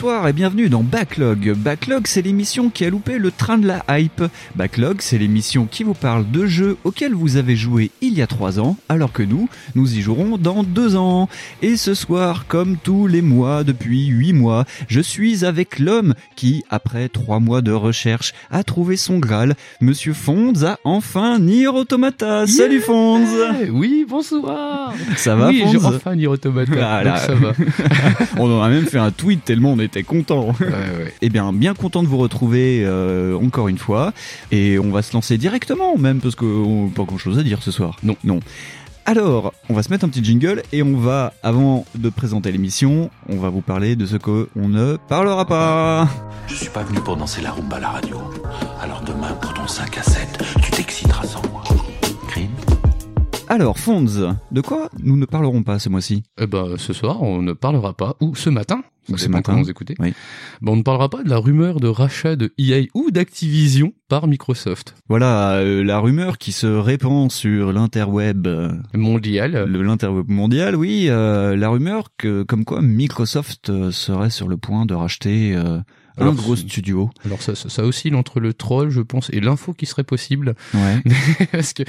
Bonsoir et bienvenue dans Backlog. Backlog, c'est l'émission qui a loupé le train de la hype. Backlog, c'est l'émission qui vous parle de jeux auxquels vous avez joué il y a trois ans, alors que nous, nous y jouerons dans deux ans. Et ce soir, comme tous les mois depuis huit mois, je suis avec l'homme qui, après trois mois de recherche, a trouvé son Graal. Monsieur Fonds a enfin Nier Automata. Salut Fonds Oui, bonsoir Ça va Oui, j'ai enfin Nier Automata, Ah, donc là. ça va. On aurait même fait un tweet tellement on était content. Ouais, ouais. Eh bien, bien content de vous retrouver euh, encore une fois. Et on va se lancer directement, même, parce que on- pas grand chose à dire ce soir. Non. Non. Alors, on va se mettre un petit jingle et on va, avant de présenter l'émission, on va vous parler de ce qu'on ne parlera pas. Je suis pas venu pour danser la rumba à la radio. Alors demain, pour ton 5 à 7, tu t'exciteras sans moi. Alors, Fonds, de quoi nous ne parlerons pas ce mois-ci? Eh ben, ce soir, on ne parlera pas, ou ce matin, Ou ce matin. vous écoutez, Oui. ben, on ne parlera pas de la rumeur de rachat de EA ou d'Activision par Microsoft. Voilà, euh, la rumeur qui se répand sur l'interweb, euh, Mondial. le l'interweb mondial, oui, euh, la rumeur que, comme quoi Microsoft euh, serait sur le point de racheter un gros studio. Alors ça, ça, ça oscille entre le troll, je pense, et l'info qui serait possible. Ouais. parce que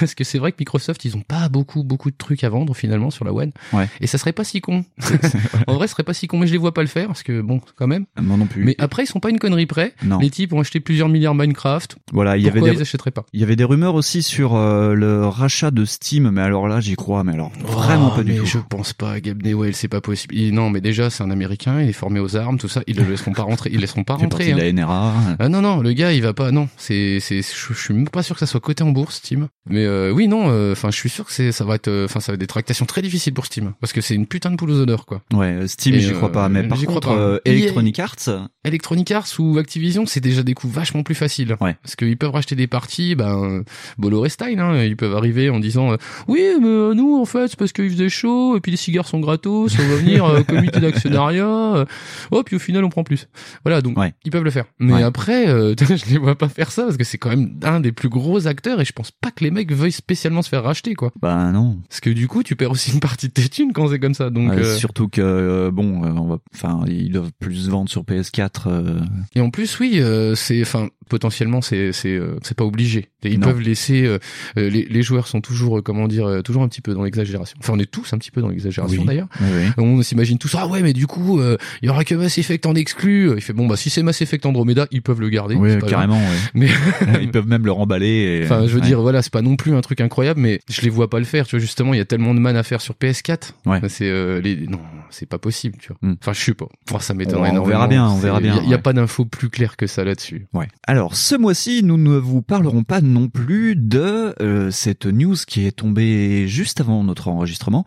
parce que c'est vrai que Microsoft, ils ont pas beaucoup beaucoup de trucs à vendre finalement sur la One. Ouais. Et ça serait pas si con. en vrai, ce serait pas si con, mais je les vois pas le faire parce que bon, quand même. Moi non plus. Mais après, ils sont pas une connerie près. non. Les types ont acheté plusieurs milliards Minecraft. Voilà, il y avait Pourquoi des ils achèteraient pas il y avait des rumeurs aussi sur euh, le rachat de Steam, mais alors là, j'y crois, mais alors vraiment Oh, pas du mais tout. Je pense pas, Gabe Newell, c'est pas possible. Il- non, mais déjà, c'est un Américain, il est formé aux armes, tout ça. Ils le laisseront pas rentrer. Ils laisseront pas rentrer. hein. la NRA. Ah non non, le gars il va pas. Non, c'est c'est. Je, je suis même pas sûr que ça soit coté en bourse Steam. Mais euh, oui non, enfin je suis sûr que c'est ça va être. Enfin ça va être des tractations très difficiles pour Steam parce que c'est une putain de poule aux odeurs quoi. Ouais, Steam, j'y crois euh, pas. Mais par contre, pas. euh. Electronic Arts, Electronic Arts ou Activision, c'est déjà des coups vachement plus faciles. Ouais. Parce qu'ils peuvent racheter des parties, ben, euh, Bolloré style, hein, ils peuvent arriver en disant, euh, oui, mais euh, nous, en fait, c'est parce qu'il faisait chaud, et puis les cigares sont gratos, on va venir, euh, comité d'actionnariat, euh, oh, puis au final, on prend plus. Voilà, donc, Ouais. ils peuvent le faire. Mais Ouais. après, euh, je les vois pas faire ça, parce que c'est quand même un des plus gros acteurs, et je pense pas que les mecs veuillent spécialement se faire racheter, quoi. bah non. Parce que du coup, tu perds aussi une partie de tes thunes quand c'est comme ça, donc, Euh, euh, Surtout que euh, bon, euh, on va, enfin, ils doivent plus vendre sur PS4. euh, Et en plus, oui, euh, c'est, enfin, potentiellement, c'est, c'est, euh, c'est pas obligé. Ils Non. peuvent laisser, les, les joueurs sont toujours, comment dire, toujours un petit peu dans l'exagération. Enfin, on est tous un petit peu dans l'exagération Oui. d'ailleurs. oui. On s'imagine tous, ah ouais, mais du coup, euh, il y aura que Mass Effect en exclu. Il fait bon, bah si c'est Mass Effect Andromeda, ils peuvent le garder. Oui, carrément. ouais. Mais ils peuvent même le remballer. et- Enfin, je veux ouais. dire, voilà, c'est pas non plus un truc incroyable, mais je les vois pas le faire. Tu vois, justement, il y a tellement de man à faire sur PS4. Ouais. Enfin, C'est euh, les, non, c'est pas possible. Tu vois. Hmm. Enfin, je sais pas. Enfin, ça m'étonnerait On- verra bien, on verra bien, Il y a- y, pas d'infos plus claires que ça là-dessus. Ouais. Alors, ce mois-ci, nous ne vous parlerons pas non plus de euh, cette news qui est tombée juste avant notre enregistrement,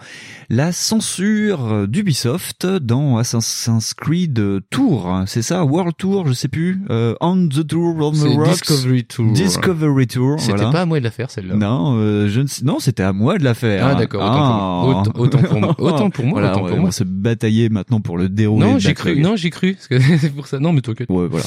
la censure d'Ubisoft dans Assassin's Creed Tour. C'est ça, World Tour, je sais plus, euh, On the Tour, on the Rocks. Discovery Tour. Discovery Tour. C'était voilà. pas à moi de la faire celle-là. Non, euh, je ne sais- non, c'était à moi de la faire. Ah d'accord, autant, Ah. pour moi. Autant, autant pour moi. Autant pour moi, Voilà, autant on, pour va- on moi. se batailler maintenant pour le dérouler. Non, j'ai cru. Non, j'ai cru. Que c'est pour ça. Non, mais t'inquiète. Ouais, voilà.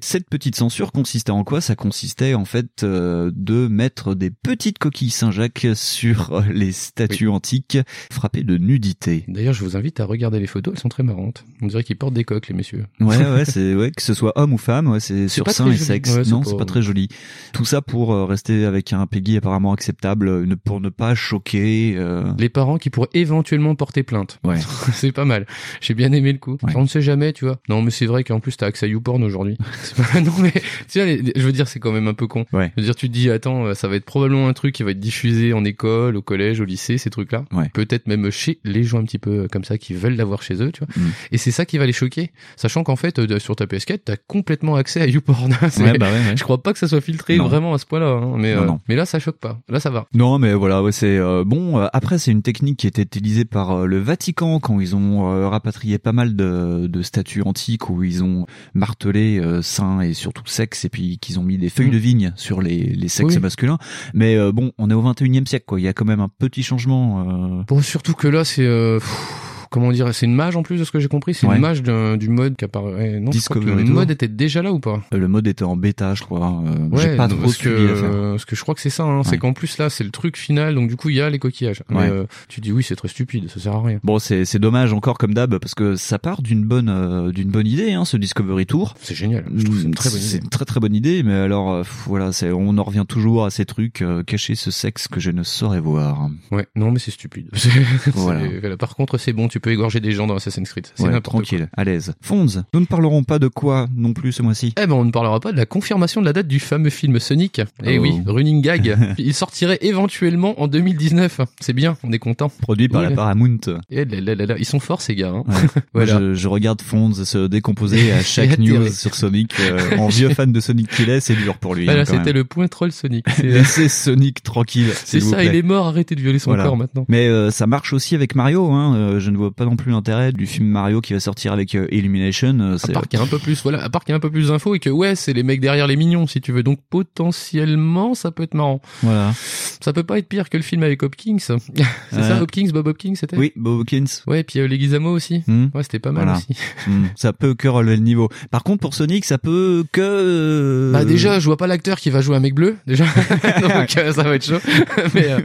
Cette petite censure consistait en quoi? Ça consistait en fait euh, de mettre des petites coquilles Saint-Jacques sur les statues antiques frappées de nudité. D'ailleurs, je vous invite à regarder les photos. Elles sont très marrantes. On dirait qu'ils portent des coques, les messieurs. Ouais, ouais, c'est ouais que ce soit homme ou femme, ouais, c'est sur pas sein très et sexe. Ouais, non, c'est pas très joli. Tout ça pour euh, rester avec un Peggy apparemment acceptable, euh, pour ne pas choquer. euh, Les parents qui pourraient éventuellement porter plainte. Ouais. c'est pas mal. J'ai bien aimé le coup. Ouais. On ne sait jamais, tu vois. Non, mais c'est vrai qu'en plus t'as accès à YouPorn aujourd'hui. Pas- non mais tu les- je veux dire, c'est quand même un peu con. Ouais. Je veux dire, tu te dis, attends, ça va être probablement un truc qui va être diffusé en école, au collège, au lycée, ces trucs-là. Ouais. Peut-être même chez les gens un petit peu comme ça qui veulent l'avoir chez eux, tu vois. Mm. Et c'est ça qui va les choquer. Sachant qu'en fait, sur ta PS4, t'as complètement accès à YouPorn. Ouais, bah ouais, ouais. Je crois pas que ça soit filtré Non. vraiment à ce point-là, hein, mais, Non, euh, non. mais là, ça choque pas. Là, ça va. Non, mais voilà, ouais, c'est euh, bon. euh, après, c'est une technique qui était utilisée par euh, le Vatican quand ils ont euh, rapatrié pas mal de, de statues antiques où ils ont martelé euh, saint et surtout sexe et puis qu'ils ont mis des feuilles Mm. de vigne sur les, les sexes Oui. masculins. Mais euh, bon, on est au 21e siècle, quoi. Il y a quand même un petit changement. euh, Bon, surtout que là, c'est... euh, Comment dire C'est une mage en plus de ce que j'ai compris. C'est Ouais. une mage du mode qui apparaît. Non, je crois que Discovery le mode était déjà là ou pas? Le mode était en bêta, je crois. Euh, J'ai pas trop parce que, suivi euh, parce que je crois que c'est ça. Hein, Ouais. C'est qu'en plus là, c'est le truc final. Donc du coup, il y a les coquillages. Mais Ouais. euh, tu dis oui, c'est très stupide. Ça sert à rien. Bon, c'est c'est dommage encore comme d'hab parce que ça part d'une bonne euh, d'une bonne idée, hein, ce Discovery Tour. C'est génial. Je trouve c'est une très bonne C'est idée. une très très bonne idée, mais alors euh, voilà, c'est on en revient toujours à ces trucs euh, cacher ce sexe que je ne saurais voir. Ouais. Non, mais c'est stupide. C'est- Voilà. c'est- voilà. Par contre, c'est bon. Tu peux égorger des gens dans Assassin's Creed. C'est Ouais, quoi. tranquille, à l'aise. Fonds, nous ne parlerons pas de quoi non plus ce mois-ci. Eh ben, on ne parlera pas de la confirmation de la date du fameux film Sonic. Eh Oh. oui, running gag. Il sortirait éventuellement en 2019. C'est bien, on est content. Produit par Oui, la. Paramount. Eh là là là là, ils sont forts ces gars. Hein. Ouais. Voilà. Moi, je, je regarde Fonds se décomposer à chaque news sur Sonic. euh, en vieux fan de Sonic qu'il est, c'est dur pour lui. Voilà, hein, c'était le point troll Sonic. C'est Laissez Sonic tranquille. c'est ça, il est mort, arrêtez de violer son Voilà. corps maintenant. Mais euh, ça marche aussi avec Mario. Hein. Euh, je ne vois pas non plus l'intérêt du film Mario qui va sortir avec euh, Illumination. Euh, À part qu'il y a un peu plus, voilà, à part qu'il y a un peu plus d'infos et que ouais, c'est les mecs derrière les mignons, si tu veux. Donc potentiellement, ça peut être marrant. Voilà. Ça peut pas être pire que le film avec Hopkins. c'est ça, Hopkins, Bob Hopkins, c'était Oui, Bob Hawkins. Ouais, et puis euh, les Guizamo aussi. Hmm. Ouais, c'était pas mal Voilà. aussi. Hmm. Ça peut que relever le niveau. Par contre, pour Sonic, ça peut que. euh, Bah déjà, je vois pas l'acteur qui va jouer un mec bleu, déjà. Donc euh, ça va être chaud. mais, euh,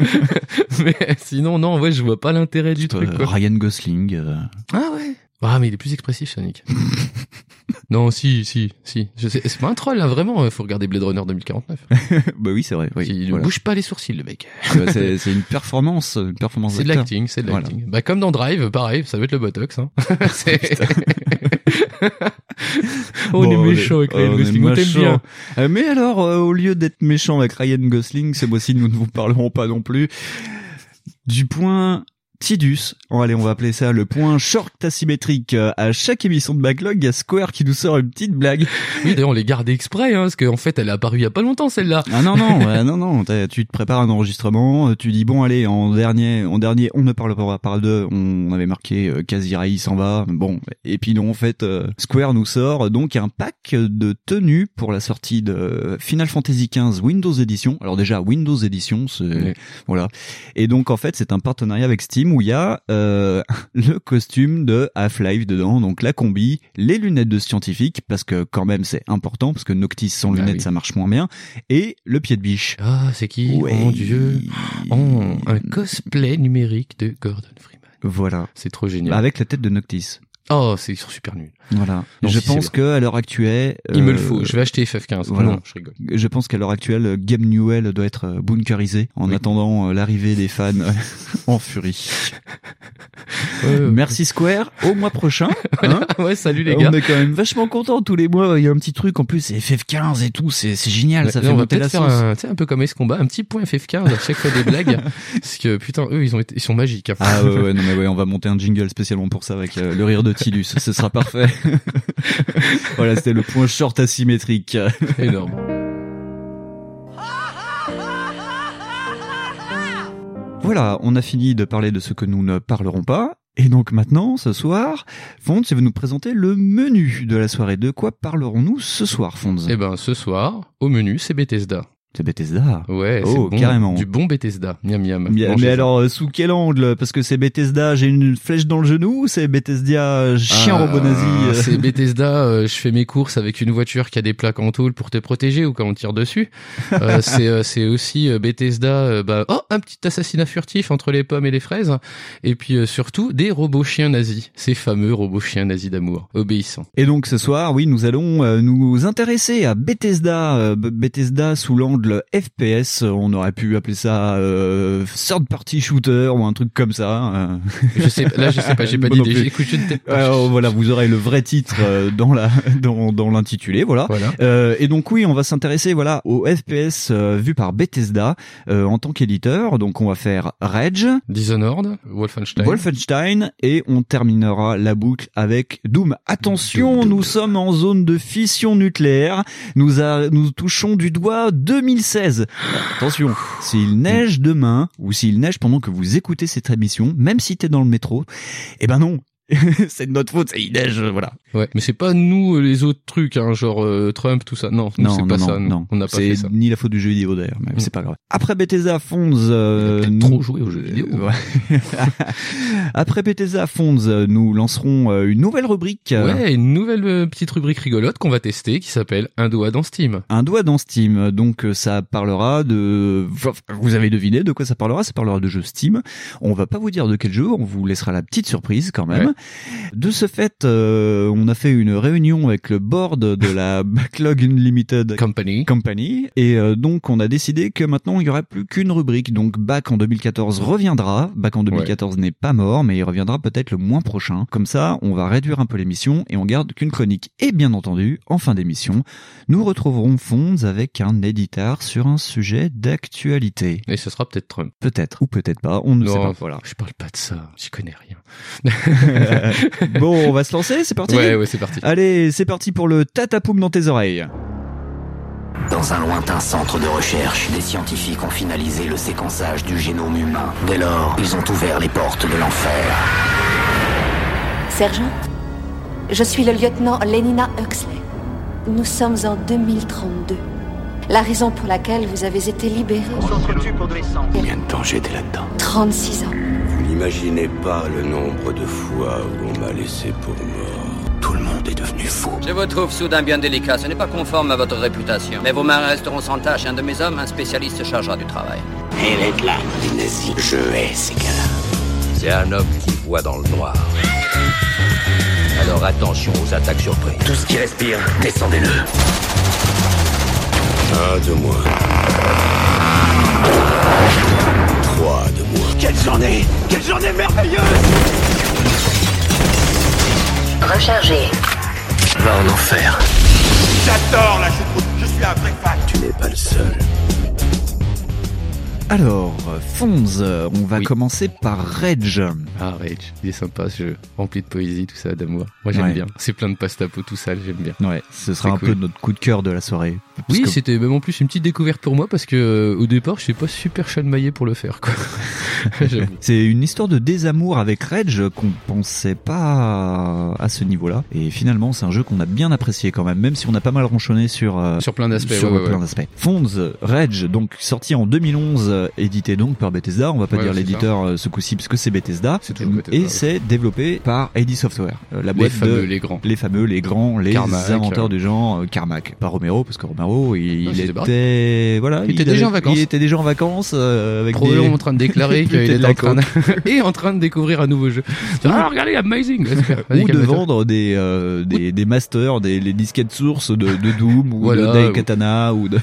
mais sinon, non, ouais, je vois pas l'intérêt du euh, truc. Quoi. Ryan Gosling. Euh. Ah ouais. Ah mais il est plus expressif, Sonic. non, si, si, si. C'est pas un troll, là, vraiment. euh, Faut regarder Blade Runner 2049. bah oui, c'est vrai. Oui, il ne voilà. bouge pas les sourcils, le mec. C'est c'est une performance, une performance C'est de l'acting, c'est de Voilà. l'acting. Bah comme dans Drive, pareil, ça va être le Botox. Hein. C'est- on Bon, est méchant avec Ryan on est Gosling, on t'aime méchant. bien. Euh, mais alors, euh, au lieu d'être méchant avec Ryan Gosling, ce mois-ci, nous ne vous parlerons pas non plus du point Tidus. Bon, allez, on va appeler ça le point short asymétrique. Euh, À chaque émission de Backlog, il y a Square qui nous sort une petite blague. Oui, d'ailleurs, on les garde exprès, hein, parce qu'en fait, elle est apparue il y a pas longtemps, celle-là. Ah non non ouais, non non tu te prépares un enregistrement euh, tu dis bon allez en dernier en dernier on ne parle pas par deux on avait marqué euh, Kaziraï s'en va bon et puis non en fait euh, Square nous sort donc un pack de tenues pour la sortie de Final Fantasy XV Windows Edition alors déjà Windows Edition c'est Oui. voilà et donc en fait c'est un partenariat avec Steam où il y a euh, le costume de Half-Life dedans donc la combi les lunettes de scientifique parce que quand même c'est important parce que Noctis sans Bah lunettes oui. ça marche moins bien et le pied de biche. Ah, c'est qui? Oh Ouais. mon dieu. Oh, un cosplay numérique de Gordon Freeman. Voilà. C'est trop génial. Avec la tête de Noctis. Oh, c'est ils sont super nuls. Voilà. Je si, pense que à l'heure actuelle, Il me euh, le faut. Je vais acheter FF15. voilà. Non, je rigole. Je pense qu'à l'heure actuelle, Game Newell doit être euh, bunkerisé en Oui. attendant euh, l'arrivée des fans euh, en furie. Ouais, ouais. Merci Square. Au mois prochain. hein. ouais, salut les On gars. est quand même vachement contents tous les mois. Il y a un petit truc en plus, c'est FF15 et tout. C'est c'est génial. Ça Là, fait on va monter la faire un, un peu comme Combat, un petit point FF15 à chaque fois des blagues. parce que putain, eux, ils ont été, ils sont magiques. hein. Ah ouais, ouais, non mais ouais, on va monter un jingle spécialement pour ça avec euh, le rire de Ce sera parfait. voilà, c'était le point short asymétrique. Énorme. Voilà, on a fini de parler de ce que nous ne parlerons pas. Et donc maintenant, ce soir, Fonds, tu vas nous présenter le menu de la soirée. De quoi parlerons-nous ce soir, Fonds? Eh ben, ce soir, au menu, c'est Bethesda. C'est Bethesda. Ouais, Oh, bon, carrément. Du bon Bethesda. Miam miam. Mais, alors, euh, sous quel angle? Parce que c'est Bethesda, j'ai une flèche dans le genou ou c'est Bethesda euh, chien Ah, robot nazi euh? C'est Bethesda, euh, je fais mes courses avec une voiture qui a des plaques en tôle pour te protéger ou quand on tire dessus. C'est aussi Bethesda, bah, oh, un petit assassinat furtif entre les pommes et les fraises. Et puis surtout, des robots chiens nazis. Ces fameux robots chiens nazis d'amour, obéissants. Et donc ce soir, oui, nous allons nous intéresser à Bethesda, Bethesda sous l'angle le FPS. On aurait pu appeler ça euh, third party shooter ou un truc comme ça. euh. Je sais, là, je sais pas, j'ai pas d'idée. je ne pas. Euh, voilà, vous aurez le vrai titre euh, dans la dans, dans l'intitulé, voilà. Voilà. Euh, et donc oui, on va s'intéresser voilà au FPS euh, vu par Bethesda euh, en tant qu'éditeur. Donc on va faire Rage, Dishonored, Wolfenstein. Wolfenstein et on terminera la boucle avec Doom. Attention, nous sommes en zone de fission nucléaire. Nous a, nous touchons du doigt 2016. Attention, s'il neige demain ou s'il neige pendant que vous écoutez cette émission, même si t'es dans le métro, eh ben non. c'est de notre faute, c'est neige, voilà. Ouais, mais c'est pas nous euh, les autres trucs, hein, genre euh, Trump, tout ça. Non, Non, c'est non, pas non, ça. nous. non. On n'a pas C'est fait ça. ni la faute du jeu vidéo d'ailleurs, mais Mm. c'est pas grave. Après Bethesda Fonds, euh, peut-être nous- trop joué aux jeux vidéo. Euh, ouais. Après Bethesda Fonds, euh, nous lancerons euh, une nouvelle rubrique. euh, Ouais, une nouvelle euh, petite rubrique rigolote qu'on va tester qui s'appelle Un doigt dans Steam. Un doigt dans Steam, donc euh, ça parlera de... Vous avez deviné de quoi ça parlera Ça parlera de jeux Steam. On va pas vous dire de quel jeu, on vous laissera la petite surprise quand même. Ouais. De ce fait, euh, on a fait une réunion avec le board de la Backlog Unlimited Company. Company et euh, donc on a décidé que maintenant il y aurait plus qu'une rubrique donc Back en 2014 reviendra Back en 2014 n'est pas mort mais il reviendra peut-être le mois prochain comme ça on va réduire un peu l'émission et on garde qu'une chronique et bien entendu en fin d'émission nous retrouverons Fonds avec un éditeur sur un sujet d'actualité Et ce sera peut-être Trump. peut-être ou peut-être pas on ne sait Non, pas voilà Je parle pas de ça. J'y connais rien. bon on va se lancer c'est parti Ouais, ouais, c'est parti. allez c'est parti pour le tatapoum dans tes oreilles Dans un lointain centre de recherche, des scientifiques ont finalisé le séquençage du génome humain. Dès lors, ils ont ouvert les portes de l'enfer. Sergent, je suis le lieutenant Lenina Huxley. Nous sommes en 2032. La raison pour laquelle vous avez été libéré. Combien de temps j'ai été là-dedans? 36 ans. N'imaginez pas le nombre de fois où on m'a laissé pour mort. Tout le monde est devenu fou. Je vous trouve soudain bien délicat. Ce n'est pas conforme à votre réputation. Mais vos mains resteront sans tâche. Un de mes hommes, un spécialiste, se chargera du travail. Elle est là, les nazis. Je hais ces gars-là. C'est un homme qui voit dans le noir. Alors attention aux attaques surprises. Tout ce qui respire, descendez-le. Un de moins. Quelle journée Quelle journée merveilleuse Rechargé. Va en enfer. J'adore la choucroute. Je suis un vrai fan. Tu n'es pas le seul. Alors Fonds on va Oui. commencer par Rage Ah, Rage. Il est sympa ce jeu. Rempli de poésie, tout ça, d'amour. Moi, j'aime Ouais. bien. C'est plein de pastapo, tout ça, j'aime bien. Ouais, ce sera un cool. peu notre coup de cœur de la soirée. Oui, que- c'était même en plus une petite découverte pour moi parce que euh, au départ, je suis pas super chalmaillé pour le faire, quoi. C'est une histoire de désamour avec Rage qu'on pensait pas à ce niveau-là. Et finalement, c'est un jeu qu'on a bien apprécié quand même, même si on a pas mal ronchonné sur euh, Sur plein d'aspects, sur ouais, plein ouais. d'aspects. Fonds, Rage, donc sorti en 2011, euh, édité donc par Bethesda. On va pas Ouais, dire l'éditeur euh, ce coup-ci parce que c'est Bethesda. C'est toujours Bethesda, Et c'est développé par ID Software, euh, la Les boîte fameux, de les grands. les fameux, les grands, les Carmack, inventeurs euh. du genre, euh, Carmack. Pas Romero, parce que Romero, il, était, voilà, Il était déjà en vacances. Il était déjà en vacances, euh, avec des... en train de déclarer Il qu'il était de était la en train de... et en train de découvrir un nouveau jeu. Ah, regardez, amazing! Ou de vendre des, euh, des, des masters, des les disquettes sources de, de Doom ou Voilà, de Daikatana ou de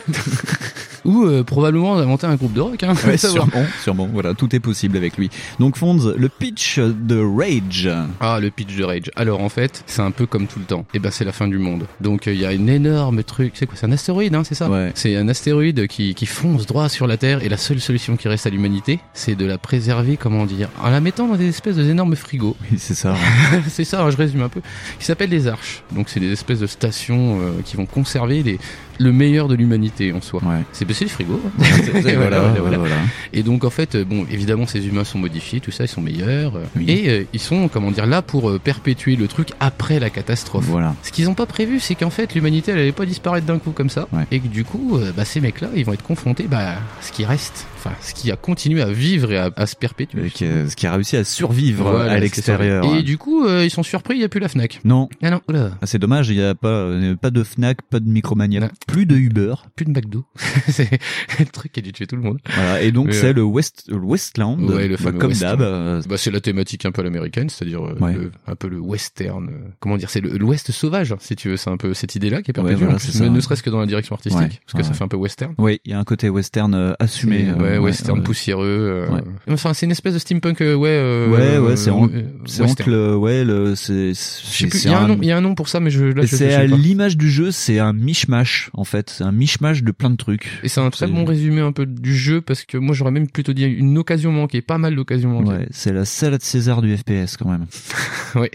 Ou euh, probablement inventer un groupe de rock, hein. Ouais, sûrement, sûrement. Voilà, tout est possible avec lui. Donc Fonds, le pitch de Rage. Ah, le pitch de Rage. Alors en fait, c'est un peu comme tout le temps. Et ben c'est la fin du monde. Donc euh, il y a une énorme truc. C'est quoi? C'est un astéroïde, hein, c'est ça? Ouais. C'est un astéroïde qui, qui fonce droit sur la Terre. Et la seule solution qui reste à l'humanité, c'est de la préserver, comment dire, en la mettant dans des espèces d'énormes frigos. Oui, c'est ça. c'est ça, hein, je résume un peu. Qui s'appellent des arches. Donc c'est des espèces de stations euh, qui vont conserver les, le meilleur de l'humanité en soi. Ouais. C'est hein. voilà, Voilà, voilà, voilà. voilà. Et donc en fait, bon, évidemment, ces humains sont modifiés, tout ça, ils sont meilleurs, euh, Oui. et euh, ils sont, comment dire, là pour euh, perpétuer le truc après la catastrophe. Voilà. Ce qu'ils n'ont pas prévu, c'est qu'en fait, l'humanité, elle allait pas disparaître d'un coup comme ça, Ouais. et que du coup, euh, bah, ces mecs-là, ils vont être confrontés, bah, à ce qui reste enfin, ce qui a continué à vivre et à, à se perpétuer. Qui a- ce qui a réussi à survivre Voilà, à l'extérieur. Et du coup, euh, ils sont surpris, il n'y a plus la Fnac. Non. Ah non, oula. Ah, C'est dommage, il n'y a pas, euh, pas de Fnac, pas de Micromania, Non. plus de Uber. Plus de McDo. c'est le truc qui a dû tuer tout le monde. Voilà. Et donc c'est euh, le West, le Westland, Ouais, le bah, comme d'hab. euh, Bah, c'est la thématique un peu à l'américaine, c'est-à-dire euh, Ouais. un peu le western. euh, comment dire, c'est le- l'ouest sauvage, si tu veux. C'est un peu cette idée-là qui est perpétuée, Ouais, voilà, ne serait-ce que dans la direction artistique, parce que ça fait un peu western. Oui, il y a un côté western euh, assumé. Euh, ouais, western poussiéreux. euh, Ouais. Enfin, c'est une espèce de steampunk, euh, ouais. euh, Ouais, ouais, c'est en- euh, C'est western. entre le, ouais, le, c'est, il y a un un- nom, il y a un nom pour ça, mais je, là, je, c'est à l'image du jeu, c'est un mishmash en fait, c'est un mishmash de plein de trucs. Et c'est un très C'est- bon résumé un peu du jeu parce que moi j'aurais même plutôt dit une occasion manquée, pas mal d'occasions manquées. Ouais, c'est la salade César du FPS quand même. Ouais.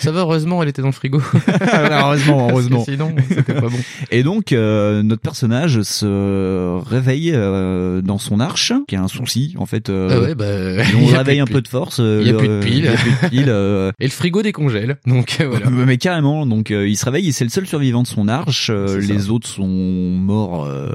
Ça va, heureusement, elle était dans le frigo. heureusement, heureusement. Parce que sinon, c'était pas bon. Et donc euh, notre personnage se réveille euh, dans son arche, qui a un souci en fait. euh, Ah ouais, bah, on réveille un peu de force. euh, Il y a le- plus de piles. Il y a plus de piles. euh, Et le frigo décongèle. Donc euh, voilà. Mais carrément, donc euh, il se réveille, et c'est le seul survivant de son arche. euh, C'est ça. les autres sont morts euh,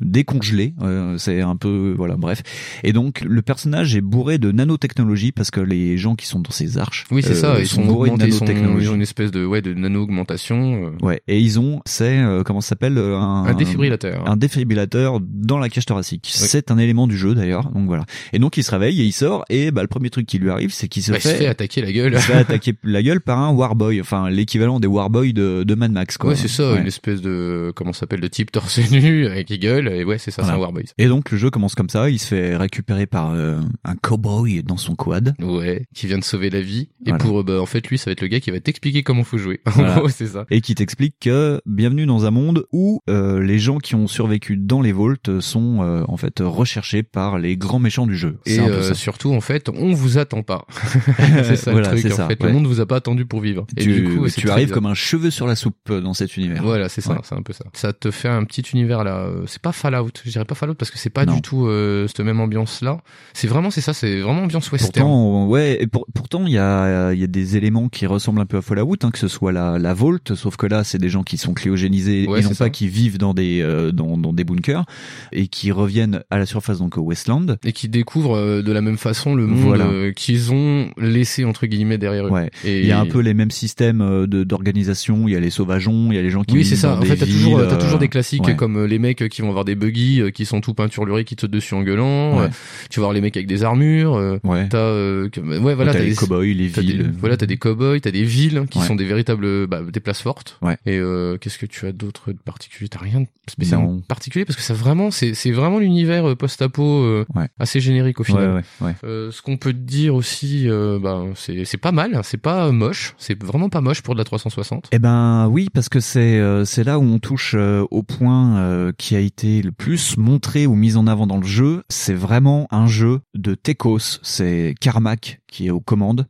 décongelés. euh, c'est un peu voilà, bref. Et donc le personnage est bourré de nanotechnologie parce que les gens qui sont dans ces arches, Oui, c'est euh, ça. Ils sont, bourrés de augmentés, ils, sont- nanotechnologie. ont une espèce de ouais de nano augmentation. euh, Ouais, et ils ont, c'est euh, comment ça s'appelle euh, un, Un défibrillateur. un défibrillateur dans la cage thoracique. C'est un élément du jeu d'ailleurs. Donc voilà. Et donc il se réveille et il sort et bah le premier truc qui lui arrive, c'est qu'il se Bah, se fait, attaquer la gueule. il se fait attaquer la gueule par un Warboy, enfin l'équivalent des Warboys de, de Mad Max quoi. Ouais, c'est ça, Ouais. une espèce de comment ça s'appelle de type torse nu avec qui gueule. Et ouais, c'est ça, Voilà. c'est un Warboys. Et donc le jeu commence comme ça, il se fait récupérer par euh, un cowboy dans son quad. Ouais, qui vient de sauver la vie. Et Voilà. pour, euh, bah, en fait, lui, ça va être le gars qui va t'expliquer comment faut jouer. En Voilà. gros, c'est ça. Et qui t'explique que bienvenue dans un monde où euh, les gens qui ont survécu dans les vaults sont euh, en fait recherchés par les grands méchants du jeu. Et un peu euh, ça. surtout, en fait, on vous attend pas. c'est ça Voilà, le truc. En ça, fait, ouais. le monde vous a pas attendu pour vivre. Et tu, du coup, tu arrives comme un cheveu sur la soupe euh, dans cet univers. Voilà, c'est ça, Ouais. c'est un peu ça. Ça te fait un petit univers là. euh, C'est pas Fallout, je dirais pas Fallout parce que c'est pas Non. du tout euh, cette même ambiance là. C'est vraiment, c'est ça, c'est vraiment ambiance western. Pourtant, ouais, et pour- pourtant il y a, y a des éléments qui ressemblent un peu à Fallout, hein, que ce soit la, la Vault, sauf que là c'est des gens qui sont cryogénisés Ouais, et non c'est pas ça. qui vivent dans des euh, dans, dans des bunkers et qui reviennent à la surface donc au Westland. et qui découvrent euh, de la même façon le monde Voilà. euh, qu'ils ont laissé entre guillemets derrière eux. Ouais. Et Il y a un peu les mêmes systèmes euh, d'organisation. Il y a les sauvageons, il y a les gens qui Oui, c'est ça. dans En fait, t'as toujours, t'as euh, toujours des classiques ouais. comme euh, les mecs qui vont avoir des buggy euh, qui sont tout peinturlurés, qui te sautent dessus en gueulant. Ouais. Tu vas voir les mecs avec des armures. euh, Ouais. T'as, euh, que- ouais, voilà, T'as les des cow-boys, les villes. voilà, t'as des cow-boys, t'as des villes qui sont des véritables, bah, des places fortes. Ouais. Et euh, qu'est-ce que tu as d'autre de particulier T'as rien de spécialement Non. particulier? Parce que ça vraiment, c'est, c'est vraiment l'univers post-apo euh, Ouais. assez générique au final. ouais, ouais. Euh, ce qu'on peut dire aussi, euh, bah, c'est, c'est pas mal, c'est pas moche, c'est vraiment pas moche pour de la 360. Eh ben oui, parce que c'est c'est là où on touche au point qui a été le plus montré ou mis en avant dans le jeu. C'est vraiment un jeu de Tekos. C'est Carmack qui est aux commandes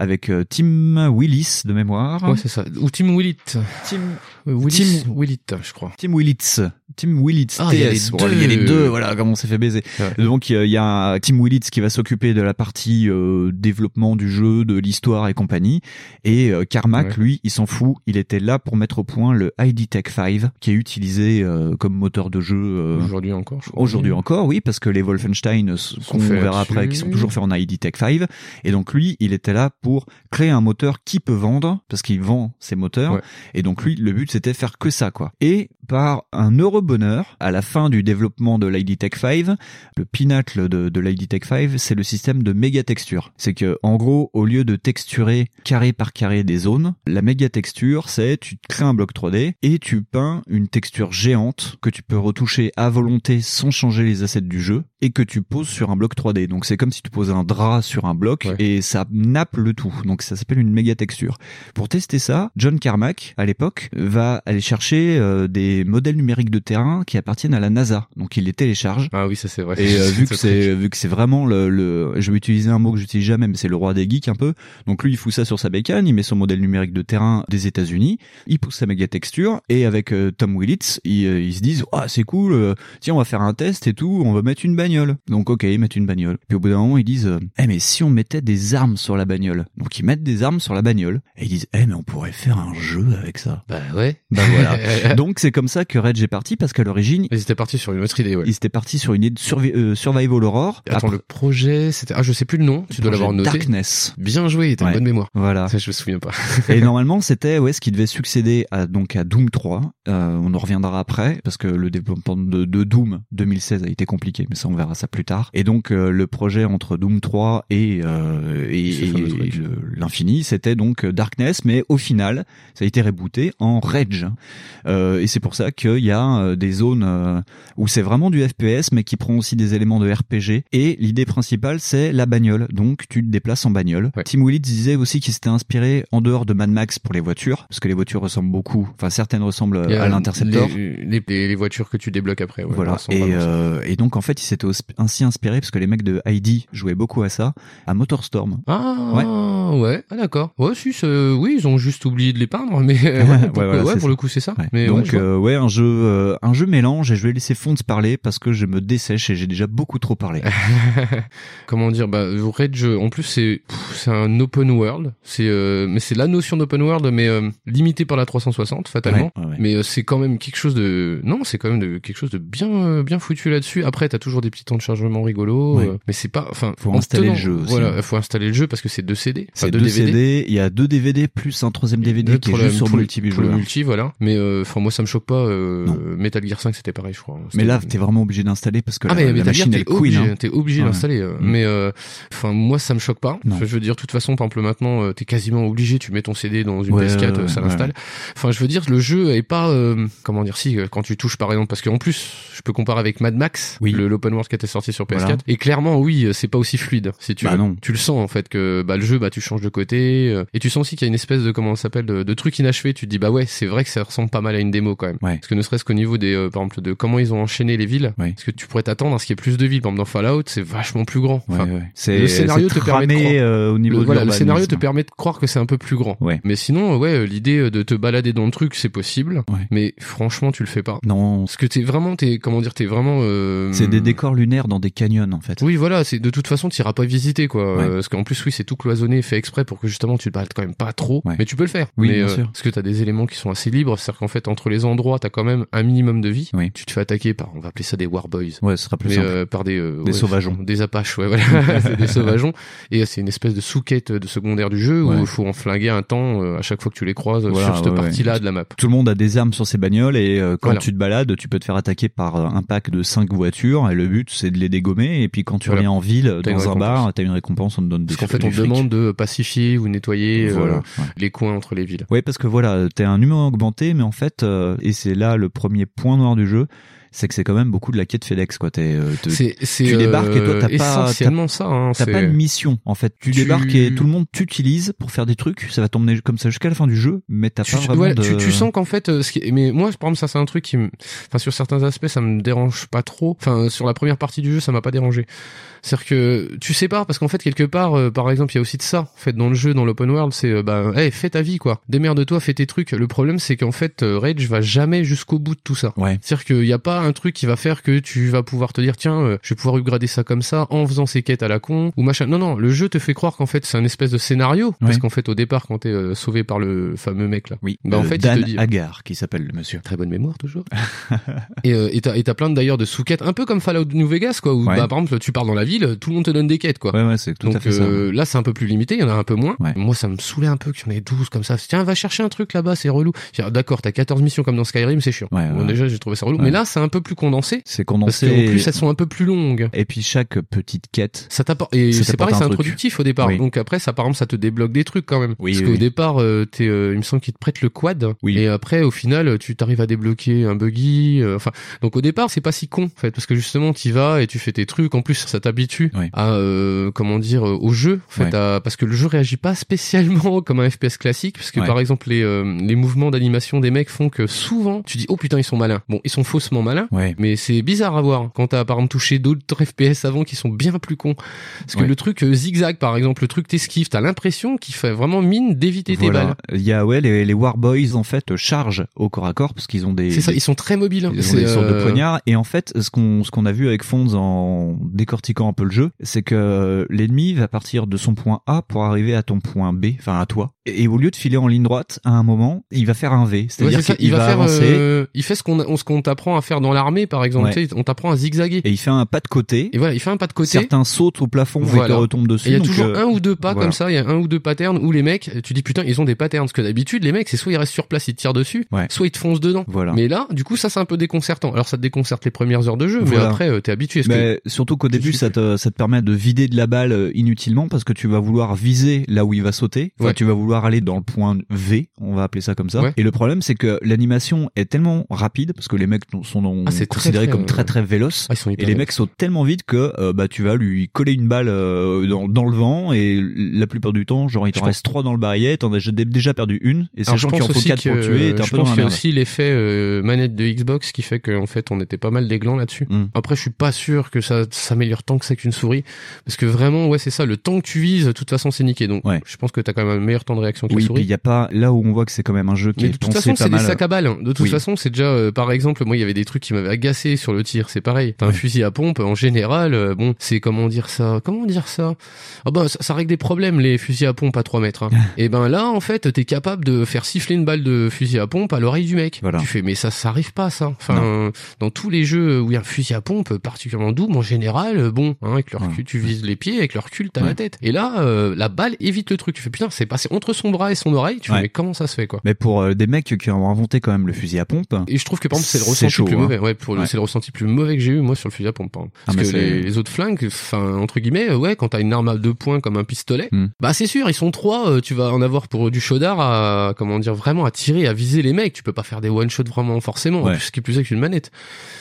avec euh, Tim Willis de mémoire. Ouais, c'est ça. Ou Tim Willett. Tim Euh, Willis, Tim- Willett, je crois. Tim Willits. Tim Willits. Ah, il y a TS. les Bon, y a les deux. Voilà comment on s'est fait baiser. Ouais. Donc il y a- Tim Willits qui va s'occuper de la partie euh, développement du jeu, de l'histoire et compagnie. Et euh, Carmack, Ouais. lui, il s'en fout. Il était là pour mettre au point le ID Tech 5 qui est utilisé euh, comme moteur de jeu. Aujourd'hui encore, je crois. Aujourd'hui encore, oui, parce que les Wolfenstein, qu'on verra après, qui sont toujours faits en ID Tech 5. Et donc lui, il était là pour créer un moteur qui peut vendre, parce qu'il vend ses moteurs. Ouais. Et donc lui, le but c'était faire que ça, quoi. Et par un heureux bonheur, à la fin du développement de l'ID Tech 5, le pinacle de, de l'ID Tech 5, c'est le système de méga texture. C'est que, en gros, au lieu de texturer carré par carré des zones, la méga texture, c'est tu crées un bloc 3D et tu peins une texture géante que tu peux retoucher à volonté sans changer les assets du jeu et que tu poses sur un bloc 3D. Donc c'est comme si tu posais un drap sur un bloc Ouais. et ça nappe le tout. Donc ça s'appelle une méga texture. Pour tester ça, John Carmack, à l'époque, va aller chercher euh, des modèles numériques de terrain qui appartiennent à la NASA. Donc il les télécharge. Ah oui, ça c'est vrai. Et euh, vu que c'est vu que c'est vraiment le, le je vais utiliser un mot que j'utilise jamais mais c'est le roi des geeks un peu. Donc lui il fout ça sur sa bécane, il met son modèle numérique de terrain des États-Unis, il pousse sa méga texture et avec euh, Tom Willits, ils, ils se disent "Ah, c'est cool, tiens, on va faire un test et tout, on va mettre une bagnole." Donc OK, ils mettent une bagnole. Puis au bout d'un moment, ils disent "Eh mais si on mettait des armes sur la bagnole bagnole. Donc ils mettent des armes sur la bagnole et ils disent "Eh mais on pourrait faire un jeu avec ça." Bah ouais. Bah voilà. Donc c'est comme ça que Rage est parti parce qu'à l'origine, Ils étaient partis sur une autre idée, ouais. ils étaient partis sur une idée de survi- euh, survival horror. Attends, Après- le projet, c'était, ah, je sais plus le nom, tu dois l'avoir noté. Darkness. Bien joué, t'as Ouais. une bonne mémoire. Voilà. Ça, je me souviens pas. Et normalement, c'était ouais ce qui devait succéder à donc à Doom 3. Euh, on en reviendra après parce que le développement de, de Doom 2016 a été compliqué, mais ça on verra ça plus tard. Et donc euh, le projet entre Doom 3 et euh, et- le- l'infini, c'était donc Darkness, mais au final, ça a été rebooté en Rage. Euh, et c'est pour ça qu'il y a euh, des zones euh, où c'est vraiment du FPS, mais qui prend aussi des éléments de RPG. Et l'idée principale, c'est la bagnole. Donc tu te déplaces en bagnole. Tim Willits disait aussi qu'il s'était inspiré en dehors de Mad Max pour les voitures, parce que les voitures ressemblent beaucoup. Enfin, certaines ressemblent à l'Interceptor. Les, les, les- les voitures que tu débloques après, ouais. Voilà. Et, euh, et donc en fait, il s'était ainsi inspiré parce que les mecs de Heidi jouaient beaucoup à ça, à Motorstorm. Ah ouais, Ah d'accord. Ouais, si, oui, ils ont juste oublié de les peindre, mais ouais, Ouais, pour, voilà, ouais, pour ça. le coup c'est ça. Ouais. Mais ouais, donc euh, ouais, un jeu, euh, un jeu mélange et je vais laisser Fonds parler parce que je me dessèche et j'ai déjà beaucoup trop parlé. comment dire bah Rage en plus c'est c'est un open world c'est euh, mais c'est la notion d'open world mais euh, limité par la 360 fatalement Ouais, ouais, ouais. mais euh, c'est quand même quelque chose de non c'est quand même de quelque chose de bien euh, bien foutu là-dessus après t'as toujours des petits temps de chargement rigolos Ouais. euh, mais c'est pas enfin Faut en installer tenant- le jeu aussi. voilà faut installer le jeu parce que c'est deux CD enfin C'est deux deux DVD CD, il y a deux DVD plus un troisième DVD qui est juste sur multi pour le multi voilà mais euh, enfin moi ça me choque pas euh, Metal Gear 5 c'était pareil je crois Mais là, t'es vraiment obligé d'installer parce que ah mais la machine t'es elle queen. obligé, hein. t'es obligé Ouais. d'installer. Mm. Mais euh, enfin moi ça me choque pas. Non. Je veux dire de toute façon par exemple maintenant t'es quasiment obligé, tu mets ton CD dans une Ouais, PS4, ouais, ça l'installe. Enfin je veux dire le jeu est pas comment dire si quand tu touches par exemple parce qu'en plus je peux comparer avec Mad Max, Oui. l'open world qui était sorti sur PS4 Voilà. et clairement oui c'est pas aussi fluide si tu Bah veux. non. Tu le sens en fait que bah le jeu bah tu changes de côté euh, et tu sens aussi qu'il y a une espèce de comment ça s'appelle de, de truc inachevé. Tu te dis bah ouais c'est vrai que ça ressemble pas mal à une démo quand même. Ouais. Parce que ne serait-ce qu'au niveau des euh, par exemple de comment ils ont enchaîné les villes, Ouais. parce que tu pourrais t'attendre à ce qu'il y ait plus de villes. Par exemple dans Fallout c'est vachement plus grand. Enfin, ouais. C'est le scénario c'est te permet de croire. euh, au niveau le, de voilà, le scénario te permet de croire que c'est un peu plus grand. Ouais. Mais sinon, ouais, l'idée de te balader dans le truc, c'est possible. Ouais. Mais franchement, tu le fais pas. Non, Parce que t'es vraiment, t'es, comment dire, t'es vraiment. euh, c'est des décors lunaires dans des canyons en fait. Oui, voilà, c'est de toute façon, t'iras pas visiter, quoi. Euh, parce qu'en plus, oui, c'est tout cloisonné, fait exprès pour que justement tu te balades quand même pas trop. Ouais. Mais tu peux le faire. Oui, mais, bien euh, sûr. Parce que t'as des éléments qui sont assez libres. C'est-à-dire qu'en fait, entre les endroits, t'as quand même un minimum de vie. Oui. Tu te fais attaquer par, on va appeler ça des warboys. Ouais, ce sera plus Mais simple. euh, par des euh, Des ouais, sauvageons. des apaches ouais voilà des sauvageons et c'est une espèce de sous-quête de secondaire du jeu où il faut en flinguer un temps à chaque fois que tu les croises Voilà, sur cette ouais, ouais. partie là de la map Tout le monde a des armes sur ses bagnoles et quand Voilà. tu te balades, tu peux te faire attaquer par un pack de 5 voitures et le but c'est de les dégommer et puis quand tu Voilà. reviens en ville dans un bar, t'as une récompense, on te donne des parce qu'en fait on te demande de pacifier ou nettoyer euh, Voilà, ouais. les coins entre les villes Ouais, parce que voilà, t'es un humain augmenté, mais en fait, euh, et c'est là le premier point noir du jeu, c'est que c'est quand même beaucoup de la quête FedEx, quoi. T'es, euh, c'est c'est tu débarques et toi, t'as pas- essentiellement ça hein, T'as c'est- pas de mission en fait. Tu, Tu- débarques et tout le monde t'utilise pour faire des trucs. Ça va t'emmener comme ça jusqu'à la fin du jeu, mais t'as tu, pas vraiment ouais, de. tu, tu sens qu'en fait, ce qui est- mais moi, par exemple, ça c'est un truc qui, me... enfin, sur certains aspects, ça me dérange pas trop. Enfin, sur la première partie du jeu, ça m'a pas dérangé. C'est-à-dire que tu sépares parce qu'en fait, quelque part, euh, par exemple, il y a aussi de ça. En fait, dans le jeu, dans l'open world, c'est, euh, bah, hey, fais ta vie, quoi. Démerde-toi, fais tes trucs. Le problème, c'est qu'en fait, euh, Rage va jamais jusqu'au bout de tout ça. Ouais. C'est-à-dire qu'il n'y a pas un truc qui va faire que tu vas pouvoir te dire tiens euh, je vais pouvoir upgrader ça comme ça en faisant ces quêtes à la con ou machin. Non non, le jeu te fait croire qu'en fait c'est un espèce de scénario parce Ouais. qu'en fait au départ quand t'es euh, sauvé par le fameux mec là, Oui. bah en fait Dan il te dit Agar qui s'appelle le monsieur. très bonne mémoire toujours. et euh, et t'as et t'as plein d'ailleurs de sous-quêtes un peu comme Fallout New Vegas quoi où Ouais. bah par exemple tu pars dans la ville, tout le monde te donne des quêtes quoi. Ouais ouais, c'est tout Donc à fait ça. euh, là c'est un peu plus limité, il y en a un peu moins. Ouais. Moi ça me saoulait un peu qu'il y en ait 12 comme ça. Tiens, va chercher un truc là-bas, c'est relou. Ah, D'accord, t'as 14 missions comme dans Skyrim, c'est chiant. Ouais, Bon, ouais. déjà j'ai trouvé ça relou, mais là c'est un peu plus condensé. C'est Parce condensé. qu'en plus elles sont un peu plus longues. Et puis chaque petite quête. Ça t'apporte et c'est pareil, c'est introductif au départ. Oui. Donc après, ça par exemple, ça te débloque des trucs quand même. Oui, Parce oui, qu'au départ, euh, t'es, euh, il me semble qu'il te prête le quad. Oui. Et après, au final, tu t'arrives à débloquer un buggy. Enfin, donc au départ, c'est pas si con, en fait, parce que justement, t'y vas et tu fais tes trucs. En plus, ça Oui. à euh, comment dire euh, au jeu. En fait, Ouais. à- parce que le jeu réagit pas spécialement comme un FPS classique, parce que Ouais. par exemple, les euh, les mouvements d'animation des mecs font que souvent, tu dis oh putain, ils sont malins. Bon, ils sont faussement malins. Ouais. Mais c'est bizarre à voir quand t'as par exemple touché d'autres FPS avant qui sont bien plus cons. Parce que le truc euh, zigzag par exemple, le truc t'esquive, t'as l'impression qu'il fait vraiment mine d'éviter tes balles. Il y a ouais les, les Warboys en fait chargent au corps à corps parce qu'ils ont des C'est ça, ils sont très mobiles. hein. Ils ont C'est, des sortes de euh, poignards et en fait ce qu'on ce qu'on a vu avec Fonds en décortiquant un peu le jeu, c'est que l'ennemi va partir de son point A pour arriver à ton point B, enfin à toi. Et au lieu de filer en ligne droite, à un moment, il va faire un V, c'est-à-dire qu'il il va, faire, avancer euh, il fait ce qu'on qu'on t'apprend à faire dans l'armée, par exemple. Ouais. Tu sais, on t'apprend à zigzaguer. et il fait un pas de côté. Et voilà, il fait un pas de côté. Certains sautent au plafond et Voilà. te retombent dessus. Et il y a toujours euh, un ou deux pas voilà. comme ça, il y a un ou deux patterns où les mecs, tu dis putain, ils ont des patterns. Parce que d'habitude, les mecs, c'est soit ils restent sur place, ils te tirent dessus, Ouais. soit ils te foncent dedans. Voilà. Mais là, du coup, ça c'est un peu déconcertant. Alors ça te déconcerte les premières heures de jeu, mais après, euh, t'es habitué. Que- Mais surtout qu'au début, ça te, ça te permet de vider de la balle euh, inutilement parce que tu vas vouloir viser là où il va sauter. Enfin, Ouais. tu vas vouloir aller dans le point V, on va appeler ça comme ça. Ouais. Et le problème, c'est que l'animation est tellement rapide parce que les mecs sont dans- Ah, c'est très, considérés très, comme très euh, très véloces. Ah, Et les mecs sautent tellement vite que euh, bah tu vas lui coller une balle euh, dans, dans le vent et la plupart du temps, genre il t'en Je reste trois dans le barillet, t'en as déjà- perdu une et je sachant qu'il en faut quatre pour tuer, je pense qu'il y a aussi l'effet euh, manette de Xbox qui fait qu'en fait on était pas mal des glands là-dessus. Mm. Après je suis pas sûr que ça s'améliore tant que ça qu'une souris parce que vraiment ouais c'est ça le temps que tu vises de toute façon c'est niqué donc Ouais. je pense que t'as quand même un meilleur temps de réaction que Oui, la souris. il y a pas là où on voit que c'est quand même un jeu qui Mais est de toute pensé façon, c'est des sacs à balles. De toute Oui. façon, c'est déjà, euh, par exemple, moi, il y avait des trucs qui m'avaient agacé sur le tir. C'est pareil. T'as un Ouais. fusil à pompe, en général, euh, bon, c'est comment dire ça? Comment dire ça? Ah bah, ça, ça règle des problèmes, les fusils à pompe à 3 mètres. hein. Et ben là, en fait, t'es capable de faire siffler une balle de fusil à pompe à l'oreille du mec. Voilà. Tu fais, mais ça, ça arrive pas, ça. Enfin, euh, dans tous les jeux où il y a un fusil à pompe particulièrement double, en général, euh, bon, hein, avec le Ouais. recul, tu vises les pieds, avec le recul, t'as Ouais. la tête. Et là, euh, la balle évite le truc. Tu fais, putain, c'est passé entre son bras et son oreille. Tu Ouais. fais, mais comment ça se fait, quoi? Mais pour euh, des mecs qui ont inventé quand même le fusil à pompe, et je trouve que par exemple c'est le ressenti chaud, plus hein. mauvais. Ouais, pour le- Ouais. c'est le ressenti plus mauvais que j'ai eu moi sur le fusil à pompe. par exemple. Ah, Parce que les, les autres flingues, enfin entre guillemets, euh, ouais, quand t'as une arme à deux points comme un pistolet, Hmm. bah c'est sûr, ils sont trois, euh, tu vas en avoir pour du chaudard à comment dire vraiment à tirer, à viser les mecs. Tu peux pas faire des one shot vraiment forcément. Ouais. En plus, ce qui est plus avec une manette.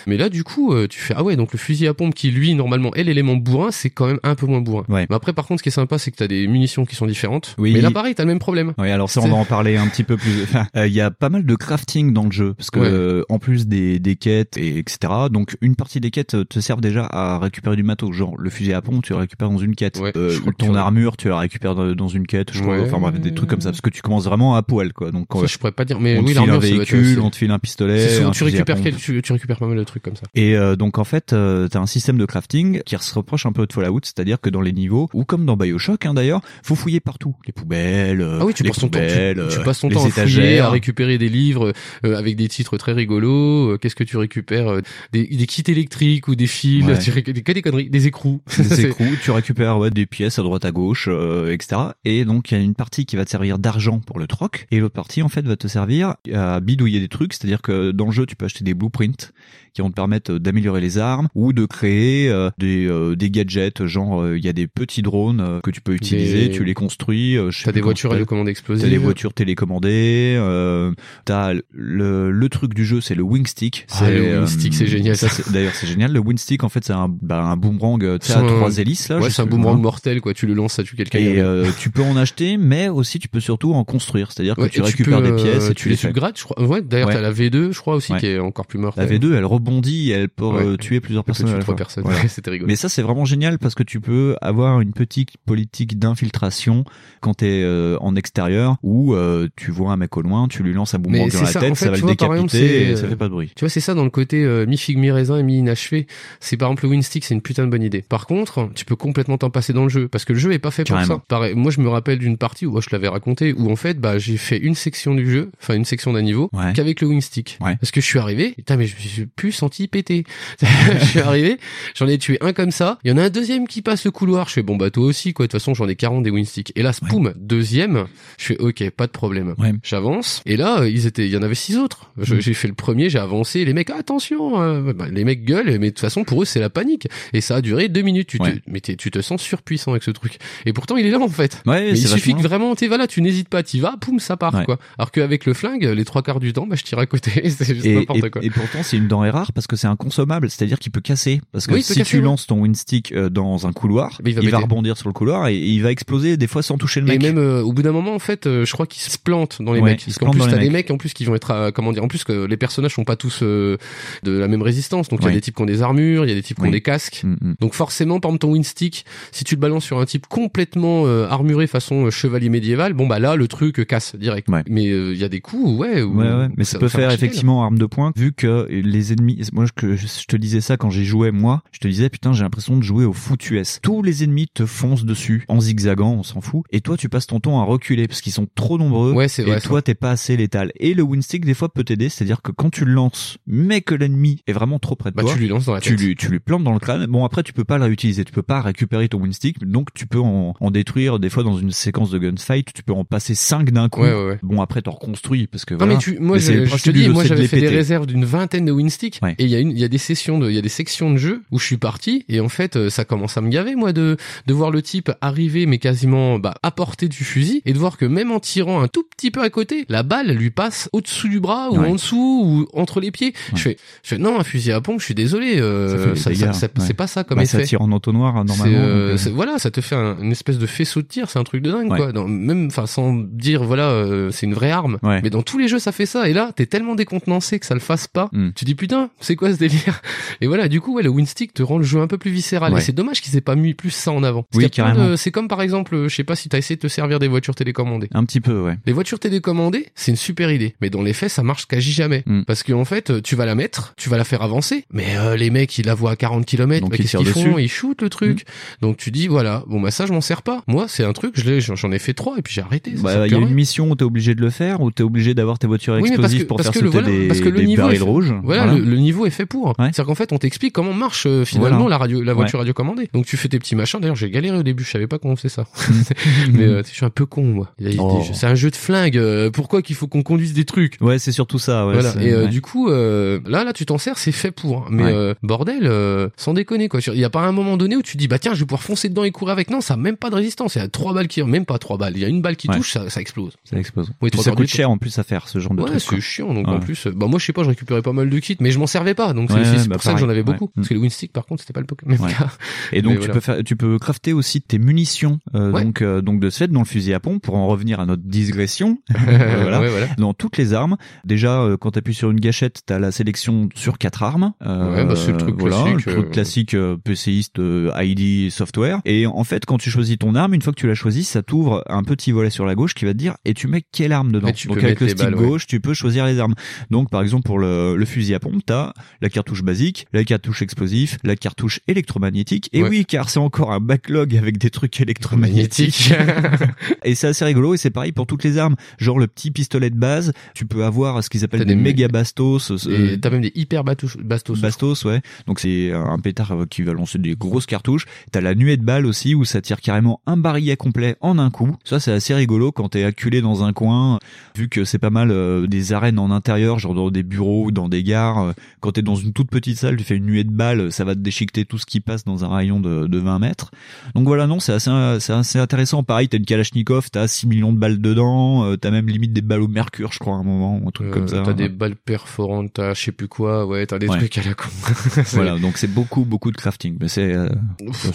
Mais là du coup, euh, tu fais ah ouais, donc le fusil à pompe qui lui normalement est l'élément bourrin, c'est quand même un peu moins bourrin. Ouais. Mais après par contre, ce qui est sympa, c'est que t'as des munitions qui sont différentes. Oui. Mais là pareil, t'as le même problème. Oui, alors ça, on va en parler un petit peu plus. Enfin, euh, il y a pas mal de crafting dans le jeu, parce que Ouais. euh, en plus des, des quêtes et etc. Donc une partie des quêtes euh, te servent déjà à récupérer du matos, genre le fusil à pompe, tu le récupères dans une quête. Ouais, Euh, ton armure, tu la récupères dans une quête. Je crois. Enfin bref, des trucs comme ça, parce que tu commences vraiment à poil, quoi. Donc Ça, je pourrais pas dire, mais on te oui, file un véhicule, on te file un pistolet, un tu récupères quel- tu, tu récupères pas mal de trucs comme ça. Et euh, donc en fait, euh, t'as un système de crafting qui se reproche un peu de Fallout, c'est-à-dire que dans les niveaux, ou comme dans Bioshock hein, d'ailleurs, faut fouiller partout, les poubelles, euh, Ah oui, tu les passes ton temps, tu, poubelles, tu euh, passes ton les temps à fouiller, étagères. à récupérer des livres euh, avec des titres très rigolos. euh, Qu'est-ce que tu récupères euh, des, des kits électriques ou des fils, Ouais. tu que des conneries, des écrous. des écrous, tu récupères ouais, des pièces à droite à gauche, euh, etc. Et donc il y a une partie qui va te servir d'argent pour le troc, et l'autre partie en fait va te servir à bidouiller des trucs, c'est-à-dire que dans le jeu tu peux acheter des blueprints qui vont te permettre d'améliorer les armes ou de créer euh, des, euh, des gadgets, genre euh, il y a des petits drones euh, que tu peux utiliser, Des- tu les construis. euh, T'as des voitures à commande explosive. T'as des voitures télécommandées, euh, t'as le, le truc du jeu, c'est le wing stick. Ah, le wing stick, c'est génial, ça. c'est- D'ailleurs, c'est génial. Le wing stick, en fait, c'est un, bah, un boomerang, à C'est trois hélices, là. Ouais, c'est un boomerang mortel, quoi. Tu le lances, ça tue quelqu'un. Et euh, tu peux en acheter, mais aussi tu peux surtout en construire. C'est-à-dire que Ouais, tu récupères peux, des pièces et tu, les fais. upgrades, je crois. Ouais, d'ailleurs, Ouais. t'as la V2, je crois aussi, qui est encore plus mortelle. La V2, elle rebondit elle peut tuer plusieurs personnes trois personnes. C'était rigolo. Mais ça, c'est vraiment génial parce que tu peux avoir une petite politique d'infiltration quand t'es euh, en extérieur où euh, tu vois un mec au loin, tu lui lances un boomerang dans la ça, tête, en fait, ça va tu le vois, exemple, décapiter c'est, et ça euh, fait pas de bruit. Tu vois, c'est ça dans le côté euh, mi figue mi raisin et mi inachevé. C'est par exemple le win stick, c'est une putain de bonne idée. Par contre, tu peux complètement t'en passer dans le jeu parce que le jeu est pas fait pour ça. Pareil, moi je me rappelle d'une partie où moi, je l'avais raconté où en fait bah j'ai fait une section du jeu, enfin une section d'un niveau Ouais. qu'avec le wing stick. Ouais. Parce que je suis arrivé, putain mais je me suis plus senti péter. je suis arrivé, j'en ai tué un comme ça, il y en a un deuxième qui passe le couloir, je fais bon bah toi aussi quoi, de toute façon j'en ai 40 des wing sticks. Et là, Ouais. poum, deuxième, je fais OK, pas de problème. Ouais. J'avance et là ils étaient il y en avait six autres. Mm. J'ai fait le premier, j'ai avancé, les mecs attention, euh, bah, les mecs gueulent mais de toute façon pour eux c'est la panique et ça a duré deux minutes. Tu te, mais tu te sens surpuissant avec ce truc. Et pourtant il est là en fait. Mais il suffit vachement- que vraiment t'es voilà, tu n'hésites pas, t'y vas, poum ça part quoi. Alors qu'avec le flingue, les trois quarts du temps, bah je tire à côté, c'est juste et, n'importe et- quoi. et pourtant c'est une denrée rare parce que c'est inconsommable, c'est-à-dire qu'il peut casser. Parce que Oui, si casser, tu lances ton windstick euh, dans un couloir, il il va rebondir sur le couloir et, et il va exploser des fois sans toucher le Et mec. même euh, au bout d'un moment, en fait, euh, je crois qu'ils se plantent dans les Ouais, mecs. Parce qu'en plus, t'as des mecs. en plus qui vont être, à- comment dire, en plus que les personnages sont pas tous euh, de la même résistance. Donc il y a des types qui ont des armures, il y a des types qui ont des casques. Mm, mm. Donc forcément, par exemple, ton windstick, si tu le balances sur un type complètement armuré façon chevalier médiéval, bon bah là, le truc casse direct. Ouais. Mais il y a des coups, ouais. où- mais ça, peut faire effectivement arme de poing, vu que les ennemis, moi je, je te disais ça quand j'ai joué moi, je te disais putain j'ai l'impression de jouer au foot US. Tous les ennemis te foncent dessus en zigzagant, on s'en fout, et toi tu passes ton temps à reculer parce qu'ils sont trop nombreux. Ouais, c'est et vrai, ça. toi t'es pas assez létal. Et le windstick des fois peut t'aider, c'est-à-dire que quand tu le lances, mais que l'ennemi est vraiment trop près de Bah toi, tu lui lances dans la tu tête. lui, tu lui plantes dans le crâne. Bon après tu peux pas le réutiliser, tu peux pas récupérer ton windstick, donc tu peux en, en détruire des fois dans une séquence de gunfight, tu peux en passer 5 d'un coup. Ouais, ouais, ouais. Bon après t'en reconstruis parce que Non voilà. mais tu, moi Mais je, je te dis, moi de j'avais fait des réserves d'une vingtaine de windsticks Ouais. et il y a une, il y a des sessions de, il y a des sections de jeu où je suis parti et en fait euh, ça commence à me gaver moi de de voir le type arriver mais quasiment bah à portée du fusil et de voir que même en tirant un tout petit peu à côté, la balle lui passe au-dessous du bras ou Ouais. en dessous ou entre les pieds. Je fais, je fais non un fusil à pompe, je suis désolé, euh, Ça ouais. c'est pas ça comme Bah, effet. ça tire en entonnoir hein, normalement. euh, donc, euh, voilà, ça te fait un- une espèce de faisceau de tir, c'est un truc de dingue quoi. Dans- même, enfin, sans dire voilà, euh, c'est une vraie arme. Ouais. Mais dans tous les jeux, ça fait ça. Et là, t'es tellement décontenancé que ça le fasse pas. Mm. Tu dis putain, c'est quoi ce délire? Et voilà, du coup, ouais, le Winstick te rend le jeu un peu plus viscéral. Ouais. Et c'est dommage qu'ils aient pas mis plus ça en avant. Parce Oui, carrément. C'est comme par exemple, euh, je sais pas si t'as essayé de te servir des voitures télécommandées. Un petit peu, ouais. Les voitures télécommandées, c'est une super idée. Mais dans les faits, ça marche quasi jamais. Mm. Parce qu'en fait, euh, tu vas la mettre, tu vas la faire avancer. Mais euh, les mecs, ils la voient à 40 km. Donc mais ils qu'est-ce qu'ils font? Ils shootent le truc. Donc tu dis, voilà, bon bah ça, je m'en sers pas. Moi, c'est un truc, j'en ai fait trois et puis j'ai arrêté. Bah, il y a une mission où t'es obligé de le faire, où t'es obligé d'avoir tes voitures explosives pour faire le- sauter voilà, des, parce que le des niveau barils fait- rouges. Voilà, Le, le niveau est fait pour. Ouais. C'est-à-dire qu'en fait, on t'explique comment marche euh, finalement Voilà. la radio, la voiture Ouais. radiocommandée. Donc tu fais tes petits machins. D'ailleurs, j'ai galéré au début, je savais pas comment on faisait ça. mais euh, je suis un peu con moi. Oh. C'est un jeu de flingue. euh, pourquoi qu'il faut qu'on conduise des trucs? Ouais, c'est surtout ça. Ouais, voilà. Et euh, ouais. du coup, euh, là, là, tu t'en sers, c'est fait pour. Mais Ouais. euh, bordel, euh, sans déconner quoi. Il y a pas un moment donné où tu dis bah tiens, je vais pouvoir foncer dedans et courir avec. Non, ça a même pas de résistance. Il y a trois balles qui, même pas trois balles. Il y a une balle qui touche, ça, ça explose. Ça explose. Oui, ça coûte cher en plus à faire ce genre de Ouais, truc. c'est chiant. Donc en plus, bah moi je sais pas, je récupérais pas mal de kits, mais je m'en servais pas. Donc c'est c'est bah, pour ça que j'en avais beaucoup. Mm. Parce que le Winstick par contre, c'était pas le même Ouais. cas. Et donc Mais tu voilà. peux faire, tu peux crafter aussi tes munitions. euh, Ouais. Donc euh, donc de ce fait dans le fusil à pompe pour en revenir à notre digression. voilà. Ouais, voilà. Dans toutes les armes, déjà euh, quand tu appuies sur une gâchette, t'as la sélection sur quatre armes. Euh, Ouais, bah, c'est le truc voilà, classique, le truc euh. classique euh, PCiste euh, ID software. Et en fait, quand tu choisis ton arme, une fois que tu l'as choisi, ça t'ouvre un petit volet sur la gauche qui va te dire et tu mets quelle arme dedans? Tu Donc peux avec le stick balles, gauche, tu peux choisir les armes. Donc par exemple pour le, le fusil à pompe, t'as la cartouche basique, la cartouche explosif, la cartouche électromagnétique. Et Ouais. oui, car c'est encore un backlog avec des trucs électromagnétiques. Magnétique. et c'est assez rigolo et c'est pareil pour toutes les armes. Genre le petit pistolet de base, tu peux avoir ce qu'ils appellent des, des méga bastos. euh, t'as même des hyper bastos. Bastos, ouais. Donc c'est un pétard euh, qui va lancer des grosses cartouches. T'as la nuée de balles aussi où ça tire carrément un barillet complet en un coup. Ça c'est assez rigolo quand t'es acculé dans un coin. Vu que c'est pas mal euh, des arènes en intérieur, genre dans des bureaux ou dans des gares. Quand t'es dans une toute petite salle, tu fais une nuée de balles, ça va te déchiqueter tout ce qui passe dans un rayon de, de 20 mètres. Donc voilà, non, c'est assez, c'est assez intéressant. Pareil, t'as une Kalachnikov, t'as 6 millions de balles dedans, euh, t'as même limite des balles au mercure, je crois, à un moment, un truc Euh, comme ça. T'as des balles perforantes, t'as je sais plus quoi, ouais, t'as des Ouais. trucs à la con. Voilà, donc c'est beaucoup, beaucoup de crafting. Mais c'est, euh,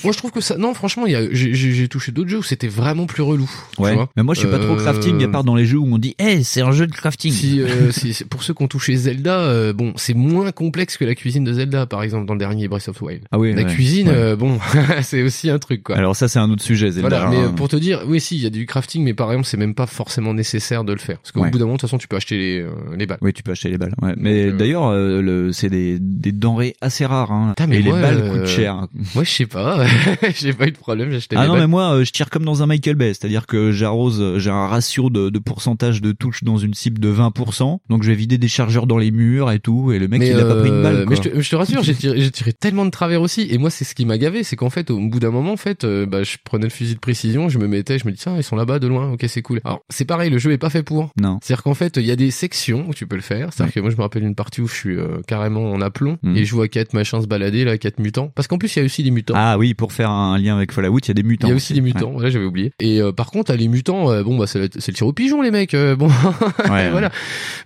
Moi je trouve que ça, non franchement, j'ai, touché d'autres jeux où c'était vraiment plus relou. tu Ouais. vois. Mais moi, je suis pas trop Euh, crafting, à part dans les jeux où on dit, eh, c'est un jeu de crafting. Si, euh, si- si- pour ceux qui ont touché Zelda, euh, bon, c'est moins complexe que la cuisine de Zelda, par exemple, dans le dernier Breath of the Wild. Ah oui, la cuisine, Ouais. euh, bon, c'est aussi un truc, quoi. Alors ça, c'est un autre sujet, Zelda. Voilà, mais hein. pour te dire, oui, si, il y a du crafting, mais par exemple, c'est même pas forcément nécessaire de le faire. Parce qu'au Ouais. bout d'un moment, de toute façon, tu peux acheter les, euh, les balles. Oui, tu peux acheter les balles. Ouais. Mais euh, d'ailleurs, euh, c'est des, des denrées assez rares. Hein. Mais Et moi, les balles euh, coûtent cher. Moi, je sais pas, j'ai pas eu de problème, j'ai acheté Ah non, balles. mais moi, je tire comme dans un Michael Bay, c'est-à-dire que j'arrose, j'ai un ratio de, de pourcentage de touche dans une cible de 20%, donc je vais vider des chargeurs dans les murs et tout, et le mec, mais il a pas pris une balle. mais quoi. je te, je te rassure, j'ai tiré, j'ai tiré tellement de travers aussi. Et moi, c'est ce qui m'a gavé, c'est qu'en fait, au bout d'un moment, en fait, euh, bah, je prenais le fusil de précision, je me mettais, je me dis tiens, ils sont là-bas de loin, ok, c'est cool. Alors, c'est pareil, le jeu est pas fait pour. Non. C'est-à-dire qu'en fait, il y a des sections où tu peux le faire. C'est-à-dire que moi, je me rappelle une partie où je suis euh, carrément en aplomb Mhm. et je vois quatre machins se balader, là, quatre mutants. Parce qu'en plus, il y a aussi des mutants. Ah oui, pour faire un lien avec Fallout, il y a des mutants. Il y a aussi des mutants, voilà, j'avais oublié. Et euh, par contre, les mutants, bon bah c'est le, tir au pigeon, les mecs. bon, Ouais, ouais. voilà.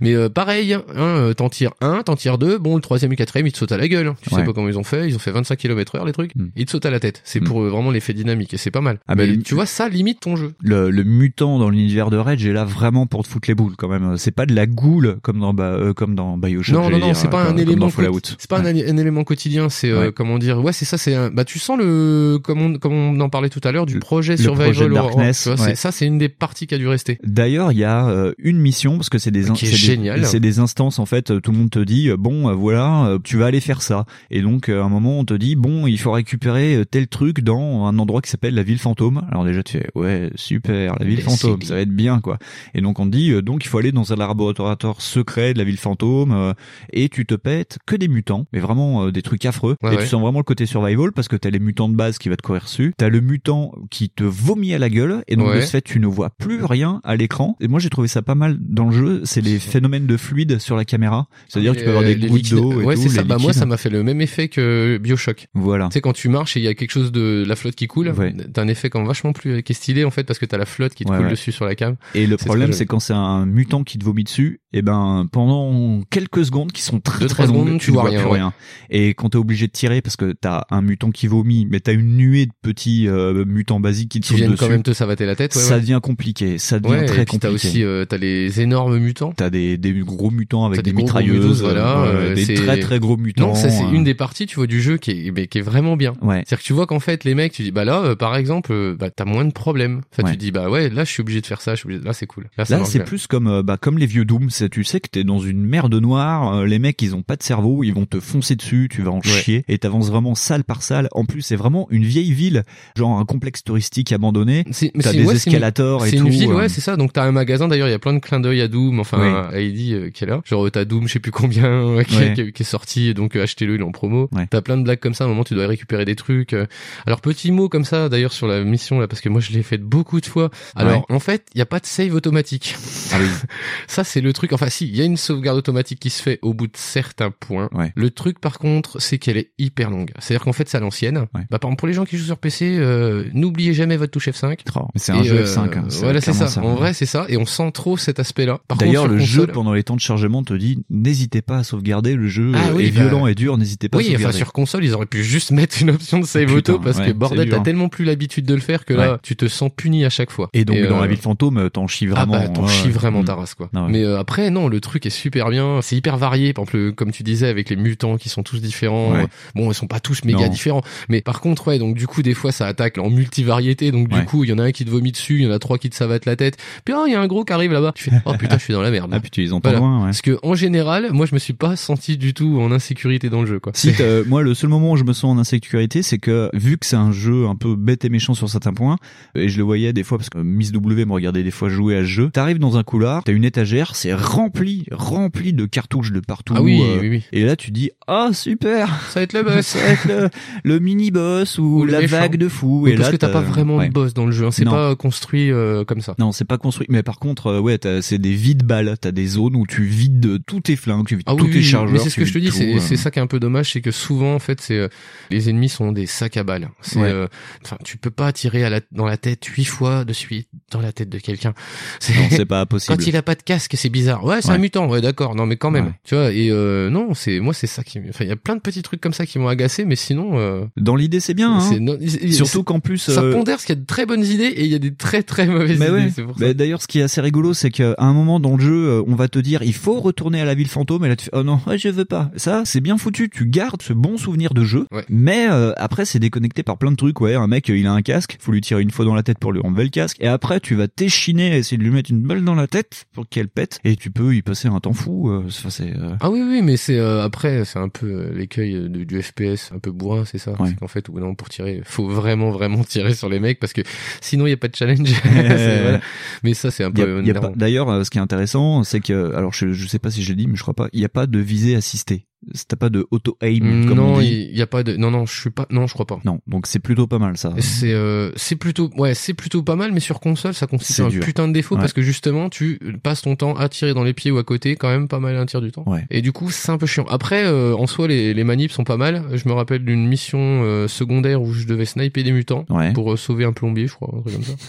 Mais pareil, hein, t'en tires un, t'en tires deux, eux, bon, le troisième et quatrième, ils te sautent à la gueule. hein. Tu Ouais. sais pas comment ils ont fait. Ils ont fait 25 km heure, les trucs. Mm. Ils te sautent à la tête. C'est pour euh, vraiment l'effet dynamique et c'est pas mal. Ah, bah, Mais le- tu vois, ça limite ton jeu. le, le mutant dans l'univers de Rage est là vraiment pour te foutre les boules quand même. C'est pas de la goule comme dans, Ba- euh, comme dans Bioshock. Non, non, non, c'est pas un comme élément. C'est pas un, Ouais. un élément quotidien. C'est euh, Ouais. comment dire. Ouais, c'est ça. C'est un. Bah, tu sens le comme on comme on en parlait tout à l'heure du projet le Survival projet Horror. Darkness, Tu vois, c'est- ouais. ça, c'est une des parties qui a dû rester. D'ailleurs, il y a euh, une mission parce que c'est des, in- Qui est c'est des- géniale. c'est des instances en fait. Tout le monde te dit bon, voilà, tu vas aller faire ça. Et donc à un moment, on te dit bon, il faut récupérer euh, tel truc dans un endroit qui s'appelle la ville fantôme. Alors déjà, tu fais ouais, super, la ville fantôme, ça va être bien quoi. Et donc on te dit euh, donc il faut aller dans un laboratoire secret de la ville fantôme euh, et tu te pètes que des mutants, mais vraiment euh, des trucs affreux. Ouais, et ouais. tu sens vraiment le côté survival parce que t'as les mutants de base qui va te courir dessus, t'as le mutant qui te vomit à la gueule et donc Ouais. de ce fait tu ne vois plus rien à l'écran. Et moi j'ai trouvé ça pas mal dans le jeu, c'est les phénomènes de fluide sur la caméra, c'est-à-dire que tu peux avoir des gouttes d'eau et Ouais, tout. c'est ça. les Bah, moi, ça m'a fait le même effet que Bioshock. Voilà. Tu sais, quand tu marches et il y a quelque chose de la flotte qui coule, Ouais. t'as un effet comme vachement plus qui est stylé en fait parce que t'as la flotte qui te Ouais, coule ouais. dessus sur la cam. Et le problème, c'est quand c'est un mutant qui te vomit dessus, et ben pendant quelques secondes qui sont très Deux, très longues, tu tu ne vois vois rien, plus rien. Et quand t'es obligé de tirer parce que t'as un mutant qui vomit, mais t'as une nuée de petits euh, mutants basiques qui te Qui viennent dessus, quand même te savater la tête. Ouais, ça devient compliqué. Ça devient très et puis t'as aussi euh, t'as les énormes mutants. T'as des, des gros mutants avec des, mitrailleuses, voilà, euh, des très très gros mutants. Non, ça c'est euh, une des parties, tu vois, du jeu qui est, mais qui est vraiment bien. Ouais. C'est-à-dire que tu vois qu'en fait, les mecs, tu dis, bah là, euh, par exemple, euh, bah t'as moins de problèmes. Enfin, Ouais. tu dis, bah ouais, là, je suis obligé de faire ça, je suis obligé de- là, c'est cool. Là, c'est plus comme euh, bah comme les vieux Doom. C'est tu sais que t'es dans une mer de noir. euh, les mecs, ils ont pas de cerveau. Ils vont te foncer dessus. Tu vas en chier et t'avances vraiment salle par salle. En plus, c'est vraiment une vieille ville, genre un complexe touristique abandonné. C'est- T'as c'est- des c'est une- escalators et C'est tout. une ville, ouais, c'est ça. Donc t'as un magasin. D'ailleurs, il y a plein de clins d'œil à Doom, enfin à Heidi qui est là. Genre t'as Doom, je sais plus combien, qui, Ouais. qui- qui est sorti. Donc achetez-le, il est en promo. T'as plein de blagues comme ça. À un moment, tu dois récupérer des trucs. euh. Alors petit mot comme ça, d'ailleurs sur la mission là, parce que moi je l'ai fait beaucoup de fois. Alors en fait, il y a pas de save automatique. Ah oui. Ça c'est le truc. Enfin si, il y a une sauvegarde automatique qui se fait au bout de certains points. Ouais. Le truc par contre, c'est qu'elle est hyper longue. C'est-à-dire qu'en fait, c'est à l'ancienne. Ouais. Bah par exemple pour les gens qui jouent sur PC, euh, n'oubliez jamais votre touche F5. Oh, c'est un jeu euh, F5. hein, Voilà, c'est ça. En vrai, c'est ça. Et on sent trop cet aspect-là. Par D'ailleurs, le jeu pendant les temps de chargement te dit n'hésitez pas à sauvegarder. Le jeu Ah oui, est bah- violent et dur. N'hésitez pas à Oui, enfin sauvegarder. sur console, ils auraient pu juste mettre une option de save Putain, auto parce ouais, que bordel, t'as hein. tellement plus l'habitude de le faire que là, Ouais. tu te sens puni à chaque fois. Et donc dans euh, la ville fantôme, t'en chies vraiment. Ah bah t'en ouais, chies ouais. vraiment Mm. ta race quoi. Ah. Mais euh, après non, le truc est super bien, c'est hyper varié. Par exemple, comme tu disais avec les mutants qui sont tous différents. Ouais. euh, Bon, ils sont pas tous méga Non. différents, mais par contre ouais, donc du coup des fois ça attaque en multivariété. Donc du coup il y en a un qui te vomit dessus, il y en a trois qui te savatent la tête. Puis ah, il y a un gros qui arrive là-bas. Tu fais oh putain je suis dans la merde. Ah puis tu les entends Voilà. loin. Ouais. Parce que en général, moi je me suis pas senti du tout en insécurité dans le jeu quoi. Si moi le seul moment où je me sens en insécurité, c'est que vu que c'est un jeu un peu bête et méchant sur certains points, et je le voyais des fois parce que Miss W me regardait des fois jouer à ce jeu, t'arrives dans un couloir, t'as une étagère, c'est rempli, rempli de cartouches de partout. Ah oui, euh, oui, oui. Et là tu dis ah super, Ça va être le boss. ça va être le, le mini boss ou, la vague de fou. Oui, et parce là que t'as pas vraiment ouais. de boss dans le jeu, hein. c'est pas construit euh, comme ça. Non, c'est pas construit. Mais par contre, euh, ouais, t'as- c'est des vides balles. T'as des zones où tu vides tous tes flingues, tu vides Ah tous tes chargeurs. mais c'est ce que je te dis, c'est ça qui est un peu dommage, c'est que souvent en fait, c'est les ennemis sont des sacs à balles. C'est, Ouais. euh, enfin, tu peux pas tirer à la, dans la tête huit fois de suite dans la tête de quelqu'un. C'est Non, c'est pas possible. quand il a pas de casque, c'est bizarre. Ouais, c'est Ouais. un mutant. Ouais, d'accord. Non, mais quand même, Ouais. tu vois. Et euh, non, c'est moi, c'est ça qui. Enfin, il y a plein de petits trucs comme ça qui m'ont agacé, mais sinon, euh, Dans l'idée, c'est bien. Hein. non- Surtout qu'en plus, ça euh, pondère parce qu'il y a de très bonnes idées et il y a des très très mauvaises Mais idées. ouais. C'est pour ça. Mais D'ailleurs, ce qui est assez rigolo, c'est qu'à un moment dans le jeu, euh, on va te dire, il faut retourner à la ville fantôme, et là tu fais, oh non, je veux pas. Ça, c'est bien foutu. Tu gardes ce bon souvenir de jeu, Ouais. mais euh, après, c'est déconnecté par plein de trucs. Ouais, un mec, euh, il a un casque, faut lui tirer une fois dans la tête pour lui enlever le casque, et après, tu vas t'échiner, à essayer de lui mettre une balle dans la tête pour qu'elle pète, et tu peux y passer un temps fou. euh, c'est. euh, Ah oui oui mais c'est euh, après c'est un peu l'écueil du, du FPS un peu bourrin c'est ça Ouais. c'est qu'en fait d'un moment, pour tirer faut vraiment vraiment tirer sur les mecs parce que sinon il y a pas de challenge voilà. mais ça c'est un peu D'ailleurs, ce qui est intéressant, c'est que, alors je, je sais pas si je l'ai dit, mais je crois pas, il n'y a pas de visée assistée. T'as pas de auto-aim, comme non on dit. il y a pas de non non je suis pas non je crois pas Non, donc c'est plutôt pas mal ça. C'est euh, c'est plutôt ouais c'est plutôt pas mal mais sur console ça constitue un dur. putain de défaut Ouais. parce que justement tu passes ton temps à tirer dans les pieds ou à côté quand même pas mal un tiers du temps Ouais. et du coup c'est un peu chiant après euh, en soi les, les manips sont pas mal je me rappelle d'une mission euh, secondaire où je devais sniper des mutants Ouais. pour euh, sauver un plombier je crois un truc comme ça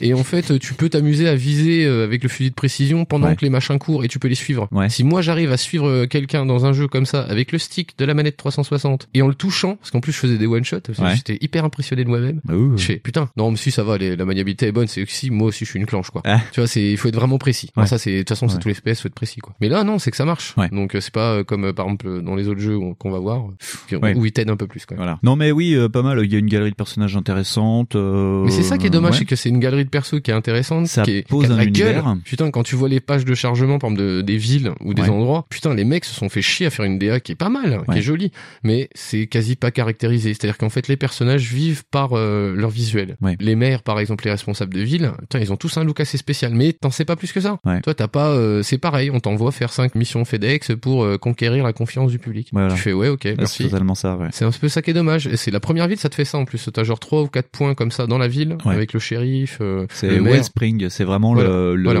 Et en fait, tu peux t'amuser à viser euh, avec le fusil de précision pendant Ouais. que les machins courent et tu peux les suivre. Ouais. Si moi j'arrive à suivre euh, quelqu'un dans un jeu comme ça avec le stick de la manette 360 et en le touchant, parce qu'en plus je faisais des one shots, Ouais. j'étais hyper impressionné de moi-même. Bah. Je fais putain, non mais si ça va, les- la maniabilité est bonne, c'est que si moi aussi je suis une clanche quoi. Ah. Tu vois, c'est il faut être vraiment précis. Ouais. ça c'est de toute façon c'est tous les FPS, faut être précis quoi. Mais là non, c'est que ça marche. Ouais. Donc euh, c'est pas comme par exemple dans les autres jeux qu'on va voir où ils t'aident un peu plus même. Voilà. Non mais oui, euh, pas mal. Il y a une galerie de personnages intéressantes. euh, Mais c'est ça qui est dommage, c'est que c'est une galerie de persos qui est intéressante, Ça qui, est, pose qui a de un la gueule. Putain, quand tu vois les pages de chargement, par exemple, de, des villes ou des Ouais. endroits, putain, les mecs se sont fait chier à faire une DA qui est pas mal, qui est jolie, mais c'est quasi pas caractérisé. C'est-à-dire qu'en fait, les personnages vivent par euh, leur visuel. Ouais. Les maires, par exemple, les responsables de ville, putain, ils ont tous un look assez spécial, mais t'en sais pas plus que ça. Toi, t'as pas, euh, c'est pareil, on t'envoie faire cinq missions FedEx pour euh, conquérir la confiance du public. Voilà. Tu fais ouais, ok, Ah, C'est merci. totalement ça. Ouais. C'est un peu ça qui est dommage. C'est la première ville, ça te fait ça en plus. T'as genre trois ou quatre points comme ça dans la ville, avec le shérif, euh, C'est le. Wellspring, c'est vraiment Voilà. le, le- Voilà.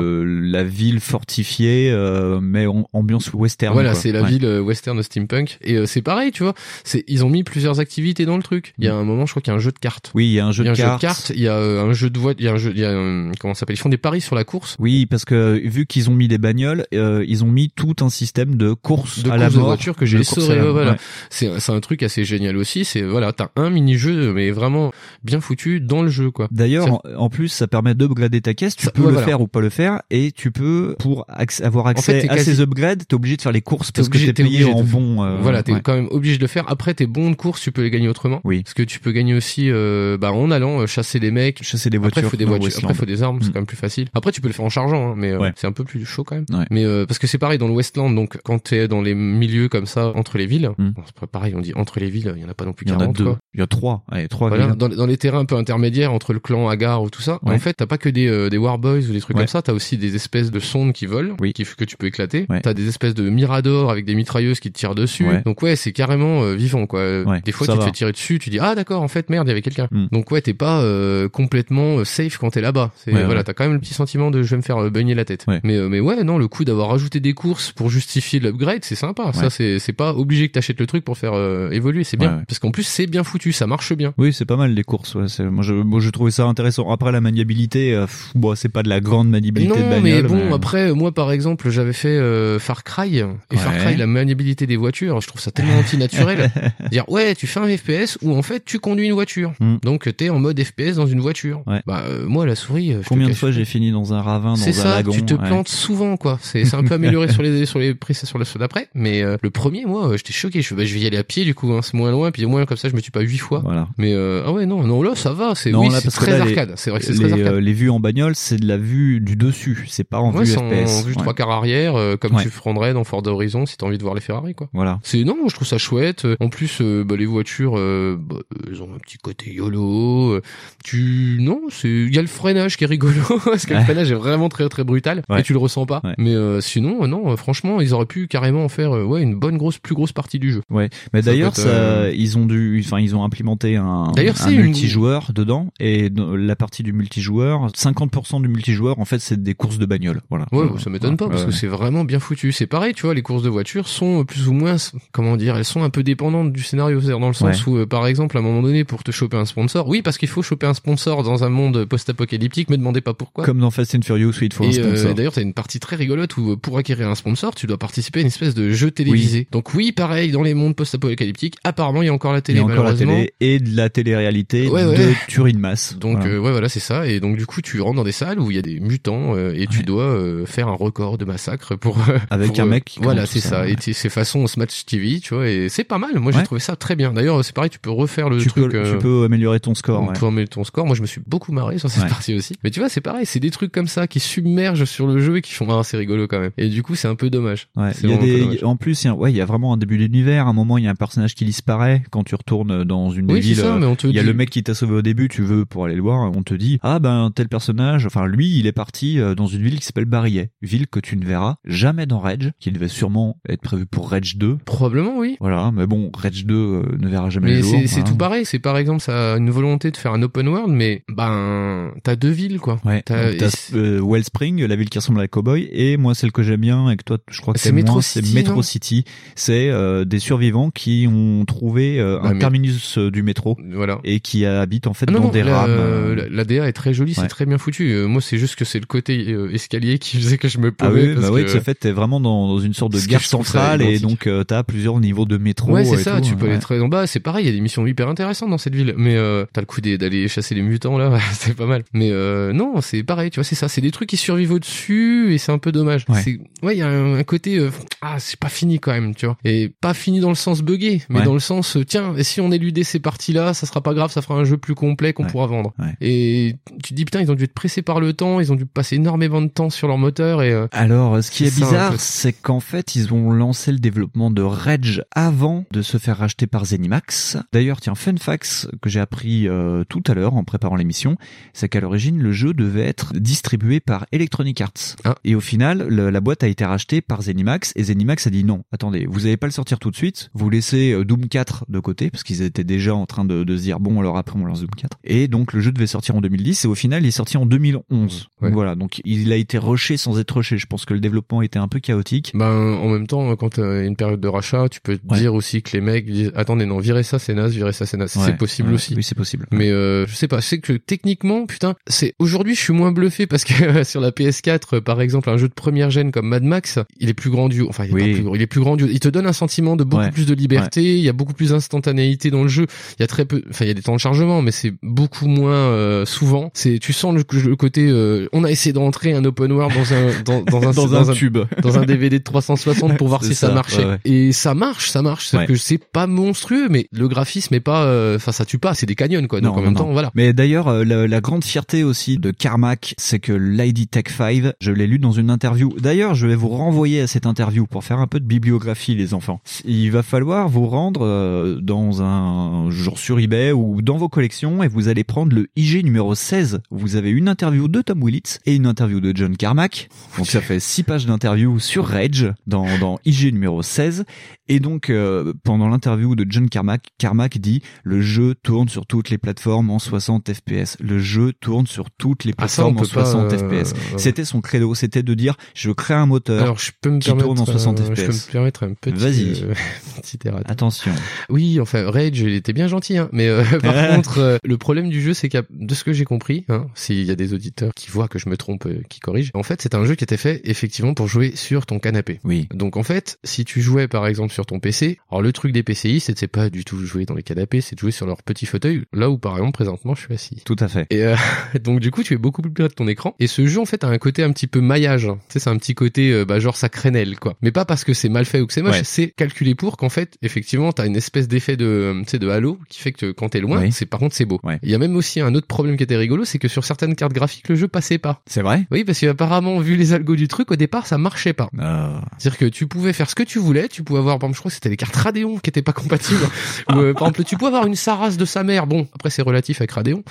la ville fortifiée, euh, mais en ambiance western. Voilà, c'est la Ouais. ville euh, western steampunk. Et euh, c'est pareil, tu vois. C'est, ils ont mis plusieurs activités dans le truc. Il y a un moment, je crois qu'il y a un jeu de cartes. Oui, il y a un jeu il y a de un cartes. jeu de cartes. Il y a euh, un jeu de voiture. Il y a un jeu. Il y a un- comment ça s'appelle? Ils font des paris sur la course. Oui, parce que vu qu'ils ont mis des bagnoles, euh, ils ont mis tout un système de course de à la de voiture que j'ai ouais, voilà. ouais. C'est, c'est un truc assez génial aussi. C'est voilà, t'as un mini jeu mais vraiment bien foutu dans le jeu quoi. D'ailleurs, en plus, ça permet d'upgrader ta caisse. Tu Ça- peux ouais, le voilà. faire ou pas le faire, et tu peux, pour acc- avoir accès fait, à quasi- ces upgrades, t'es obligé de faire les courses parce obligé- que t'es payé en bon. euh, voilà, t'es ouais. quand même obligé de le faire. Après, tes bons de course, tu peux les gagner autrement. Oui. Parce que tu peux gagner aussi, euh, bah, en allant euh, chasser des mecs. Chasser des Après, voitures. faut des voitures. Westland. Après, faut des armes. C'est Mm. quand même plus facile. Après, tu peux le faire en chargeant, hein, mais euh, Ouais. c'est un peu plus chaud quand même. Ouais. Mais euh, parce que c'est pareil dans le Westland. Donc, quand t'es dans les milieux comme ça entre les villes, Mm. c'est pareil. On dit entre les villes, il y en a pas non plus Il y en 40. a deux. quoi. Il y a trois. Allez, trois. Voilà, dans, dans les terrains un peu intermédiaires entre le clan Agar ou tout ça, Ouais. en fait, t'as pas que des, euh, des Warboys ou des trucs Ouais. comme ça, t'as aussi des espèces de sondes qui volent, Oui. qui, que tu peux éclater. Ouais. T'as des espèces de miradors avec des mitrailleuses qui te tirent dessus. Donc ouais, c'est carrément euh, vivant quoi. Des fois, ça tu te fais tirer dessus, tu dis ah d'accord, en fait merde, il y avait quelqu'un. Mm. Donc ouais, t'es pas euh, complètement euh, safe quand t'es là-bas. Voilà, t'as quand même le petit sentiment de je vais me faire euh, beugner la tête. Mais euh, mais ouais, non, le coup d'avoir rajouté des courses pour justifier l'upgrade, c'est sympa. Ça c'est c'est pas obligé que t'achètes le truc pour faire évoluer, c'est bien. Parce qu'en plus c'est bien foutu, ça marche bien. Oui, c'est pas mal les courses. Moi, je, moi, je trouvais ça intéressant. Après, la maniabilité, euh, bon, c'est pas de la grande maniabilité de Non, bagnole. mais bon, après, moi, par exemple, j'avais fait euh, Far Cry, et Far. Cry, la maniabilité des voitures, je trouve ça tellement antinaturel. Dire, ouais, tu fais un FPS où, en fait, tu conduis une voiture. Mm. Donc, t'es en mode FPS dans une voiture. Ouais. Bah, euh, moi, la souris, euh, je Combien de fois j'ai fini dans un ravin, dans un ça, lagon tu te ouais. plantes souvent, quoi. C'est un peu amélioré sur les sur les prix, sur le ceux d'après. Mais euh, le premier, moi, euh, j'étais choqué. Je, bah, je vais y aller à pied, du coup, hein, c'est moins loin. Puis au moins, comme ça, je me tue pas huit fois. Voilà. Mais euh, ah ouais, non, non, là, ça va. C'est oui, très arcade. C'est vrai que c'est très arcade. euh, les vues en bagnole, c'est de la vue du dessus, c'est pas en Ouais, vue FPS. en vue Ouais. trois quarts arrière, euh, comme Ouais. tu prendrais dans Ford Horizon si t'as envie de voir les Ferrari, quoi. Voilà. C'est non, je trouve ça chouette. En plus, euh, bah, les voitures, euh, bah, elles ont un petit côté yolo. Euh, Tu non, c'est il y a le freinage qui est rigolo parce que le freinage est vraiment très très brutal Ouais. et tu le ressens pas. Ouais. Mais euh, sinon, euh, non, euh, franchement, ils auraient pu carrément en faire euh, ouais une bonne grosse plus grosse partie du jeu. Ouais, mais d'ailleurs, euh, ils ont dû, enfin, ils ont implémenté un, un une- multijoueur dedans, et la partie du multijoueur, 50% du multijoueur, en fait, c'est des courses de bagnole. Voilà. Ouais, ça m'étonne pas parce Ouais. que c'est vraiment bien foutu. C'est pareil, tu vois, les courses de voitures sont plus ou moins, comment dire, elles sont un peu dépendantes du scénario, c'est-à-dire dans le sens où, euh, par exemple, à un moment donné, pour te choper un sponsor, oui, parce qu'il faut choper un sponsor dans un monde post-apocalyptique, me demandez pas pourquoi. Comme dans Fast and Furious, où il faut un Et euh, sponsor. d'ailleurs, t'as une partie très rigolote où euh, pour acquérir un sponsor, tu dois participer à une espèce de jeu télévisé. Donc oui, pareil, dans les mondes post-apocalyptiques, apparemment, il y a encore la Il y télé, a encore la malheureusement. télé et de la télé-réalité Ouais, de. Turing Mass. Donc Voilà. euh, ouais voilà c'est ça et donc du coup tu rentres dans des salles où il y a des mutants euh, et tu dois euh, faire un record de massacre pour euh, Avec pour, un euh, mec qui voilà c'est ça, ouais. et c'est façon Smash TV tu vois et c'est pas mal moi j'ai trouvé ça très bien d'ailleurs c'est pareil tu peux refaire le tu, truc peux, euh, tu peux améliorer ton score. ouais. peut améliorer ton score moi je me suis beaucoup marré sur cette partie aussi mais tu vois c'est pareil c'est des trucs comme ça qui submergent sur le jeu et qui font ah c'est rigolo quand même et du coup c'est un peu dommage il y a des, en plus, il y a, ouais, il y a vraiment un début d'univers. À un moment, il y a un personnage qui disparaît quand tu retournes dans une oui c'est villes. ça mais on te Il y a dit- le mec qui t'a sauvé au début, tu veux pour aller le voir, on te dit ah ben tel personnage, enfin lui il est parti euh, dans une ville qui s'appelle Barillet, ville que tu ne verras jamais dans Rage, qui devait sûrement être prévu pour Rage 2. probablement oui Voilà, mais bon Rage 2 euh, ne verra jamais Mais le jour. c'est c'est voilà. tout pareil, c'est par exemple ça a une volonté de faire un open world, mais ben t'as deux villes quoi. Ouais, T'as- euh, Wellspring, la ville qui ressemble à Cowboy, et moi celle que j'aime bien et que toi je crois que C'est Metro c'est Metro City. C'est euh, des survivants qui ont trouvé euh, Bah, un mais- terminus du métro Voilà. et qui habitent en fait Ah non, dans non, des la, rames. la, la DA est très très joli, Ouais. c'est très bien foutu. Euh, moi, c'est juste que c'est le côté euh, escalier qui faisait que je me Ah paumais. oui, parce bah oui, de ce fait, t'es vraiment dans, dans une sorte de gare centrale et donc euh, t'as plusieurs niveaux de métro. Ouais, c'est ça, tout, tu peux ouais. aller très en bas, c'est pareil, il y a des missions hyper intéressantes dans cette ville, mais t'as le coup d'aller chasser les mutants là, c'est pas mal. Mais non, c'est pareil, tu vois, c'est ça, c'est des trucs qui survivent au-dessus et c'est un peu dommage. Ouais. C'est ouais, il y a un, un côté ah, c'est pas fini quand même, tu vois. Et pas fini dans le sens buggé, mais dans le sens tiens, et si on éludait ces parties-là, ça sera pas grave, ça fera un jeu plus complet qu'on pourra vendre. Et tu te dis putain, ils ont dû être pressés par le temps, ils ont dû passer énormément de temps sur leur moteur et euh, Alors, ce qui est bizarre, c'est qu'en fait, ils ont lancé le développement de Rage avant de se faire racheter par Zenimax. D'ailleurs, tiens, fun facts que j'ai appris euh, tout à l'heure en préparant l'émission, c'est qu'à l'origine, le jeu devait être distribué par Electronic Arts. Ah. Et au final, le- la boîte a été rachetée par Zenimax et Zenimax a dit non, attendez, vous allez pas le sortir tout de suite, vous laissez euh, Doom 4 de côté, parce qu'ils étaient déjà en train de, de se dire, bon, alors après, on lance Doom 4. Et donc, le jeu devait sortir en 2010 et au final, il est sorti en 2011. Ouais. Donc voilà, donc il a été rushé sans être rushé. Je pense que le développement était un peu chaotique. Ben, en même temps, quand il y a une période de rachat, tu peux Ouais. dire aussi que les mecs disent, attendez, non, virez ça, c'est naze, virez ça, c'est naze. Ouais, c'est possible aussi. Oui, c'est possible. Mais euh, je sais pas, sais que techniquement, putain, c'est aujourd'hui je suis moins bluffé parce que sur la PS4, euh, par exemple, un jeu de première gêne comme Mad Max, il est plus grandiose. Enfin, il est, Oui. pas plus, il est plus grandiose. Il te donne un sentiment de beaucoup plus de liberté. Il y a beaucoup plus d'instantanéité dans le jeu. Il y a très peu, enfin, il y a des temps de chargement, mais c'est beaucoup moins euh, souvent. C'est, tu sens le, le côté, euh, on a essayé d'entrer un open world dans un dans, dans un Dans un tube. dans un DVD de 360 pour voir si ça, ça, marchait. ouais, ouais. Et ça marche, ça marche. C'est Ouais. que c'est pas monstrueux, mais le graphisme est pas, euh, enfin, ça tue pas. C'est des canyons, quoi. Donc Non, en même non, temps, non. voilà. Mais d'ailleurs, euh, la, la grande fierté aussi de Carmack, c'est que Lady Tech 5, je l'ai lu dans une interview. D'ailleurs, je vais vous renvoyer à cette interview pour faire un peu de bibliographie, les enfants. Il va falloir vous rendre euh, dans un genre sur eBay ou dans vos collections et vous allez prendre le IG numéro 16. Vous avez une interview de Tom Willits et une interview de John Carmack. Donc ça fait six pages d'interview sur Rage dans, dans IG numéro 16. Et donc, euh, pendant l'interview de John Carmack, Carmack dit le jeu tourne sur toutes les plateformes en 60 FPS. Le jeu tourne sur toutes les Ah, plateformes en peut pas, 60 euh, FPS. C'était son credo, c'était de dire je crée un moteur. Alors, je peux me qui tourne en 60 euh, je peux FPS. me permettre un petit, Vas-y. euh, petit. Attention. Oui, enfin, Rage, il était bien gentil, hein. Mais par contre, le problème du jeu, c'est a, de ce que j'ai compris, hein, s'il y a des auditeurs qui voient que je me trompe, euh, qui corrigent. En fait, c'est un jeu qui était fait effectivement pour jouer sur ton canapé. Oui. Donc en fait, si tu jouais par exemple sur ton PC, alors le truc des PCI, c'est de c'est pas du tout jouer dans les canapés, c'est de jouer sur leur petit fauteuil, là où par exemple présentement je suis assis. Tout à fait. Et euh, donc du coup, tu es beaucoup plus près de ton écran. Et ce jeu en fait a un côté un petit peu maillage. hein. Tu sais, c'est un petit côté euh, bah, genre ça crénelle quoi. Mais pas parce que c'est mal fait ou que c'est moche, Ouais. c'est calculé pour qu'en fait effectivement t'as une espèce d'effet de euh, tu sais de halo qui fait que quand t'es loin, Oui. c'est par contre c'est beau. Ouais. Il y a même aussi un autre problème qui était rigolo, c'est que sur certaines cartes graphiques le jeu passait pas. C'est vrai? Oui, parce qu'apparemment vu les algos du truc au départ ça marchait pas. Ah. C'est-à-dire que tu pouvais faire ce que tu voulais, tu pouvais avoir, par exemple, je crois que c'était les cartes Radeon qui étaient pas compatibles. Ou, euh, par exemple, tu pouvais avoir une Saras de sa mère. Bon, après c'est relatif avec Radeon.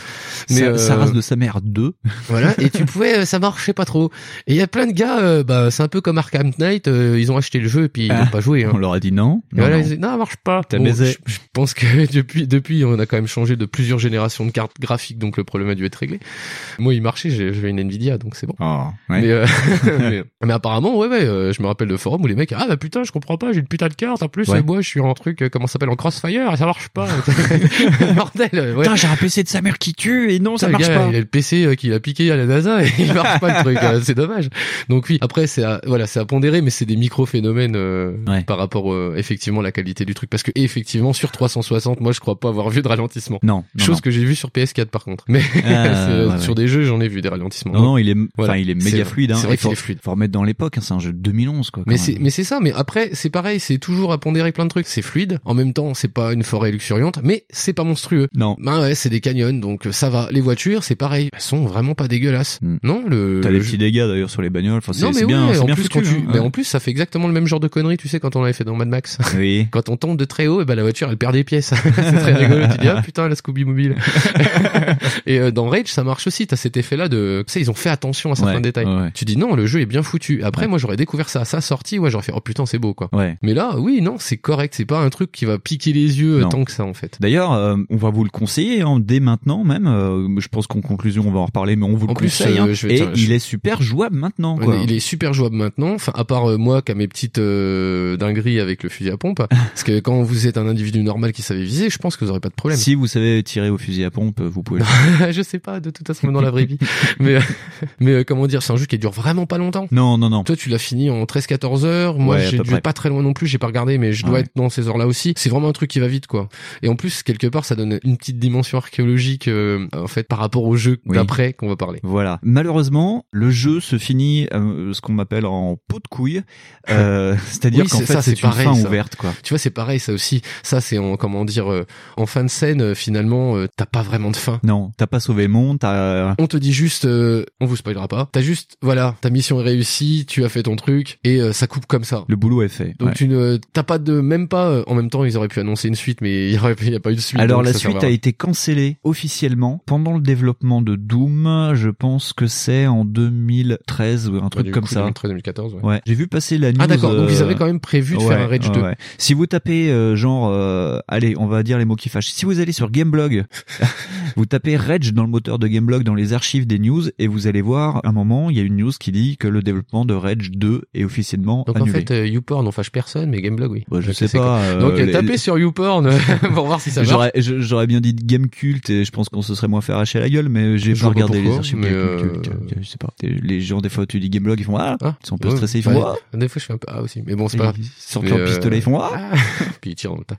Mais Sa, euh, sa race de sa mère 2. voilà, et tu pouvais, euh, ça marchait pas trop. Et il y a plein de gars, euh, bah c'est un peu comme Arkham Knight, euh, ils ont acheté le jeu et puis ils Ah. n'ont pas joué. Hein. On leur a dit non. Et Non, voilà, non. ils disaient, non, ça marche pas. T'as Bon, baisé. je, je pense que depuis, depuis, on a quand même changé de plusieurs générations de cartes graphiques, donc le problème a dû être réglé. Moi, il marchait, j'ai- j'avais une Nvidia, donc c'est bon. Oh, ouais. Mais, euh, mais, mais apparemment, ouais, ouais, euh, je me rappelle de forum où les mecs, ah bah putain, je comprends pas, j'ai une putain de carte, en plus, Ouais. euh, moi, je suis en truc, euh, comment ça s'appelle, en crossfire, et ça marche pas. Bordel, ouais. Putain, j'ai un PC de sa mère qui tue et non, ça Putain, le marche gars, pas. Il a le PC euh, qu'il a piqué à la NASA et il marche pas le truc. euh, c'est dommage. Donc oui, après c'est à, voilà, c'est à pondérer, mais c'est des micro phénomènes euh, Ouais. par rapport euh, effectivement à la qualité du truc. Parce que effectivement sur 360, moi je crois pas avoir vu de ralentissement. Non, non, Chose non. que j'ai vu sur PS4 par contre. Mais Euh, ouais, sur ouais. des jeux, j'en ai vu des ralentissements. Non, non, il est, Voilà. enfin, il est méga fluide. Hein. C'est vrai qu'il est fluide. faut remettre dans l'époque. hein, c'est un jeu de 2011, quoi. Mais c'est, mais c'est ça. Mais après, c'est pareil. C'est toujours à pondérer plein de trucs. C'est fluide. En même temps, c'est pas une forêt luxuriante, mais c'est pas monstrueux. Non. Ben ouais, c'est des canyons, donc ça va. Les voitures, c'est pareil. Elles sont vraiment pas dégueulasses. Hmm. Non, le. T'as des petits dégâts d'ailleurs sur les bagnoles. Enfin, c'est non mais c'est bien, en bien plus hein. mais en plus ça fait exactement le même genre de conneries, tu sais quand on l'avait fait dans Mad Max. Oui. Quand on tombe de très haut, et ben la voiture elle perd des pièces. c'est très rigolo. Tu dis ah putain la Scooby Mobile. et euh, dans Rage ça marche aussi. T'as cet effet là de, tu sais ils ont fait attention à certains Ouais, détails. ouais. Tu dis non le jeu est bien foutu. Après moi j'aurais découvert ça à sa sortie, ouais j'aurais fait oh putain c'est beau quoi. Mais là oui non c'est correct, c'est pas un truc qui va piquer les yeux euh, Non. tant que ça en fait. D'ailleurs, euh, on va vous le conseiller hein, dès maintenant même. euh, je pense qu'en conclusion, on va en reparler, mais on vous le En plus, conseille. euh, hein. je vais et dire, il je- est super jouable maintenant. Quoi. Il est super jouable maintenant. Enfin, à part euh, moi qui a mes petites euh, dingueries avec le fusil à pompe. parce que quand vous êtes un individu normal qui savait viser, je pense que vous aurez pas de problème. Si vous savez tirer au fusil à pompe, vous pouvez. le je sais pas de toute façon dans la vraie vie. mais mais euh, comment dire, c'est un jeu qui dure vraiment pas longtemps. Non, non, non. Toi, tu l'as fini en 13-14 heures. Moi, Ouais, j'ai dû pas très loin non plus. J'ai pas regardé, mais je dois Ouais. être dans ces heures-là aussi. C'est vraiment un truc qui va vite, quoi. Et en plus, quelque part, ça donne une petite dimension archéologique, euh, en fait, par rapport au jeu Oui. d'après qu'on va parler. Voilà. Malheureusement, le jeu se finit euh, ce qu'on m'appelle en pot de couille. Euh, C'est-à-dire Oui, qu'en fait, c'est une pareil, fin ça. ouverte, quoi. Tu vois, c'est pareil, ça aussi. Ça, c'est en, comment dire, euh, en fin de scène, euh, finalement, euh, t'as pas vraiment de fin. Non, t'as pas sauvé monde, t'as... On te dit juste, euh, on vous spoilera pas. T'as juste, voilà, ta mission est réussie, tu as fait ton truc, et euh, ça coupe comme ça. Le boulot est fait. Donc ouais. tu ne, t'as pas de, même pas. euh, En même temps, ils auraient pu annoncer une suite, mais il y aurait, il y a pas eu de suite. Alors la suite a été cancellée officiellement pendant le développement de Doom. Je pense que c'est en 2013 ou un Ouais, truc comme coup, ça. 2013-2014, ouais. Ouais, j'ai vu passer la news. Ah d'accord, donc ils euh, avaient quand même prévu de faire un Rage ouais, 2. ouais. Si vous tapez euh, genre, euh, allez, on va dire les mots qui fâchent. Si vous allez sur Gameblog, vous tapez Rage dans le moteur de Gameblog dans les archives des news et vous allez voir un moment, il y a une news qui dit que le développement de Rage 2 est officiellement Donc annulé. en fait, euh, YouPorn on fâche personne, mais Gameblog oui. Bah, je Ok, sais c'est pas, euh, Donc euh, les- tapez sur YouPorn pour voir si ça marche. J'aurais, je- j'aurais bien dit Gamecult et je pense qu'on se serait moins fait arracher la gueule, mais j'ai Je pas regardé les archives mais, Gamecult. euh, Je sais pas. Les gens, des fois, tu dis Gameblog, ils font ah, Ah, ils sont un peu ouais, stressés, ils font ouais. ah. Des fois je fais un peu ah aussi, mais bon c'est pas grave. Ils sortent leur euh, pistolet, ils font ah. Puis ils tirent dans le tas.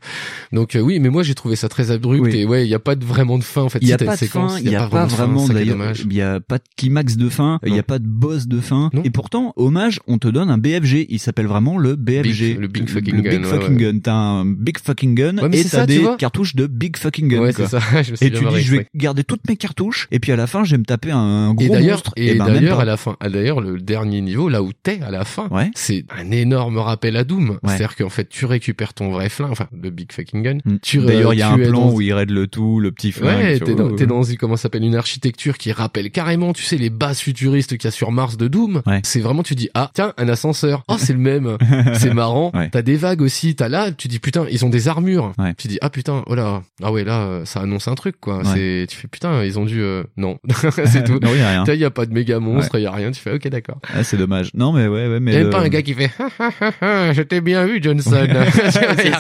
Donc euh, oui, mais moi j'ai trouvé ça très abrupt et ouais, il y a pas vraiment de fin en fait. Il y a pas une de séquence, fin, il y a pas vraiment d'ailleurs, il y a pas de climax de fin, il y a pas de boss de fin, Non. et pourtant, hommage, on te donne un BFG, il s'appelle vraiment le BFG. Big- le Big Fucking le Gun, Big fucking ouais. gun. T'as un Big Fucking Gun, Ouais, et t'as des cartouches de Big Fucking Gun, Ouais, quoi. c'est ça. je me suis Et tu dis, je vais garder toutes mes cartouches, et puis à la fin, je vais me taper un gros Et d'ailleurs, monstre. et ben, d'ailleurs, à la fin, d'ailleurs, le dernier niveau, là où t'es à la fin, c'est un énorme rappel à Doom. C'est-à-dire qu'en fait, tu récupères ton vrai flingue, enfin, le Big Fucking Gun. Mm. Tu, D'ailleurs, euh, il y a un plan où il raide le tout, le petit flingue. Ouais, t'es dans, comment ça une architecture qui rappelle carrément, tu sais, les bases futuristes qu'il y a sur Mars de Doom. Ouais. C'est vraiment, tu dis, ah, tiens, un ascenseur. Oh, c'est le même. c'est marrant. Ouais. T'as des vagues aussi. T'as là, tu dis, putain, ils ont des armures. Ouais. Tu dis, ah, putain, oh là. Ah ouais, là, ça annonce un truc, quoi. Ouais. C'est, tu fais, putain, ils ont dû, euh, non. c'est tout. Non, il y a rien. Il y a pas de méga monstre, il y a rien. Tu fais, ok, d'accord. Ah, c'est dommage. Non, mais ouais, ouais, mais. Il y a même le- pas un gars qui fait, Ah, ah, ah, ah, je t'ai bien vu, Johnson.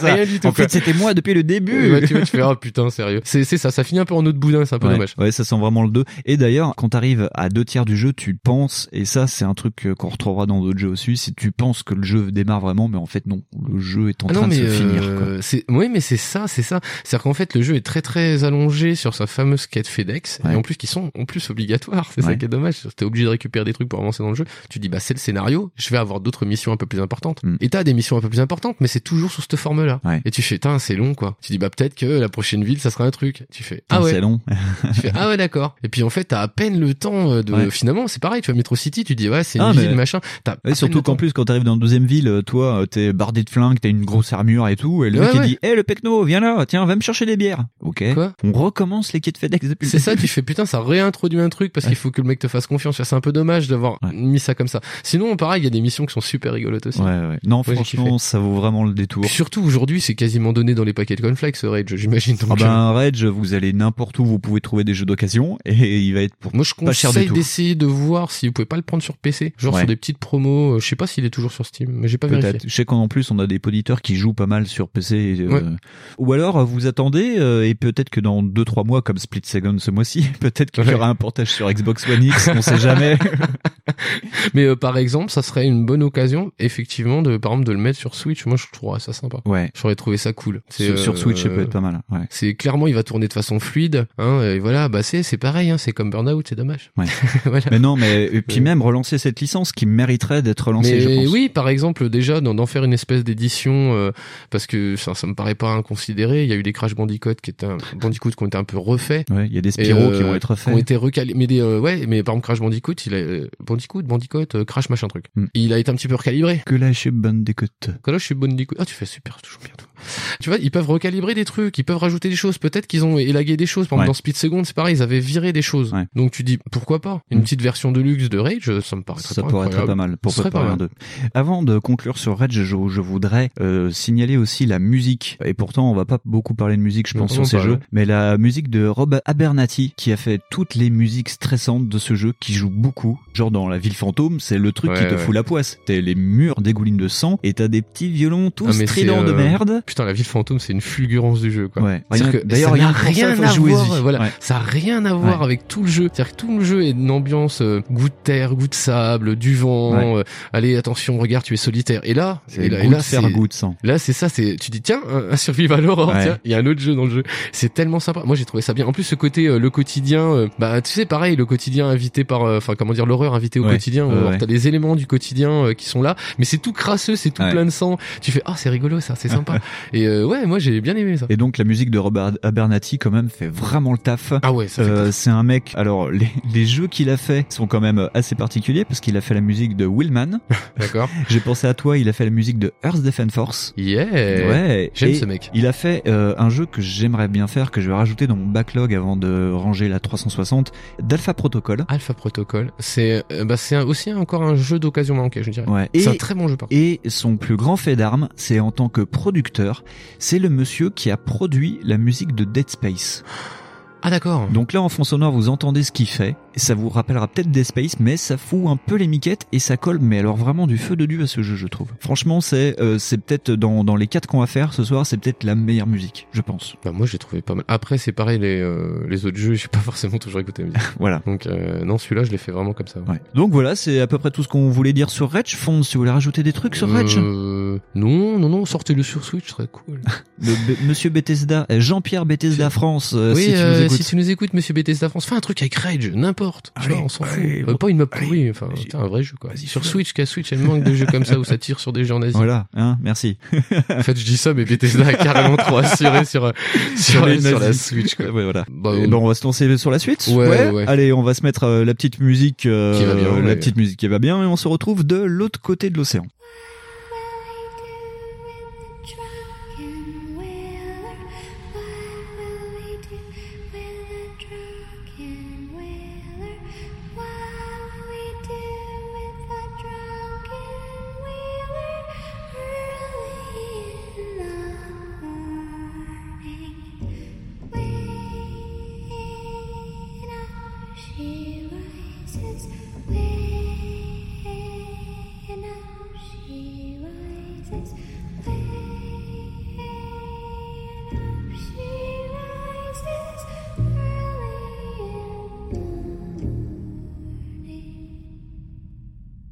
Rien du tout. En fait, c'était moi depuis le début. Ouais, tu vois, tu fais, oh putain, sérieux. C'est, c'est ça, ça finit un peu en autre boudin, c'est un peu ouais, dommage. ouais, ça sent vraiment le 2. Et d'ailleurs, quand t'arrives à deux tiers du jeu, tu penses, et ça c'est un truc euh, qu'on retrouvera dans d'autres jeux aussi, c'est tu penses que le jeu démarre vraiment, mais en fait non, le jeu est en Ah train non, de se finir. Quoi. euh, c'est oui, mais c'est ça, c'est ça. C'est-à-dire qu'en fait, le jeu est très très allongé sur sa fameuse quête FedEx, Ouais. et en plus qui sont en plus obligatoires. C'est ça qui est dommage. T'es obligé de récupérer des trucs pour avancer dans le jeu. Tu dis bah c'est le scénario, je vais avoir d'autres missions un peu plus importantes. Mm. Et t'as des missions un peu plus importantes, mais c'est toujours sous cette forme-là. Ouais. Et tu fais, c'est long quoi. Tu dis bah peut-être que la prochaine ville ça sera un truc. Tu fais ah ouais. C'est long. Tu fais ah ouais d'accord. Et puis en fait t'as à peine le temps euh, de Ouais. finalement c'est pareil. Tu vas Metro City, tu dis ouais c'est une Ah, mais- ville machin. T'as à Ouais, surtout qu'en plus, quand t'arrives dans la deuxième ville, euh, toi, euh, t'es bardé de flingues, t'as une grosse armure et tout, et le Ouais, mec il dit, hé le pecno, viens là, tiens, va me chercher des bières. Ok. Quoi On recommence les quais de FedEx depuis C'est ça, tu fais putain, ça réintroduit un truc parce qu'il faut que le mec te fasse confiance. C'est un peu dommage d'avoir mis ça comme ça. Sinon, pareil, il y a des missions qui sont super rigolotes aussi. Ouais, ouais. Non, franchement, ça vaut vraiment le détour. Surtout aujourd'hui, c'est quasiment donné dans les paquets de cornflakes, Rage, j'imagine. Ah ben, Rage, vous allez n'importe où, vous pouvez trouver des jeux d'occasion, et il va être pour moi, je pas cher du conseille tout. d'essayer de voir si vous pouvez pas le prendre sur PC, genre Ouais. sur des petites promos. euh, Je sais pas s'il est toujours sur Steam, mais j'ai pas vérifié. Je sais qu'en plus, on a des auditeurs qui jouent pas mal sur PC. euh, Ouais. Ou alors, euh, vous attendez, euh, et peut-être que dans 2-3 mois, comme Split Second ce mois-ci, peut-être qu'il y Ouais. aura un portage sur Xbox One X, on sait jamais. Mais euh, par exemple, ça serait une bonne occasion, effectivement, de par exemple de le mettre sur Switch. Moi, je trouverais ça sympa. Ouais. J'aurais trouvé ça cool. C'est, Sur, sur Switch, ça peut être pas mal. C'est clairement, il va tourner de façon fluide. Hein, et voilà, bah c'est c'est pareil. Hein, c'est comme Burnout, c'est dommage. Ouais. voilà. Mais non, mais et puis Ouais. même relancer cette licence qui mériterait d'être relancée, Mais je pense. oui, par exemple, déjà d'en faire une espèce d'édition, euh, parce que ça, ça me paraît pas inconsidéré. Il y a eu des Crash Bandicoot qui étaient un, Bandicoot qui ont été un peu refaits. Ouais, il y a des Spyro euh, qui vont être Qui ont été recalés. Mais des, euh, ouais, mais par exemple Crash Bandicoot, il a, euh, Bandicoot, Bandicoot, euh, Crash machin truc. Hmm. Il a été un petit peu recalibré. Que là, chez Bandicoot. Quand là, je suis Bandicoot. Ah, tu fais super, toujours bien. Tu vois, ils peuvent recalibrer des trucs, ils peuvent rajouter des choses. Peut-être qu'ils ont élagué des choses. Par exemple, Ouais. dans Speed Second, c'est pareil, ils avaient viré des choses. Ouais. Donc tu dis, pourquoi pas? Une Hmm. petite version de luxe de Rage, ça me paraît Ça pourrait être pas mal pour pas mal. Avant de conclure sur Rage, je, je voudrais euh, signaler aussi la musique. Et pourtant, on va pas beaucoup parler de musique, je pense, non, sur ces pas, jeux. Mais la musique de Rob Abernathy, qui a fait toutes les musiques stressantes de ce jeu, qui joue beaucoup. Genre dans la ville fantôme, c'est le truc qui te fout la poisse. T'as les murs dégoulinent de sang et t'as des petits violons tous Ah, stridents de euh, merde. Putain, la ville fantôme, c'est une fulgurance du jeu, quoi. Ouais. D'ailleurs, que pour ça, rien à voir. voilà, Ouais. ça a rien à voir Ouais. avec tout le jeu. C'est-à-dire que tout le jeu est une ambiance euh, goût de terre, goût de sable, du vent. Euh, allez, attention, regarde, tu es solitaire. Et là, C'est et là, et c'est- goût de sang. Là, c'est ça, c'est, tu dis, tiens, un, un survival horror, tiens, il y a un autre jeu dans le jeu. C'est tellement sympa. Moi, j'ai trouvé ça bien. En plus, ce côté, euh, le quotidien, euh, bah, tu sais, pareil, le quotidien invité par, euh, enfin, comment dire, l'horreur invité au quotidien. T'as des éléments du quotidien euh, qui sont là, mais c'est tout crasseux, c'est tout plein de sang. Tu fais, ah, c'est rigolo, ça, c'est sympa. Et euh, ouais, moi, j'ai bien aimé ça. Et donc la musique de Robert Abernathy quand même fait vraiment le taf. Ah ouais, ça fait Euh, c'est un mec. Alors les, les jeux qu'il a fait sont quand même assez particuliers parce qu'il a fait la musique de Willman. D'accord. J'ai pensé à toi. Il a fait la musique de Earth Defense Force. Yeah. Ouais. J'aime ce mec. Il a fait euh, un jeu que j'aimerais bien faire, que je vais rajouter dans mon backlog avant de ranger la 360, d'Alpha Protocol. Alpha Protocol, c'est euh, bah c'est aussi encore un jeu d'occasion manquée, je dirais. Ouais. C'est un très bon jeu par. Et son plus grand fait d'armes, c'est en tant que producteur, c'est le monsieur qui a produit la musique de Dead Space. Ah d'accord. Donc là, en fond sonore, vous entendez ce qu'il fait. Ça vous rappellera peut-être Dead Space, mais ça fout un peu les miquettes et ça colle, mais alors vraiment du feu de Dieu à ce jeu, je trouve. Franchement, c'est euh, c'est peut-être dans, dans les quatre qu'on va faire ce soir, c'est peut-être la meilleure musique, je pense. Bah moi j'ai trouvé pas mal. Après c'est pareil les euh, les autres jeux, j'ai pas forcément toujours écouté la musique. Voilà. Donc euh, non celui-là je l'ai fait vraiment comme ça. Ouais. Donc voilà, c'est à peu près tout ce qu'on voulait dire sur Rage. Fond, si vous voulez rajouter des trucs sur Rage Euh, non non non sortez-le sur Switch, serait cool. Le B- Monsieur Bethesda, Jean-Pierre Bethesda France, euh, oui si tu nous euh, écoutes. si tu nous écoutes Monsieur Bethesda France, fais un truc avec Rage, n'importe. Tu Allez, vois, on s'en fout. allez, Euh, pas une map pourrie, enfin c'est un vrai jeu quoi. Sur. Switch, qu'à Switch, elle manque de jeux comme ça où ça tire sur des gens nazis. Voilà, hein, merci. En fait je dis ça mais Bethesda a carrément trop assuré sur sur, les sur la. Switch quoi. Ouais, voilà. Bah, Et euh, bon, on va se lancer sur la suite. Ouais, ouais. Allez, on va se mettre euh, la petite musique, euh, Qui va bien, la petite musique qui va bien, et on se retrouve de l'autre côté de l'océan.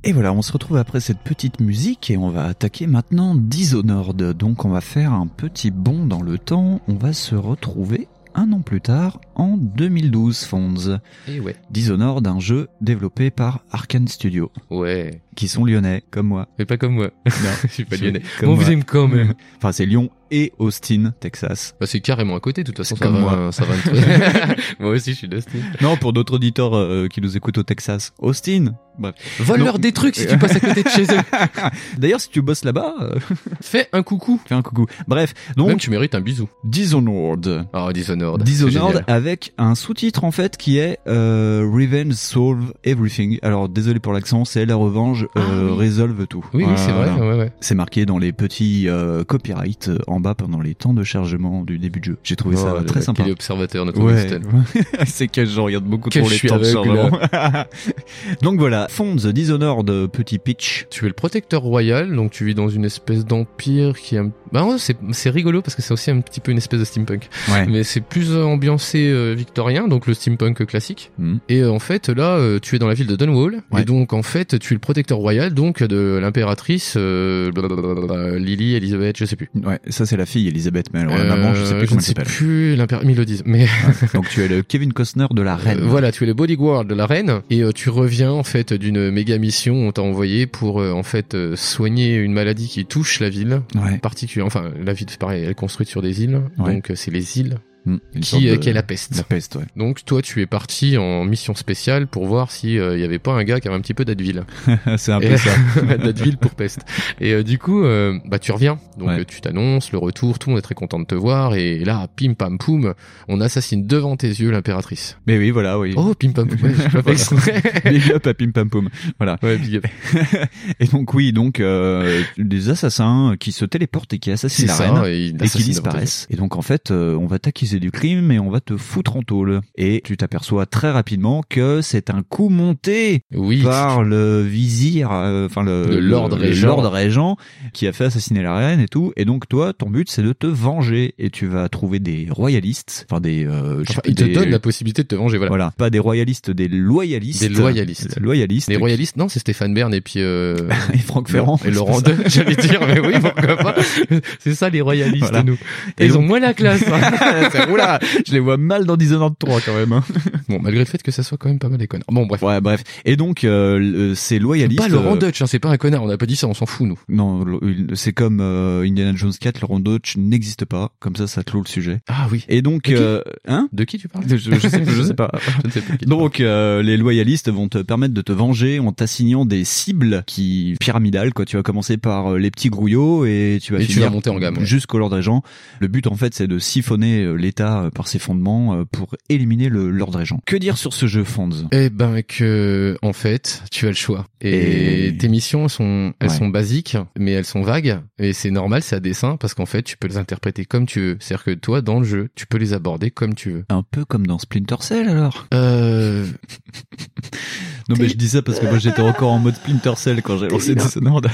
Et voilà, on se retrouve après cette petite musique et on va attaquer maintenant Dishonored. Donc on va faire un petit bond dans le temps, on va se retrouver un an plus tard, en 2012, Fonds. Et ouais. Dishonored, un jeu développé par Arkane Studio, Ouais. qui sont lyonnais, comme moi. Mais pas comme moi. Non, je suis pas lyonnais. Moi. vous aime quand même. Enfin, c'est Lyon et Austin, Texas. Bah, c'est carrément à côté, de toute façon. Ça va, moi. ça va. moi aussi, je suis d'Austin. Non, pour d'autres auditeurs euh, qui nous écoutent au Texas. Austin Bref. Vole-leur des trucs si tu passes à côté de chez eux. D'ailleurs, si tu bosses là-bas, euh, Fais un coucou. fais un coucou. Bref, donc Même tu mérites un bisou. Dishonored. Ah, Dishonored. Dishonored avec un sous-titre en fait qui est euh, Revenge Solve Everything. Alors désolé pour l'accent, c'est la revanche euh, Ah, oui. résolve tout. Oui, oui, c'est vrai. Voilà. Ouais, ouais. C'est marqué dans les petits euh, copyrights euh, en bas pendant les temps de chargement du début de jeu. J'ai trouvé ça Oh, très sympa. Quel observateur, notre Ouais, c'est que je regarde beaucoup Que trop les temps de chargement. Donc voilà, Fonds Dishonored, petit pitch. Tu es le protecteur royal, donc tu vis dans une espèce d'empire qui est. Bah c'est rigolo parce que c'est aussi un petit peu une espèce de steampunk. Ouais. Mais c'est plus ambiancé euh, victorien, donc le steampunk classique. Mhm. Et euh, en fait, là, euh, tu es dans la ville de Dunwall. Ouais. Et donc, en fait, tu es le protecteur royal, donc de l'impératrice euh, Lily, Elizabeth, je sais plus. Ouais, ça c'est la fille Elisabeth, mais alors la maman, je sais Euh, plus comment ne elle s'appelle. plus disent. Mais Donc tu es le Kevin Costner de la reine. Voilà, tu es le bodyguard de la reine et euh, tu reviens en fait d'une méga mission. On t'a envoyé pour euh, en fait soigner une maladie qui touche la ville Ouais. particulière. Enfin, la ville, c'est pareil, elle est construite sur des îles, Ouais. donc c'est les îles Mm, qui, euh, de- qui est la peste. La peste, ouais. Donc toi, tu es parti en mission spéciale pour voir si euh, il y avait pas un gars qui avait un petit peu d'Advil. c'est un Et- peu ça. D'Advil pour peste. Et euh, du coup, euh, bah tu reviens. Donc Ouais. euh, tu t'annonces le retour, tout le monde est très content de te voir. Et là, pim pam poum, on assassine devant tes yeux l'impératrice. Mais oui, voilà, oui. Oh, pim pam poum. ouais, pas. Big up à Pim Pam Poum. Voilà. Ouais, big up. Et donc oui, donc euh, des assassins qui se téléportent et qui assassinent C'est la ça, reine et et qui disparaissent. Et donc en fait, euh, on va t'accuser du crime et on va te foutre en tôle. Et tu t'aperçois très rapidement que c'est un coup monté Oui. par le vizir, euh, enfin le, Le Lord le Régent. Lord Régent qui a fait assassiner la reine et tout. Et donc toi, ton but c'est de te venger et tu vas trouver des royalistes, enfin des, euh, Enfin, il te des- donne la possibilité de te venger, voilà. voilà, pas des royalistes, des loyalistes. Des loyalistes. Loyalistes. Les royalistes, non, c'est Stéphane Bern et puis euh, Et Franck Ferrand. et Laurent II, j'allais dire, mais oui, pourquoi pas. C'est ça les royalistes, Voilà. nous. Et Et ils donc- ont moins la classe. hein. C'est- Oula, je les vois mal dans Dishonored 3 quand même. hein. bon, malgré le fait que ça soit quand même pas mal des connards. Bon, bref. Ouais, bref. Et donc, euh, le- ces loyalistes. Pas Laurent euh, Dutch, hein, c'est pas un connard, on n'a pas dit ça, on s'en fout, nous. Non, c'est comme euh, Indiana Jones 4, Laurent Dutch n'existe pas. Comme ça, ça clôt le sujet. Ah oui. Et donc, De qui euh, hein De qui tu parles je, je sais, je sais pas. Je ne sais plus. tu Donc, euh, les loyalistes vont te permettre de te venger en t'assignant des cibles qui pyramidales. Quoi, tu vas commencer par euh, les petits grouillots et tu vas Et tu finir vas monter en gamme, jusqu'au Lord Régent. Le but, en fait, c'est de siphonner euh, l'État euh, par ses fondements euh, pour éliminer le Lord Régent. Que dire sur ce jeu, Fonds Eh ben que en fait, tu as le choix. Et, Et- tes missions sont elles Ouais. sont basiques, mais elles sont vagues et c'est normal, c'est à dessein parce qu'en fait, tu peux les interpréter comme tu veux. C'est-à-dire que toi dans le jeu, tu peux les aborder comme tu veux. Un peu comme dans Splinter Cell, alors Euh Non, mais je dis ça parce que moi, j'étais encore en mode Splinter Cell quand j'ai lancé Dishonored.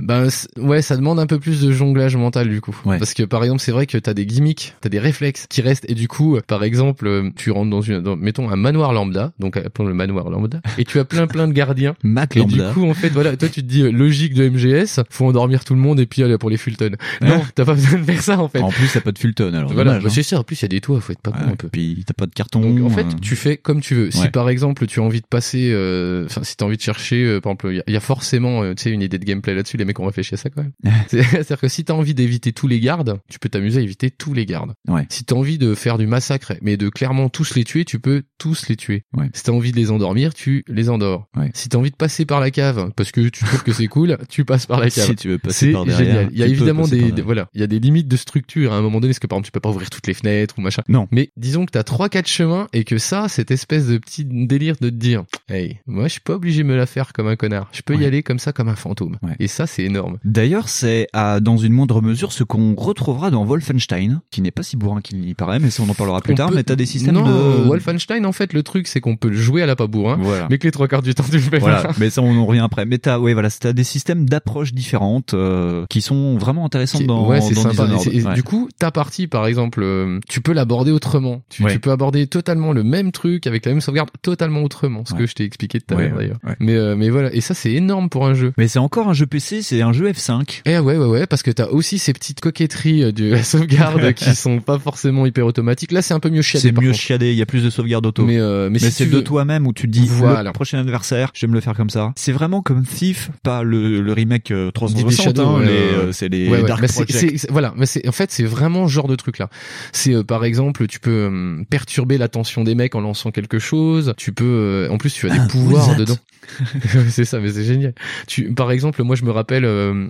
ben ouais, ça demande un peu plus de jonglage mental du coup. Ouais. Parce que par exemple, c'est vrai que t'as des gimmicks, t'as des réflexes qui restent et du coup, par exemple, euh, tu rentres dans une dans- mettons un manoir lambda, donc appelons le manoir lambda et tu as plein plein de gardiens Mac Et Lambda. du coup, en fait, voilà, toi, tu te dis, euh, logique de MGS, faut endormir tout le monde et puis aller pour les Fulton. Non, t'as pas besoin de faire ça, en fait. En plus, t'as pas de Fulton, alors. voilà, dommage, bah, hein. c'est ça. En plus, il y a des toits, faut être pas con Ouais, un peu. Puis t'as pas de carton. Donc, en fait, euh, tu fais comme tu veux. Si par exemple, tu as envie de passer, euh, enfin, si t'as envie de chercher, euh, par exemple, il y a- il y, a forcément, tu sais, une idée de gameplay là-dessus. Les mecs ont réfléchi à ça quand même. C'est- C'est-à-dire que si t'as envie d'éviter tous les gardes, tu peux t'amuser à éviter tous les gardes. Ouais. Si t'as envie de faire du massacre, mais de clairement tous les tuer, tu peux tous les tuer. Ouais. Si t'as envie de les endormir, tu les endors. Ouais. Si t'as envie de passer par la cave, parce que tu trouves que c'est cool, tu passes par la cave. Si tu veux passer par derrière, génial. Il y a évidemment des, voilà, il y a des limites de structure à un moment donné, parce que par exemple tu peux pas ouvrir toutes les fenêtres ou machin. Non. Mais disons que t'as trois quatre chemins et que ça, cette espèce de petit délire de te dire, hey, moi je suis pas obligé de me la faire comme un connard. Je peux y aller comme ça comme un fantôme. Et ça c'est énorme. D'ailleurs, c'est à, dans une moindre mesure ce qu'on retrouvera dans Wolfenstein, qui n'est pas si bourrin qu'il y mais ça on en parlera plus On tard. peut- Mais t'as des systèmes non, de Wolfenstein en fait le truc c'est qu'on peut le jouer à la pas bourrin, Voilà. mais que les trois quarts du temps tu le fais Voilà, pas. mais ça on en revient après. Mais t'as, ouais, voilà, t'as des systèmes d'approche différentes euh, qui sont vraiment intéressants Qui- dans, ouais, c'est sympa. Et Ouais. Du coup, ta partie, par exemple, euh, tu peux l'aborder autrement. Tu, Ouais. tu peux aborder totalement le même truc avec la même sauvegarde totalement autrement. Ce que je t'ai expliqué tout à l'heure d'ailleurs. ouais. Mais euh, mais voilà. Et ça, c'est énorme pour un jeu. Mais c'est encore un jeu PC, c'est un jeu F5. Eh ouais ouais ouais parce que t'as aussi ces petites coquetteries euh, de la sauvegarde qui sont pas forcément hyper automatiques. Là c'est un peu mieux chiadé. C'est mieux contre. chiadé, il y a plus de sauvegarde auto. Mais euh, mais, Mais, si c'est de veux- toi-même où tu te dis Voilà. le prochain adversaire, je vais me le faire comme ça. C'est vraiment comme Thief, pas le, le remake euh, Deep 360, Shadow, hein, ouais, euh, c'est les Ouais, ouais. Dark Project. voilà, mais c'est en fait c'est vraiment ce genre de truc là. C'est euh, par exemple tu peux euh, perturber l'attention des mecs en lançant quelque chose. Tu peux en plus tu as des Ah, pouvoirs dedans. c'est ça, mais c'est génial. Tu, par exemple, moi je me rappelle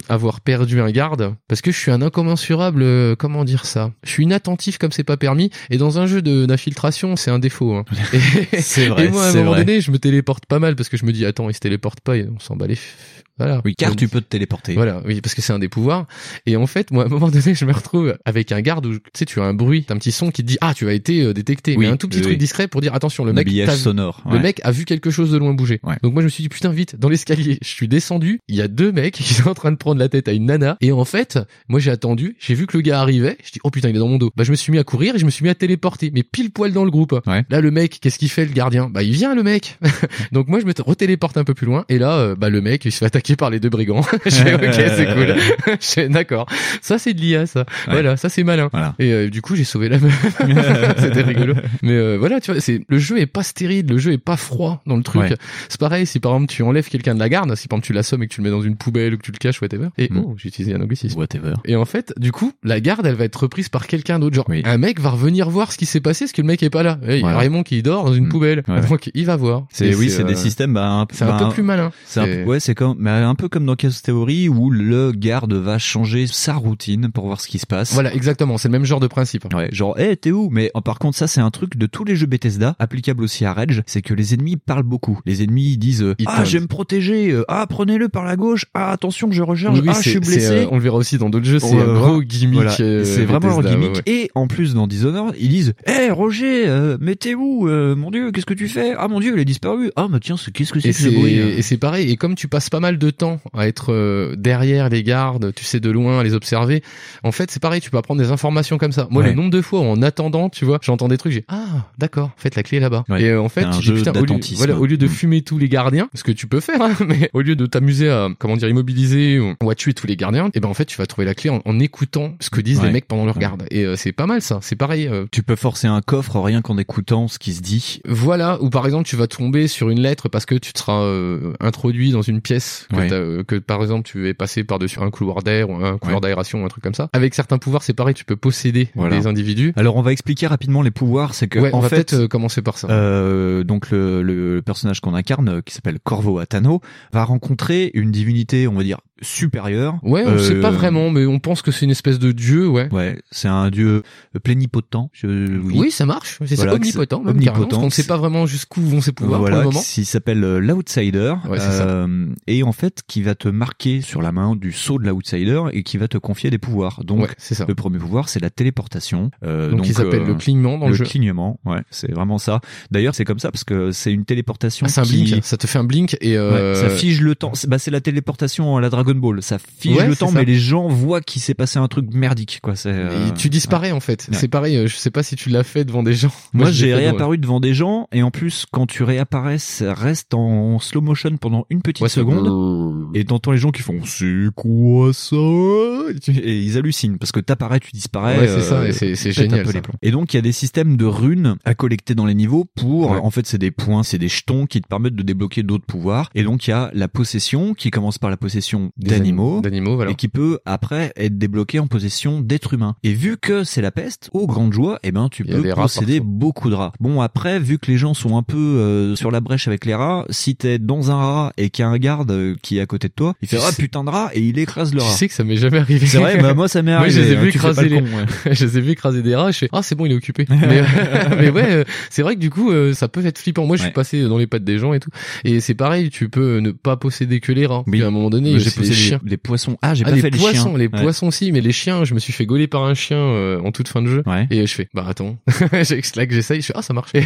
avoir perdu un garde parce que je suis un incommensurable. comment dire ça? Je suis inattentif comme c'est pas permis. Et dans un jeu de- d'infiltration, c'est un défaut. hein. Et, C'est vrai, et moi à un moment vrai. donné, je me téléporte pas mal parce que je me dis attends, il se téléporte pas, et on s'en bat les. Voilà. Oui, car Donc, tu peux te téléporter. voilà, oui, parce que c'est un des pouvoirs. Et en fait, moi, à un moment donné, je me retrouve avec un garde où, tu sais, tu as un bruit, t'as un petit son qui te dit, ah, tu as été euh, détecté. Oui, mais un tout petit oui, truc discret pour dire, attention, le mec, sonore. le mec a vu quelque chose de loin bouger. Ouais. Donc moi, je me suis dit, putain, vite, dans l'escalier, je suis descendu, il y a deux mecs qui sont en train de prendre la tête à une nana. Et en fait, moi, j'ai attendu, j'ai vu que le gars arrivait, je dis, oh putain, il est dans mon dos. Bah, je me suis mis à courir et je me suis mis à téléporter, mais pile poil dans le groupe. Ouais. Là, le mec, qu'est-ce qu'il fait, le gardien? Bah, il vient, le mec. Donc moi, je me retéléporte un peu plus loin. Et là, euh, bah, le mec, il se fait attaquer par les deux brigands. je fais, ok, c'est cool. Je fais, D'accord. Ça, c'est de l'IA, ça. Voilà, ça, c'est malin. Voilà. Et euh, du coup, j'ai sauvé la meuf. C'était rigolo. Mais euh, voilà, tu vois, c'est le jeu est pas stérile, le jeu est pas froid dans le truc. Ouais. C'est pareil, si par exemple tu enlèves quelqu'un de la garde, si par exemple tu l'assommes et que tu le mets dans une poubelle ou que tu le caches, whatever. Et Mm. oh, j'ai utilisé un anglicisme. Whatever. Et en fait, du coup, la garde, elle va être reprise par quelqu'un d'autre. Genre, Oui. un mec va revenir voir ce qui s'est passé, parce que le mec est pas là. Et Il y a. Raymond qui dort dans une Mm. poubelle. Ouais. Donc, il va voir. C'est oui, c'est euh, des systèmes. Bah, un, C'est un bah, peu plus malin. C'est un peu- ouais, c'est comme, mais un peu comme dans Chaos Theory où le garde va changer sa routine pour voir ce qui se passe. Voilà, exactement, c'est le même genre de principe. Ouais, genre, hé, t'es où? Mais oh, par contre, ça, c'est un truc de tous les jeux Bethesda, applicable aussi à Rage, c'est que les ennemis parlent beaucoup. Les ennemis disent Ah, je vais me protéger, euh, ah, prenez-le par la gauche, ah, attention, je recharge, Oui, ah, je suis blessé. euh, on le verra aussi dans d'autres jeux, c'est un gros gimmick. Voilà. euh, c'est vraiment Bethesda, gimmick. ouais, ouais. Et en plus, dans Dishonored, ils disent Hé, Roger, euh, mais t'es où? Mon Dieu, qu'est-ce que tu fais? Ah, mon Dieu, il a disparu. Ah, bah tiens, qu'est-ce que c'est que ce bruit et c'est pareil. Et comme tu passes pas mal de temps à être euh, derrière les gardes, tu sais de loin à les observer. En fait, c'est pareil. Tu peux apprendre des informations comme ça. Moi, Ouais. le nombre de fois où, en attendant, tu vois, j'entends des trucs. J'ai ah d'accord. En fait, la clé est là-bas. Ouais. Et euh, en fait, tu dis, putain, au lieu, voilà, au lieu de Mm. fumer tous les gardiens, ce que tu peux faire, hein, mais au lieu de t'amuser à comment dire immobiliser ou, ou à tuer tous les gardiens, et ben en fait, tu vas trouver la clé en, en écoutant ce que disent Ouais. les mecs pendant leur garde. Et euh, c'est pas mal ça. C'est pareil. euh, Tu peux forcer un coffre rien qu'en écoutant ce qui se dit. Voilà, ou par exemple tu vas tomber sur une lettre parce que tu te seras euh, introduit dans une pièce que, Ouais. t'as, euh, que par exemple tu es passé par-dessus un couloir d'air ou un couloir Ouais. d'aération ou un truc comme ça. Avec certains pouvoirs c'est pareil, tu peux posséder Voilà. des individus. Alors, on va expliquer rapidement les pouvoirs. C'est que, ouais, on en va fait, peut-être euh, commencer par ça. Euh, donc le, le personnage qu'on incarne, euh, qui s'appelle Corvo Atano, va rencontrer une divinité, on va dire supérieure. ouais, on sait Euh, pas vraiment, mais on pense que c'est une espèce de dieu, ouais. Ouais, c'est un dieu plénipotent. je- oui. Oui, ça marche. C'est Voilà, omnipotent, même omnipotent, carrément, ne sait pas vraiment jusqu'où vont ses pouvoirs voilà, pour le moment. qui s'appelle l'Outsider, Ouais, c'est ça. euh, et en fait qui va te marquer sur la main du sceau de l'Outsider et qui va te confier des pouvoirs. Donc Ouais, ça. le premier pouvoir c'est la téléportation. Euh, Donc, il s'appelle euh, le clignement dans le, jeu. clignement, ouais, c'est vraiment ça. D'ailleurs c'est comme ça parce que c'est une téléportation. Ah, c'est un qui- blink, ça te fait un blink et euh... Ouais, ça fige le temps. C'est- Bah, c'est la téléportation à la Dragon Ball. Ça fige Ouais, le temps, ça. mais les gens voient qu'il s'est passé un truc merdique, quoi. C'est, euh, tu disparais en fait. C'est pareil, euh, je sais pas si tu l'as fait devant des gens. Moi, l'ai j'ai réapparu devant des gens, et en plus, quand tu réapparais, ça reste en slow motion pendant une petite Ouais, et t'entends les gens qui font c'est quoi ça? Et ils hallucinent parce que t'apparais, tu disparais. Ouais, c'est ça, euh, et c'est- génial, peu ça. Et donc, il y a des systèmes de runes à collecter dans les niveaux pour, Ouais. en fait, c'est des points, c'est des jetons qui te permettent de débloquer d'autres pouvoirs. Et donc, il y a la possession qui commence par la possession d'animaux. D'animaux, voilà. et qui peut après être débloqué en possession d'êtres humains. Et vu que c'est la peste, aux grandes joies, eh ben tu peux posséder beaucoup de rats. Bon après, vu que les gens sont un peu euh, sur la brèche avec les rats, si t'es dans un rat et qu'il y a un garde euh, qui est à côté de toi, il fait Tu ah putain de rat et il écrase le Tu rat. sais que ça m'est jamais arrivé. C'est vrai, bah moi ça m'est Moi, arrivé. je les ai hein, tu pas écraser les, je les ai vus écraser des rats. Je fais, ah, c'est bon, il est occupé. mais, mais ouais, euh, c'est vrai que du coup, euh, ça peut être flippant. Moi, je suis passé dans les pattes des gens et tout. Et c'est pareil, tu peux ne pas posséder que les rats. Puis à un moment donné, J'ai c'est les possédé chiens. des poissons. Ah, j'ai Ah, pas les fait poissons, les chiens. les Ouais. poissons aussi, mais les chiens, je me suis fait gauler par un chien euh, en toute fin de jeu. Ouais. Et je fais, bah attends, J'ai- là que j'essaye, je fais, ah ça marche. et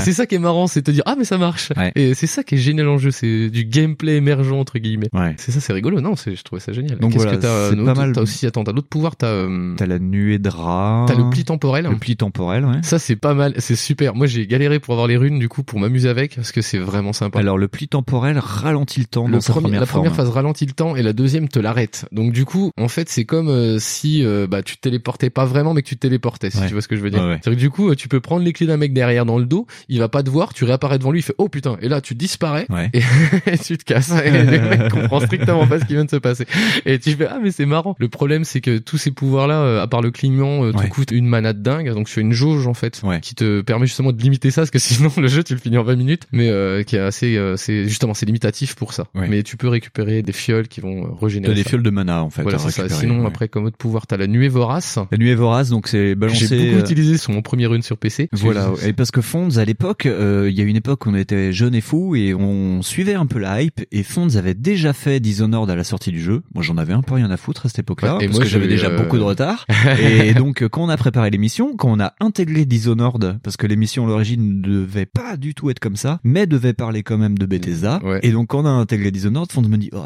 c'est ça qui est marrant, c'est te dire, ah mais ça marche. Ouais. Et c'est ça qui est génial en jeu, c'est du gameplay émergent entre guillemets. Ouais. C'est ça, c'est rigolo. Non, je trouvais ça génial. Donc voilà, t'as pas mal. T'as aussi, attends, t'as d'autres pouvoirs, t'as, euh, T'as la nuée de rats. t'as le pli temporel. Le pli temporel, ouais. Ça c'est pas mal, c'est super. Moi j'ai galéré pour avoir les runes du coup pour m'amuser avec parce que c'est vraiment sympa. Alors le pli temporel ralentit le temps Le dans sa première la forme. première phase ralentit le temps et la deuxième te l'arrête. Donc du coup, en fait, c'est comme euh, si euh, bah tu te téléportais pas vraiment, mais que tu te téléportais. Si Ouais. tu vois ce que je veux dire. Ouais, que du coup, tu peux prendre les clés d'un mec derrière dans le dos, il va pas te voir, tu réapparais devant lui, il fait oh putain, et là tu disparais et, et tu te casses. Et comprend strictement pas ce qui vient de se passer. Et tu fais ah mais c'est marrant. Le problème c'est que tous ces pouvoirs là, à part le clignement, euh, te Ouais. coûtent une manade dingue. Donc tu as une jauge en fait Ouais. qui te permet justement de limiter ça, parce que sinon le jeu tu le finis en 20 minutes, mais euh, qui est assez, euh, c'est justement c'est limitatif pour ça. Ouais. Mais tu peux récupérer des fioles qui vont euh, régénérer. T'as des ça. fioles de mana en fait. Voilà, ça. Sinon, après, comme autre pouvoir, t'as la nuée vorace. La nuée vorace, donc c'est balancé. J'ai beaucoup euh, utilisé sur mon premier run sur PC. Voilà, et parce que Fonds à l'époque, euh, il y a une époque où on était jeunes et fous et on suivait un peu la hype et Fonds avait déjà fait Dishonored à la sortie du jeu. Moi j'en avais un peu rien à foutre à cette époque-là Ouais, parce moi, que j'avais déjà euh, beaucoup de retard. et donc euh, quand on a préparé l'émission, quand on a intégré Dishonored, parce que l'émission à l'origine ne devait pas du tout être comme ça, mais devait parler quand même de Bethesda. Ouais. Et donc quand on a intégré Dishonored, Fonds me dit oh,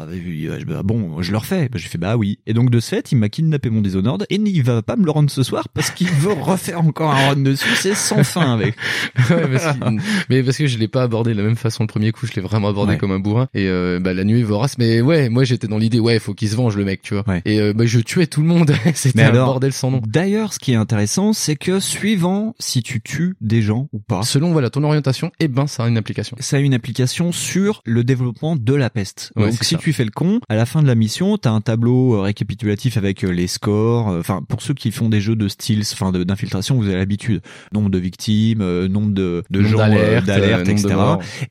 bah, bon je le refais. Bah, j'ai fait bah oui. Et donc de ce fait, il m'a kidnappé mon Dishonored et il va pas me le rendre ce soir parce qu'il veut refaire encore un run dessus. C'est sans fin avec. Ouais, parce que- mais parce que je l'ai pas abordé de la même façon le premier coup, je l'ai vraiment abordé comme un bourrin. Et euh, bah la vorace, mais ouais, moi j'étais dans l'idée, ouais, faut qu'il se venge le mec, tu vois. Ouais. Et euh, bah je tuais tout le monde. C'était un bordel sans nom. D'ailleurs, ce qui est intéressant, c'est que suivant si tu tues des gens ou pas, Selon voilà ton orientation, eh ben ça a une application. ça a une application sur le développement de la peste. Ouais, Donc si ça. tu fais le con, à la fin de la mission, t'as un tableau euh, récapitulatif avec euh, les scores. euh, Enfin, pour ceux qui font des jeux de styles, enfin d'infiltration, vous avez l'habitude. Nombre de victimes, nombre de, de Nombre gens d'alerte, etc.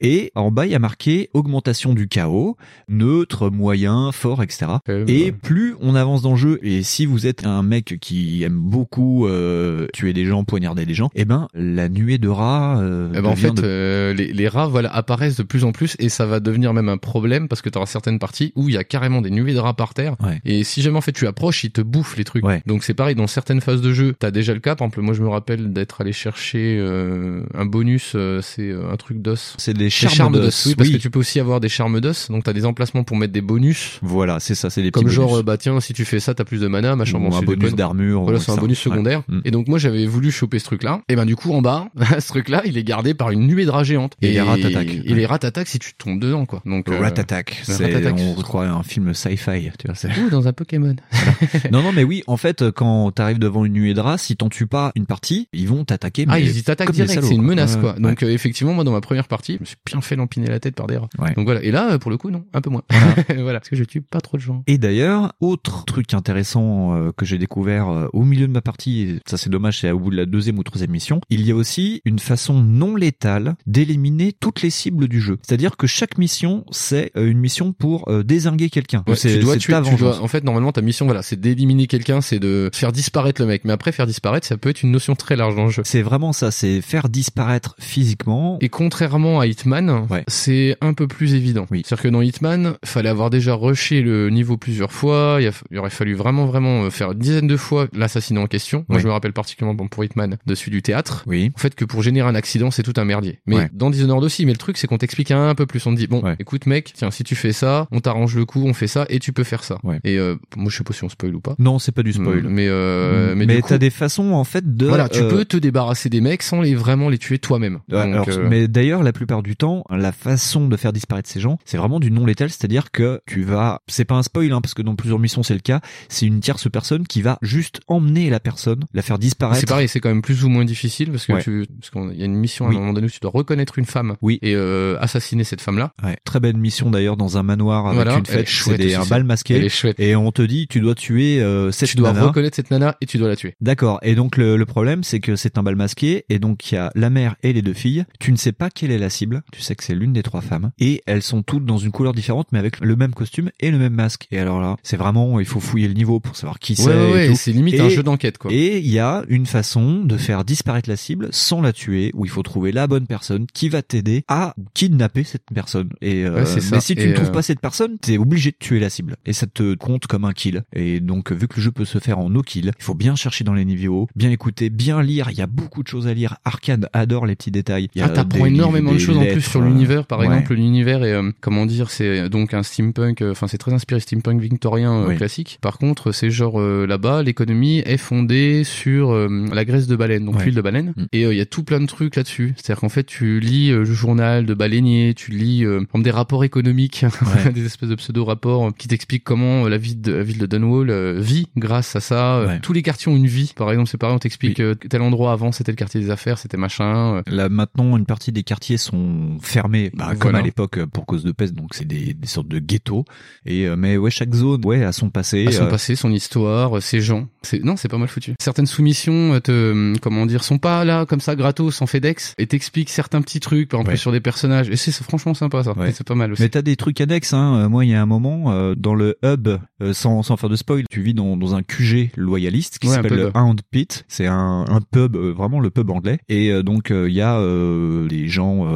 Et en bas, il y a marqué augmentation du chaos. Neutre, moyen, fort, etc. Et plus on avance dans le jeu, et si vous êtes un mec qui aime beaucoup euh, tuer des gens, poignarder des gens, eh ben la nuée de rats. euh, Eh ben, en fait, de- euh, les, les rats voilà, apparaissent de plus en plus et ça va devenir même un problème parce que tu auras certaines parties où il y a carrément des nuées de rats par terre. Ouais. Et si jamais en fait tu approches, ils te bouffent les trucs. Donc c'est pareil, dans certaines phases de jeu, t'as déjà le cas. Par exemple, moi je me rappelle d'être allé chercher euh, un bonus, euh, c'est euh, un truc d'os. C'est des charmes d'os. Oui, parce que tu peux aussi avoir des charmes d'os. Donc t'as des emplacements pour mettre des bonus. Voilà, c'est ça, c'est des Comme petits genre, bonus. euh, bah tiens, si tu fais ça, t'as plus de mana, machin. Ou bon, un bonus d'armure, Voilà, ou c'est un ça. bonus secondaire. Mm. Et donc moi j'avais voulu choper ce truc-là. Et ben du coup en bas, ce truc-là, il est gardé par une nuée de rats géantes. Et les rats t'attaquent. Et les rats t'attaquent si tu tombes dedans, quoi. Donc euh, Rat Attack. on croirait un film sci-fi, tu vois. Ouh, dans un Pokémon. non, non, mais oui, en fait, quand t'arrives devant une nuée de rats, si t'en tues pas une partie, ils vont t'attaquer. Ah, mais ils t'attaquent comme direct, c'est une menace quoi. Donc euh, effectivement, moi dans ma première partie, je me suis bien fait lampiner la tête par des rats. Ouais. Donc voilà. Et là, euh, pour le coup, non, un peu moins. Voilà, parce que je tue pas trop de gens. Et d'ailleurs, autre truc intéressant euh, que j'ai découvert euh, au milieu de ma partie, et ça c'est dommage, c'est au bout de la deuxième ou troisième mission, il y a aussi une façon non létale d'éliminer toutes les cibles du jeu. C'est-à-dire que chaque mission, c'est euh, une mission pour euh, désinguer quelqu'un. Ouais, tu dois tuer, ta tu dois, en fait, normalement, ta mission, voilà, c'est d'éliminer quelqu'un, c'est de faire disparaître le mec. Mais après, faire disparaître, ça peut être une notion très large dans le jeu. C'est vraiment ça, c'est faire disparaître physiquement. Et contrairement à Hitman, c'est un peu plus évident. C'est-à-dire que dans Hitman, fallait avoir déjà rushé le niveau plusieurs fois. Il, y a- il aurait fallu vraiment, vraiment euh, faire une dizaine de fois l'assassinat en question. Moi, Oui. je me rappelle particulièrement bon, pour Hitman de celui du théâtre. Oui. En fait, que pour générer un accident, c'est tout un merdier. Mais Ouais. dans Dishonored aussi. Mais le truc, c'est qu'on t'explique un peu plus. On te dit, bon, écoute, mec, tiens, si tu fais ça, on t'arrange le coup, on fait ça, et tu peux faire ça. Et euh, moi, je sais pas si on spoil ou pas. Non, c'est pas du spoil. Mais euh, mais, mais du coup, t'as des façons en fait de. voilà, tu euh, peux te débarrasser des mecs sans les vraiment les tuer toi-même. Ouais, Donc, alors, euh, Mais d'ailleurs, la plupart du temps, la façon de faire disparaître ces gens, c'est vraiment du non létal, c'est-à-dire que tu vas, c'est pas un spoil, hein, parce que dans plusieurs missions c'est le cas, c'est une tierce personne qui va juste emmener la personne, la faire disparaître. C'est pareil, c'est quand même plus ou moins difficile parce que Ouais. tu, parce qu'il y a une mission à Oui. un moment donné où tu dois reconnaître une femme Oui. et euh, assassiner cette femme-là. Ouais. Très belle mission d'ailleurs dans un manoir avec Voilà, une fête, chouette c'est des- un bal masqué. Et on te dit, tu dois tuer euh, cette Tu dois nana. reconnaître cette nana et tu dois la tuer. D'accord. Et donc le, le problème, c'est que c'est un bal masqué, et donc il y a la mère et les deux filles. Tu ne sais pas quelle est la cible. Tu sais que c'est l'une des trois femmes, et elles sont toutes dans une couleur différente, mais avec le même costume et le même masque. Et alors là, c'est vraiment, il faut fouiller le niveau pour savoir qui Ouais, c'est. ouais, et c'est limite un jeu d'enquête, quoi. Et il y a une façon de faire disparaître la cible sans la tuer, où il faut trouver la bonne personne qui va t'aider à kidnapper cette personne. Et euh, Ouais, c'est ça. mais si tu Et, ne trouves euh, pas cette personne, t'es obligé de tuer la cible. Et ça te compte comme un kill. Et donc, vu que le jeu peut se faire en no kill, il faut bien chercher dans les niveaux, bien écouter, bien lire. Il y a beaucoup de choses à lire. Arcane adore les petits détails. Il y a Ah, t'apprends des énormément de choses en plus sur l'univers. Par ouais. exemple, l'univers est, euh, comment dire, c'est donc un steampunk, euh, enfin, c'est très inspiré steampunk victorien euh, Oui. classique. Par contre, c'est genre, euh, là-bas, l'économie est fondée sur euh, la graisse de baleine, donc Ouais. l'huile de baleine. Mm. Et euh, il y a tout plein de trucs là-dessus. C'est-à-dire qu'en fait, tu lis euh, le journal de baleinier, tu lis, euh, exemple, des rapports économiques, Ouais. des espèces de pseudo-rapports qui t'expliquent comment la ville de, la ville de Dunwall vit grâce à ça. Ouais. Tous les quartiers ont une vie. Par exemple, c'est pareil, on t'explique euh, tel endroit avant, c'était le quartier des affaires, c'était machin. Là maintenant, une partie des quartiers sont fermés, bah, comme Voilà. à l'époque pour cause de peste, donc c'est des, des sortes de ghettos. Et euh, mais ouais, chaque zone, ouais, a son passé. à son euh, passé, son histoire, euh, ses gens. C'est non, c'est pas mal foutu. Certaines soumissions te comment dire sont pas là comme ça gratos en FedEx et t'expliquent certains petits trucs par exemple Ouais. sur des personnages et c'est franchement sympa ça. Ouais. C'est pas mal aussi. Mais t'as des trucs annexes, hein. Moi, il y a un moment euh, dans le hub, euh, sans, sans faire de spoil, tu vis dans, dans un QG loyaliste qui Ouais, s'appelle le pub. Hound Pit. C'est un, un pub, euh, vraiment le pub anglais. Et donc il y a des gens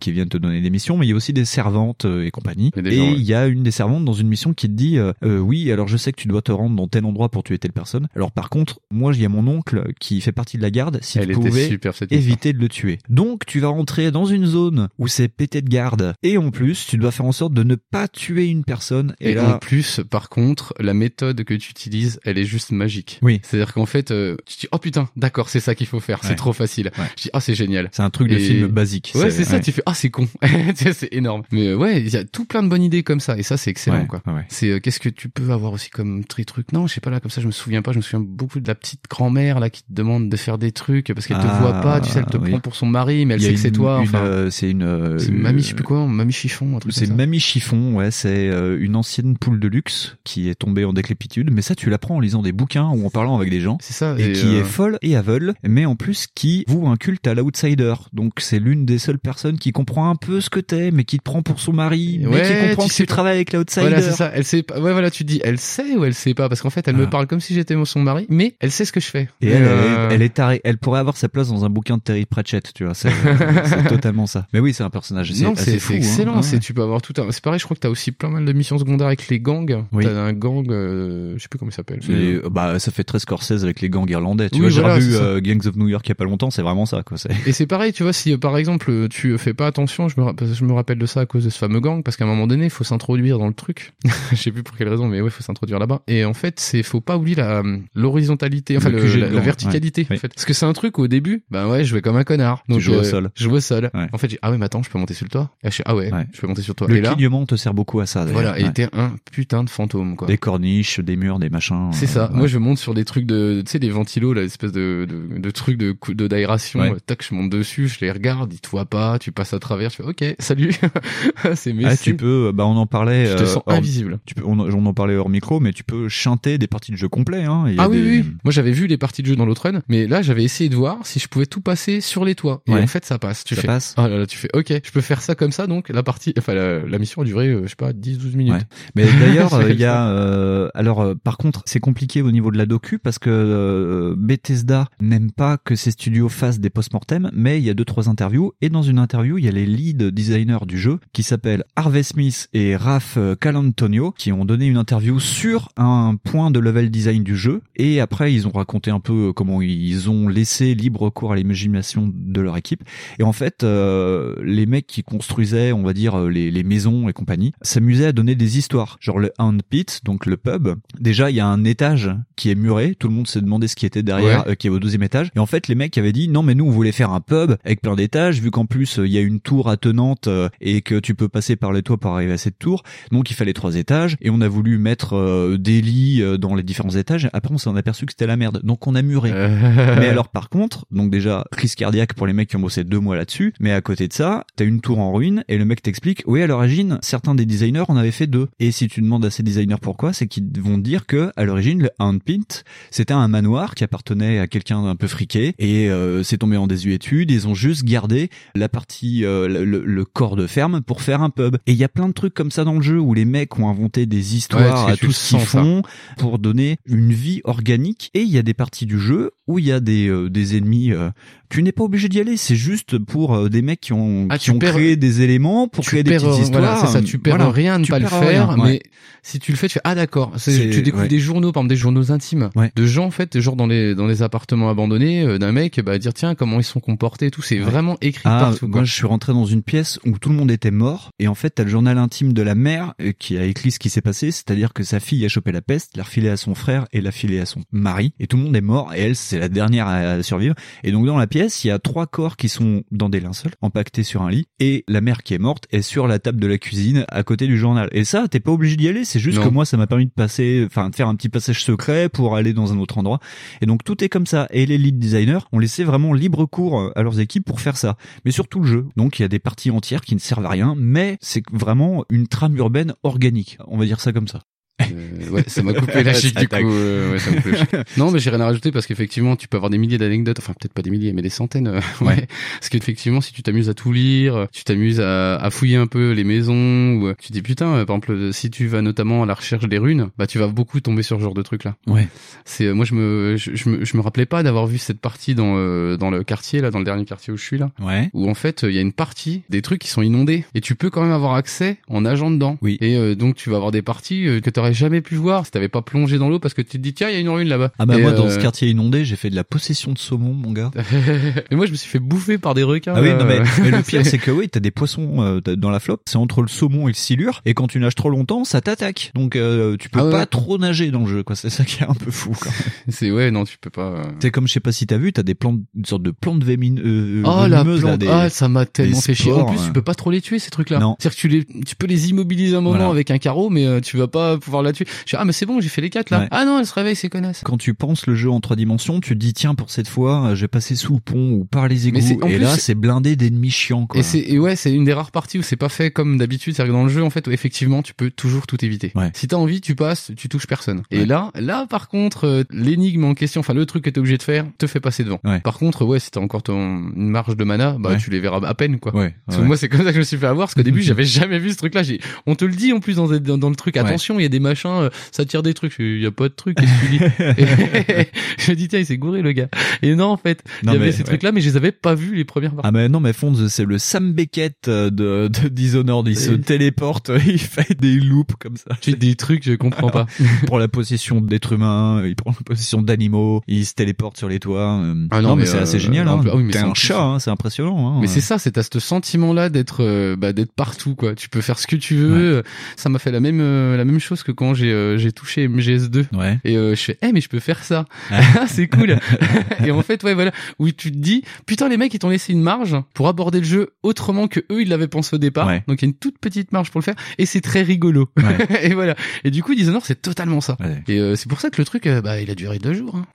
qui viennent te donner des missions, mais il y a aussi des servantes et compagnie. Et ouais. il y a une des servantes dans une mission qui te dit, euh, euh, oui, alors je sais que tu dois te rendre dans tel endroit pour tuer telle personne. Alors par contre, moi, il y a mon oncle qui fait partie de la garde. Si Elle tu pouvais super, éviter de le tuer. Donc tu vas rentrer dans une zone où c'est pété de garde et en plus tu dois faire en sorte de ne pas tuer une personne et, Et là en plus, par contre, la méthode que tu utilises, elle est juste magique. Oui. C'est-à-dire qu'en fait, euh, tu te dis oh putain, d'accord, c'est ça qu'il faut faire, c'est trop facile. Ouais. Je dis ah c'est génial. c'est un truc de Et- film basique. Ouais, c'est ça. Tu fais ah c'est con, c'est énorme. Mais ouais, il y a tout plein de bonnes idées comme ça et ça c'est excellent Ouais, quoi. ouais. C'est euh, qu'est-ce que tu peux avoir aussi comme tri truc? Non, je sais pas là comme ça, je me souviens pas. Je me souviens beaucoup de la petite grand-mère là qui te demande de faire des trucs parce qu'elle Ah, te voit pas. Tu sais, elle te oui. prend pour son mari, mais elle sait que c'est toi. Enfin, euh, c'est une euh, c'est mamie, je sais plus quoi, mamie chiffon, un truc C'est. Mamie Chiffon, ouais, c'est euh, une ancienne poule de luxe qui est tombée en décrépitude, mais ça tu l'apprends en lisant des bouquins ou en parlant avec des gens. C'est ça. Et, qui euh, est folle et aveugle, mais en plus qui voue un culte à l'outsider. Donc c'est l'une des seules personnes qui comprend un peu ce que t'es, mais qui te prend pour son mari. Ouais, mais qui Ouais, comprend tu que tu pas. travailles avec l'outsider. Voilà, c'est ça. Elle sait pas. Ouais, voilà, tu te dis, elle sait ou elle sait pas, parce qu'en fait, elle me Ah. parle comme si j'étais son mari, mais elle sait ce que je fais. Et elle, euh, elle, elle est tarée. Elle pourrait avoir sa place dans un bouquin de Terry Pratchett, tu vois. C'est totalement ça. Mais oui, c'est un personnage. non, c'est fou, c'est hein. excellent. Ouais. C'est tu peux avoir tout un. C'est pareil. Je crois que t'as aussi plein mal de missions secondaires avec les gangs. Oui. T'as un gang, euh, je sais plus comment il s'appelle. Euh, bah, ça fait très Scorsese avec les gangs irlandais. Tu Oui, vois, j'ai voilà, revu euh, Gangs of New York il y a pas longtemps, c'est vraiment ça, quoi. Et c'est pareil, tu vois, si par exemple tu fais pas attention, me, je me rappelle de ça à cause de ce fameux gang, parce qu'à un moment donné, il faut s'introduire dans le truc. je sais plus pour quelle raison, mais ouais, il faut s'introduire là-bas. Et en fait, c'est faut pas oublier la l'horizontalité, enfin Le le- la, verticalité. ouais. En fait, parce que c'est un truc où au début, ben ouais, je jouais comme un connard. Donc, joues au euh, sol. Je jouais au sol. Ouais. En fait, j'ai ah ouais, mais attends, je peux monter sur le toit. Et je suis ah ouais, je peux monter sur toi. Le et là, clignement te sert beaucoup à ça. voilà, et t'es un putain de fantôme quoi. Des corniches, des murs, des machins. C'est ça. euh, Moi, je monte sur des trucs de, tu sais, des ventilos, là, espèce de, de, de trucs de, d'aération. Euh, Tac, je monte dessus, je les regarde, ils te voient pas, tu passes à travers, tu fais, ok, salut. c'est mais Ah, tu peux, bah on en parlait. Tu te euh, sens hors- invisible. Tu peux, on, on en parlait hors micro, mais tu peux chanter des parties de jeu complets. Hein. Ah oui, des- oui. Moi, j'avais vu les parties de jeu dans l'autre run, mais là, j'avais essayé de voir si je pouvais tout passer sur les toits. Et Ouais. en fait, ça passe. Tu Ça fais, passe. Ah là là, tu fais, ok, je peux faire ça comme ça, donc la partie, enfin, la, la mission a duré, euh, je sais pas, 10, 12 minutes. Ouais. Mais d'ailleurs, euh, il y a. euh, alors, euh, par contre, c'est compliqué au niveau de la docu parce que euh, Bethesda n'aime pas que ses studios fassent des post-mortem, mais il y a deux trois interviews et dans une interview, il y a les lead designers du jeu qui s'appellent Harvey Smith et Raph euh, Calantonio qui ont donné une interview sur un point de level design du jeu. Et après ils ont raconté un peu comment ils ont laissé libre cours à l'imagination de leur équipe. Et en fait euh, les mecs qui construisaient on va dire euh, les, les maisons et compagnie s'amusaient à donner des histoires. Genre le Hand Pit donc le pub. Déjà il y a un étage qui est muré. Tout le monde s'est demandé ce qui était derrière Ouais. euh, qui est au deuxième étage. Et en fait les mecs avaient dit non mais nous on voulait faire un pub avec plein d'étages vu qu'en plus euh, il y a une tour attenante euh, et que tu peux passer par les pour arriver à cette tour donc il fallait trois étages et on a voulu mettre euh, des lits euh, dans les différents étages après on s'en aperçu que c'était la merde donc on a muré mais alors par contre, donc déjà crise cardiaque pour les mecs qui ont bossé deux mois là-dessus, mais à côté de ça, t'as une tour en ruine et le mec t'explique, oui à l'origine, certains des designers en avaient fait deux. Et si tu demandes à ces designers pourquoi, c'est qu'ils vont dire que à l'origine le Handpint, c'était un manoir qui appartenait à quelqu'un d'un peu friqué et euh, c'est tombé en désuétude. Ils ont juste gardé la partie, euh, le, le- le corps de ferme pour faire un pub. Et il y a plein de trucs comme ça dans le jeu où les mecs ont inventé des histoires Ouais, à tout ce qu'ils ça. font pour donner une vie organique. Et il y a des parties du jeu où il y a des, euh, des ennemis. euh, tu n'es pas obligé d'y aller, c'est juste pour euh, des mecs qui ont, Ah, qui ont perds- créé des éléments pour créer des petites histoires. Voilà, c'est ça, tu perds Voilà. rien de Tu pas le faire, rien, ouais. mais si tu le fais, tu fais ah d'accord. Tu découvres ouais. des journaux, par exemple des journaux intimes Ouais. de gens en fait, genre dans les dans les appartements abandonnés, euh, d'un mec, bah dire tiens comment ils sont comportés, et tout, c'est vraiment écrit Ah, partout. moi je suis rentré dans une pièce où tout le monde était mort et en fait t'as le journal intime de la mère euh, qui a écrit ce qui s'est passé, c'est-à-dire que sa fille a chopé la peste, l'a refilé à son frère et l'a filé à son mari et tout le monde est mort et elle c'est la dernière à survivre et donc dans la pièce il y a trois corps qui sont dans des linceuls empaquetés sur un lit et la mère qui est morte est sur la table de la cuisine à côté du journal et ça t'es pas obligé d'y aller c'est juste Non. que moi ça m'a permis de passer enfin de faire un petit passage secret pour aller dans un autre endroit et donc tout est comme ça et les lead designers ont laissé vraiment libre cours euh, à leurs équipes pour faire ça mais surtout le jeu. Donc il y a des parties entières qui ne servent à rien, mais c'est vraiment une trame urbaine organique. On va dire ça comme ça. Euh, ouais, ça m'a coupé la chic du coup. Euh, ouais, ça chic. Non, mais j'ai rien à rajouter parce qu'effectivement, tu peux avoir des milliers d'anecdotes, enfin peut-être pas des milliers, mais des centaines. euh, ouais. Parce qu'effectivement, si tu t'amuses à tout lire, tu t'amuses à, à fouiller un peu les maisons, ou euh, tu te dis putain, par exemple, si tu vas notamment à la recherche des runes, bah tu vas beaucoup tomber sur ce genre de truc là. Ouais. C'est euh, moi je me je, je me je me rappelais pas d'avoir vu cette partie dans euh, dans le quartier là, dans le dernier quartier où je suis là, Ouais. où en fait il y a une partie des trucs qui sont inondés et tu peux quand même avoir accès en nageant dedans. Oui. Et donc tu vas avoir des parties que t'aurais jamais pu voir si t'avais pas plongé dans l'eau parce que tu te dis tiens il y a une rune là-bas. Ah bah Et, moi dans euh, ce quartier inondé, j'ai fait de la possession de saumon, mon gars. et moi je me suis fait bouffer par des requins. Ah oui, non mais, euh, mais le pire c'est que oui, t'as des poissons euh, dans la flotte, c'est entre le saumon et le silure, et quand tu nages trop longtemps, ça t'attaque. Donc euh, tu peux Ah ouais. pas trop nager dans le jeu, quoi. C'est ça qui est un peu fou. C'est ouais non tu peux pas. C'est comme je sais pas si t'as vu, t'as des plantes, une sorte de plantes vémin- euh, Oh la là, plante, des- ah ça m'a tellement fait chier. En plus tu peux pas trop les tuer ces trucs-là. Non. C'est-à-dire que tu les, tu peux les immobiliser un moment Voilà. avec un carreau, mais tu vas pas pouvoir là-dessus. Je dis, ah, mais c'est bon, j'ai fait les quatre là. Ouais. Ah non, elle se réveille, c'est connasse. Quand tu penses le jeu en trois dimensions, tu te dis tiens pour cette fois, euh, je vais passer sous le pont ou par les égouts. Et plus, là, c'est- blindé d'ennemis chiants. Quoi. Et c'est et ouais, c'est une des rares parties où c'est pas fait comme d'habitude. C'est-à-dire que dans le jeu, en fait, où effectivement, tu peux toujours tout éviter. Ouais. Si t'as envie, tu passes, tu touches personne. Et là, là, par contre, euh, l'énigme en question, enfin le truc que t'es obligé de faire, te fait passer devant. Ouais. Par contre, ouais, si t'as encore ton une marge de mana, bah tu les verras à peine, quoi. Ouais, Parce que moi, c'est comme ça que je me suis fait avoir, parce qu'au début, j'avais jamais vu ce truc-là. J'ai, on te le dit en plus dans, dans, dans le truc. Attention, il y a des machins, euh, ça tire des trucs. Il y a pas de truc. Je dis tiens, il s'est gouré le gars. Et non, en fait, il Non, y avait ces ouais. trucs-là, mais je les avais pas vus les premières parties. Ah mais non mais Fonds c'est le Sam Beckett euh, de, de Dishonored, il se téléporte, il fait des loops comme ça. Tu des trucs, je comprends pas. Il prend la possession d'êtres humains, il prend la possession d'animaux, il se téléporte sur les toits. euh. Ah non, mais, mais, c'est euh, assez génial. Hein. ah oui, T'es un plus- chat, hein, c'est impressionnant. Hein. Mais c'est ça, c'est t'as ce sentiment-là d'être, euh, bah, d'être partout, quoi. Tu peux faire ce que tu veux. Ça m'a fait la même, la même chose que quand j'ai, euh, j'ai touché MGS2. Ouais. Et euh, je fais, eh mais je peux faire ça. c'est cool. et en fait, ouais, voilà, où tu te dis, putain, les mecs ils t'ont laissé une marge pour aborder le jeu autrement que eux ils l'avaient pensé au départ. Ouais. Donc il y a une toute petite marge pour le faire et c'est très rigolo. et voilà. Et du coup, Dishonored c'est totalement ça. Ouais. Et euh, c'est pour ça que le truc, euh, bah, il a duré deux jours. Hein.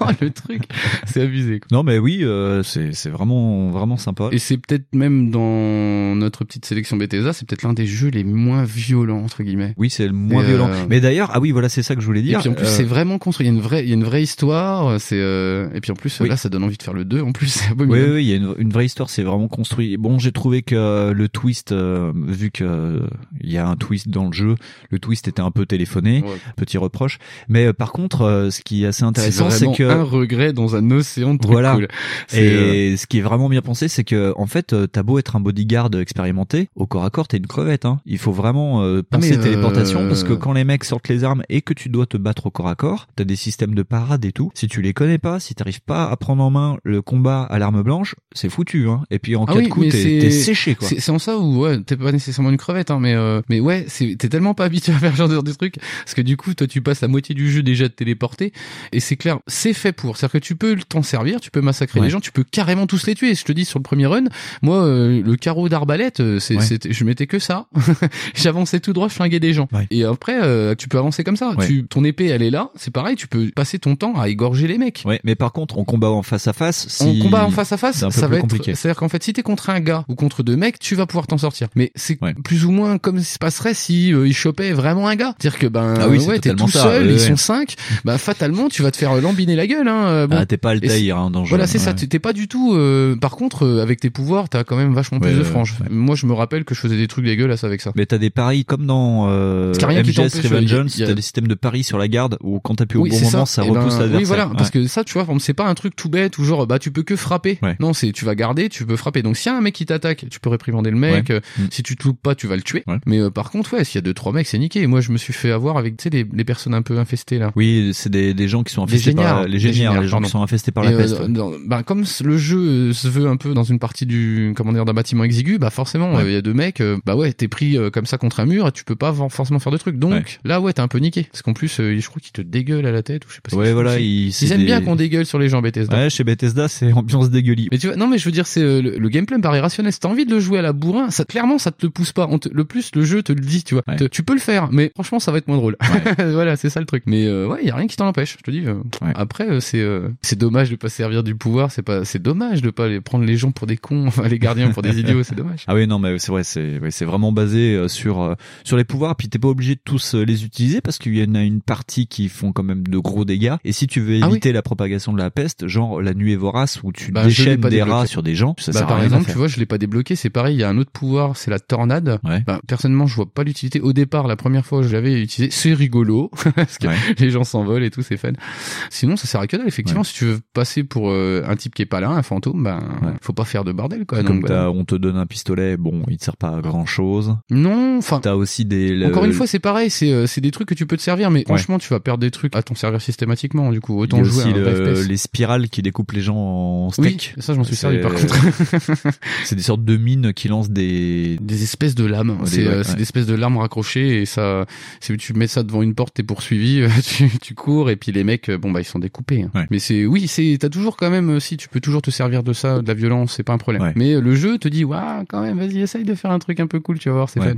Oh, le truc, c'est abusé. Quoi. Non mais oui, euh, c'est c'est vraiment vraiment sympa. Et c'est peut-être même dans notre petite sélection Bethesda, c'est peut-être l'un des jeux les moins violents entre guillemets. Oui, c'est le moins Et, violent. euh, Mais d'ailleurs, ah oui, voilà, c'est ça que je voulais Et dire. puis en plus Euh, c'est vraiment construit, il y a une vraie, il y a une vraie histoire. C'est euh, et puis en plus Oui. là ça donne envie de faire le 2 en plus. Oui, oui, il y a une, une vraie histoire, c'est vraiment construit. Bon, j'ai trouvé que euh, le twist, vu que il y a un twist dans le jeu, le twist était un peu téléphoné, Ouais. petit reproche. Mais par contre, ce qui est assez intéressant, c'est que un regret dans un océan de trucs Voilà. cool. Et ce qui est vraiment bien pensé, c'est que en fait, t'as beau être un bodyguard expérimenté, au corps à corps, t'es une crevette. Hein. Il faut vraiment euh, Ah, penser téléportation euh, parce que quand les mecs sortent les armes et que tu dois te battre au corps à corps, t'as des systèmes de parade et tout. Si tu les connais pas, si t'arrives pas à prendre en main le combat à l'arme blanche, c'est foutu. Hein. Et puis en Ah cas oui, de coup, mais t'es séché quoi. C'est en ça où ouais, t'es pas nécessairement une crevette, hein, mais euh, mais ouais, t'es tellement pas habitué à faire genre de trucs parce que du coup, toi, tu passes la moitié du jeu déjà de téléporter et c'est clair, c'est fait pour. C'est-à-dire que tu peux t'en servir, tu peux massacrer Ouais. les gens, tu peux carrément tous les tuer. Je te dis sur le premier run, moi, euh, le carreau d'arbalète, euh, c'est, Ouais. je mettais que ça. J'avançais tout droit, je flinguais des gens. Ouais. Et après, euh, tu peux avancer comme ça. Ouais. Tu, ton épée, elle est là, c'est pareil. Tu peux passer ton temps à égorger les mecs. Ouais, mais par contre, en combat en face à face, si... En combat en face à face, c'est ça va être. compliqué. C'est-à-dire qu'en fait, si t'es contre un gars ou contre deux mecs, tu vas pouvoir t'en sortir. Mais c'est Ouais. plus ou moins comme ce qui se passerait si euh, ils chopaient vraiment un gars. C'est-à-dire que ben Ah oui, c'est ouais, t'es tout ça, seul, ils sont cinq. Bah fatalement, tu vas te faire lambiner la gueule. Hein. euh, Bon. Ah, t'es pas c'est- Altaïr hein, dans. Voilà, c'est ça. T'es pas du tout. euh, par contre, euh, avec tes pouvoirs, t'as quand même vachement plus de franges. Moi, je me rappelle que je faisais des trucs dégueulasses avec ça. Mais t'as des paris comme dans euh, MGS t'empêche, Revengeance, y a- t'as des systèmes de paris sur la garde où quand t'appuies au oui, bon moment, ça. ça, Eh repousse ben, l'adversaire. Oui, voilà, Ouais. parce que ça, tu vois, c'est pas un truc tout bête où genre bah tu peux que frapper. Ouais. Non, c'est tu vas garder, tu peux frapper. Donc s'il y a un mec qui t'attaque, tu peux réprimander le mec. Ouais. euh, Mm. Si tu te loupes pas, tu vas le tuer. Mais euh, par contre, ouais, s'il y a deux trois mecs, c'est niqué. Et moi, je me suis fait avoir avec tu sais les, les personnes un peu infestées là. Oui, c'est des, des gens qui sont Les infestés par les géniards, les gens pardon. qui sont infestés par Et, la euh, peste. dans- bah, comme le jeu euh, se veut un peu dans une partie du comment dire d'un bâtiment exigu, bah forcément, euh, il y a deux mecs, euh, bah ouais, t'es pris euh, comme ça contre un mur et tu peux pas forcément faire de trucs. Donc Ouais. là, ouais, t'es un peu niqué. Parce qu'en plus, euh, je crois qu'ils te dégueulent à la tête ou je sais pas. Ouais, voilà, ils, aiment des- bien qu'on dégueule sur les gens Bethesda. Ouais, chez Bethesda, c'est ambiance dégueulie. Mais tu vois, non, mais je veux dire, c'est euh, le, le gameplay me paraît rationnel. Si t'as envie de le jouer à la bourrin, ça clairement, ça te le pousse pas. On te- le plus, le jeu te le dit, tu vois. Ouais. Te- tu peux le faire, mais franchement, ça va être moins drôle. voilà, c'est ça le truc. Mais euh, ouais, y a rien qui t'en empêche. Je te dis. euh. Après, c'est c'est dommage de pas servir du pouvoir. C'est pas, c'est dommage de pas les prendre les gens pour des cons, enfin les gardiens pour des idiots. C'est dommage. Ah oui, non, mais c'est vrai, c'est vraiment basé sur sur les pouvoirs. Puis t'es pas obligé de tous euh, les utiliser parce qu'il y en a une partie qui font quand même de gros dégâts. Et si tu veux Ah oui. éviter la propagation de la peste, genre la nuée vorace où tu Bah, déchaînes des débloqué. rats sur des gens, ça Bah, sert à par rien à exemple, faire. tu vois, je l'ai pas débloqué. C'est pareil, il y a un autre pouvoir, c'est la tornade. Ouais. Bah, personnellement, je vois pas l'utilité. Au départ, la première fois où je l'avais utilisé, c'est rigolo parce que Ouais. les gens s'envolent et tout, c'est fun. Sinon, ça sert à que dalle. Effectivement, Ouais. si tu veux passer pour euh, un type qui est pas là, un fantôme, ben faut pas faire de bordel quoi. Donc, on te donne un pistolet, bon, il te sert pas à grand chose. Non, enfin. T'as aussi des. Le- Encore une fois, c'est pareil, c'est euh, c'est des trucs que tu peux te servir, mais franchement, tu vas perdre des trucs à t'en servir systématiquement. Du coup, il y autant a jouer à aussi le- FPS. les spirales qui découpent les gens en Oui, steak. ça, je m'en suis servi par contre. c'est des sortes de mines qui lancent des. des espèces de lames. Ouais, euh, c'est ouais. des espèces de lames raccrochées et ça, tu mets ça devant une porte, t'es poursuivi, tu, tu cours et puis les mecs, euh, bon bah ils sont découpés. hein. Ouais. Mais c'est, oui, c'est, t'as toujours quand même, euh, si tu peux toujours te servir de ça, de la violence, c'est pas un problème. Ouais. Mais euh, le jeu te dit, waouh, quand même, vas-y, essaye de faire un truc un peu cool, tu vas voir, c'est fun.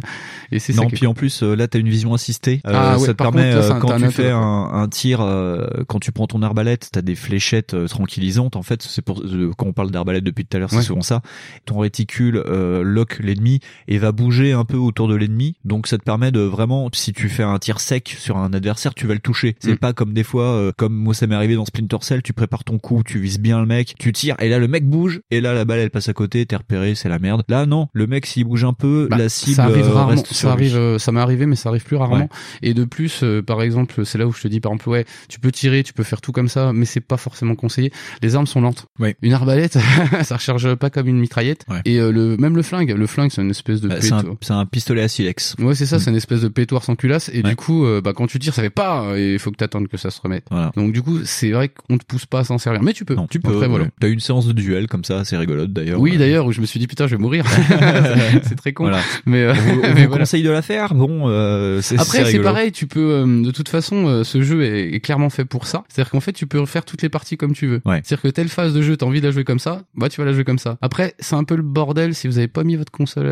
Et c'est ça. Non, puis en plus, plus, euh, là, t'as une vision assistée. Euh, Ah ouais, ça te permet contre, là, euh, quand tu fais un, un tir, euh, quand tu prends ton arbalète, t'as des fléchettes tranquillisantes. En fait, c'est pour euh, quand on parle d'arbalète depuis tout à l'heure, c'est Ouais. souvent ça. Ton réticule euh, lock l'ennemi et va bouger un peu autour de l'ennemi. Donc ça te permet de vraiment, si tu fais un tir sec sur un adversaire, tu vas le toucher. C'est Mm. pas comme des fois, euh, comme moi ça m'est arrivé dans Splinter Cell, tu prépares ton coup, tu vises bien le mec, tu tires et là le mec bouge et là la balle elle passe à côté, t'es repéré, c'est la merde. Là non, le mec s'il bouge un peu, Bah, la cible ça arrive euh, reste Ça sur lui. arrive, ça m'est arrivé, mais ça arrive plus rarement. Ouais. Et de plus, euh, par exemple, c'est là où je te dis, par exemple, ouais, tu peux tirer, tu peux faire tout comme ça, mais c'est pas forcément conseillé. Les armes sont lentes. Ouais. Une arbalète, ça recharge pas comme une mitraillette. Ouais. Et euh, le même le flingue, le flingue, c'est une espèce de Bah, c'est un, un pistolet à silex. Ouais, c'est ça, c'est une espèce de pétoire sans culasse. Et du coup, euh, bah, quand tu tires, ça fait pas, et il faut que t'attendes que ça se remette. Voilà. Donc, du coup, c'est vrai qu'on te pousse pas à s'en servir. Mais tu peux. Non, tu peux. Après, voilà. T'as une séance de duel comme ça, c'est rigolote d'ailleurs. Oui, d'ailleurs, où je me suis dit, putain, je vais mourir. c'est très con. Voilà. Mais, euh, On vous, on mais vous voilà. conseille de la faire. Bon, euh, Après, c'est pareil, tu peux, euh, de toute façon, euh, ce jeu est, est clairement fait pour ça. C'est-à-dire qu'en fait, tu peux refaire toutes les parties comme tu veux. Ouais. C'est-à-dire que telle phase de jeu, t'as envie de la jouer comme ça, bah tu vas la jouer comme ça. Après, c'est un peu le bordel si vous avez pas mis votre console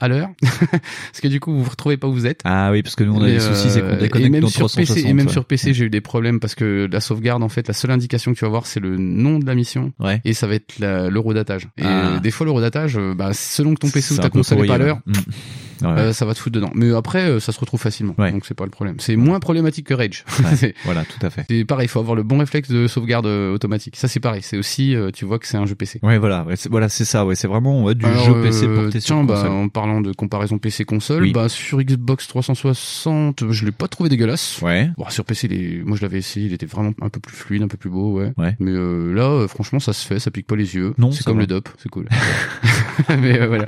à l'heure, parce que du coup, vous vous retrouvez pas où vous êtes. Ah oui, parce que nous on a des soucis, c'est qu'on déconnecte et même dans sur 360. PC et même ouais. sur PC j'ai eu des problèmes parce que la sauvegarde en fait la seule indication que tu vas voir c'est le nom de la mission Ouais. et ça va être l'eurodatage et Ah. des fois l'eurodatage bah selon que ton PC ou ta console est pas à l'heure ouais. Ouais. euh, ça va te foutre dedans mais après euh, ça se retrouve facilement Ouais. donc c'est pas le problème c'est moins problématique que Rage Ouais. Voilà, tout à fait. c'est pareil il faut avoir le bon réflexe de sauvegarde euh, automatique ça c'est pareil c'est aussi euh, tu vois que c'est un jeu PC Ouais, voilà, c'est, voilà, c'est ça, ouais, c'est vraiment ouais, du alors, jeu PC euh, porté sur tiens, bah, en parlant de comparaison PC console, Oui. bah sur Xbox 360, je l'ai pas trouvé dégueulasse. Ouais. Bon, sur PC, il est- moi je l'avais essayé, il était vraiment un peu plus fluide, un peu plus beau, ouais. Ouais. Mais euh, là, euh, franchement, ça se fait, ça pique pas les yeux. Non, c'est comme va. le DOP, c'est cool. Mais euh, voilà.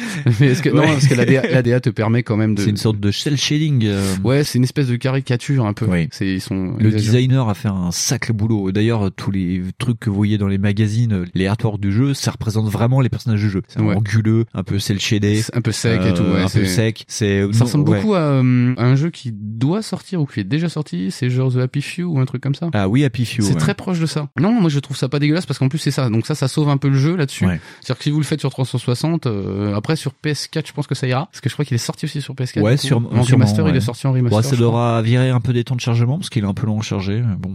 Mais est-ce que non, Ouais. parce que la DA, la DA te permet quand même de. C'est une sorte de shell shading. euh, Ouais, c'est une espèce de caricature un peu. Oui. C'est ils sont. Le exagérés. designer a fait un sacré boulot. D'ailleurs, tous les trucs que vous voyez dans les magazines, les artworks du jeu, ça représente vraiment les personnages du jeu. C'est Ouais. anguleux, un peu cel shadé, un peu sec et euh, tout. Ouais, un peu sec. C'est Ça non, ressemble ouais. beaucoup à, euh, à un jeu qui doit sortir ou qui est déjà sorti. C'est genre The Happy Few ou un truc comme ça. Ah oui, Happy Few. C'est ouais. très proche de ça. Non, moi je trouve ça pas dégueulasse parce qu'en plus c'est ça. Donc ça, ça sauve un peu le jeu là-dessus. Ouais. C'est-à-dire que si vous le faites sur 360, euh, après sur PS4, je pense que ça ira. Parce que je crois qu'il est sorti aussi sur PS4. Ouais, sur, en remaster, il ouais. est sorti en remaster. Bon, ça crois. devra virer un peu des temps de chargement parce qu'il est un peu long à charger. Bon,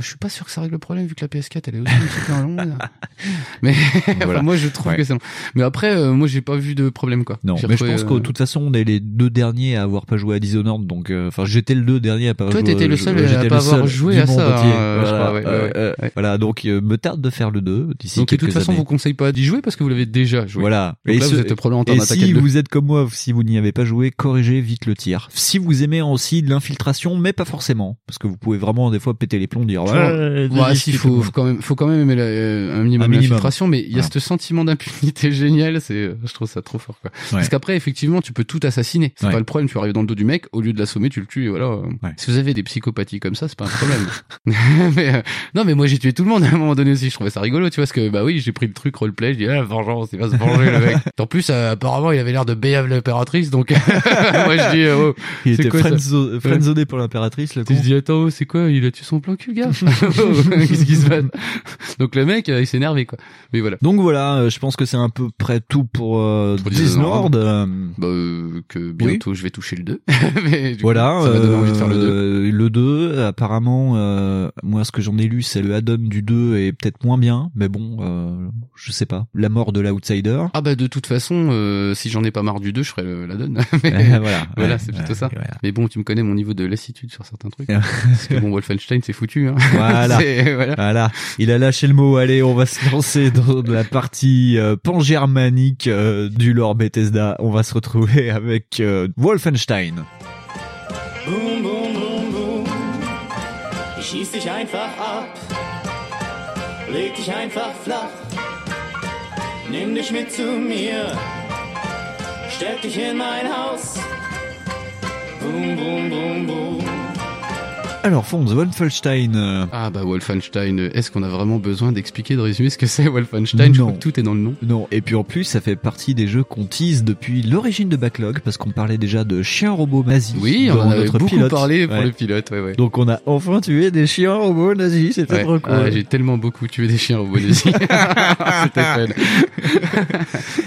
Je suis pas sûr que ça règle le problème vu que la PS4 elle est aussi un petit peu longue. Mais Voilà. moi je trouve Ouais. que c'est long. Mais après, euh, moi j'ai pas vu de problème quoi. non. Mais je pense euh, que de toute façon, on est les deux derniers à avoir pas joué à Dishonored. Donc, euh, enfin, j'étais le deux dernier à pas Toi, jouer. t'étais le seul à pas avoir joué à ça, hein, Voilà, ouais, euh, ouais, euh, ouais. Voilà, donc me tarde de faire le 2 d'ici Donc de toute façon, vous conseille pas d'y jouer parce que vous l'avez déjà joué. Voilà. Vous êtes en et si vous êtes comme moi, si vous n'y avez pas joué, corrigez vite le tir. Si vous aimez aussi de l'infiltration, mais pas forcément, parce que vous pouvez vraiment des fois péter les plombs, dire Ouais, ouais, si, faut, quand même, faut quand même aimer la- euh, un minimum d'infiltration, mais il y a ce sentiment d'impunité génial, c'est, euh, je trouve ça trop fort, quoi. Parce qu'après, effectivement, tu peux tout assassiner. C'est Ouais. pas le problème, tu arrives dans le dos du mec, au lieu de l'assommer, tu le tues, et voilà. Ouais. Si vous avez des psychopathies comme ça, c'est pas un problème. mais, euh, non, mais moi, j'ai tué tout le monde à un moment donné aussi, je trouvais ça rigolo, tu vois, parce que, bah oui, j'ai pris le truc roleplay, je dis, ah, vengeance, il va se venger, le mec. En plus, euh, apparemment, il avait l'air de béave l'impératrice, donc, moi, je dis, euh, oh, Il était quoi ça friendzo- friendzoné pour l'impératrice, tu te dis attends c'est quoi il a tué son plan cul gars qu'est-ce qui se passe donc le mec euh, il s'est énervé quoi. Mais voilà. Donc voilà, je pense que c'est à peu près tout pour, euh, Pour euh, bah que bientôt je vais toucher le 2 mais du coup, Voilà, ça envie de faire le 2 euh, le 2, apparemment, moi ce que j'en ai lu, c'est le add-on du 2 est peut-être moins bien, mais bon, je sais pas. La mort de l'outsider. ah bah de toute façon euh, si j'en ai pas marre du 2 je ferai le- la donne mais Euh, voilà, voilà ouais, c'est plutôt ouais, ça voilà. mais bon tu me connais mon niveau de lassitude sur certains trucs parce que bon Wolfenstein c'est foutu hein. Voilà. C'est- voilà Voilà, il a lâché le mot. Allez, on va se lancer dans la partie euh, pan-germanique euh, du lore Bethesda. On va se retrouver avec euh, Wolfenstein. Boom, boom, boom, boom. Ich schieß dich einfach ab. Leg dich einfach flach. Nimm dich mit zu mir. Steck dich in mein Haus. Boom, boom, boom, boom. Alors, Fonds, Wolfenstein. euh, Ah bah Wolfenstein, euh, est-ce qu'on a vraiment besoin d'expliquer, de résumer ce que c'est Wolfenstein? Je crois Non. que tout est dans le nom. Non, et puis en plus, ça fait partie des jeux qu'on tease depuis l'origine de Backlog, parce qu'on parlait déjà de chiens robots nazis. Oui, on en avait beaucoup pilote. parlé pour Ouais. le pilote, ouais, ouais. Donc on a enfin tué des chiens robots nazis, c'était trop cool. Ah, J'ai tellement beaucoup tué des chiens au Bolivie. C'était fun.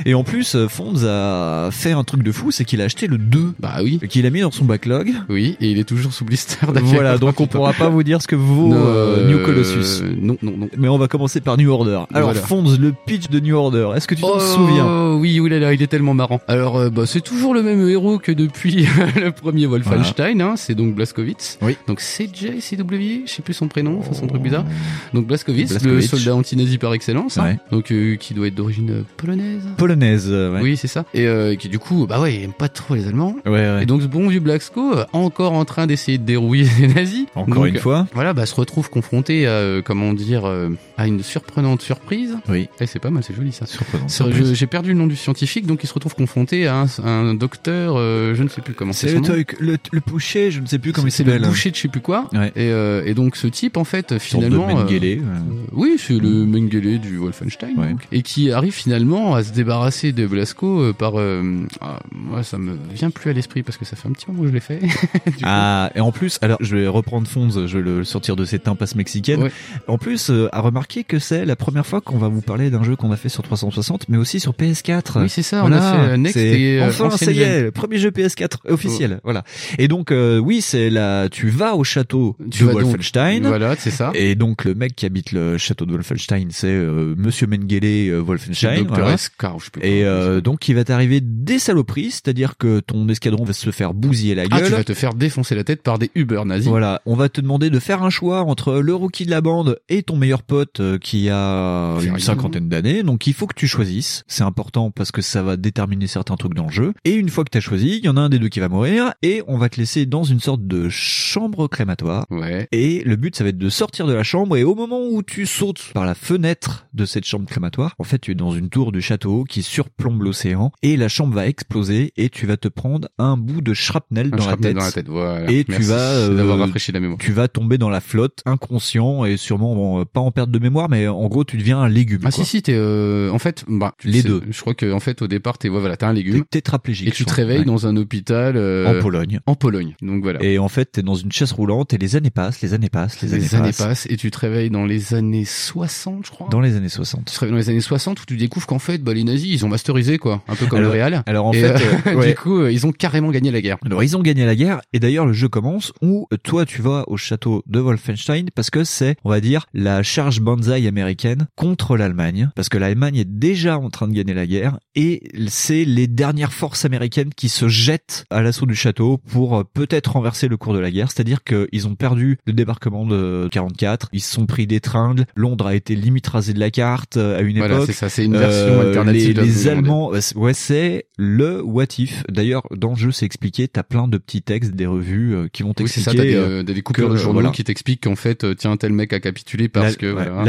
Et en plus, Fonds a fait un truc de fou, c'est qu'il a acheté le 2. Bah oui. Qu'il a mis dans son backlog. Oui, et il est toujours sous blister. Voilà, donc on pourra pas vous dire ce que vaut Non, euh, New euh, Colossus. Non, non, non. Mais on va commencer par New Order. Alors Voilà. Fonds, le pitch de New Order, est-ce que tu t'en Oh, souviens? Oui, oulala, il est tellement marrant. Alors, euh, bah, c'est toujours le même héros que depuis le premier Wolfenstein, hein, c'est donc Blaskowitz. Oui. Donc CJ, CW, je sais plus son prénom, enfin son truc bizarre. Donc Blaskowitz, le soldat anti-nazi par excellence, hein. Ouais. donc euh, qui doit être d'origine euh, polonaise. Polonaise, euh, ouais. Oui, c'est ça. Et euh, qui du coup, bah ouais, il aime pas trop les Allemands. Ouais, ouais. Et donc ce bon vieux Blasko, euh, encore en train d'essayer de dérouiller les nazis. Encore Donc, une fois. Voilà, bah se retrouve confronté à, euh, comment dire, euh, à une surprenante surprise. Oui. Et c'est pas mal, c'est joli ça. Surprenante surprise. J'ai perdu le nom du scientifique, donc il se retrouve confronté à un, un docteur, euh, je ne sais plus comment c'est C'est le truc, le, le boucher, je ne sais plus comment il C'est le s'appelle. boucher de je sais plus quoi. Ouais. Et, euh, et donc ce type, en fait, de finalement... euh, Mengele, euh, oui, c'est le Mengele du Wolfenstein. Ouais. donc. Et qui arrive finalement à se débarrasser de Blasco euh, par... euh, ah, moi, ça me vient plus à l'esprit parce que ça fait un petit moment que je l'ai fait. Coup, Ah, et en plus, alors je vais reprendre Fonds, je vais le sortir de cette impasse mexicaine. Ouais. En plus, euh, à remarquer que c'est la première fois qu'on va vous parler d'un jeu qu'on a fait sur 360, mais aussi sur PS4. Oui, c'est ça, on a fait, euh, Next et, euh, enfin, ça y est, premier jeu PS4 officiel, voilà. Et donc, euh, oui, c'est là, tu vas au château Tu de donc- Wolfenstein. Voilà, c'est ça. Et donc, le mec qui habite le château de Wolfenstein, c'est euh, Monsieur Mengele euh, Wolfenstein. Voilà. Escar, je Et euh, donc, il va t'arriver des saloperies, c'est-à-dire que ton escadron va se faire bousiller la Ah, gueule. tu vas te faire défoncer la tête par des Uber nazis. Voilà, on va te demander de faire un choix entre le rookie de la bande et ton meilleur pote euh, qui a une cinquantaine d'années. Donc il faut que tu choisisses. C'est important parce que ça va déterminer certains trucs dans le jeu. Et une fois que tu as choisi, il y en a un des deux qui va mourir et on va te laisser dans une sorte de chambre crématoire. Ouais. Et le but, ça va être de sortir de la chambre et au moment où tu sautes par la fenêtre de cette chambre crématoire, en fait, tu es dans une tour du château qui surplombe l'océan et la chambre va exploser et tu vas te prendre un bout de shrapnel, Un dans, la tête. dans la tête, voilà. Et tu vas euh, la mémoire. tu vas tomber dans la flotte inconscient et sûrement bon, euh, pas en perte de mémoire, mais en gros, tu deviens un légume. Ah quoi. si si t'es euh, en fait bah tu Les sais, deux. Je crois que en fait au départ t'es ouais, voilà t'es un T'es légume tétraplégique. et tu te réveilles Ouais. dans un hôpital euh, en Pologne. en Pologne. Donc voilà. Et en fait, t'es dans une chaise roulante et les années passent, les années passent, les, les années passent et tu te réveilles dans les années 60 je crois. Dans les années 60. Tu te réveilles dans les années 60 où tu découvres qu'en fait bah les nazis ils ont masterisé quoi, un peu comme Alors- le Real. alors, en Et, fait, euh, euh, ouais. du coup ils ont carrément gagné la guerre. Alors ils ont gagné la guerre et d'ailleurs le jeu commence où euh, toi tu vas au château de Wolfenstein parce que c'est on va dire la charge banzai américaine contre l'Allemagne parce que l'Allemagne est déjà en train de gagner la guerre et c'est les dernières forces américaines qui se jettent à l'assaut du château pour euh, peut-être renverser le cours de la guerre. C'est-à-dire qu'ils ont perdu le débarquement de 44 ils se sont pris des tringles Londres a été limite rasé de la carte euh, à une Voilà, époque c'est ça, c'est une version Euh, alternative les, les Allemands ouais, c'est- ouais c'est le what if. D'ailleurs dans le jeu c'est expliqué t'as plein de petits textes des revues euh, qui vont Oui, t'expliquer t'as des, euh, des coupures que, de euh, journaux voilà. qui t'expliquent qu'en fait, euh, tiens, tel mec a capitulé parce que, voilà.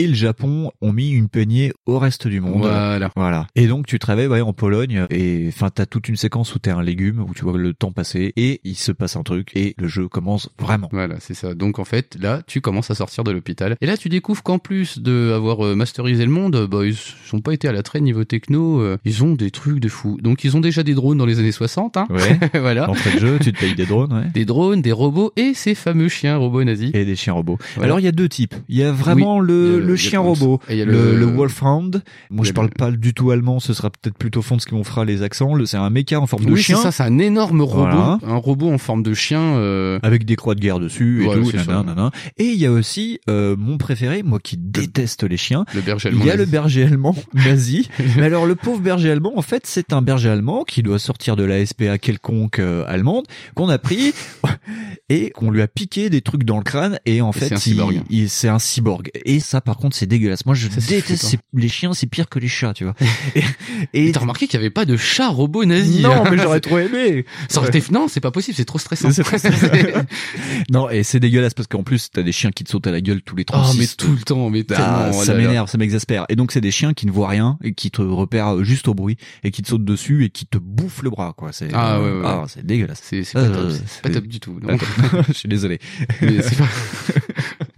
Et le Japon ont mis une peignée au reste du monde. Voilà. Voilà. Et donc tu te réveilles ouais, en Pologne et enfin t'as toute une séquence où t'es un légume où tu vois le temps passer et il se passe un truc et le jeu commence vraiment. Voilà, c'est ça. Donc en fait, là, tu commences à sortir de l'hôpital. Et là, tu découvres qu'en plus de avoir euh, masterisé le monde, bah, ils sont pas été à la traîne niveau techno. euh, ils ont des trucs de fou. Donc ils ont déjà des drones dans les années 60. Hein. Ouais. voilà. D'entrée de jeu, tu te payes des drones, ouais. Des drones, des robots et ces fameux chiens robots nazis. Et des chiens robots. Voilà. Alors il y a deux types. Il y a vraiment Oui, le, le- chien le- robot, et il y a le, le- le Wolfhound. Moi je parle le- pas du tout allemand, ce sera peut-être plutôt Fonds qui m'en fera les accents. Le- C'est un méca en forme de Oui, c'est chien. ça, c'est un énorme robot, Voilà. un robot en forme de chien. euh, avec des croix de guerre dessus et Voilà, tout, c'est ça. nanana, nanana. Et il y a aussi euh, mon préféré, moi qui déteste les chiens. Le berger allemand Il y a nazi. le berger allemand nazi. Mais alors le pauvre berger allemand, en fait, c'est un berger allemand qui doit sortir de la SPA quelconque euh, allemande qu'on a pris et qu'on lui a piqué des trucs dans le crâne et en Et c'est fait un il- il- un cyborg. Et ça par contre c'est dégueulasse. Moi je Ça, déteste ces- les chiens, c'est pire que les chats, tu vois. Et, t'as remarqué qu'il y avait pas de chat robot nazi. non, hein. mais j'aurais trop aimé. Ça aurait été- Non, c'est pas possible, c'est trop stressant. C'est trop stressant. non, et c'est dégueulasse parce qu'en plus, t'as des chiens qui te sautent à la gueule tous les Oh, 36. mais tout le temps, mais Ah, oh ça m'énerve, ça m'exaspère. Et donc c'est des chiens qui ne voient rien et qui te repèrent juste au bruit et qui te sautent dessus et qui te bouffent le bras, quoi. C'est Ah, ouais, ouais, ouais. ah, c'est dégueulasse. C'est pas Euh, top, pas top du tout. Non. Je suis désolé. Mais c'est pas-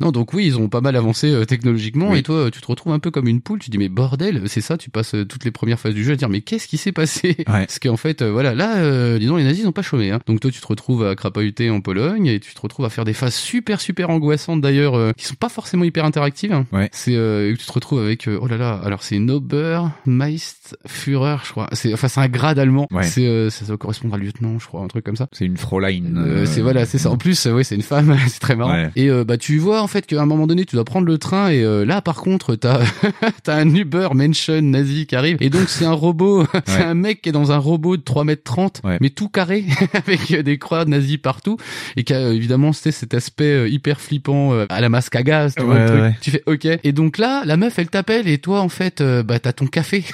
non, donc oui, ils ont pas mal avancé euh, technologiquement Oui. et toi, euh, tu te retrouves un peu comme une poule. Tu dis mais bordel, c'est ça. Tu passes euh, toutes les premières phases du jeu à dire mais qu'est-ce qui s'est passé? Parce qu'en fait, voilà, là, euh, disons les nazis n'ont pas chômé. Hein. Donc toi, tu te retrouves à crapahuter en Pologne et tu te retrouves à faire des phases super super angoissantes d'ailleurs, euh, qui sont pas forcément hyper interactives. hein. C'est euh, tu te retrouves avec euh, oh là là, alors c'est Nober Meist Führer, je crois. C'est enfin c'est un grade allemand. Ouais. C'est euh, ça doit correspondre à lieutenant, je crois, un truc comme ça. C'est une Fräulein. Euh, c'est voilà, c'est ça. En plus, euh, ouais, c'est une femme, c'est très marrant. Ouais. Et euh, bah tu vois en fait qu'à un moment donné, tu dois prendre le train et euh, là par contre, t'as t'as un Uber mention nazi qui arrive et donc c'est un robot, c'est Ouais. un mec qui est dans un robot de 3 mètres 30 mais tout carré avec euh, des croix nazis partout et qui a euh, évidemment c'était cet aspect euh, hyper flippant euh, à la masque à gaz, tu vois, Ouais, le truc. ouais. Tu fais OK. Et donc là, la meuf elle t'appelle et toi en fait euh, bah t'as ton café.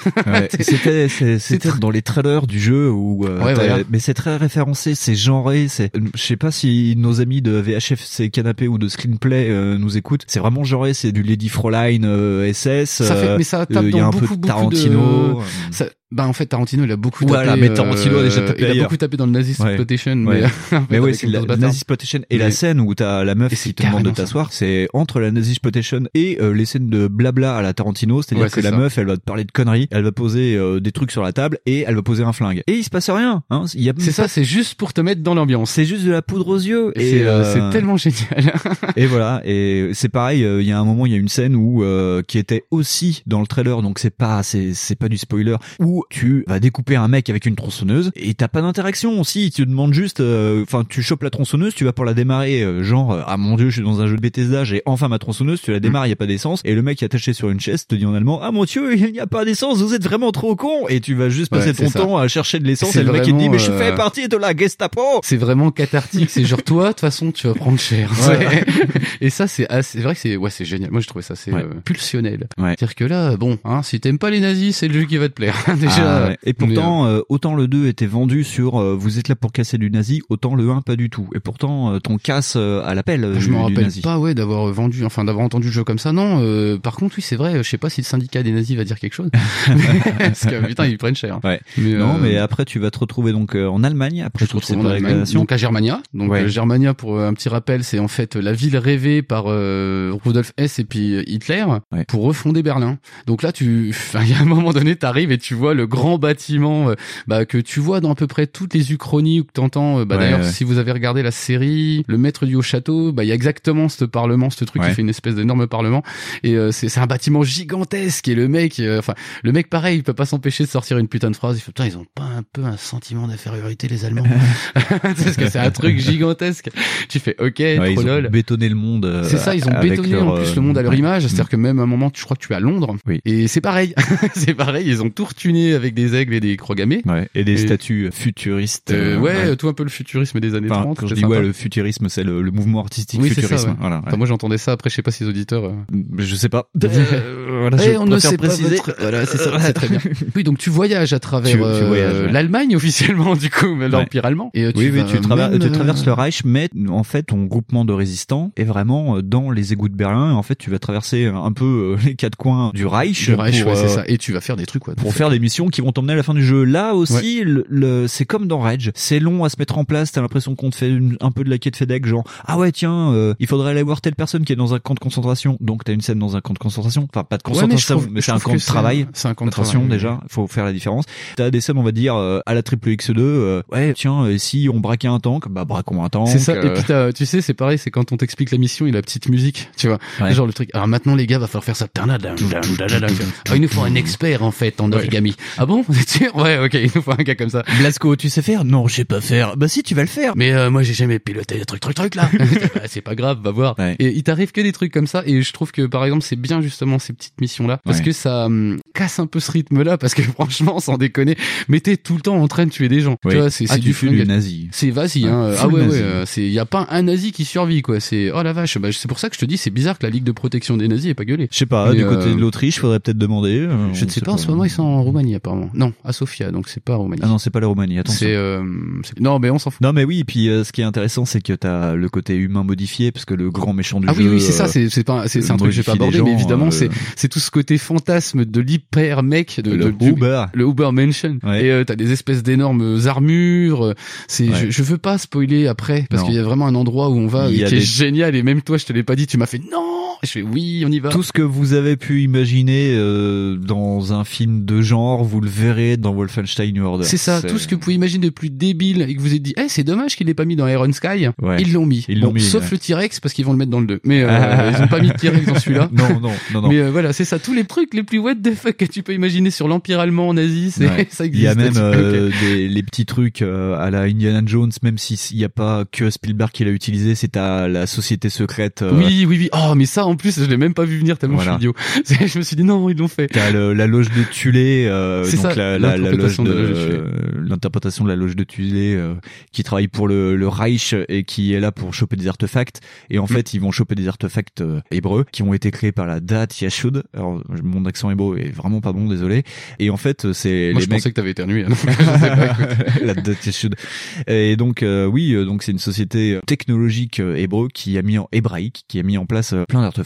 C'était c'est- c'était dans les trailers du jeu où euh, Ouais, t'as- voilà. mais c'est très référencé, c'est genré, c'est je sais pas si nos amis de VHF Canapé ou de Screenplay euh, nous écoutent, c'est vraiment genré, c'est du Lady Fräulein euh, SS. Ça fait, euh, mais ça tape il y a dans un beaucoup, peu Tarantino. de... Ça, bah en fait Tarantino il a beaucoup Voilà, tapé. mais Tarantino a déjà euh, tapé il a ailleurs. beaucoup tapé dans le Nazi exploitation, Ouais. mais, en fait, mais ouais, avec c'est la. Nazi Exploitation et la scène où t'as la meuf qui te demande de t'asseoir, c'est entre la Nazi Exploitation et euh, les scènes de blabla à la Tarantino, c'est-à-dire que la ça. meuf, elle va te parler de conneries, elle va poser euh, des trucs sur la table et elle va poser un flingue. Et il se passe rien, hein. Il y a C'est ça, c'est juste pour te mettre dans l'ambiance. C'est juste de la poudre aux yeux. Et c'est, tellement génial. et voilà. Et c'est pareil. Il y a un moment, il y a une scène où euh, qui était aussi dans le trailer, donc c'est pas c'est c'est pas du spoiler, où tu vas découper un mec avec une tronçonneuse et t'as pas d'interaction. Si tu demandes juste, euh, enfin tu chopes la tronçonneuse, tu vas pour la démarrer, euh, genre euh, ah mon dieu, je suis dans un jeu de Bethesda, j'ai enfin ma tronçonneuse, tu la démarres, il y a pas d'essence, et le mec est attaché sur une chaise te dit en allemand ah mon dieu, il n'y a pas d'essence, vous êtes vraiment trop con, et tu vas juste passer Ouais, ton ça. temps à chercher de l'essence, C'est et le mec il te dit mais je fais partie de la Gestapo. C'est vraiment cathartique. C'est genre toi, de toute façon, tu vas prendre cher. Ouais. Et ça, c'est c'est vrai que c'est ouais, c'est génial. Moi, je trouvais ça c'est Ouais. euh, pulsionnel. Ouais. C'est-à-dire que là, bon, hein, si t'aimes pas les nazis, c'est le jeu qui va te plaire. Déjà. Ah ouais. Et Mais, pourtant, euh, autant le 2 était vendu sur euh, vous êtes là pour casser du nazi, autant le 1 pas du tout. Et pourtant, euh, ton casse euh, à l'appel euh, Je me rappelle nazi. pas, ouais, d'avoir vendu, enfin d'avoir entendu le jeu comme ça. Non, euh, par contre, oui, c'est vrai. Je sais pas si le syndicat des nazis va dire quelque chose, parce que putain, ils prennent cher. Ouais. Mais, non, euh, mais après tu vas te retrouver donc euh, en Allemagne après Je Allemagne, réalisation. donc à Germania. Donc Ouais. euh, Germania, pour euh, un petit rappel, c'est en fait la ville rêvée par euh, Rudolf Hess et puis euh, Hitler pour refonder Berlin. Donc là, tu, il y a un moment donné, t'arrives et tu vois le grand bâtiment euh, bah, que tu vois dans à peu près toutes les uchronies que t'entends. euh, bah, Ouais, D'ailleurs, ouais. si vous avez regardé la série Le Maître du Haut Château, bah il y a exactement ce parlement, ce truc Ouais. qui fait une espèce d'énorme parlement. Et euh, c'est c'est un bâtiment gigantesque. Et le mec, euh, enfin le mec pareil, il peut pas s'empêcher de sortir une putain de phrase. Il fait putain, ils ont pas un peu un sentiment d'infériorité les Allemands? Parce que c'est un truc gigantesque. Tu fais ok, ils ont bétonné le monde. euh, C'est ça, ils ont bétonné leur, en plus le monde à leur image. C'est-à-dire que même à un moment, je crois que tu es à Londres. Oui. Et c'est pareil. c'est pareil, ils ont tout retuné avec des aigles et des croix gammées. Ouais, et des statues futuristes. Euh, euh, ouais, tout un peu le futurisme des années Enfin, 30. quand je dis sympa. ouais, le futurisme, c'est le, le mouvement artistique oui, ça. futurisme. ouais. Voilà. Enfin, moi, j'entendais ça. Après, je sais pas si les auditeurs. euh, Je sais pas. Euh, voilà, eh, je on ne sait pas préciser. votre- Voilà, c'est ça, c'est très bien. Oui, donc tu voyages à travers euh, l'Allemagne officiellement, du coup, mais l'Empire allemand. Et tu oui, tu, traverses, même, tu traverses le Reich, mais en fait, ton groupement de résistants est vraiment dans les égouts de Berlin. En fait, tu vas traverser un peu les quatre coins du Reich, Du Reich, ouais, c'est ça. Et tu vas faire des trucs, ouais. pour faire des missions qui vont t'emmener à la fin du jeu. Là aussi, le, le- c'est comme dans Rage. C'est long à se mettre en place. T'as l'impression qu'on te fait une- un peu de la quête FedEx, genre ah ouais tiens, euh, il faudrait aller voir telle personne qui est dans un camp de concentration. Donc t'as une scène dans un camp de concentration. Enfin pas de Ouais, mais concentration, mais je c'est un camp de travail. c'est un camp de travail, déjà, faut faire la différence. T'as des scènes on va dire euh, à la triple X2. euh, ouais tiens, euh, si on braquait un tank, bah braquons un tank. C'est ça. Et puis t'as- tu sais, c'est pareil, c'est quand on t'explique la mission et la petite musique, tu vois. Ouais. Genre le truc. Alors maintenant les gars, va falloir faire ça. Ah, il nous faut un expert en fait en origami. Ah bon? Ouais, ok, il nous faut un gars comme ça. Blasco, tu sais faire? Non, je sais pas faire. Bah si, tu vas le faire. Mais euh, moi j'ai jamais piloté des trucs, trucs, trucs là. C'est pas grave, va voir. Ouais. Et il t'arrive que des trucs comme ça. Et je trouve que par exemple c'est bien justement ces petites missions là parce Ouais. que ça hum, casse un peu ce rythme là parce que franchement, sans déconner, mais t'es tout le temps en train de tuer des gens. Oui. Tu vois, c'est Ah, du flingue. nazi. C'est vas-y, Ouais, hein. Ah full ouais, nazi. ouais. euh, C'est y a pas un nazi qui survit quoi. C'est oh la vache. Bah, c'est pour ça que je te dis, c'est bizarre que la Ligue de protection des nazis ait pas gueulé. Je sais pas, Mais, du euh, côté de l'Autriche, faudrait peut-être demander. euh, Je ne sais pas, en ce moment ils sont en Roumanie. Roumanie apparemment. Non, à Sofia, donc c'est pas Roumanie. Ah non, c'est pas la Roumanie, attention. C'est euh, c'est- non, mais on s'en fout. Non mais oui, puis euh, ce qui est intéressant, c'est que t'as le côté humain modifié, parce que le grand méchant du Ah jeu. oui, oui, c'est ça, euh, c'est c'est pas c'est c'est un truc que j'ai pas abordé, mais gens, évidemment euh, c'est c'est tout ce côté fantasme de l'hyper mec de, Le de- du- Uber. le Uber Mansion. Ouais. Et euh, t'as des espèces d'énormes armures. euh, C'est Ouais. je, je veux pas spoiler après parce Non. qu'il y a vraiment un endroit où on va et qui est génial et même toi je te l'ai pas dit, tu m'as fait non. Je fais oui, on y va. Tout ce que vous avez pu imaginer euh, dans un film de genre, vous le verrez dans Wolfenstein New Order. C'est ça, tout ce que vous pouvez imaginer de plus débile et que vous êtes dit, eh, c'est dommage qu'il l'ait pas mis dans Iron Sky. Ouais. Ils l'ont mis. Ils Bon, l'ont mis, sauf ouais. le T-Rex parce qu'ils vont le mettre dans le 2. Mais euh, ils ont pas mis de T-Rex dans celui-là. Non, non, non, non. Mais euh, voilà, c'est ça, tous les trucs les plus what the fuck que tu peux imaginer sur l'empire allemand nazi, c'est Ouais. ça Il existe. y a même euh, des, les petits trucs euh, à la Indiana Jones, même s'il n'y a pas que Spielberg qui l'a utilisé, c'est à la société secrète. Oui, oui, oui. Oh, mais ça, en plus, je l'ai même pas vu venir tellement Voilà. je suis idiot. C'est- Je me suis dit, non, ils l'ont fait. T'as la loge de Tulé, euh, C'est donc ça, la, la, la loge l'interprétation de de la loge de Tulé. euh, l'interprétation de la loge de Tulé, euh, qui travaille pour le, le Reich et qui est là pour choper des artefacts. Et en Mm. fait, ils vont choper des artefacts euh, hébreux qui ont été créés par la Dat Yashud. Alors, mon accent hébreu est vraiment pas bon, désolé. Et en fait, c'est Moi, les je mecs. pensais que t'avais éternué. hein. La Dat Yashud. Et donc, euh, oui, euh, donc c'est une société technologique euh, hébreu qui a mis en hébraïque, qui a mis en place euh, plein d'artefacts.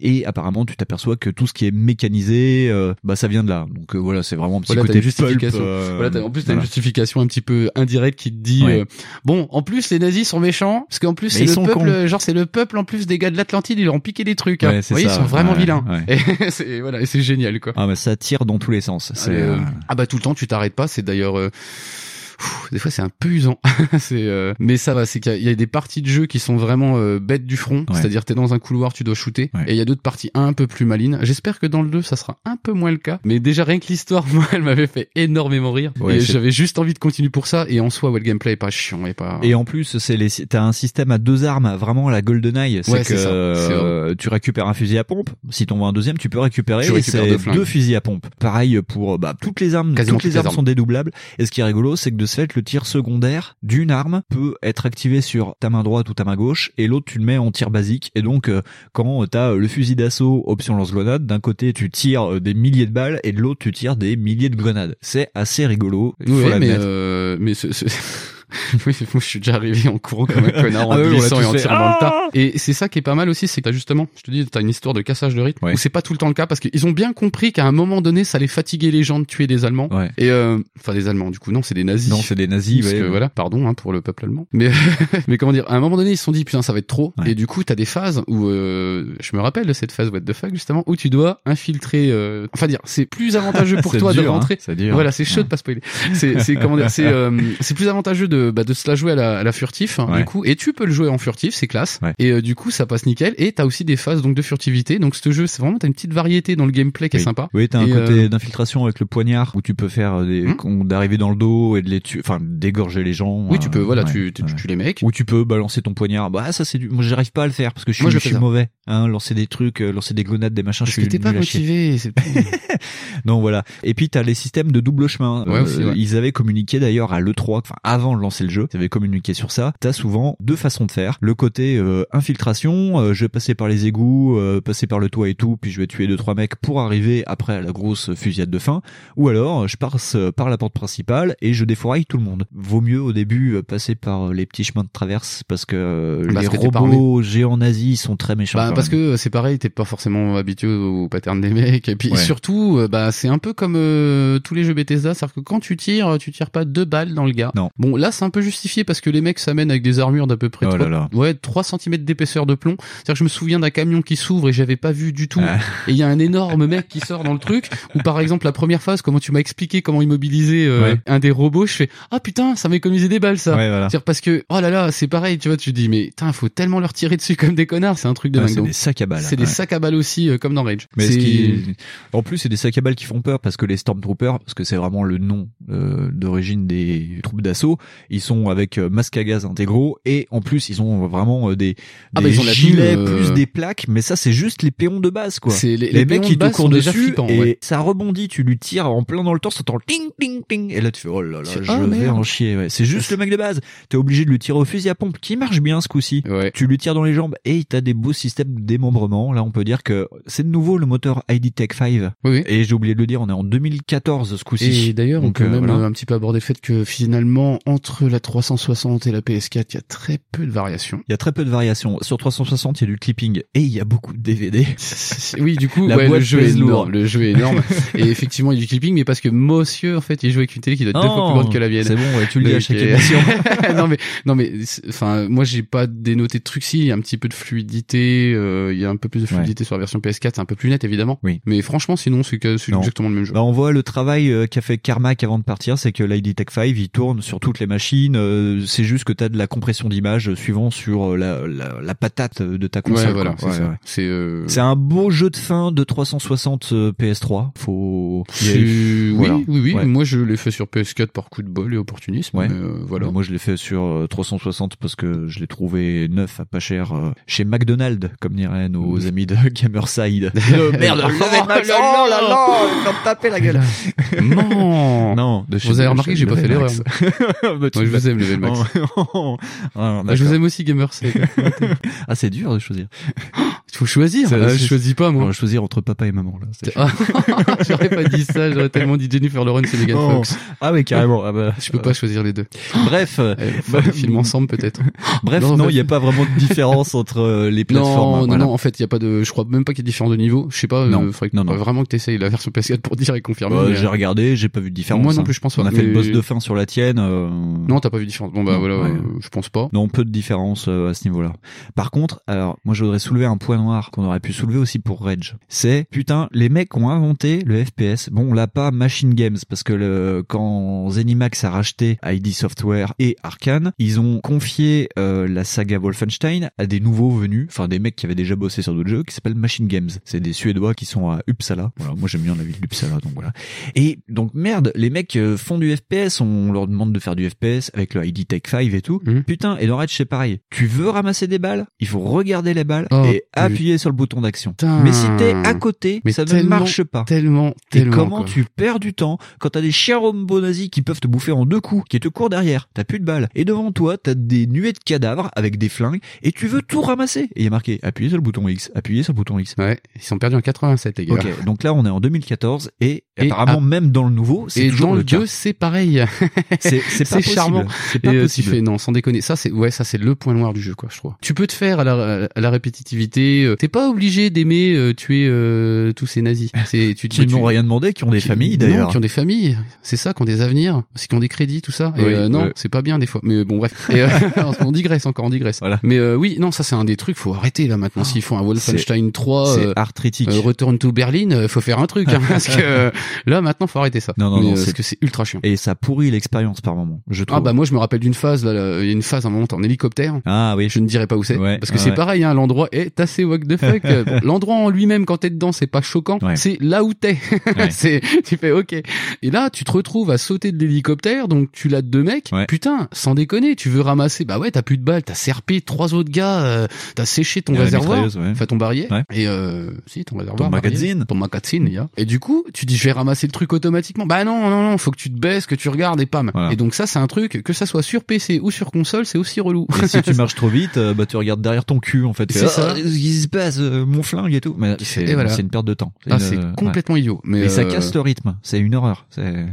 Et apparemment, tu t'aperçois que tout ce qui est mécanisé, euh, bah ça vient de là. Donc euh, voilà, c'est vraiment un petit Voilà, côté une justification. pulp, euh, voilà, en plus, t'as une voilà. justification un petit peu indirecte qui te dit, Ouais. euh, bon, en plus, les nazis sont méchants, parce qu'en plus, c'est le peuple, cons. genre, c'est le peuple, en plus, des gars de l'Atlantide, ils leur ont piqué des trucs, hein. Ouais, Vous voyez, ça, ils sont vraiment ouais, vilains. ouais. Et c'est, voilà, et c'est génial, quoi. Ah bah ça tire dans tous les sens. Euh, euh, Ah bah tout le temps tu t'arrêtes pas, c'est d'ailleurs euh, pff, des fois c'est un peu usant. c'est euh, mais ça va, c'est qu'il y a- il y, a des parties de jeu qui sont vraiment euh, bêtes du front, Ouais. c'est-à-dire t'es dans un couloir, tu dois shooter Ouais. et il y a d'autres parties un peu plus malines. J'espère que dans le 2 ça sera un peu moins le cas, mais déjà rien que l'histoire moi elle m'avait fait énormément rire Ouais, et j'avais juste envie de continuer pour ça et en soi ouais, le gameplay est pas chiant et pas Et en plus, c'est les, t'as un système à deux armes, vraiment la GoldenEye. C'est que euh, tu récupères un fusil à pompe. Si t'en vois un deuxième, tu peux récupérer. Tu récupères deux fusils à pompe. Pareil pour bah, toutes les armes. Quasiment toutes les toutes les armes, armes. sont dédoublables. Et ce qui est rigolo, c'est que de fait, le tir secondaire d'une arme peut être activé sur ta main droite ou ta main gauche, et l'autre tu le mets en tir basique. Et donc, euh, quand t'as le fusil d'assaut option lance-grenade, d'un côté tu tires euh, des milliers de balles et de l'autre tu tires des milliers de grenades. C'est assez rigolo. il faut Ouais, mais l'admettre. euh, mais ce, ce- oui, moi je suis déjà arrivé en courant comme un connard en Ah oui, glissant et en tirant dans le tas. Ah Et c'est ça qui est pas mal aussi, c'est que t'as justement, je te dis, t'as une histoire de cassage de rythme Ouais. où c'est pas tout le temps le cas parce qu'ils ont bien compris qu'à un moment donné, ça allait fatiguer les gens de tuer des Allemands. Ouais. Et euh, enfin des Allemands, du coup non, c'est des nazis. Non, c'est des nazis. Parce ouais, que, voilà, pardon hein, pour le peuple allemand. Mais mais comment dire, à un moment donné, ils se sont dit putain ça va être trop. Et du coup, t'as des phases où euh, je me rappelle de cette phase what the fuck justement où tu dois infiltrer. euh, enfin dire, c'est plus avantageux pour toi de dur, hein, rentrer. dur. Voilà, c'est chaud de pas spoiler. C'est c'est comment dire, c'est euh, c'est plus avantageux de bah, de se la jouer à la, à la furtif hein, Ouais. du coup. Et tu peux le jouer en furtif, c'est classe. Ouais. Et euh, du coup, ça passe nickel. Et t'as aussi des phases donc de furtivité. Donc ce jeu, c'est vraiment t'as une petite variété dans le gameplay qui est sympa. Oui, t'as un Et, côté euh, d'infiltration avec le poignard où tu peux faire euh, des Hmm. d'arriver dans le dos et de les tuer, enfin d'égorger les gens. oui, tu peux. euh, Voilà, ouais, tu tu, tu les mecs. Ou tu peux balancer ton poignard. Bah ça c'est du. Moi j'arrive pas à le faire parce que je suis, Moi, je suis mauvais. Hein, lancer des trucs, euh, lancer des grenades, des machins. Parce je que suis t'es pas motivé. Non voilà. Et puis t'as les systèmes de double chemin. Ils avaient communiqué d'ailleurs à l'E3, enfin avant de lancer le jeu, ils avaient communiqué sur ça. T'as souvent deux façons de faire. Le côté euh, infiltration, euh, je vais passer par les égouts, euh, passer par le toit et tout, puis je vais tuer deux trois mecs pour arriver après à la grosse fusillade de fin. Ou alors je passe euh, par la porte principale et je défouraille tout le monde. Vaut mieux au début euh, passer par euh, les petits chemins de traverse parce que Parce les que robots géants nazis sont très méchants. Bah, parce même. que c'est pareil, t'es pas forcément habitué au pattern des mecs. Et puis Ouais. surtout, bah c'est un peu comme tous les jeux Bethesda, c'est-à-dire que quand tu tires, tu tires pas deux balles dans le gars. Non. Bon, là c'est un peu justifié parce que les mecs s'amènent avec des armures d'à peu près Oh 3, là là. ouais 3 cm d'épaisseur de plomb. C'est-à-dire que je me souviens d'un camion qui s'ouvre et j'avais pas vu du tout. Ah. Et il y a un énorme mec qui sort dans le truc. Ou par exemple la première phase, comment tu m'as expliqué comment immobiliser euh, Ouais. un des robots, je fais ah putain ça m'a économisé des balles ça. Ouais, voilà. C'est-à-dire parce que oh là là c'est pareil, tu vois, tu dis mais putain faut tellement leur tirer dessus comme des connards, c'est un truc de dingue. c'est des sacs à balles. c'est des sacs à balles aussi, euh, comme dans Rage. Mais qui, en plus, c'est des sacs à balles qui font peur parce que les Stormtroopers, parce que c'est vraiment le nom euh, d'origine des troupes d'assaut, Ils sont avec euh, masque à gaz intégraux et en plus ils ont vraiment euh, des, Ah des bah, ils ont la gilets tenue, euh, plus des plaques, mais ça c'est juste les péons de base quoi. C'est les- les, les mecs qui de te courent dessus flippants, et ouais. ça rebondit, tu lui tires en plein dans le torse, t'entends le ting ting ting et là tu fais oh là là, je ah, vais merde. en chier. Ouais. C'est juste le mec de base. T'es obligé de lui tirer au fusil à pompe qui marche bien ce coup-ci. Tu lui tires dans les jambes et t'as des beaux systèmes de démembrement. Là on peut dire que c'est de nouveau le moteur ID Tech 5. Et j'ai oublié de le dire, on est en 2014 ce coup-ci. Et d'ailleurs, on peut euh, même voilà. un petit peu aborder le fait que finalement, entre la 360 et la PS4, il y a très peu de variations. Il y a très peu de variations. Sur 360, il y a du clipping et il y a beaucoup de DVD. Oui, du coup, La ouais, le jeu est énorme. Le jeu est énorme. et effectivement, il y a du clipping, mais parce que monsieur, en fait, il joue avec une télé qui doit être deux fois plus grande que la mienne. c'est bon, ouais, tu le dis à chaque euh, émission. non mais, non mais, enfin, moi, j'ai pas dénoté de trucs. Si, il y a un petit peu de fluidité. euh, il y a un peu plus de fluidité sur la version PS4. C'est un peu plus net, évidemment. Oui. Mais franchement, sinon, c'est exactement le même jeu. Bah, on voit le travail euh, qu'a fait Carmack avant de partir, c'est que l'ID Tech 5 il tourne sur toutes les machines. Euh, c'est juste que tu as de la compression d'image suivant sur euh, la, la, la patate de ta console. Ouais, voilà, c'est Ouais, ouais. Euh, un beau jeu de fin de 360 euh, PS3. Faut. c'est- oui, Voilà. oui, oui. Moi, je l'ai fait sur PS4 par coup de bol et opportunisme. Ouais. mais, euh, voilà. Moi, je l'ai fait sur euh, 360 parce que je l'ai trouvé neuf à pas cher euh, chez McDonald's, comme diraient nos amis de Gamerside. Euh, merde, Oh là Oh taper la gueule. Non. Non, de Vous avez remarqué que j'ai pas fait l'erreur. Bah, Moi, je vous aime, Level Max. Oh, ah, Ah, je vous aime aussi, Gamer. Ah, c'est dur de choisir. Il faut choisir. Ah, je c'est- choisis pas, moi. On va choisir entre papa et maman, là. Ah, j'aurais pas dit ça, j'aurais tellement dit Jennifer Lawrence et Megan Oh. Fox. Ah oui, carrément. Ah bah, Je peux pas choisir les deux. Bref, euh, faire des films ensemble peut-être. bref, Non, il n'y a pas vraiment de différence entre euh, les plateformes. Non, hein, non, voilà. non, en fait, il y a pas de, je crois même pas qu'il y ait différence de niveau. Je sais pas, Non. euh, faudrait Non, non. vraiment que t'essayes la version PS4 pour dire et confirmer. Euh, mais, j'ai euh, regardé, j'ai pas vu de différence. Moi non hein. plus, je pense. On a fait le boss de fin sur la tienne. Non, t'as pas vu de différence. Bon, bah Non, voilà, ouais. euh, je pense pas. Non, peu de différence euh, à ce niveau-là. Par contre, alors moi je voudrais soulever un point noir qu'on aurait pu soulever aussi pour Rage. C'est putain, les mecs ont inventé le FPS. Bon, on l'a pas Machine Games parce que le, quand Zenimax a racheté ID Software et Arkane, ils ont confié euh, la saga Wolfenstein à des nouveaux venus, enfin des mecs qui avaient déjà bossé sur d'autres jeux, qui s'appellent Machine Games. C'est des Suédois qui sont à Uppsala. Voilà, moi j'aime bien la ville d'Uppsala, donc voilà. Et donc merde, les mecs euh, font du FPS, on leur demande de faire du FPS avec le ID Tech 5 et tout. Mhm. Putain, et dans Rage c'est pareil. Tu veux ramasser des balles, il faut regarder les balles Oh, et appuyer sur le bouton d'action. Mais si t'es à côté, Mais ça ne marche pas. Tellement, Et tellement. comment quoi. tu perds du temps quand t'as des chiens nazis qui peuvent te bouffer en deux coups, qui te courent derrière, t'as plus de balles, et devant toi t'as des nuées de cadavres avec des flingues, et tu veux tout ramasser. Et il y a marqué appuyez sur le bouton X, appuyez sur le bouton X. Ouais, ils sont perdus en 87, les gars. Ok, donc là on est en 2014 et, Et apparemment à- même dans le nouveau, c'est toujours dans le cas. 2, c'est pareil. C'est c'est pas possible. Charmant. C'est pas et possible. fais non, sans déconner. Ça c'est ouais, ça c'est le point noir du jeu quoi, je trouve. Tu peux te faire à la, à la répétitivité. euh, T'es pas obligé d'aimer euh, tuer euh, tous ces nazis. C'est tu Qui n'ont rien demandé, qui ont des qui- familles non, d'ailleurs. qui ont des familles. C'est ça, qui ont des avenirs, c'est qui ont des crédits, tout ça. Et Oui, euh, non, c'est pas bien des fois. Mais bon bref. Et, euh, on digresse encore, on digresse. Voilà. Mais euh, oui, non, ça c'est un des trucs. Faut arrêter là maintenant. S'ils font un Wolfenstein 3, C'est arthritique. Return to Berlin, faut faire un truc. hein, parce que là maintenant, faut arrêter ça. Non, non, Mais, non, parce que c'est ultra chiant. Et ça pourrit l'expérience par moment, je Ah bah moi je me rappelle d'une phase, il y a une phase à un moment t'es en hélicoptère. Ah oui. Je ne dirais pas où c'est, Ouais, parce que c'est ouais. pareil, hein, l'endroit est assez what the fuck. L'endroit en lui-même quand t'es dedans c'est pas choquant, Ouais. c'est là où t'es. C'est, tu fais ok. Et là tu te retrouves à sauter de l'hélicoptère, donc tu l'as deux mecs. Ouais. Putain, sans déconner, tu veux ramasser, bah ouais t'as plus de balles, t'as serpé trois autres gars, euh, t'as séché ton réservoir, enfin ton barillet, Ouais. et euh, si ton réservoir, Ton barillet. magazine. ton magazine, il y a. Et du coup tu dis je vais ramasser le truc automatiquement. Bah non non non, faut que tu te baisses, que tu regardes et pam. Voilà. Et donc ça c'est un truc que ça soit sur PC ou sur console, c'est aussi relou. Et si tu marches trop vite, euh, bah tu regardes derrière ton cul en fait. C'est Ah, ça. Qu'est-ce qui se passe euh, Mon flingue et tout. Mais c'est voilà. c'est une perte de temps. Ah, une- c'est ouais. complètement idiot. Mais Et ça euh, casse le rythme. C'est une horreur. C'est.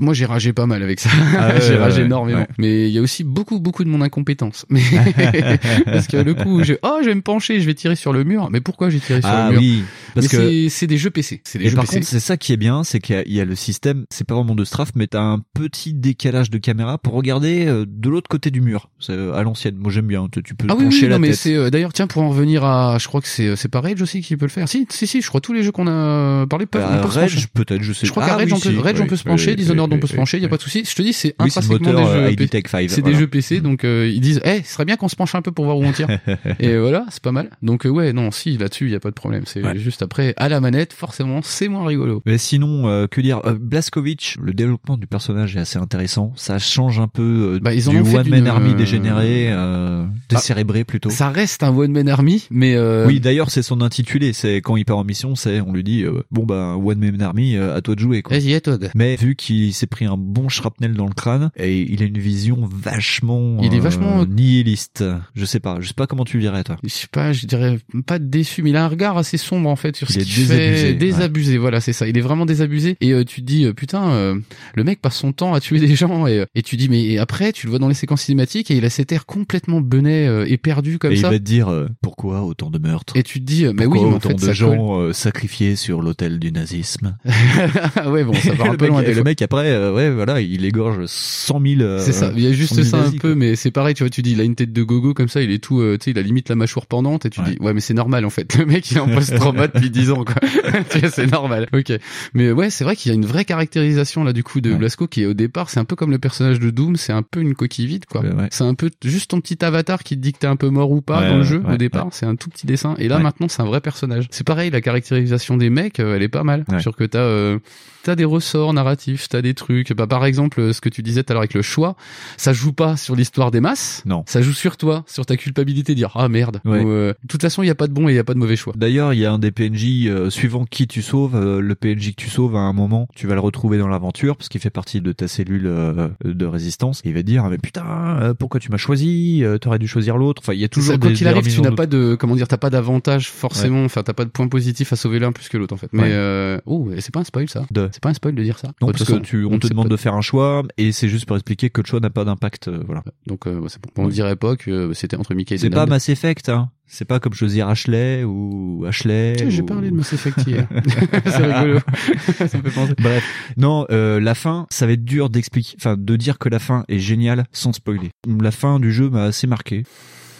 Moi, j'ai ragé pas mal avec ça. Ah j'ai ragé énormément. Mais il y a aussi beaucoup, beaucoup de mon incompétence. Mais parce que le coup, je oh, je vais me pencher, je vais tirer sur le mur. Mais pourquoi j'ai tiré sur Ah le mur? oui. Parce Mais que c'est- des jeux PC. C'est des Et jeux par PC. contre, c'est ça qui est bien, c'est qu'il y a- il y, a le système, c'est pas vraiment de strafe, mais t'as un petit décalage de caméra pour regarder euh, de l'autre côté du mur. C'est euh, à l'ancienne. Moi j'aime bien. Tu, peux Ah oui, pencher oui, la non, mais c'est euh, d'ailleurs tiens pour en revenir à, je crois que c'est c'est pas Rage aussi qui peut le faire. Si, si, si, je crois tous les jeux qu'on a parlé peuvent. Rage, peut-être, je sais Je crois Ah qu'à Rage, oui, on peut, Rage, on oui, peut se pencher. oui, Dishonored ordre on peut se brancher, il y a pas de souci. Je te dis, c'est Oui, intrinsèquement des euh, jeux. ID PC. Tech 5, C'est voilà. des jeux PC, donc euh, ils disent, eh, ce serait bien qu'on se penche un peu pour voir où on tire. Et voilà, c'est pas mal. Donc euh, ouais, non, si là-dessus, il y a pas de problème. C'est Ouais. juste après à la manette, forcément, c'est moins rigolo. Mais sinon, euh, que dire euh, Blaskovic, le développement du personnage est assez intéressant. Ça change un peu euh, Bah, ils en du ont fait One Man Army euh, dégénéré, euh, décérébré plutôt. Ça reste un one man army, mais euh, Oui, d'ailleurs, c'est son intitulé. C'est quand il part en mission, c'est on lui dit euh, bon bah One Man Army, euh, à toi de jouer. Quoi. Vas-y, à toi. Mais vu qu'il s'est pris un bon shrapnel dans le crâne et il a une vision vachement, Il est euh, vachement- nihiliste. Je sais pas, je sais pas comment tu le dirais toi. je sais pas, je dirais pas déçu, mais il a un regard assez sombre en fait sur Il ce qu'il désabusé, fait. ouais. Désabusé, voilà, c'est ça. Il est vraiment désabusé. Et euh, tu te dis, euh, putain, euh, le mec passe son temps à tuer des gens. Et, et tu dis, mais et après, tu le vois dans les séquences cinématiques et il a cet air complètement benet et perdu comme et il ça. va te dire pourquoi autant de meurtres? Et tu te dis, mais oui, mais en autant fait, de ça gens sacrifiés sur l'autel du nazisme? ouais, bon, ça part un peu loin. le mec après, euh, ouais, voilà, il égorge 100 000. euh, C'est ça, il y a juste 100 000 ça un peu, quoi. mais c'est pareil, tu vois, tu dis, il a une tête de gogo comme ça, il est tout, euh, tu sais, il a limite la mâchoire pendante, et tu dis, ouais, mais c'est normal en fait, le mec il est en post-trauma depuis 10 ans, quoi. tu vois, c'est normal. Ok. Mais ouais, c'est vrai qu'il y a une vraie caractérisation là du coup de Ouais. Blasco qui est au départ, c'est un peu comme le personnage de Doom, c'est un peu une coquille vide, quoi. Ouais. C'est un peu juste ton petit avatar qui te dit que t'es un peu mort ou pas dans le jeu au départ, c'est un tout petit dessin, et là maintenant c'est un vrai personnage. C'est pareil, la caractérisation des mecs, elle est pas mal. Sur que t'as euh, t'as des ressorts narratifs, t'as des trucs. Bah, par exemple, ce que tu disais tout à l'heure avec le choix, ça joue pas sur l'histoire des masses. Non. Ça joue sur toi, sur ta culpabilité, dire ah merde. Ouais. Ou, euh, de toute façon, il y a pas de bon et il y a pas de mauvais choix. D'ailleurs, il y a un des PNJ euh, suivant qui tu sauves, euh, le PNJ que tu sauves à un moment, tu vas le retrouver dans l'aventure parce qu'il fait partie de ta cellule euh, de résistance. Et il va te dire mais putain, euh, pourquoi tu m'as choisi Euh, T'aurais dû choisir l'autre. Enfin, il y a toujours Ça, des quand il arrive, tu n'as pas de comment dire, t'as pas d'avantage forcément. Enfin, t'as pas de point positif à sauver l'un plus que l'autre en fait. Mais Ouais. euh... oh, et c'est pas un spoil ça. De- C'est pas un spoil de dire ça. Non, Ouais, parce que façon, tu, on te demande de faire un choix et c'est juste pour expliquer que le choix n'a pas d'impact. euh, voilà. Donc euh, c'est bon. On dirait pas que c'était entre Mickey et C'est pas. Mass Effect, hein. C'est pas comme choisir Ashley ou Ashley. J'ai parlé de Mass Effect hier. c'est rigolo. ça me fait penser. Bref, non, euh, la fin, ça va être dur d'expliquer, enfin de dire que la fin est géniale sans spoiler. La fin du jeu m'a assez marqué.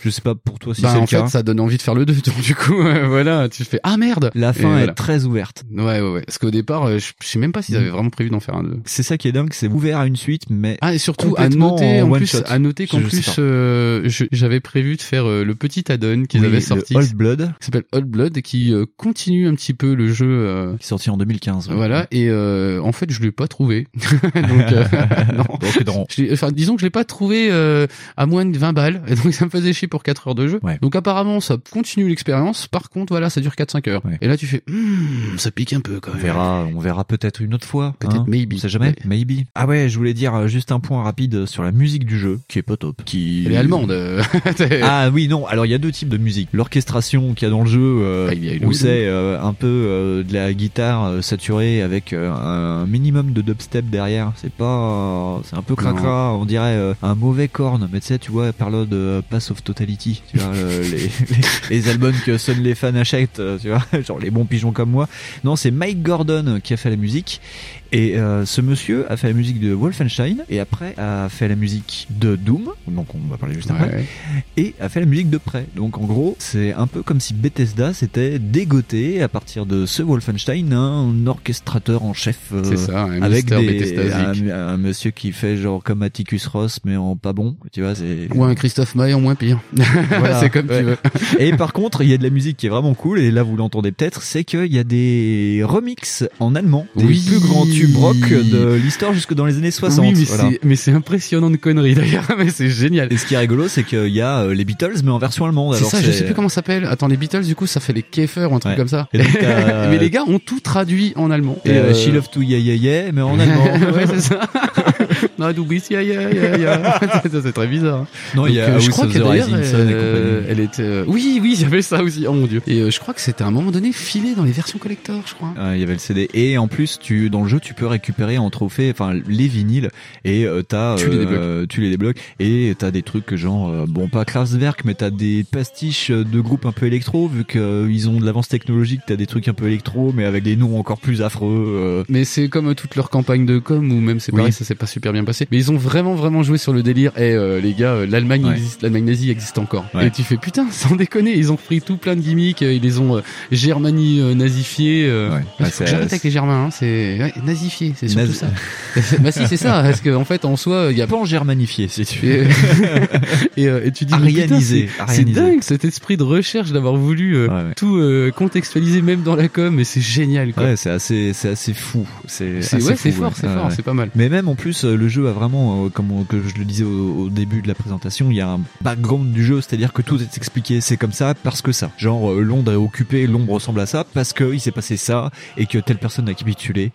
Je sais pas pour toi si bah, c'est en fait, ça donne envie de faire le 2. Donc, du coup, euh, voilà, tu fais ah merde. La fin voilà. est très ouverte. Ouais, ouais, ouais. Parce qu'au départ, euh, je sais même pas s'ils avaient vraiment prévu d'en faire un 2. C'est ça qui est dingue, c'est ouvert à une suite, mais Ah et surtout à noter en plus shot. à noter qu'en plus euh, j'avais prévu de faire euh, le petit add-on qu'ils Oui, avaient sorti Old Blood, qui s'appelle Old Blood qui continue un petit peu le jeu qui est sorti en 2015. ouais. voilà et euh, en fait je l'ai pas trouvé donc euh, non. Donc, non. Enfin disons que je l'ai pas trouvé euh, à moins de 20 balles et donc ça me faisait chier pour 4 heures de jeu Ouais. donc apparemment ça continue l'expérience par contre voilà ça dure 4-5 heures Ouais. et là tu fais Hmm, ça pique un peu quand On même verra, on verra peut-être une autre fois. Peut-être hein. maybe. On sait jamais. Ouais. Maybe. Ah ouais, je voulais dire euh, juste un point rapide sur la musique du jeu, qui est pas top. Qui elle est allemande euh. Ah oui, non. Alors il y a deux types de musique. L'orchestration qu'il y a dans le jeu, euh, Ah, où c'est euh, un peu euh, de la guitare saturée avec un minimum de dubstep derrière. C'est pas, c'est un peu cracra. On dirait un mauvais corne. Mais tu sais, tu vois, parle de Pass of Les, les albums que seuls les fans achètent. euh, Tu vois, genre les bons pigeons comme moi. Non, c'est Mike Gordon qui a fait la musique. Et euh, ce monsieur a fait la musique de Wolfenstein et après a fait la musique de Doom, donc on va parler juste après, Ouais. et a fait la musique de près. Donc en gros, c'est un peu comme si Bethesda s'était dégoté à partir de ce Wolfenstein un orchestrateur en chef euh, ça un avec des, un, un monsieur qui fait genre comme Atticus Ross mais en pas bon, tu vois, ou un Christophe Maé en moins pire Voilà. c'est comme Ouais. tu veux Et par contre, il y a de la musique qui est vraiment cool, et là vous l'entendez peut-être, c'est qu'il y a des remixes en allemand, des Oui. plus grands tubes de l'histoire jusque dans les années 60. oui mais voilà. c'est impressionnant de conneries d'ailleurs mais c'est génial Et ce qui est rigolo, c'est qu'il y a euh, les Beatles, mais en version allemande. C'est ça, je sais plus comment ça s'appelle. Attends, les Beatles, du coup, ça fait les Käfer ou un truc Ouais. comme ça. Donc, t'as- Mais les gars ont tout traduit en allemand. Et euh, euh, She Love to Yeah Yeah Yeah, mais en allemand. ouais, c'est ça. non, ya, ya. Ça, c'est très bizarre. Non, il y a euh, je crois que euh, elle était. euh, Oui, oui, il y avait ça aussi. Oh mon dieu. Et euh, je crois que c'était à un moment donné filé dans les versions collector, je crois. Ah, Il y avait le CD et en plus tu dans le jeu tu peux récupérer en trophée enfin les vinyles et euh, t'as Tu les euh, tu les débloques et t'as des trucs genre euh, bon pas Kraftwerk mais t'as des pastiches de groupes un peu électro vu qu'ils ont de l'avance technologique t'as des trucs un peu électro mais avec des noms encore plus affreux euh. Mais c'est comme euh, toute leur campagne de com ou même c'est Oui. pareil, ça s'est pas super bien passé. Mais ils ont vraiment vraiment joué sur le délire. Et euh, les gars, euh, l'Allemagne Ouais. existe, l'Allemagne nazie existe encore. Ouais. Et tu fais putain, sans déconner, ils ont pris tout plein de gimmicks, euh, ils les ont euh, germani euh, nazifiés. euh. Ouais. Que j'arrête avec les germains, hein, c'est ouais, nazifiés, c'est surtout Nazi- ça. bah si, c'est ça, parce qu'en fait, en soi, il y a Pan germanifié, si tu et, veux. et, euh, et tu dis Arianisé, c'est- dingue cet esprit de recherche d'avoir voulu euh, Ouais, ouais. tout euh, contextualiser même dans la com et c'est génial quoi. Ouais, c'est assez, c'est assez fou. C'est ouais, c'est fort, c'est Ouais, fort, ouais. c'est pas mal. Mais même en plus, le jeu a vraiment, euh, comme on- que je le disais au, au début de la présentation, il y a un background du jeu, c'est-à-dire que tout est expliqué. C'est comme ça parce que ça. Genre Londres est occupé, l'ombre ressemble à ça parce que il s'est passé ça et que telle personne a capitulé.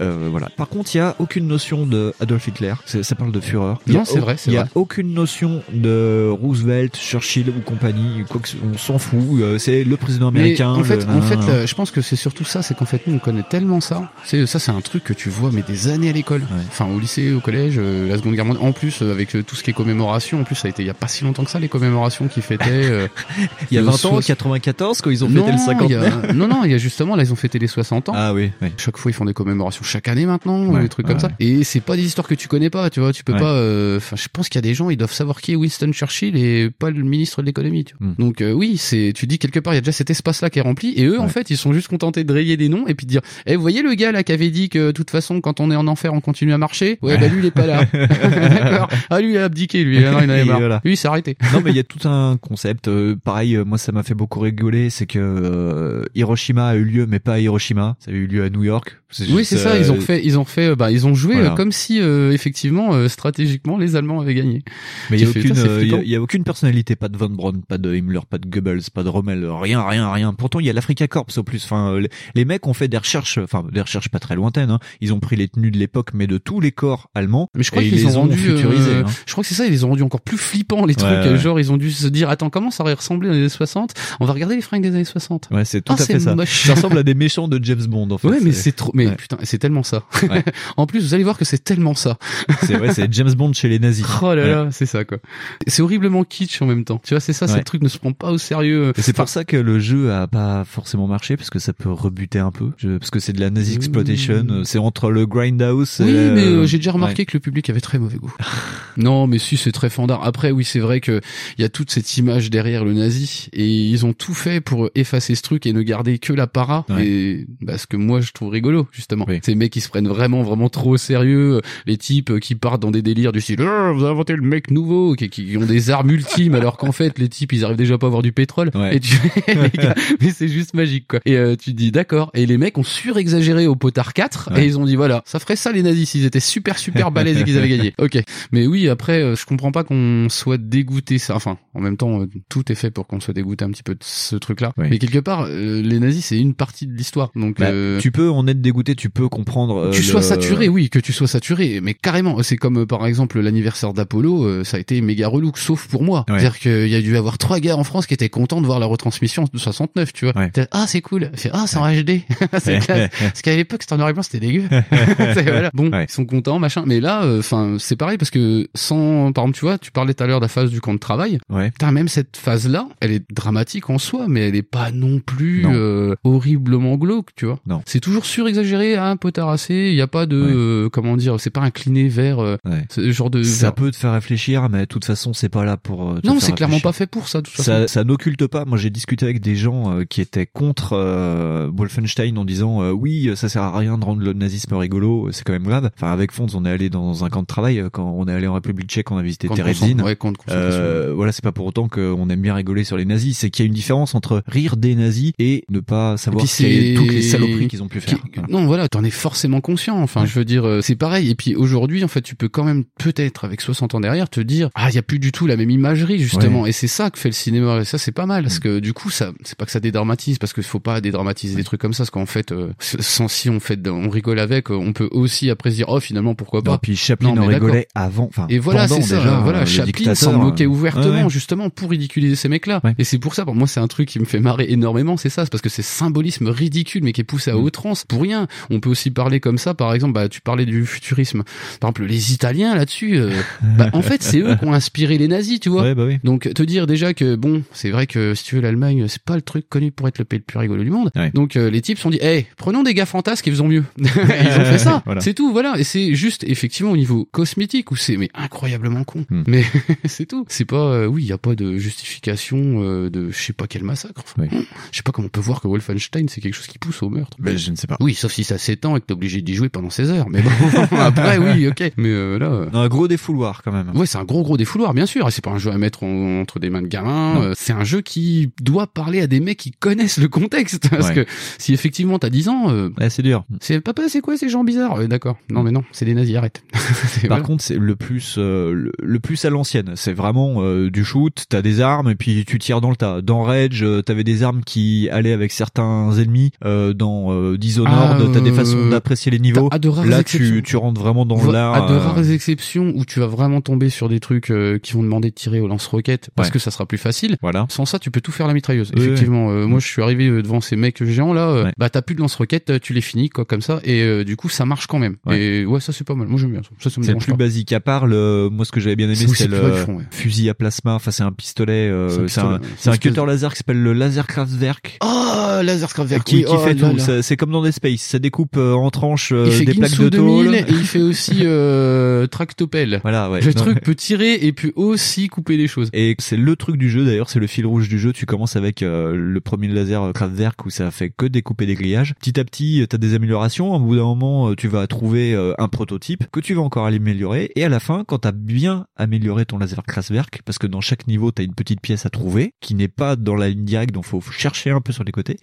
Euh, voilà. Par contre, il y a aucune notion de Adolf Hitler. Ça parle de Führer. Non, c'est vrai, Il y a vrai. aucune notion de Roosevelt, Churchill ou compagnie. Quoi que on s'en fout. Euh, C'est le président Mais américain. en fait, le- en fait, euh, je pense que c'est surtout ça, c'est qu'en fait nous on connaît tellement ça. C'est ça, c'est un truc que tu vois mais des années à l'école, enfin au lycée, au collège, euh, la Seconde Guerre mondiale. En plus avec tout ce qui est commémoration, en plus ça a été il y a pas si longtemps que ça les commémorations qui fêtaient. euh, il y a le 20 ans, soix- 94, quand ils ont fêté non, le 50 il y a- non, non, il y a justement là ils ont fêté les 60 ans. Ah oui, oui. Chaque fois ils font des commémorations chaque année maintenant, Ouais, des trucs ouais, comme ça. Et c'est pas des histoires que tu connais pas, tu vois. Tu peux pas. euh, Enfin, je pense qu'il y a des gens ils doivent savoir qui est Winston Churchill et pas le ministre de l'économie. Tu vois. Hmm. Donc euh, oui, c'est. Tu dis quelque part il y a déjà cet espace là qui est rempli et eux en fait ils sont juste contentés de rayer des noms et puis de dire, eh vous voyez le gars là qui avait dit que de toute façon quand on est en enfer on continue à marcher? Ouais, bah lui il est pas là. D'accord. Ah lui il a abdiqué lui. Ah, non, il avait marre. voilà. Lui il s'est arrêté. non mais il y a tout un concept. euh, pareil, euh, moi ça m'a fait beaucoup rigoler, c'est que euh, Hiroshima a eu lieu, mais pas à Hiroshima. Ça a eu lieu à New York. Oui, c'est ça. Ils ont fait, ils ont fait, euh, bah, ils ont joué Voilà. euh, comme si euh, effectivement, euh, stratégiquement, les Allemands avaient gagné. Mais il y a aucune, euh, il y a- y aucune personnalité, pas de Von Braun, pas de Himmler, pas de Goebbels, pas de Rommel, rien, rien, rien. Pourtant il y a l'Africa Corps au plus. Enfin, euh, les, les mecs ont fait des recherches, enfin des recherches pas très lointaines. Hein. Ils ont pris les tenues de l'époque, mais de tous les corps allemands. Mais je crois qu'ils les ont rendu, futurisés. euh, hein. je crois que c'est ça, ils les ont rendus encore plus flippants les trucs. Ouais, ouais. Genre, ils ont dû se dire, attends, comment ça aurait ressemblé dans les années 60 On va regarder les fringues des années 60. Ouais, c'est tout Ah, à fait ça. moche. Ça ressemble à des méchants de James Bond en fait. Ouais, mais c'est trop, mais putain, c'est tellement ça. Ouais. en plus, vous allez voir que c'est tellement ça. c'est ouais, c'est James Bond chez les nazis. Oh là Ouais. là, c'est ça quoi. C'est horriblement kitsch en même temps. Tu vois, c'est ça, Ouais. le truc ne se prend pas au sérieux. C'est pour ça que le jeu a pas forcément marché parce que ça peut rebuter un peu. Je- parce que c'est de la nazi exploitation. euh, C'est entre le grindhouse. Oui, et, mais euh, euh, j'ai déjà remarqué que le public avait très mauvais goût. non, mais si, c'est très fandard. Après, oui, c'est vrai que il y a toute cette image derrière le nazi et ils ont tout fait pour effacer ce truc et ne garder que la para. Et bah, ce que moi je trouve rigolo, justement. Oui. Ces mecs qui se prennent vraiment, vraiment trop au sérieux. Les types euh, qui partent dans des délires du style, Ah, vous inventé le mec nouveau, qui, qui ont des armes ultimes, alors qu'en fait, les types, ils arrivent déjà pas à avoir du pétrole. Ouais. Et tu, les gars, mais c'est juste magique, quoi. Et euh, tu te dis, d'accord. Et les mecs ont surexagéré au potard 4 Ouais. et ils ont dit, voilà, ça ferait ça les nazis s'ils étaient super, super balèzes et qu'ils avaient gagné. Ok. Mais oui, après, euh, je comprends pas qu'on soit dégoûté. Ça, enfin, en même temps, euh, tout est fait pour qu'on soit dégoûté un petit peu de ce truc-là. Oui. Mais quelque part, euh, les nazis, c'est une partie de l'histoire. Donc, Bah, euh, Tu peux en être dégoûté, tu peux comprendre. euh, tu sois saturé, oui, que tu sois saturé, mais carrément. C'est comme euh, par exemple l'anniversaire d'Apollo, euh, ça a été méga relou, sauf pour moi. Ouais. C'est-à-dire qu'il y a dû avoir trois gars en France qui étaient contents de voir la retransmission de 69, tu vois. Ouais. Ah, c'est cool. Fait, ah, c'est en HD. c'est classe. Parce qu'à l'époque, c'était en noir et blanc, c'était dégueu. Voilà. Bon, ils sont contents, machin. Mais là, enfin, c'est pareil parce que sans, par exemple, tu vois, tu parlais tout à l'heure de la phase du camp de travail. Ouais. Putain, même cette phase-là, elle est dramatique en soi, mais elle est pas non plus Non. euh, horriblement glauque, tu vois. Non. C'est toujours surexagéré, hein, potarassé. Il y a pas de, Ouais. euh, comment dire, c'est pas incliné vers euh, Ouais. ce genre de. Ça peut te faire réfléchir, mais de toute façon, c'est pas là pour. euh, te Non, c'est clairement pas fait pour ça. De toute façon. Ça, ça n'occulte pas. Moi, j'ai discuté avec des gens euh, qui étaient contre euh, Wolfenstein en disant oui, ça sert à rien de rendre le nazisme rigolo, c'est quand même grave. Enfin, avec Fonds, on est allé dans un camp de travail quand on est allé en République Tchèque, on a visité Terezin. Ouais, voilà, c'est pas pour autant qu'on aime bien rigoler sur les nazis. C'est qu'il y a une différence entre rire des nazis et ne pas savoir toutes les saloperies qu'ils ont pu faire. Qui- Voilà. Non, voilà, t'en es forcément conscient. Enfin, Ouais. je veux dire, euh, c'est pareil. Et puis aujourd'hui, en fait, tu peux quand même peut-être avec 60 ans derrière te dire, ah, il y a plus du tout la même imagerie justement. Et c'est ça que fait le cinéma. Et ça, c'est pas mal parce que du coup, ça, c'est pas que ça dédramatise parce qu'il faut pas dédramatiser des trucs comme ça. Parce qu'en fait, euh, sans si on fait, on rigole avec, euh, on peut aussi après se dire, oh, finalement, pourquoi Non, pas. puis Chaplin Non, en rigolait avant. Enfin, Et voilà, c'est ça. déjà, voilà, euh, Chaplin s'en moquait ouvertement, ouais, ouais. justement, pour ridiculiser ces mecs-là. Ouais. Et c'est pour ça, pour moi, c'est un truc qui me fait marrer énormément, c'est ça, c'est parce que c'est symbolisme ridicule, mais qui est poussé à Mm. outrance, pour rien. On peut aussi parler comme ça, par exemple, bah, tu parlais du futurisme. Par exemple, les Italiens, là-dessus, euh, bah, en fait, c'est eux qui ont inspiré les nazis, tu vois. Ouais, bah oui. Donc te dire déjà que bon, c'est vrai que si tu veux l'Allemagne, c'est pas le truc connu pour être le pays le plus rigolo du monde. Ouais. Donc euh, les types se sont dit, hey, prenons des gars fantasques qui faisons mieux. Ils ont fait ça. Voilà. C'est tout, voilà. Et c'est juste effectivement au niveau cosmétique où c'est mais incroyablement con. Hmm. Mais c'est tout. C'est pas euh, oui, il y a pas de justification de je sais pas quel massacre. Enfin, Je sais pas comment on peut voir que Wolfenstein c'est quelque chose qui pousse au meurtre. Mais je ne sais pas. Oui, sauf si ça s'étend et que t'es obligé d'y jouer pendant 16 heures. Mais bon, après oui, ok. Mais euh, là. euh, Un gros défouloir quand même. Ouais, c'est un gros gros défouloir, bien sûr. Et c'est pas un jeu à mettre en- entre des mains de gamins. Euh, c'est un jeu qui doit parler à des mecs qui connaissent le contexte. Parce Ouais. que si effectivement t'as 10 ans, euh, Ouais, c'est dur. c'est papa, c'est quoi ces gens bizarres Euh, D'accord. Non mais non, c'est des nazis. Arrête. Par voilà. contre, c'est le plus euh, le, le plus à l'ancienne. C'est vraiment du shoot. T'as des armes et puis tu tires dans le tas. Dans Rage, t'avais des armes qui allaient avec certains ennemis. Euh, dans Dishonored, Ah, t'as des façons d'apprécier les niveaux. à de rares Là, tu, tu rentres vraiment dans l'art. À de euh, rares exceptions où tu vas vraiment tomber sur des trucs euh, qui vont demander de tirer au lance-roquette parce Ouais. que ça sera plus facile. Voilà. Sans ça, tu peux tout faire la mitrailleuse. Oui, Effectivement, euh, moi je suis arrivé devant ces mecs géants là, Ouais. bah t'as plus de lance-roquette, euh, tu les finis quoi comme ça et euh, du coup ça marche quand même. Ouais. Et ouais, ça c'est pas mal. Moi j'aime bien ça. Ça, me C'est plus pas. basique. À part le, moi ce que j'avais bien aimé, C'est- oui, le fond, fusil à plasma. Enfin, c'est un pistolet. C'est un cutter laser qui s'appelle le Laserkraftwerk. Oh, laser Kraftwerk, Qui, oui, qui oh fait là tout. C'est comme dans des space. Ça découpe en tranches euh, des plaques de 2000 tôle. et il fait aussi euh, Tractopelle. Voilà, ouais. Le Non, truc peut tirer et puis aussi couper des choses. Et c'est le truc du jeu d'ailleurs, c'est le fil rouge du jeu. Tu commences avec euh, le premier laser euh, Kraftwerk où ça fait que découper des grillages. Petit à petit, tu as des améliorations. Au bout d'un moment, euh, tu vas trouver euh, un prototype que tu vas encore améliorer. Et à la fin, quand tu as bien amélioré ton laser Kraftwerk, parce que dans chaque niveau, tu as une petite pièce à trouver qui n'est pas dans la ligne directe, donc faut chercher un peu sur les côtés.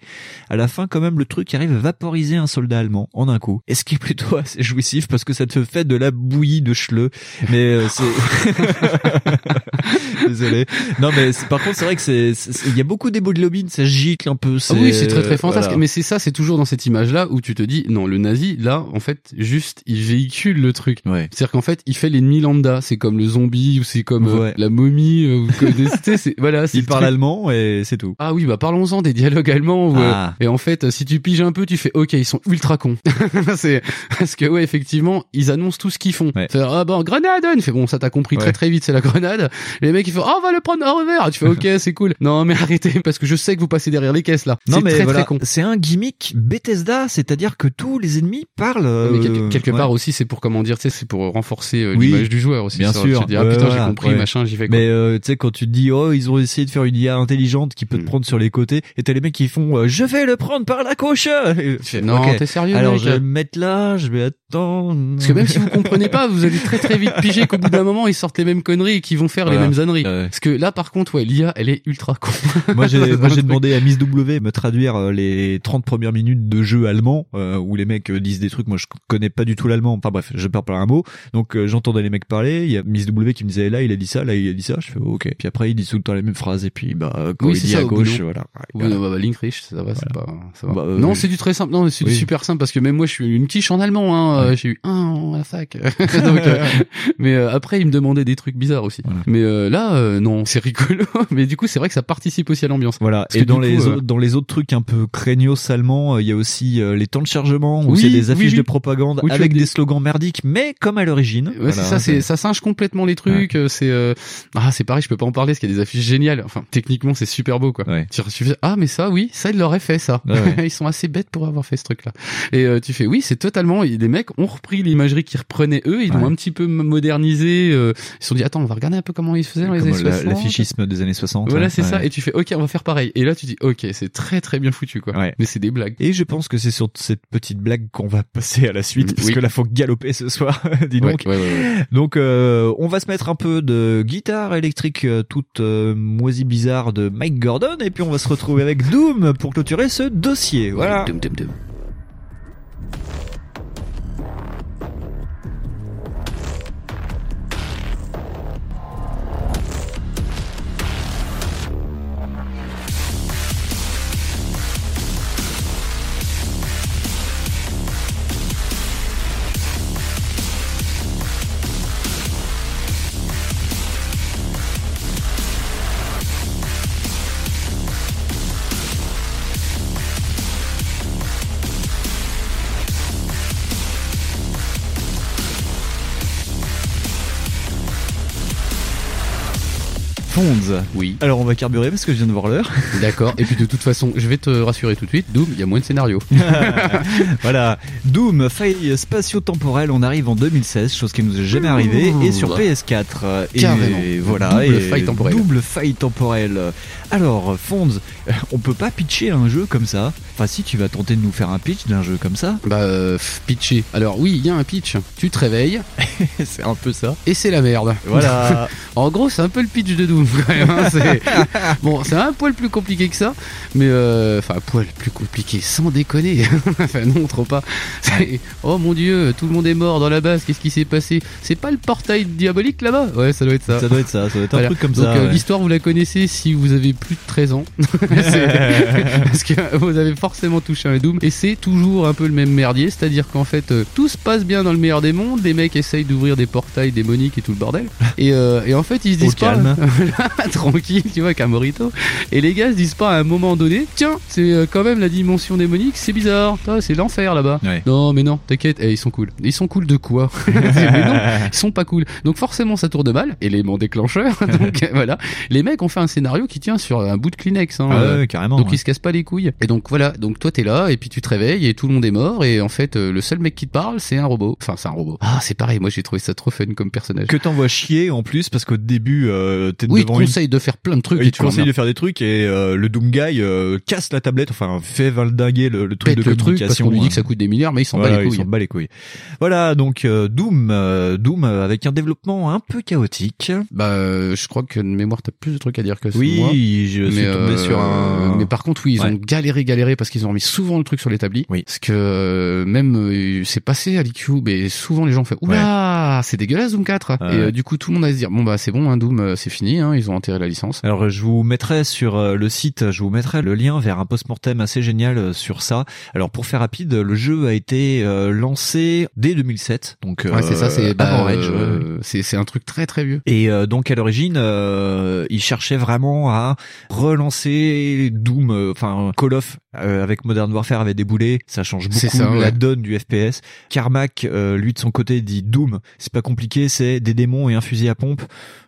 À la fin, quand même, le truc arrive à vaporiser un soldat allemand en un coup. Et ce qui est plutôt assez jouissif parce que ça te fait de la bouillie de chleux. Mais euh, c'est Désolé. Non, mais par contre, c'est vrai que c'est, il y a beaucoup d'hémoglobine, ça gicle un peu. Ah oui, c'est très très fantastique. voilà. Mais c'est ça, c'est toujours dans cette image-là où tu te dis, non, le nazi, là, en fait, juste, il véhicule le truc. Ouais. C'est-à-dire qu'en fait, il fait l'ennemi lambda. C'est comme le zombie ou c'est comme euh, la momie euh, ou comme des, c'est, voilà, Il le parle truc. allemand et c'est tout. Ah oui, bah parlons-en des dialogues allemands. où, euh, Ah. et en fait, si tu piges un peu, tu fais OK, ils sont ultra cons. c'est parce que ouais, effectivement, ils annoncent tout ce qu'ils font. Ouais. Ah bon, grenade. Il fait bon, ça t'as compris Ouais. très très vite, c'est la grenade. Et les mecs ils font oh, on va le prendre à revers. Tu fais OK, c'est cool. Non mais arrêtez parce que je sais que vous passez derrière les caisses là. Non mais très voilà, très con. c'est un gimmick Bethesda, c'est-à-dire que tous les ennemis parlent. euh, Mais quelque, quelque ouais. part aussi, c'est pour comment dire, tu sais, c'est pour renforcer euh, Oui, l'image du joueur aussi. Bien ça. sûr. Tu dis, ah putain, j'ai compris, machin, j'y vais quoi. Mais euh, tu sais quand tu te dis oh ils ont essayé de faire une IA intelligente qui peut te Hmm. prendre sur les côtés et t'as les mecs qui font euh, je vais le prendre par la couche. Non, t'es sérieux, Alors je vais me mettre là, je vais attendre. Parce que même si vous comprenez pas, vous allez très très vite piger qu'au bout d'un moment, ils sortent les mêmes conneries et qu'ils vont faire Voilà. les mêmes âneries. Ouais. Parce que là, par contre, ouais, l'IA, elle est ultra con. moi j'ai moi le j'ai demandé à Miss W de me traduire euh, les 30 premières minutes de jeu allemand euh, où les mecs euh, disent des trucs moi je connais pas du tout l'allemand enfin bref je perds pas un mot donc euh, j'entendais les mecs parler il y a Miss W qui me disait là il a dit ça là il a dit ça je fais OK puis après il dit tout le temps les mêmes phrases et puis bah quand Oui, il c'est dit ça, à au gauche boulot. voilà Oui, non, bah, bah, ça va, c'est pas, ça va. Bah, euh, non, c'est du très simple. Non, c'est Oui. du super simple parce que même moi, je suis une quiche en allemand. Hein. euh, J'ai eu un à la fac. Donc, euh, mais euh, après, il me demandait des trucs bizarres aussi. Mais euh, là, euh, non, c'est rigolo. mais du coup, c'est vrai que ça participe aussi à l'ambiance. Voilà. Parce Et dans les autres, dans les autres trucs un peu craignos allemands, il y a aussi euh, les temps de chargement où Oui, c'est des affiches oui. de propagande avec des- des... slogans merdiques, mais comme à l'origine. Ouais, c'est ça, c'est ça singe complètement les trucs. euh, C'est euh, ah, c'est pareil, je peux pas en parler parce qu'il y a des affiches géniales. Enfin, techniquement, c'est super beau quoi. Tu, tu fais ah mais ça, oui, ça ils l'auraient fait ça. Ouais, ouais. ils sont assez bêtes pour avoir fait ce truc là. Et euh, tu fais oui, c'est totalement. Les mecs ont repris l'imagerie qu'ils reprenaient eux, ils l'ont Ouais. un petit peu modernisé. euh, ils se sont dit attends, on va regarder un peu comment ils faisaient dans les Comme années la- 60. l'affichisme des années 60. Voilà, ouais. c'est ça. Et tu fais ok, on va faire pareil. Et là, tu dis ok, c'est très très bien foutu quoi. Ouais. Mais c'est des blagues. Et je pense que c'est sur cette petite blague qu'on va passer à la suite, parce Oui. que là faut galoper ce soir, dis donc. ouais, ouais, ouais. Donc euh, on va se mettre un peu de guitare électrique euh, toute euh, moisie bizarre de Mike Gordon, et puis on va se retrouver avec Doom pour clôturer ce dossier. Voilà. Dum, dum, répondre Oui. Alors on va carburer parce que je viens de voir l'heure. D'accord. Et puis de toute façon, je vais te rassurer tout de suite. Doom, il y a moins de scénarios. voilà. Doom, faille spatio-temporelle, on arrive en 2016, chose qui nous est jamais arrivée, et sur PS4. euh, Et Carrément. voilà. Double et faille temporelle. Double faille temporelle. Alors, Fonds, on peut pas pitcher un jeu comme ça. Enfin, si tu vas tenter de nous faire un pitch d'un jeu comme ça. Bah, euh, pitcher. Alors oui, il y a un pitch. Tu te réveilles. c'est un peu ça. Et c'est la merde. Voilà. en gros, c'est un peu le pitch de Doom quand même. hein, c'est- bon, c'est un poil plus compliqué que ça, mais euh, enfin un poil plus compliqué, sans déconner. enfin non, trop pas. C'est- Oh mon dieu, tout le monde est mort dans la base. Qu'est-ce qui s'est passé? C'est pas le portail diabolique là-bas? Ouais, ça doit être ça. Ça doit être ça, ça doit être un Voilà. truc comme Donc, ça. euh, ouais. L'histoire, vous la connaissez si vous avez plus de 13 ans. Parce que vous avez forcément touché un Doom. Et c'est toujours un peu le même merdier. C'est-à-dire qu'en fait, euh, tout se passe bien dans le meilleur des mondes. Les mecs essayent d'ouvrir des portails démoniques et tout le bordel. Et, euh, et en fait, ils se Au disent pas. calme. Tranquille, tu vois, qu'un morito. Et les gars se disent pas à un moment donné Tiens, c'est euh, quand même la dimension démonique, c'est bizarre. Ah, c'est l'enfer là-bas. Ouais. Non, mais non, t'inquiète, eh, ils sont cool. Ils sont cool de quoi? Mais non, ils sont pas cool. Donc forcément, ça tourne mal. Élément déclencheur. donc voilà, les mecs ont fait un scénario qui tient sur un bout de Kleenex. Hein, Ah Euh, ouais, carrément. donc ouais. ils se cassent pas les couilles. Et donc voilà, donc toi t'es là et puis tu te réveilles et tout le monde est mort et en fait euh, le seul mec qui te parle c'est un robot. Enfin c'est un robot. Ah c'est pareil, moi j'ai trouvé ça trop fun comme personnage. Que t'envoies chier en plus parce qu'au début euh, t'es Oui, devant une conseille de faire plein de trucs. il et te tu conseille de faire des trucs et euh, le Doom Guy euh, casse la tablette, enfin fait valdinguer le, le truc Pète de le truc parce qu'on lui dit hein. que ça coûte des milliards mais il s'en Voilà, bat les il couilles. s'en bat les couilles. Voilà, donc euh, Doom, euh, Doom euh, avec un développement un peu chaotique. Bah, euh, je crois que de mémoire, t'as plus de trucs à dire que Oui, moi. je suis tombé sur un- Mais par contre, oui, ils Ouais. ont galéré, galéré parce qu'ils ont remis souvent le truc sur l'établi. Oui. Parce que euh, même euh, c'est passé à l'IQ, et souvent les gens font oula, c'est dégueulasse Doom 4. Ouais. Et euh, du coup, tout le monde va se dire bon bah c'est bon, hein, Doom, c'est fini, hein, ils ont la licence. Alors je vous mettrai sur euh, le site, je vous mettrai le lien vers un post-mortem assez génial euh, sur ça. Alors pour faire rapide, le jeu a été euh, lancé dès 2007, donc Ouais, c'est ça, c'est bah, euh, c'est c'est un truc très très vieux. Et euh, donc à l'origine, euh, ils cherchaient vraiment à relancer Doom, euh, enfin Call of euh, avec Modern Warfare avait déboulé, ça change beaucoup ça, la donne du FPS. Carmack, euh, lui de son côté dit Doom, c'est pas compliqué, c'est des démons et un fusil à pompe,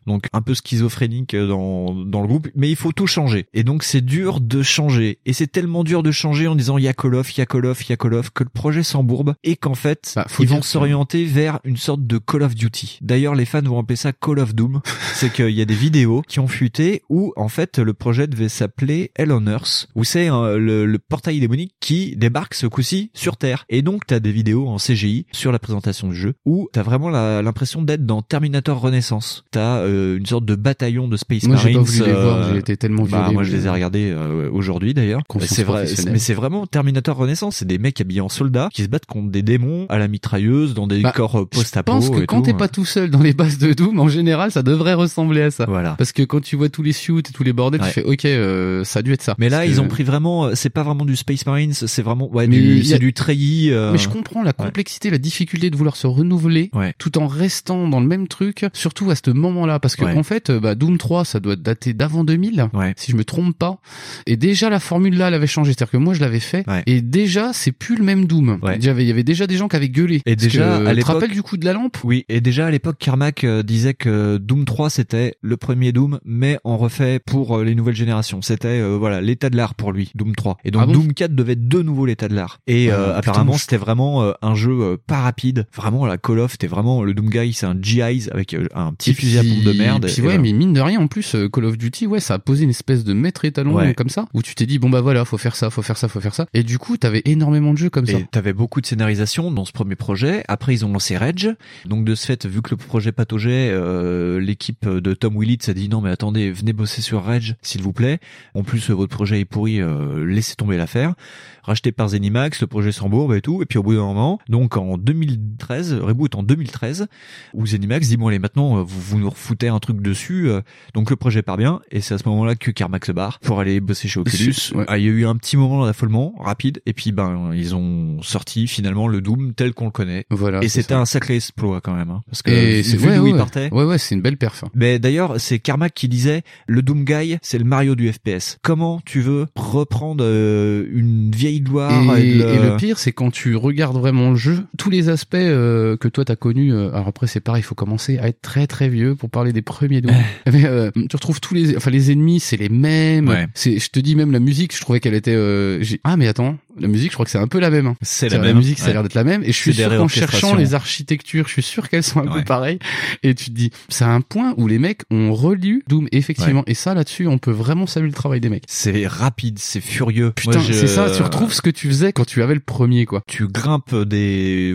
donc un peu schizophrénique euh, dans dans le groupe, mais il faut tout changer. Et donc c'est dur de changer, et c'est tellement dur de changer en disant il y a Call of, il y a Call of, il y a Call of que le projet s'embourbe et qu'en fait Bah, faut ils vont s'orienter vers une sorte de Call of Duty. D'ailleurs les fans vont appeler ça Call of Doom. c'est qu'il y a des vidéos qui ont fuité où en fait le projet devait s'appeler Hell on Earth, où c'est euh, le, le portail démonique qui débarque ce coup-ci sur Terre. Et donc t'as des vidéos en CGI sur la présentation du jeu où t'as vraiment l'impression d'être dans Terminator Renaissance. T'as euh, une sorte de bataillon de Space Moi, j'ai Marines. pas voulu les voir, euh, j'ai été tellement bah, violé, moi je les ai regardés euh, aujourd'hui d'ailleurs. C'est vrai, mais c'est vraiment Terminator Renaissance. C'est des mecs habillés en soldats qui se battent contre des démons à la mitrailleuse dans des Bah, corps euh, Je post-apo. pense que quand t'es pas tout seul dans les bases de Doom, en général, ça devrait ressembler à ça. Voilà. Parce que quand tu vois tous les suits et tous les bordels, Ouais. tu fais ok, euh, ça a dû être ça. Mais là, Parce ils que- ont pris vraiment. euh, C'est pas vraiment du Space Marines. C'est vraiment. Ouais, Mais du- a- c'est du treillis. euh, Mais je comprends la complexité, la difficulté de vouloir se renouveler tout en restant dans le même truc, surtout à ce moment-là. Parce que Ouais. en fait, euh, bah, Doom 3, ça doit dater d'avant 2000, Ouais. si je me trompe pas. Et déjà, la formule là, elle avait changé. C'est-à-dire que moi, je l'avais fait. Ouais. Et déjà, c'est plus le même Doom. Il y avait- déjà des gens qui avaient gueulé. Et déjà, que, à tu te rappelles du coup de la lampe? Oui, et déjà à l'époque, Carmack euh, disait que Doom 3 c'était le premier Doom, mais en refait pour euh, les nouvelles générations. C'était euh, voilà l'état de l'art pour lui, Doom 3. Et donc Ah bon Doom 4 devait être de nouveau l'état de l'art. Et euh, Ah, putain, apparemment je- c'était vraiment euh, un jeu euh, pas rapide. Vraiment la Call of, c'était vraiment le Doom Guy, c'est un GIs avec euh, un petit Et fusil à pompe de merde. Puis Et ouais, voilà. mais mine de rien, en plus, euh, Call of Duty, ouais, ça a posé une espèce de maître étalon Ouais. comme ça, où tu t'es dit, bon bah voilà, faut faire ça, faut faire ça, faut faire ça. Et du coup, t'avais énormément de jeux comme ça. Et t'avais beaucoup de scénarisation dans ce premier projet. Après, ils ont lancé Rage. Donc, de ce fait, vu que le projet pataugeait, euh, l'équipe de Tom Willits a dit non, mais attendez, venez bosser sur Rage, s'il vous plaît. En plus, votre projet est pourri, euh, laissez tomber l'affaire. Racheté par Zenimax, le projet s'embourbe et tout. Et puis, au bout d'un moment, donc en 2013, reboot en 2013, où Zenimax dit bon, allez, maintenant, euh, vous, vous nous refoutez un truc dessus. euh, donc, le projet part bien. Et c'est à ce moment-là que Carmack se barre pour aller bosser chez Oculus. Ouais. Ah, il y a eu un petit moment d'affolement rapide. Et puis, ben, ils ont sorti finalement le Doom tel qu'on le connaît. Voilà. Et c'était un sacré exploit quand même, hein, parce que Et c'est d'où ouais, il ouais, partait. Ouais, ouais, c'est une belle perf. Mais d'ailleurs, c'est Carmack qui disait le Doom Guy, c'est le Mario du FPS. Comment tu veux reprendre euh, une vieille gloire Et, et, de et le pire, c'est quand tu regardes vraiment le jeu, tous les aspects euh, que toi t'as connus. euh, alors après, c'est pareil, il faut commencer à être très très vieux pour parler des premiers Doom. Mais euh, tu retrouves tous les, enfin les ennemis, c'est les mêmes. Ouais. C'est, je te dis même la musique, je trouvais qu'elle était. euh, ah mais attends, la musique, je crois que c'est un peu la même. hein. C'est la même, musique, ça a l'air d'être la même. Et je suis sûr qu'en cherchant les architectures, je suis sûr qu'elles sont un peu pareilles. Et tu te dis, c'est un point où les mecs ont relu Doom effectivement. Et ça là-dessus, on peut vraiment saluer le travail des mecs. C'est rapide, c'est furieux. Putain, je- c'est ça. Tu retrouves ce que tu faisais quand tu avais le premier, quoi. Tu grimpes des,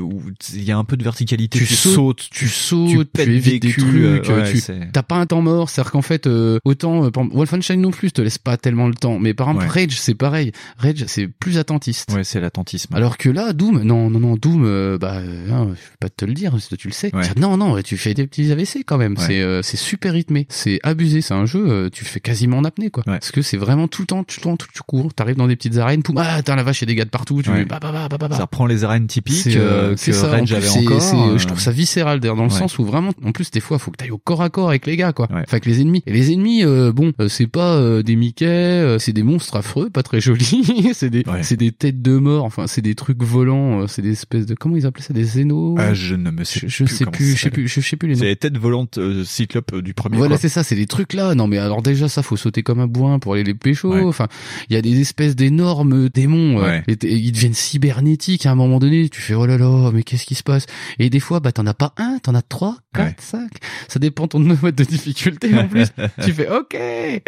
il y a un peu de verticalité. Tu Tu, sautes, sautes, tu sautes, tu tu, pètes évites des des, trucs, euh, ouais, tu t'as pas un temps mort, c'est-à-dire qu'en fait euh, autant euh, Wolfenstein non plus te laisse pas tellement le temps, mais par exemple Ouais. Rage c'est pareil, Rage c'est plus attentiste. Ouais, c'est l'attentisme. Alors que là Doom non non non Doom euh, bah euh, non, je vais pas te le dire, si tu le sais. Ouais. Non non, tu fais des petits AVC quand même, c'est euh, c'est super rythmé, c'est abusé, c'est un jeu euh, tu fais quasiment en apnée quoi. Parce que c'est vraiment tout le temps, tout le temps, tout, tu cours, t'arrives dans des petites arènes, poum, ah attends la vache, a des gars de partout, tu bah bah bah bah bah. bah. Ça reprend les arènes typiques C'est que ça. En Rage plus, avait encore. je trouve ça viscéral d'ailleurs dans le sens où vraiment, en plus des fois, faut que t'ailles au corps à corps avec les gars, quoi. Ouais. Enfin, avec les ennemis. Et les ennemis, euh, bon, euh, c'est pas euh, des Mickey, euh, c'est des monstres affreux, pas très jolis. c'est des, Ouais. c'est des têtes de mort. Enfin, c'est des trucs volants. c'est des espèces de comment ils appelaient ça, des zénos. Ah, je ne me sais je, je plus sais plus, je sais plus, je sais plus les C'est noms. les têtes volantes cyclopes du premier. Voilà, c'est ça, c'est des trucs là. Non, mais alors déjà, ça, faut sauter comme un bourrin pour aller les pécho. Ouais. Enfin, il y a des espèces d'énormes démons. Ouais. et, et ils deviennent cybernétiques à un moment donné. Tu fais, oh là là, mais qu'est-ce qui se passe? Et des fois, bah, t'en as pas un, t'en as trois, quatre, cinq. Ça dépend mode de difficulté en plus. tu fais, ok. Et,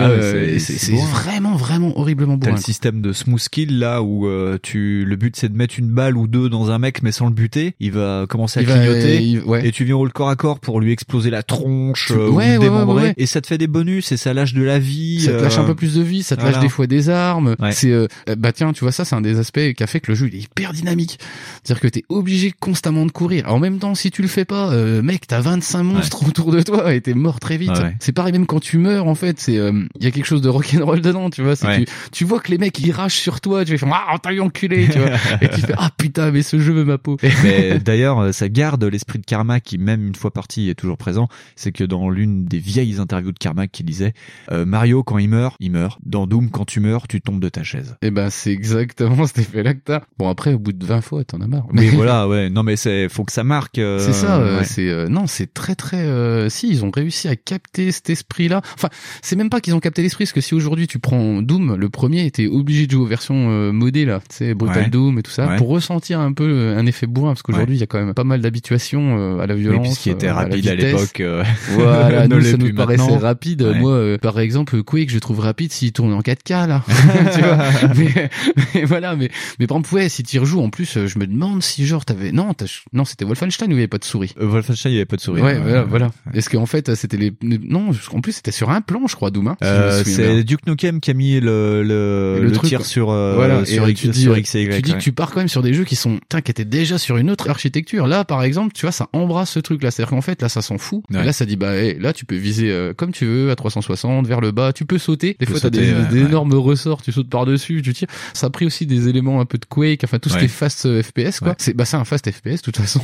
Ah ouais, euh, c'est- vraiment, vraiment horriblement T'as bourrin. le système de smooth kill là où euh, tu le but c'est de mettre une balle ou deux dans un mec mais sans le buter. Il va commencer à Il va- clignoter il- ouais. et tu viens au corps à corps pour lui exploser la tronche euh, ou ouais, démembrer ouais, ouais. et ça te fait des bonus et ça lâche de la vie. Ça te lâche euh, un peu plus de vie, ça te voilà. lâche des fois des armes. Ouais. C'est euh, bah tiens, tu vois ça, c'est un des aspects qui a fait que le jeu il est hyper dynamique. C'est-à-dire que t'es obligé constamment de courir. En même temps, si tu le fais pas, euh, mec, t'as 25 monstres autour de toi et t'es mort très vite. Ouais, ouais. C'est pareil même quand tu meurs en fait, c'est euh, il y a quelque chose de rock'n'roll dedans, tu vois. Ouais. tu, tu vois que les mecs ils rachent sur toi, tu fais ah t'as eu enculé, tu vois. et tu fais ah putain mais ce jeu veut ma peau. Mais d'ailleurs, euh, ça garde l'esprit de Karma qui, même une fois parti, est toujours présent. C'est que dans l'une des vieilles interviews de Karma qui disait euh, Mario, quand il meurt, il meurt. Dans Doom, quand tu meurs, tu tombes de ta chaise. Et ben c'est exactement cet effet-là que t'as. Bon après au bout de 20 fois t'en as marre. Mais voilà, ouais. Non, mais c'est, faut que ça marque. euh, C'est ça, euh, ouais. c'est euh, non, c'est très très. Si ils ont réussi à capter cet esprit-là. Enfin, c'est même pas qu'ils ont capté l'esprit, parce que si aujourd'hui tu prends Doom, le premier était obligé de jouer aux versions euh, modées là, tu sais, Brutal Ouais. Doom et tout ça, Ouais. pour ressentir un peu euh, un effet bourrin, parce qu'aujourd'hui il y a quand même pas mal d'habituation euh, à la Oui, violence. puisqu'il était euh, rapide à l'époque. euh, Voilà, nous ça nous paraissait maintenant. rapide. Moi, euh, par exemple, Quake, je trouve rapide s'il tourne en 4K là. tu vois mais, mais voilà, mais mais par exemple, ouais, si tu y rejoues, en plus, je me demande si genre t'avais non, non, c'était Wolfenstein où il y avait pas de souris. Euh, Wolfenstein, il y avait pas de souris. Ouais, voilà, voilà. Est-ce qu'en fait, c'était les, non, en plus, c'était sur un plan, je crois, hein, si Euh, c'est. Duke Nukem qui a mis le, le, le, truc, tir sur, euh, voilà. sur, et X, tu dis, sur X et Y. tu dis ouais. que tu pars quand même sur des jeux qui sont, qui étaient déjà sur une autre architecture. Là, par exemple, tu vois, ça embrasse ce truc-là. C'est-à-dire qu'en fait, là, ça s'en fout. Ouais. Là, ça dit, bah, hey, là, tu peux viser euh, comme tu veux, à 360, vers le bas. Tu peux sauter. Des Tu fois, t'as des, ouais, des énormes ressorts. Tu sautes par-dessus, tu tires. Ça a pris aussi des éléments un peu de Quake, enfin, tout ce qui est fast euh, FPS, quoi. C'est, bah, c'est un fast FPS, de toute façon.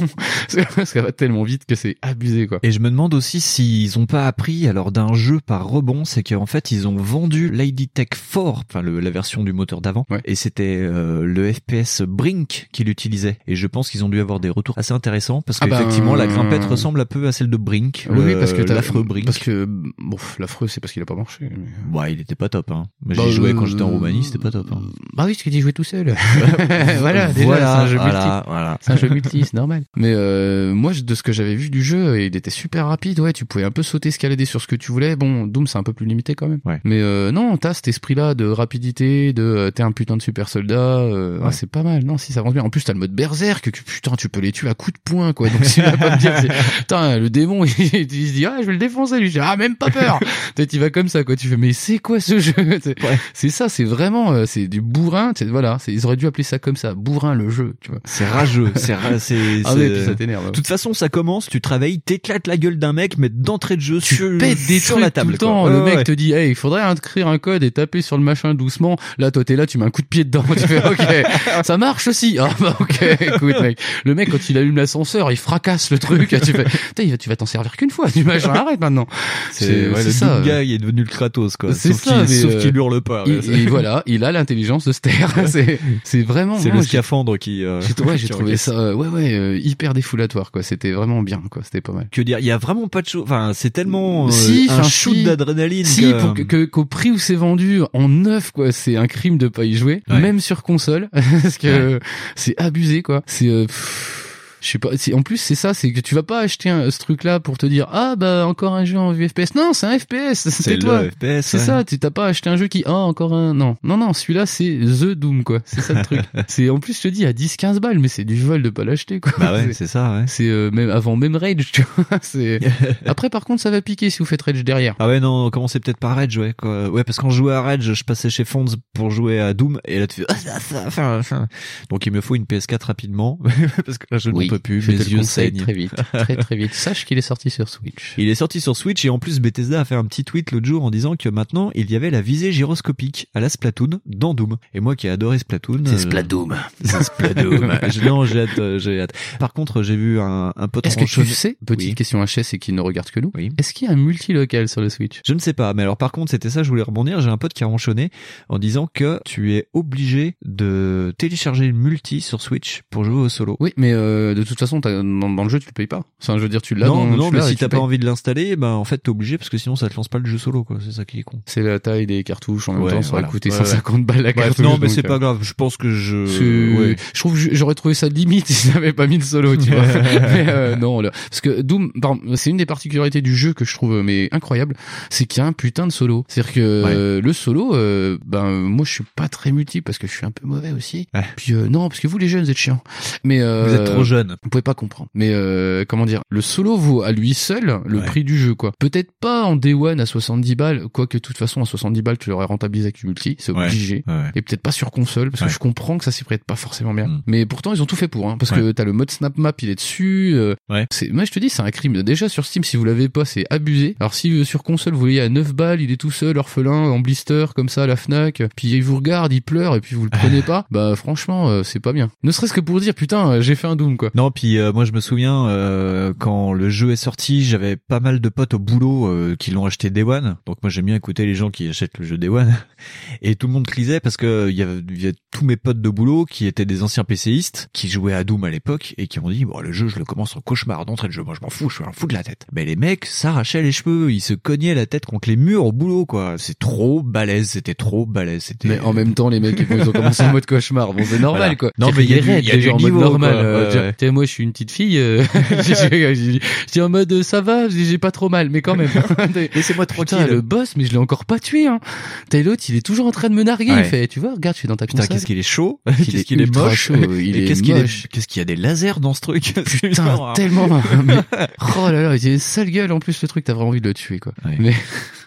Ça va tellement vite que c'est abusé, quoi. Et je me demande aussi s'ils ont pas appris alors d'un jeu par rebond, c'est qu'en fait ils ont vendu Lady Tech 4, enfin la version du moteur d'avant, Ouais. et c'était euh, le FPS Brink qui l'utilisait. Et je pense qu'ils ont dû avoir des retours assez intéressants parce Ah ben, qu'effectivement la grimpette ressemble un peu à celle de Brink, Oui, le- parce que t'as- l'affreux Brink. Parce que, bon, l'affreux, c'est parce qu'il a pas marché. mais- Ouais, il était pas top. Hein. Bah, J'y jouais quand euh, j'étais en Roumanie, c'était pas top. Hein. Bah oui, parce que tu jouais tout seul. voilà, déjà, voilà, c'est un jeu multi. voilà. C'est un jeu multi, c'est normal. Mais euh, moi, de ce que j'avais vu du jeu, il était super rapide. Ouais, tu pouvais un peu sauter, escalader sur ce que tu voulais. Bon, Doom, c'est un peu plus limité quand même. Ouais. Mais euh, non, t'as cet esprit-là de rapidité, de euh, t'es un putain de super soldat. euh, ah, c'est pas mal. Non, si ça avance bien. En plus, t'as le mode berserk que putain, tu peux les tuer à coups de poing, quoi. Donc, si pas me dire, c'est- putain, le démon, il, il se dit, ah, je vais le défoncer, lui. Je dis, ah, même pas peur. Peut-être il va comme ça, quoi. Tu fais, mais c'est quoi ce jeu? C'est- C'est ça, c'est vraiment, euh, c'est du bourrin. Voilà, ils auraient dû appeler ça comme ça, bourrin le jeu, tu vois. C'est rageux, c'est ra- c'est. Ah puis ça t'énerve. De toute façon, ça commence, tu travailles, t'éclates la gueule d'un mec, mais d'entrée de jeu tu sur, pètes des sur la table. tout le temps. Le mec te dit, hey, il faudrait écrire un code et taper sur le machin doucement. Là, toi, t'es là, tu mets un coup de pied dedans. Tu fais, ok, ça marche aussi. Ah, bah, ok, écoute, mec. Le mec, quand il allume l'ascenseur, il fracasse le truc. Tu fais, il tu vas t'en servir qu'une fois, du machin. Arrête maintenant. C'est ouais, le ça. Doom guy est devenu le Kratos, quoi. C'est ça, sauf euh, qu'il hurle pas. Il- ouais, et voilà, il a l'intelligence de se taire. c'est, c'est vraiment. C'est le scaphandre qui. euh, j'ai- ouais, j'ai qui trouvé ça, euh, ouais, ouais, euh, hyper défoulatoire, quoi. C'était vraiment bien, quoi. C'était pas mal. Que dire? Il y a vraiment pas de choses. Enfin, c'est tellement euh, si, un enfin, shoot si. d'adrénaline. Si, que- pour que, qu'au prix où c'est vendu en neuf, quoi, c'est un crime de pas y jouer, Ouais. même sur console, parce que c'est abusé, quoi. C'est, euh, pff, je sais pas. En plus, c'est ça, c'est que tu vas pas acheter un- ce truc-là pour te dire ah bah encore un jeu en vue FPS. Non, c'est un FPS. C'est toi. FPS, C'est ouais. ça. Tu t'as pas acheté un jeu qui ah encore un. Non, non, non. Celui-là, c'est The Doom, quoi. C'est ça le truc. c'est en plus, je te dis à 10-15 balles, mais c'est du vol de pas l'acheter, quoi. Bah ouais, C'est- ça, ouais. c'est euh, même avant même Rage, tu vois. C'est après par contre ça va piquer si vous faites Rage derrière. Ah ouais non, commencez peut-être par Rage ouais quoi. Ouais parce que quand je jouais à Rage, je passais chez Fonds pour jouer à Doom et là tu fais ah, ça, ça, donc il me faut une PS4 rapidement parce que là je Oui, n'en peux plus, je mes te le yeux conseille saignent. très vite, très très vite. Sache qu'il est sorti sur Switch. Il est sorti sur Switch et en plus Bethesda a fait un petit tweet l'autre jour en disant que maintenant il y avait la visée gyroscopique à la Splatoon dans Doom. Et moi qui ai adoré Splatoon. C'est euh, Splatoon. C'est Splatoon. Non, j'ai hâte, j'ai hâte. Par contre, j'ai vu un, un pote Est-ce que tu sais, petite Oui. question HS et qui ne regarde que nous, Oui. est-ce qu'il y a un multilocal sur le Switch? Je ne sais pas, mais alors par contre, c'était ça, je voulais rebondir. J'ai un pote qui a ronchonné en disant que tu es obligé de télécharger le multi sur Switch pour jouer au solo. Oui, mais euh, de toute façon, dans, dans le jeu, tu le payes pas. Enfin, je veux dire, tu l'as Non, dans non, mais si t'as pas envie de l'installer, ben en fait t'es obligé parce que sinon ça te lance pas le jeu solo, quoi. C'est ça qui est con. C'est la taille des cartouches. En même Ouais, temps, ça voilà. va coûter Ouais, 150 balles la Bref, cartouche. non, mais c'est euh, pas grave. Je pense que je. Ouais. Je trouve j'aurais trouvé ça limite si j'avais pas mis le solo, tu vois. mais euh, non, là. parce que Doom, c'est une des particularités du jeu que je trouve mais incroyable, c'est qu'il y a un putain de solo. C'est-à-dire que euh, le solo, euh, ben moi je suis pas très multi parce que je suis un peu mauvais aussi. Puis euh, non, parce que vous les jeunes vous êtes chiants. Mais euh, Vous êtes trop jeune. Vous pouvez pas comprendre. Mais euh, comment dire, le solo vaut à lui seul le Ouais. prix du jeu quoi. Peut-être pas en day one à 70 balles, quoique de toute façon à 70 balles tu l'aurais rentabilisé avec du multi, c'est obligé. Ouais. Et peut-être pas sur console parce que je comprends que ça s'y prête pas forcément bien. Mm. Mais pourtant ils ont tout fait pour hein, parce que t'as le mode snap map il est dessus. euh, Ouais. c'est moi je te dis c'est un crime. Déjà sur Steam si vous l'avez pas c'est abusé. Alors si euh, sur console vous voyez à 9 balles il est tout seul orphelin en blister comme ça à la Fnac, puis il vous regarde il pleure et puis vous le prenez pas, bah franchement euh, c'est pas bien. Ne serait-ce que pour dire putain euh, j'ai fait un Doom quoi. Non, puis euh, moi je me souviens euh, quand le jeu est sorti, j'avais pas mal de potes au boulot euh, qui l'ont acheté Day One. Donc moi j'aime bien écouter les gens qui achètent le jeu Day One. Et tout le monde crisait parce que il y avait, y avait tous mes potes de boulot qui étaient des anciens PCistes qui jouaient à Doom à l'époque et qui ont dit bon le jeu je le commence en cauchemar d'entrée de jeu. Moi je m'en fous, je suis un fou de la tête. Mais les mecs s'arrachaient les cheveux, ils se cognaient la tête contre les murs au boulot quoi. C'est trop balèze, c'était trop balèze. C'était. Mais en même temps, les mecs, ils ont commencé en mode cauchemar. Bon, c'est normal, Voilà. quoi. Non, mais il y a du- y a du en niveau, mode normal. quoi. Moi, je suis une petite fille. euh, J'étais en mode, euh, ça va, j'ai pas trop mal, mais quand même. Laissez-moi Putain, tranquille. le boss, mais je l'ai encore pas tué, hein. T'as l'autre, il est toujours en train de me narguer. Ouais. Il fait, tu vois, regarde, je suis dans ta Putain, qu'est-ce qu'il est chaud, qu'est-ce est qu'il est moche, chaud, il Et est qu'est-ce qu'il est, qu'est-ce qu'il y a des lasers dans ce truc? Putain, marrant. tellement. mais- oh là là, il a une sale gueule en plus le truc, t'as vraiment envie de le tuer quoi. Ouais. Mais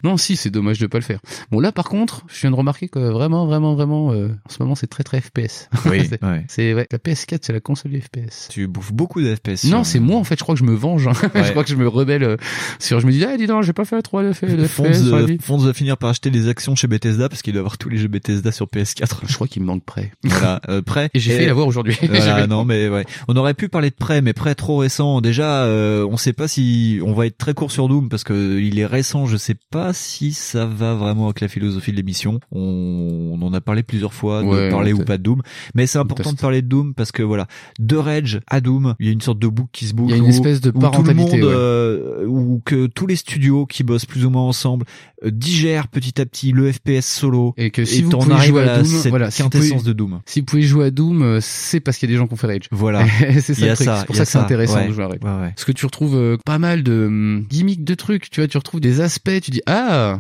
non, si, c'est dommage de pas le faire. Bon là par contre, je viens de remarquer que vraiment, vraiment, vraiment, euh, en ce moment c'est très très FPS. Oui, c'est ouais. c'est- ouais, la PS4 c'est la console du FPS. Tu bouffes beaucoup de FPS. Non, c'est moi en fait. Je crois que je me venge. hein. je crois que je me rebelle euh, sur. Je me dis, ah dis donc, j'ai pas fait trop de, de Fonds FPS Fonds va finir par acheter des actions chez Bethesda parce qu'il doit avoir tous les jeux Bethesda sur PS4. Je crois qu'il me manque prêt. Voilà, euh, prêt. Et j'ai fait l'avoir aujourd'hui. Voilà, non mais ouais. On aurait pu parler de prêt, mais prêt trop récent. Déjà, euh, on sait pas si on va être très court sur Doom parce que il est récent. Je sais pas si ça va vraiment avec la philosophie de l'émission. On, on en a parlé plusieurs fois de Ouais, parler ou pas de Doom, mais c'est important de parler de Doom parce que voilà, de Rage à Doom, il y a une sorte de boucle qui se boucle. Il y a une où- espèce de où tout le parentalité, monde, ouais. euh, ou que tous les studios qui bossent plus ou moins ensemble euh, digèrent petit à petit le FPS solo Et que si vous t'en pouvez jouer à à Doom, cette voilà, si quintessence pouvez- de Doom. Si vous pouvez jouer à Doom, euh, c'est parce qu'il y a des gens qui ont fait Rage. Voilà. c'est ça C'est pour ça que c'est intéressant Ouais. de jouer à Rage. Parce que tu retrouves euh, pas mal de hum, gimmicks de trucs, tu vois, tu retrouves des aspects, tu dis ah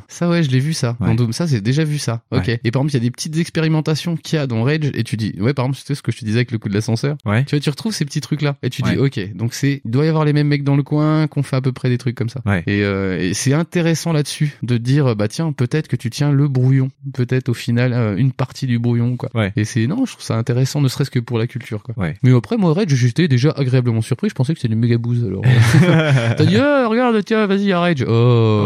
ça ouais je l'ai vu ça Ouais. dans Doom, ça j'ai déjà vu ça, ok. Ouais. Et par exemple il y a des petites expérimentations qu'il y a dans Rage et tu dis ouais par exemple c'était ce que je te disais avec le coup de l'ascenseur, Ouais. tu vois tu retrouves ces petits trucs là et tu dis ok donc c'est il doit y avoir les mêmes mecs dans le coin qu'on fait à peu près des trucs comme ça. Ouais. Et, euh, et c'est intéressant là-dessus de dire bah tiens peut-être que tu tiens le brouillon, peut-être au final euh, une partie du brouillon quoi. Ouais. Et c'est non je trouve ça intéressant ne serait-ce que pour la culture quoi. Ouais. Mais après moi Rage j'étais déjà agréablement surpris, je pensais que c'était du méga boost alors. euh, T'as dit ah, regarde tiens vas-y Rage. Oh.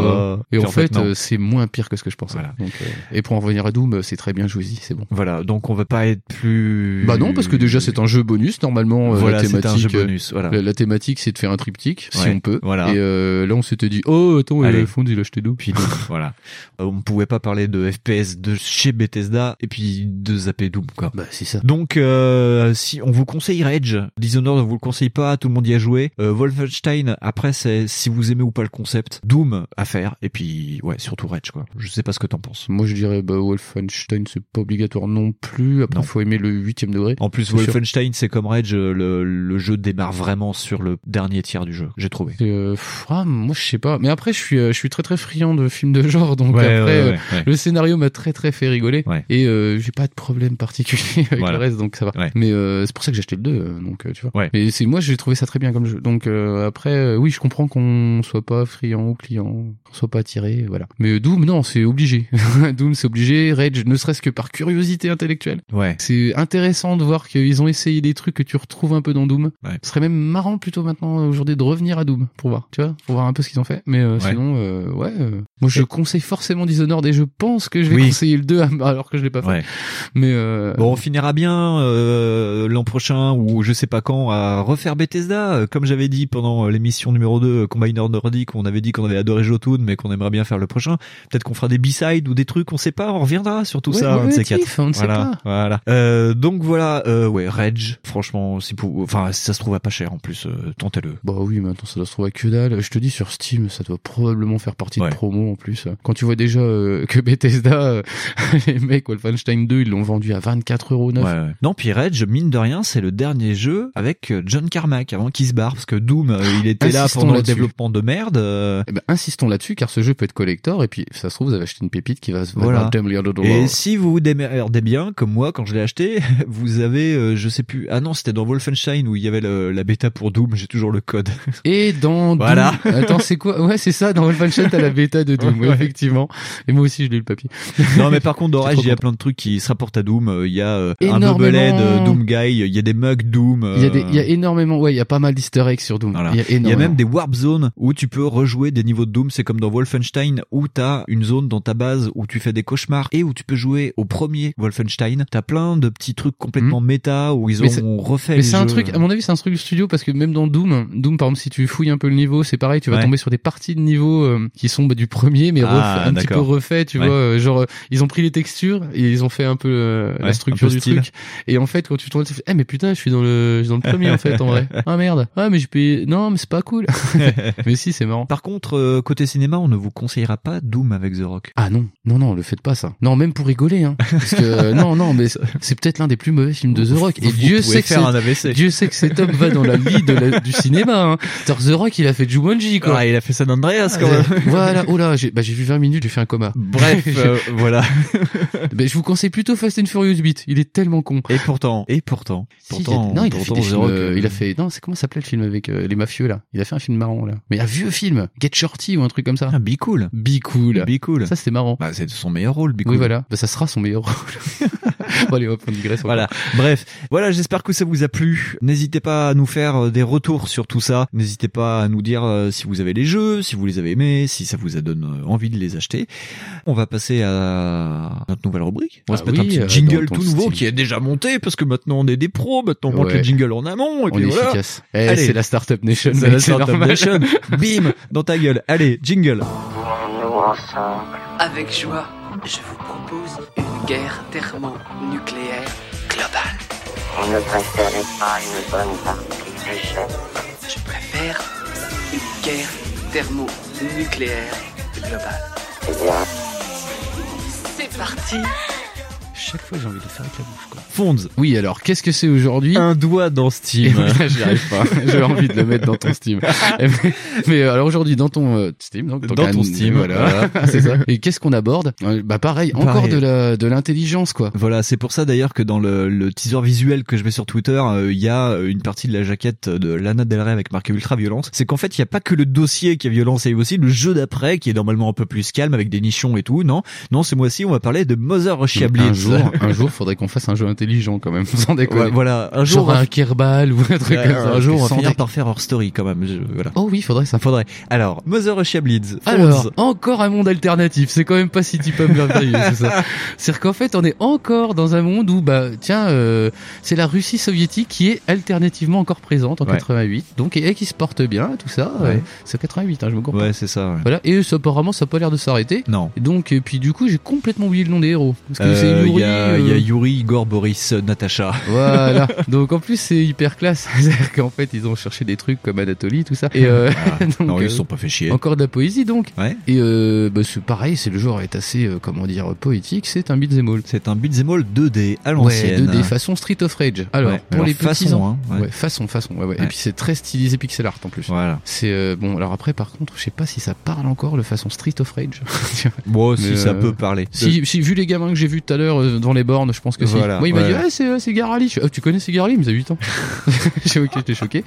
Oh. Et en fait, fait, euh, c'est moins pire que ce que je pensais. Voilà. Donc, euh, et pour en revenir à Doom, euh, c'est très bien joué-y, c'est bon. Voilà, donc on va pas être plus. Bah non, parce que déjà c'est un jeu bonus normalement. euh, Voilà, la c'est un thématique, jeu euh, bonus. Voilà. La, la thématique, c'est de faire un triptyque, si Ouais, on peut. voilà. Et euh, là, on s'était dit, oh attends, Allez. euh, Fonz, il a acheté Doom. Puis donc, Voilà. Euh, On ne pouvait pas parler de FPS de chez Bethesda et puis de zapper Doom, quoi. Bah, c'est ça. Donc, euh, si on vous conseille Rage, Dishonored, on vous le conseille pas, tout le monde y a joué. Euh, Wolfenstein, après, c'est si vous aimez ou pas le concept. Doom à faire. Et puis, ouais, surtout Rage, quoi. Je sais pas ce que t'en penses. Moi, je dirais, bah, Wolfenstein, c'est pas obligatoire non plus. Après, Non. faut aimer le huitième degré. En plus. Wolfenstein, c'est comme Rage, euh, le, le jeu démarre vraiment sur le dernier tiers du jeu, j'ai trouvé. Et, euh, ah, moi, je sais pas. Mais après, je suis, euh, je suis très très friand de films de genre, donc Ouais, après, ouais, euh, ouais, le scénario m'a très très fait rigoler. Ouais. Et euh, j'ai pas de problème particulier avec Voilà. le reste, donc ça va. Ouais. Mais euh, c'est pour ça que j'ai acheté le 2, euh, donc tu vois. Ouais. Mais c'est moi, j'ai trouvé ça très bien comme jeu. Donc euh, après, oui, je comprends qu'on soit pas friand ou client, qu'on soit pas attiré, voilà. Mais Doom, non, c'est obligé. Doom, c'est obligé. Rage, ne serait-ce que par curiosité intellectuelle. Ouais. C'est intéressant de voir qu'ils ont essayé des trucs que tu retrouves un peu dans Doom. Ouais. Ce serait même marrant plutôt maintenant aujourd'hui de revenir à Doom pour voir, tu vois, pour voir un peu ce qu'ils ont fait. Mais euh, Ouais. sinon, euh, ouais, euh, moi je conseille forcément Dishonored et je pense que je vais Oui. conseiller le 2 alors que je l'ai pas fait. Ouais. Mais euh, Bon, on finira bien euh, l'an prochain ou je sais pas quand à refaire Bethesda. Comme j'avais dit pendant l'émission numéro 2, Combiner Nordic, on avait dit qu'on avait adoré Jotun, mais qu'on aimerait bien faire le prochain. Peut-être qu'on fera des B-sides ou des trucs, on sait pas, on reviendra sur tout Ouais, ça, ouais, un de ces quatre. On ne sait voilà, pas. voilà. Euh, donc voilà, euh, ouais, Rage, franchement, si pour, enfin, si ça se trouve à pas cher en plus, euh, tentez-le. Bah oui, maintenant ça doit se trouver à que dalle. Je te dis sur Steam, ça doit probablement faire partie Ouais. de promo en plus. Quand tu vois déjà que Bethesda, les mecs Wolfenstein 2, ils l'ont vendu à 24 euros. Non, puis Rage, mine de rien, c'est le dernier jeu avec John Carmack avant qu'il se barre, parce que Doom, il était là pendant le développement de merde. Eh ben, insistons là-dessus car ce jeu peut être collector et puis ça se trouve vous avez acheté une pépite qui va se Voilà. valoir 2 milliards de dollars. Et si vous vous démerdez bien, comme moi, quand je l'ai acheté, vous avez, euh, je sais plus, ah non, c'était dans Wolfenstein où il y avait le- la bêta pour Doom, j'ai toujours le code. Et dans Voilà. Doom- Attends, c'est quoi? Ouais, c'est ça, dans Wolfenstein, t'as la bêta de Doom, Ouais. effectivement. Et moi aussi, je l'ai eu le papier. non, mais par contre, dans Rage, il y a plein de trucs qui se rapportent à Doom. Euh, Il y a euh, un. Bubblehead euh, Doom Guy, il y a des mugs Doom. euh, Il y a des, il y a énormément, ouais, il y a pas mal d'easter eggs sur Doom. Voilà. Il y a Il y a même des warp zones où tu peux rejouer des niveaux de Doom. C'est comme dans Wolfenstein où t'as une zone dans ta base où tu fais des cauchemars et où tu peux jouer au premier Wolfenstein. T'as plein de petits trucs complètement méta où ils Hmm. Ont refait Mais c'est un truc, à mon avis, c'est un truc du studio parce que même dans Doom, Doom, par exemple, si tu fouilles un peu le niveau, c'est pareil, tu vas Ouais. tomber sur des parties de niveau euh, qui sont bah, du premier, mais Ah, refait- un petit peu refait, tu Ouais. vois, euh, genre, euh, ils ont pris les textures et ils ont fait un peu euh, Ouais, la structure peu du style. truc. Et en fait, quand tu tournes, tu fais, eh, mais putain, je suis dans le, je suis dans le premier, en fait, en vrai. Ah, merde. Ah, mais je peux, non, mais c'est pas cool. mais si, c'est marrant. Par contre, euh, côté cinéma, on ne vous pas Doom avec The Rock. Ah non, non, non, le faites pas ça. Non, même pour rigoler, hein. Parce que euh, non, non, mais c'est- peut-être l'un des plus mauvais films de The Rock. Et Vous Dieu sait que faire c'est- un AVC. Dieu sait que cet homme va dans la de la- du cinéma. Hein. The Rock, il a fait Jumanji, quoi. Ah, il a fait San Andreas quand même. voilà, oh là, j'ai bah, j'ai vu 20 minutes, j'ai fait un coma. Bref, euh, voilà. Ben, je vous conseille plutôt Fast and Furious 8. Il est tellement con. Et pourtant, et pourtant, Si, il a- pourtant, non, il a fait des films, euh, euh, il a fait, non, c'est comment s'appelait le film avec euh, les mafieux là? Il a fait un film marrant là. Mais un vieux film, Get Shorty ou un truc comme ça. Ah, Be Cool. Be Cool. Be Cool. Ça c'était marrant. Bah, c'est son meilleur rôle, Be Cool. Oui voilà, bah, ça sera son meilleur rôle. bon allez hop, on digresse. Voilà. Bref, voilà, j'espère que ça vous a plu. N'hésitez pas à nous faire euh, des retours sur tout ça. N'hésitez pas à nous dire euh, si vous avez les jeux, si vous les avez aimés, si ça vous a donné euh, envie de les acheter. On va passer à notre nouvelle rubrique. On va Ah se mettre un petit jingle tout nouveau style. qui est déjà monté parce que maintenant on est des pros, maintenant on monte Ouais. le jingle en amont et On puis est voilà. efficace. Eh, c'est la Startup Nation. C'est la c'est Startup. Nation. Bim, dans ta gueule. Allez, jingle. Avec joie, je vous propose une guerre thermonucléaire globale. On ne préférait pas une bonne partie du chef. Je préfère une guerre thermonucléaire globale. Eh bien, C'est parti Chaque fois j'ai envie de faire avec la bouche quoi. Fonds. Oui alors qu'est-ce que c'est aujourd'hui Un doigt dans Steam. J'y arrive pas. J'ai envie de le mettre dans ton Steam. mais, mais, alors aujourd'hui dans ton euh, Steam, donc Dans ton Steam, voilà, voilà. c'est ça. Et qu'est-ce qu'on aborde Bah pareil, encore Pareil. de la de l'intelligence quoi. Voilà, c'est pour ça d'ailleurs que dans le, le teaser visuel que je mets sur Twitter, euh, il y a euh, une partie de la jaquette de Lana Del Rey avec marqué ultra violence. C'est qu'en fait, il y a pas que le dossier qui est violence, il y a aussi le jeu d'après qui est normalement un peu plus calme avec des nichons et tout. Non, non, ce mois-ci, on va parler de Mother Russia. Jour un jour, faudrait qu'on fasse un jeu intelligent quand même, sans déconner. Ouais, voilà, un jour, Genre un Kerbal ou un truc Ouais, comme ça. Un jour, on va Sans finir par faire hors story quand même. je- voilà. Oh oui, faudrait ça. Faudrait. Alors, Mother Russia Bleeds. Alors, encore un monde alternatif. C'est quand même pas si type merveilleux, c'est ça. C'est-à-dire qu'en fait, on est encore dans un monde où, bah, tiens, euh, c'est la Russie soviétique qui est alternativement encore présente en Ouais. 88. Donc, et, et qui se porte bien, tout ça. Euh, c'est 88, hein, je me comprends. Ouais, c'est ça. Voilà. Et ça, apparemment, ça a pas l'air de s'arrêter. Non. Et donc, et puis du coup, j'ai complètement oublié le nom des héros. Parce que c'est Euh, Yuri. Y, a- il y a euh, Yuri, Igor, Boris, euh, Natacha. Voilà. Donc en plus c'est hyper classe. C'est-à-dire qu'en fait ils ont cherché des trucs comme Anatolie, tout ça. Et euh, donc, Ah. non, ils euh, se sont pas fait chier. Encore de la poésie donc. Ouais. Et euh, bah, c'est pareil, c'est le genre est assez euh, comment dire poétique. C'est un beat'em all. C'est un beat'em all 2D à Ouais, l'ancienne. 2D façon Street of Rage. Alors Ouais, pour alors les petits façon, ans, hein, ouais. ouais, façon, façon, ouais, ouais. Ouais. Et puis c'est très stylisé pixel art en plus. Voilà. C'est euh, bon. Alors après, par contre, je sais pas si ça parle encore le façon Street of Rage. Bon, si ça euh, peut parler. Si, si, vu les gamins que j'ai vus tout à l'heure dans les bornes, je pense que Voilà, si. Moi, il m'a dit, ah, c'est, euh, c'est Garali. Ah, tu connais ces Garali? Il a 8 ans. j'ai ok, j'étais choqué.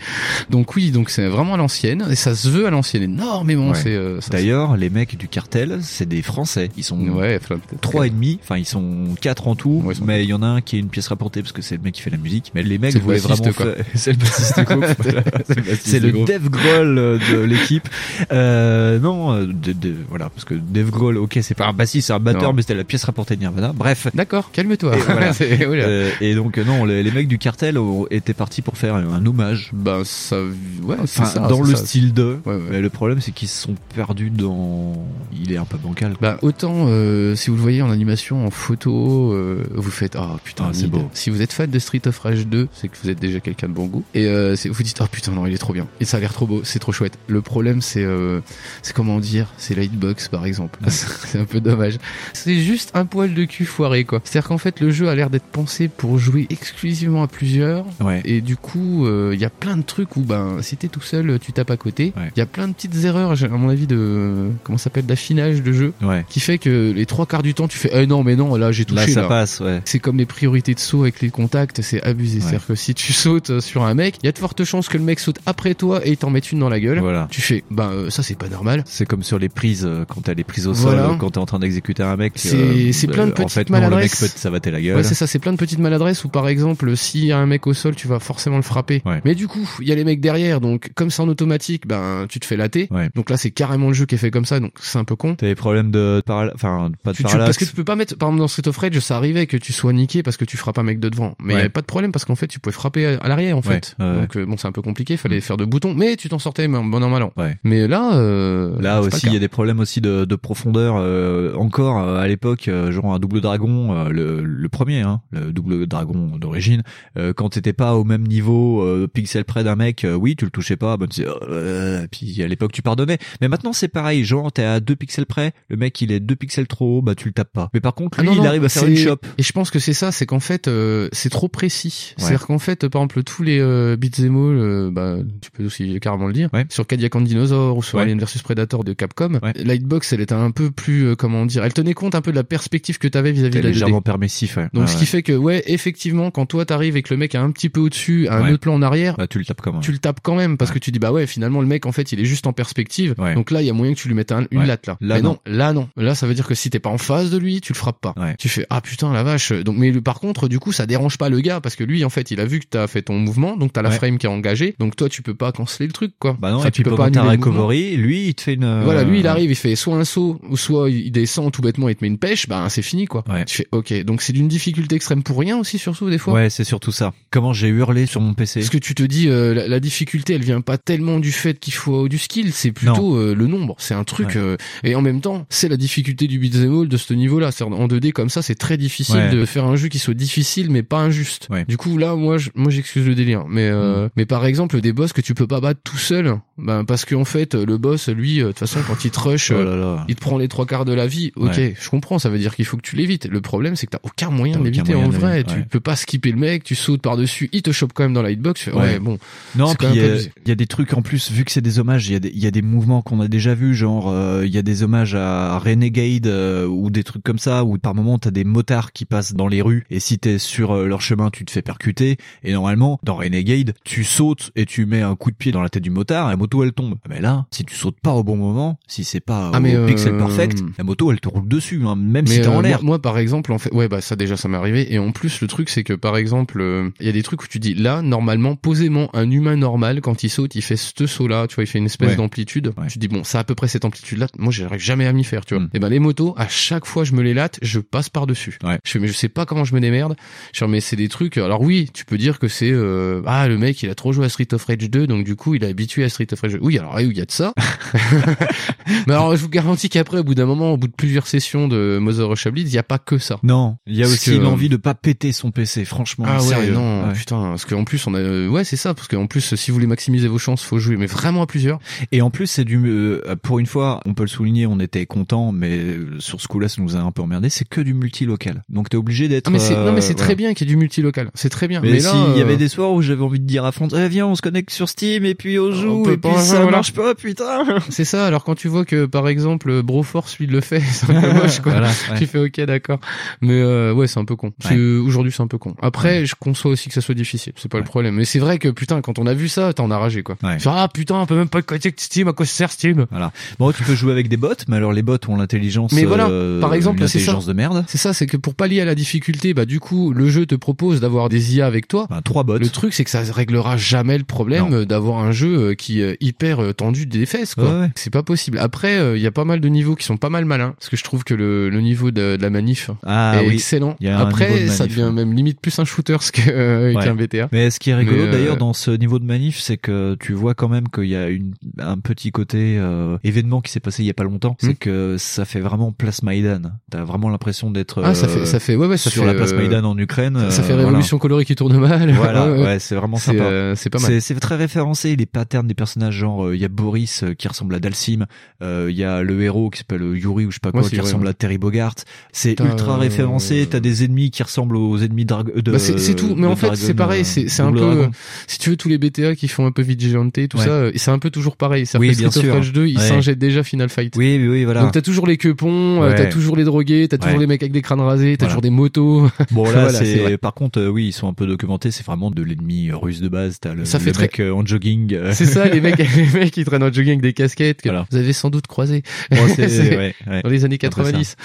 Donc oui, donc c'est vraiment à l'ancienne. Et ça se veut à l'ancienne énormément. Ouais. C'est, euh, D'ailleurs, les mecs du cartel, c'est des Français. Ils sont Ouais, trois et demi. Enfin, ils sont quatre en tout. Ouais, mais il y en a un qui est une pièce rapportée parce que c'est le mec qui fait la musique. Mais les mecs C'est le voulaient vraiment faire- C'est le bassiste. C'est le C'est. Dave Grohl euh, de l'équipe. Euh, non, de, de- voilà, parce que Dave Grohl, ok, c'est pas un bassiste, c'est un batteur, Non. mais c'était la pièce rapportée de Nirvana. Bref. D'accord, calme-toi. Et, voilà. Voilà. Euh, et donc euh, non, les, les mecs du cartel ont- étaient partis pour faire un, hommage. Ben, ça, ouais, c'est Enfin, ça, dans le ça. style de. Ouais, ouais. Mais le problème, c'est qu'ils se sont perdus dans. Il est un peu bancal. Bah autant euh, si vous le voyez en animation, en photo, euh, vous faites oh putain Ah, c'est beau. Si vous êtes fan de Street of Rage 2, c'est que vous êtes déjà quelqu'un de bon goût. Et euh, c'est- vous dites oh putain non il est trop bien. Et ça a l'air trop beau, c'est trop chouette. Le problème c'est euh, c'est comment dire, c'est la hitbox par exemple. c'est un peu dommage. C'est juste un poil de cul foiré quoi. C'est-à-dire qu'en fait le jeu a l'air d'être pensé pour jouer exclusivement à plusieurs. Ouais. Et du coup euh, il y a plein de trucs où ben si t'es tout seul tu tapes à côté. Il y a plein de petites erreurs à mon avis de comment ça s'appelle d'affinage de jeu Ouais. qui fait que les trois quarts du temps tu fais eh non mais non là j'ai touché Là, ça passe, ouais. c'est comme les priorités de saut avec les contacts c'est abusé c'est à dire que si tu sautes sur un mec il y a de fortes chances que le mec saute après toi et t'en mette une dans la gueule Voilà. tu fais bah euh, ça c'est pas normal C'est comme sur les prises, euh, quand t'as les prises au sol, Voilà. euh, quand t'es en train d'exécuter un mec. C'est- euh, c'est plein de euh, petites En fait, le mec la gueule. Ouais, c'est ça, c'est plein de petites maladresses où par exemple, s'il y a un mec au sol, tu vas forcément le frapper. Ouais. Mais du coup, il y a les mecs derrière, donc comme c'est en automatique, ben tu te fais latter. Ouais. Donc là, c'est carrément le jeu qui est fait comme ça, donc c'est un peu con. T'as des problèmes de enfin, pas de Tu- parce que tu peux pas mettre, par exemple dans Street of Rage, ça arrivait que tu sois niqué parce que tu frappes un mec de devant. Mais y avait pas de problème parce qu'en fait, tu pouvais frapper à, l'arrière en fait. Donc euh, bon, c'est un peu compliqué, fallait faire de boutons, mais tu t'en sortais ben, bon an mal an. Ouais. Mais là, euh, Là aussi, il y a des problèmes aussi de, de profondeur. euh, encore euh, à l'époque, genre un double dragon, euh, le, le premier, hein, le double dragon d'origine. euh, quand t'étais pas au même niveau euh, pixel près d'un mec, euh, oui, tu le touchais pas. Disais, euh, puis à l'époque, tu pardonnais. Mais maintenant, c'est pareil. Genre, t'es à deux pixels près, le mec il est deux pixels trop haut, bah tu le tapes pas. Mais par contre, Ah lui, non, il arrive à faire une chope. Et je pense que c'est ça, c'est qu'en fait, euh, c'est trop précis. Ouais. C'est-à-dire qu'en fait, par exemple, tous les euh, beat'em all, euh, bah, tu peux aussi carrément le dire, sur Cadillac and Dinosaur ou sur Ouais. Alien vs Predator de Capcom, Lightbox, elle était un peu plus, euh, comment dire, elle tenait compte un peu de la perspective que t'avais vis-à-vis de la 2D. légèrement permissif. Ouais. Donc ce qui fait que ouais effectivement quand toi t'arrives et que le mec est un petit peu au-dessus à un autre plan en arrière Bah, tu le tapes quand même. tu le tapes quand même parce que tu dis bah ouais finalement le mec en fait il est juste en perspective Ouais. donc là il y a moyen que tu lui mettes un- une latte là, Là, mais non. non. là non là ça veut dire que si t'es pas en face de lui tu le frappes pas Ouais. tu fais ah putain la vache donc mais par contre du coup ça dérange pas le gars parce que lui en fait il a vu que t'as fait ton mouvement donc t'as la frame qui est engagée donc toi tu peux pas canceller le truc quoi Bah non, Enfin, et tu peux pas mouvement. recovery, lui, il te fait une. Voilà, lui il euh, arrive, il fait soit un saut ou soit il descend tout bêtement, il te met une pêche, bah c'est fini quoi. Ouais. Tu fais ok, donc c'est d'une difficulté extrême pour rien aussi surtout des fois. Ouais, c'est surtout ça. Comment j'ai hurlé sur mon PC. Parce que tu te dis euh, la, la difficulté, elle vient pas tellement du fait qu'il faut du skill, c'est plutôt euh, le nombre. C'est un truc Ouais. euh, et en même temps, c'est la difficulté du beat'em all de ce niveau-là. En 2D comme ça, c'est très difficile Ouais. de faire un jeu qui soit difficile mais pas injuste. Ouais. Du coup là, moi, je, moi j'excuse le délire. Mais euh, mais par exemple des boss que tu peux pas battre tout seul, ben parce qu'en fait le boss, lui, euh, de toute façon quand il te rush, Oh euh, là là. il te prend les trois quarts de la vie. Ok, je comprends, ça veut dire qu'il faut que tu l'évites. Le problème, c'est que t'as aucun moyen de l'éviter en vrai. Tu peux pas skipper le mec, tu sautes par dessus, il te chope quand même dans la hitbox. Ouais, Ouais. bon. Non, puis il y, a- y des trucs en plus, vu que c'est des hommages, il y, a des- il y a des mouvements qu'on a déjà vus, genre euh, il y a des hommages à Renegade euh, ou des trucs comme ça, où par moment t'as des motards qui passent dans les rues, et si t'es sur euh, leur chemin, tu te fais percuter, et normalement, dans Renegade, tu sautes et tu mets un coup de pied dans la tête du motard, et la moto elle tombe. Mais là, si tu sautes pas au bon moment, si c'est pas Ah, au mais, euh, pixel perfect, la moto elle te roule dessus, hein, même si t'es en euh, l'air. Moi, moi, par exemple, en fait, ouais, bah ça déjà ça m'est arrivé. Et en plus, le truc c'est que par exemple, euh, il y a des trucs où tu dis là, normalement, posément, un humain normal quand il saute, il fait ce saut là, tu vois, il fait une espèce Ouais. d'amplitude. Tu dis bon, ça à peu près cette amplitude là. Moi, j'arrive jamais à m'y faire, Mm. tu vois. Et ben les motos, à chaque fois je me les latte, je passe par dessus. Je fais mais je sais pas comment je me démerde. Je fais mais c'est des trucs. Alors oui, tu peux dire que c'est euh, ah le mec il a trop joué à Street of Rage 2 donc du coup il est habitué à Street of Rage 2. Oui, alors oui, il y a de ça. mais alors je vous garantis qu'après au bout d'un moment, au bout de plusieurs sessions de Mother Russia il y a pas que ça. Non, il y a Parce aussi que- l'envie de pas péter son PC, franchement. Ah ouais, sérieux. non, Ouais. putain, parce qu'en plus on a, euh, ouais c'est ça, parce qu'en plus si vous voulez maximiser vos chances, faut jouer, mais vraiment à plusieurs. Et en plus, c'est du, euh, pour une fois, on peut le souligner, on était content, mais euh, sur ce coup-là, ça nous a un peu emmerdé. C'est que du multilocal. Donc t'es obligé d'être. Ah, mais c'est, non mais c'est euh, très bien qu'il y ait du multilocal, c'est très bien. Mais, Mais, si, là, il y avait euh, des soirs où j'avais envie de dire à fond, eh, viens, on se connecte sur Steam et puis on joue et puis ça voilà. marche pas, putain. C'est ça. Alors quand tu vois que par exemple Broforce lui le fait, c'est un peu moche quoi. Voilà, ouais. Tu fais ok d'accord. Mais euh, ouais c'est un peu con. C'est- Aujourd'hui c'est un peu con. Après je conçois aussi que ça soit difficile. C'est pas le problème. Mais c'est vrai que putain quand on a vu ça, t'en as ragé quoi. Ouais. Ah putain on peut même pas connecter Steam à quoi ça sert Steam? Voilà. Bon, tu peux jouer avec des bots, mais alors les bots ont l'intelligence. Mais voilà, euh, par exemple, c'est ça. de merde. C'est ça, c'est que pour pallier à la difficulté, bah du coup, le jeu te propose d'avoir des IA avec toi. trois bots. Le truc, c'est que ça réglera jamais le problème euh, d'avoir un jeu euh, qui est hyper tendu des fesses, quoi. Ouais, ouais. C'est pas possible. Après, il y a pas mal de niveaux qui sont pas mal malins, parce que je trouve que le, le niveau de, de la manif Ah est oui. excellent. Après, ça devient même limite plus un shooter que, euh, Ouais. qu'un BTA. Mais ce qui est rigolo euh, d'ailleurs dans ce niveau de manif, c'est que tu vois quand même qu'il y a une, un petit côté euh, événement qui s'est passé il y a pas longtemps. C'est Hmm. que ça fait vraiment place Maïdan. T'as vraiment l'impression d'être Ah, ça euh, fait, ça fait, ouais, ouais, ça sur fait, la place euh, Maïdan en Ukraine. Ça, ça euh, fait voilà. révolution colorée qui tourne mal. Voilà, ouais, c'est vraiment sympa. euh, c'est pas mal. C'est, très référencé, les patterns des personnages, genre, euh, il y a Boris euh, qui ressemble à Dalsim, euh, il y a le héros qui s'appelle euh, Yuri ou je sais pas quoi, qui ressemble à Terry Bogart. C'est ultra euh, référencé, t'as des ennemis qui ressemblent aux ennemis Drag- de Bah, c'est tout, mais en fait c'est pareil, euh, c'est un peu, euh, si tu veux tous les BTA qui font un peu vigilante tout Ouais. ça, euh, c'est un peu toujours pareil. C'est Oui, bien Street sûr. of Rage 2, ils s'injettent déjà Final Fight. Oui, oui, oui, voilà. Donc t'as toujours les queupons, euh, Ouais. t'as toujours les drogués, t'as toujours les mecs avec des crânes rasés, t'as Voilà. toujours des motos. Bon là, Voilà, c'est par contre, euh, oui, ils sont un peu documentés. C'est vraiment de l'ennemi russe de base. T'as le, Ça fait le très- mec euh, en jogging. C'est ça, les mecs, les mecs qui traînent en jogging avec des casquettes que vous avez sans doute croisé dans les années Un peu ça. 90.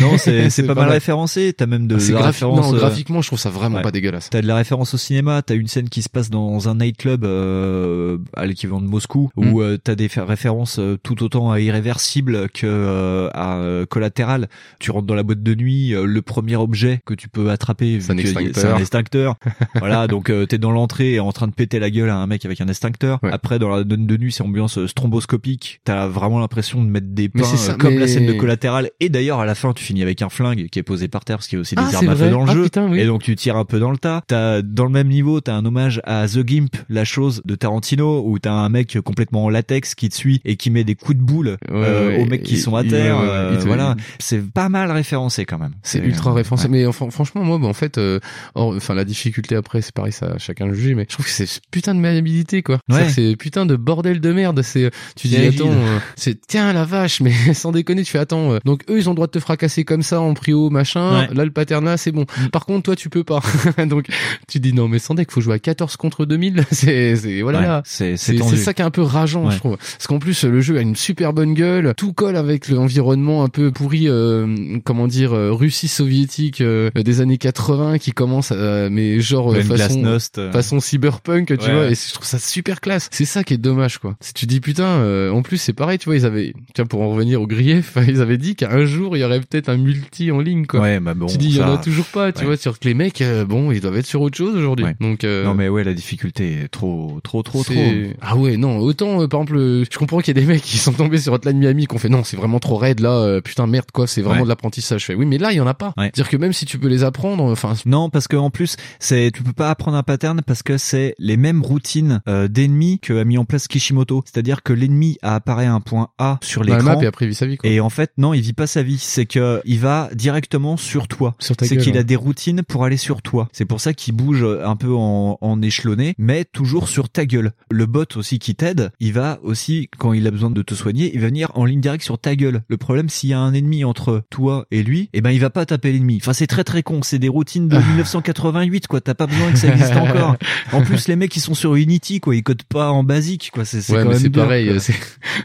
Non, c'est c'est pas, mal référencé. T'as même de Ah, la référence. non, euh, graphiquement, je trouve ça vraiment ouais. pas dégueulasse. T'as de la référence au cinéma, t'as une scène qui se passe dans un nightclub euh, à l'équivalent de Moscou, Mm. où euh, t'as des références euh, tout autant à Irréversible que euh, à euh, Collatéral. Tu rentres dans la boîte de nuit, euh, le premier objet que tu peux attraper, C'est un extincteur. c'est un extincteur. voilà, donc euh, t'es dans l'entrée en train de péter la gueule à un mec avec un extincteur. Ouais. Après, dans la boîte de nuit, c'est ambiance stromboscopique. T'as vraiment l'impression de mettre des pains ça, comme la scène de Collatéral. Et d'ailleurs, à la fin, tu finis avec un flingue qui est posé par terre parce qu'il y a aussi des Ah, armes à feu dans le Ah, jeu. putain, oui. Et donc tu tires un peu dans le tas. T'as dans le même niveau, t'as un hommage à The Gimp, la chose de Tarantino, où t'as un mec complètement en latex qui te suit et qui met des coups de boule euh, ouais, aux mecs qui il- sont à il- terre. ouais, ouais, euh, il te- voilà, c'est pas mal référencé quand même. C'est ultra référencé. Mais enfin, franchement, moi, bah, en fait, euh, enfin, la difficulté après, c'est pareil, ça, chacun le juge, mais je trouve que c'est ce putain de maniabilité, quoi. Ouais. C'est putain de bordel de merde. C'est, tu dis, attends, euh, c'est, tiens, la vache, mais sans déconner, tu fais, attends, euh, donc eux, ils ont le droit de te fracasser comme ça, en prio, machin. Ouais. Là, le pattern là, c'est bon. Mm. Par contre, toi, tu peux pas. donc, tu dis, non, mais sans deck, faut jouer à 14 contre 2000. c'est, c'est, voilà. Ouais, c'est c'est ça qui est un peu rageant, Ouais. je trouve. Parce qu'en plus, le jeu a une super bonne gueule, tout colle avec l'environnement un peu pourri, euh, comment dire, euh, Russie soviétique euh, des années 80 qui commence, à, mais genre façon, euh. façon cyberpunk, tu vois. Et je trouve ça super classe. C'est ça qui est dommage, quoi. Si tu dis putain, euh, en plus c'est pareil, tu vois, ils avaient, tiens pour en revenir au grief, ils avaient dit qu'un jour il y aurait peut-être un multi en ligne, quoi. Ouais, bah bon. tu dis il y en a toujours pas, tu ouais. vois, sur que les mecs, euh, bon, ils doivent être sur autre chose aujourd'hui. Ouais. Donc euh, Non mais ouais, la difficulté est trop, trop, trop, trop. Ah ouais, non, autant, euh, par exemple, euh, je comprends qu'il y a des mecs qui sont tombés sur Hotline Miami qui ont fait non, c'est vraiment trop raide là, euh, putain merde quoi, c'est vraiment de l'apprentissage. Je fais oui, mais là il y en a pas. Ouais. C'est-à-dire que même si tu peux les apprendre, enfin, Non, parce que en plus, c'est tu peux pas apprendre un pattern parce que c'est les mêmes routines euh, d'ennemis que a mis en place Kishimoto. C'est-à-dire que l'ennemi a apparaît à un point A sur la l'écran. map et après il vit sa vie quoi. Et en fait, non, il vit pas sa vie. C'est que il va directement sur toi. Sur C'est gueule, qu'il ouais. a des routines pour aller sur toi. C'est pour ça qu'il bouge un peu en, en échelonné, mais toujours sur ta gueule. Le bot aussi qui t'aide, il va aussi, quand il a besoin de te soigner, il va venir en ligne directe sur ta gueule. Le problème, s'il y a un ennemi entre toi et lui, eh ben, il va pas taper l'ennemi. Enfin, c'est très très con. C'est des routines de 1988, quoi. T'as pas besoin que ça existe encore. En plus, les mecs, ils sont sur Unity, quoi. Ils codent pas en basique, quoi. C'est c'est Ouais, quand mais même c'est dur, pareil. euh, c'est-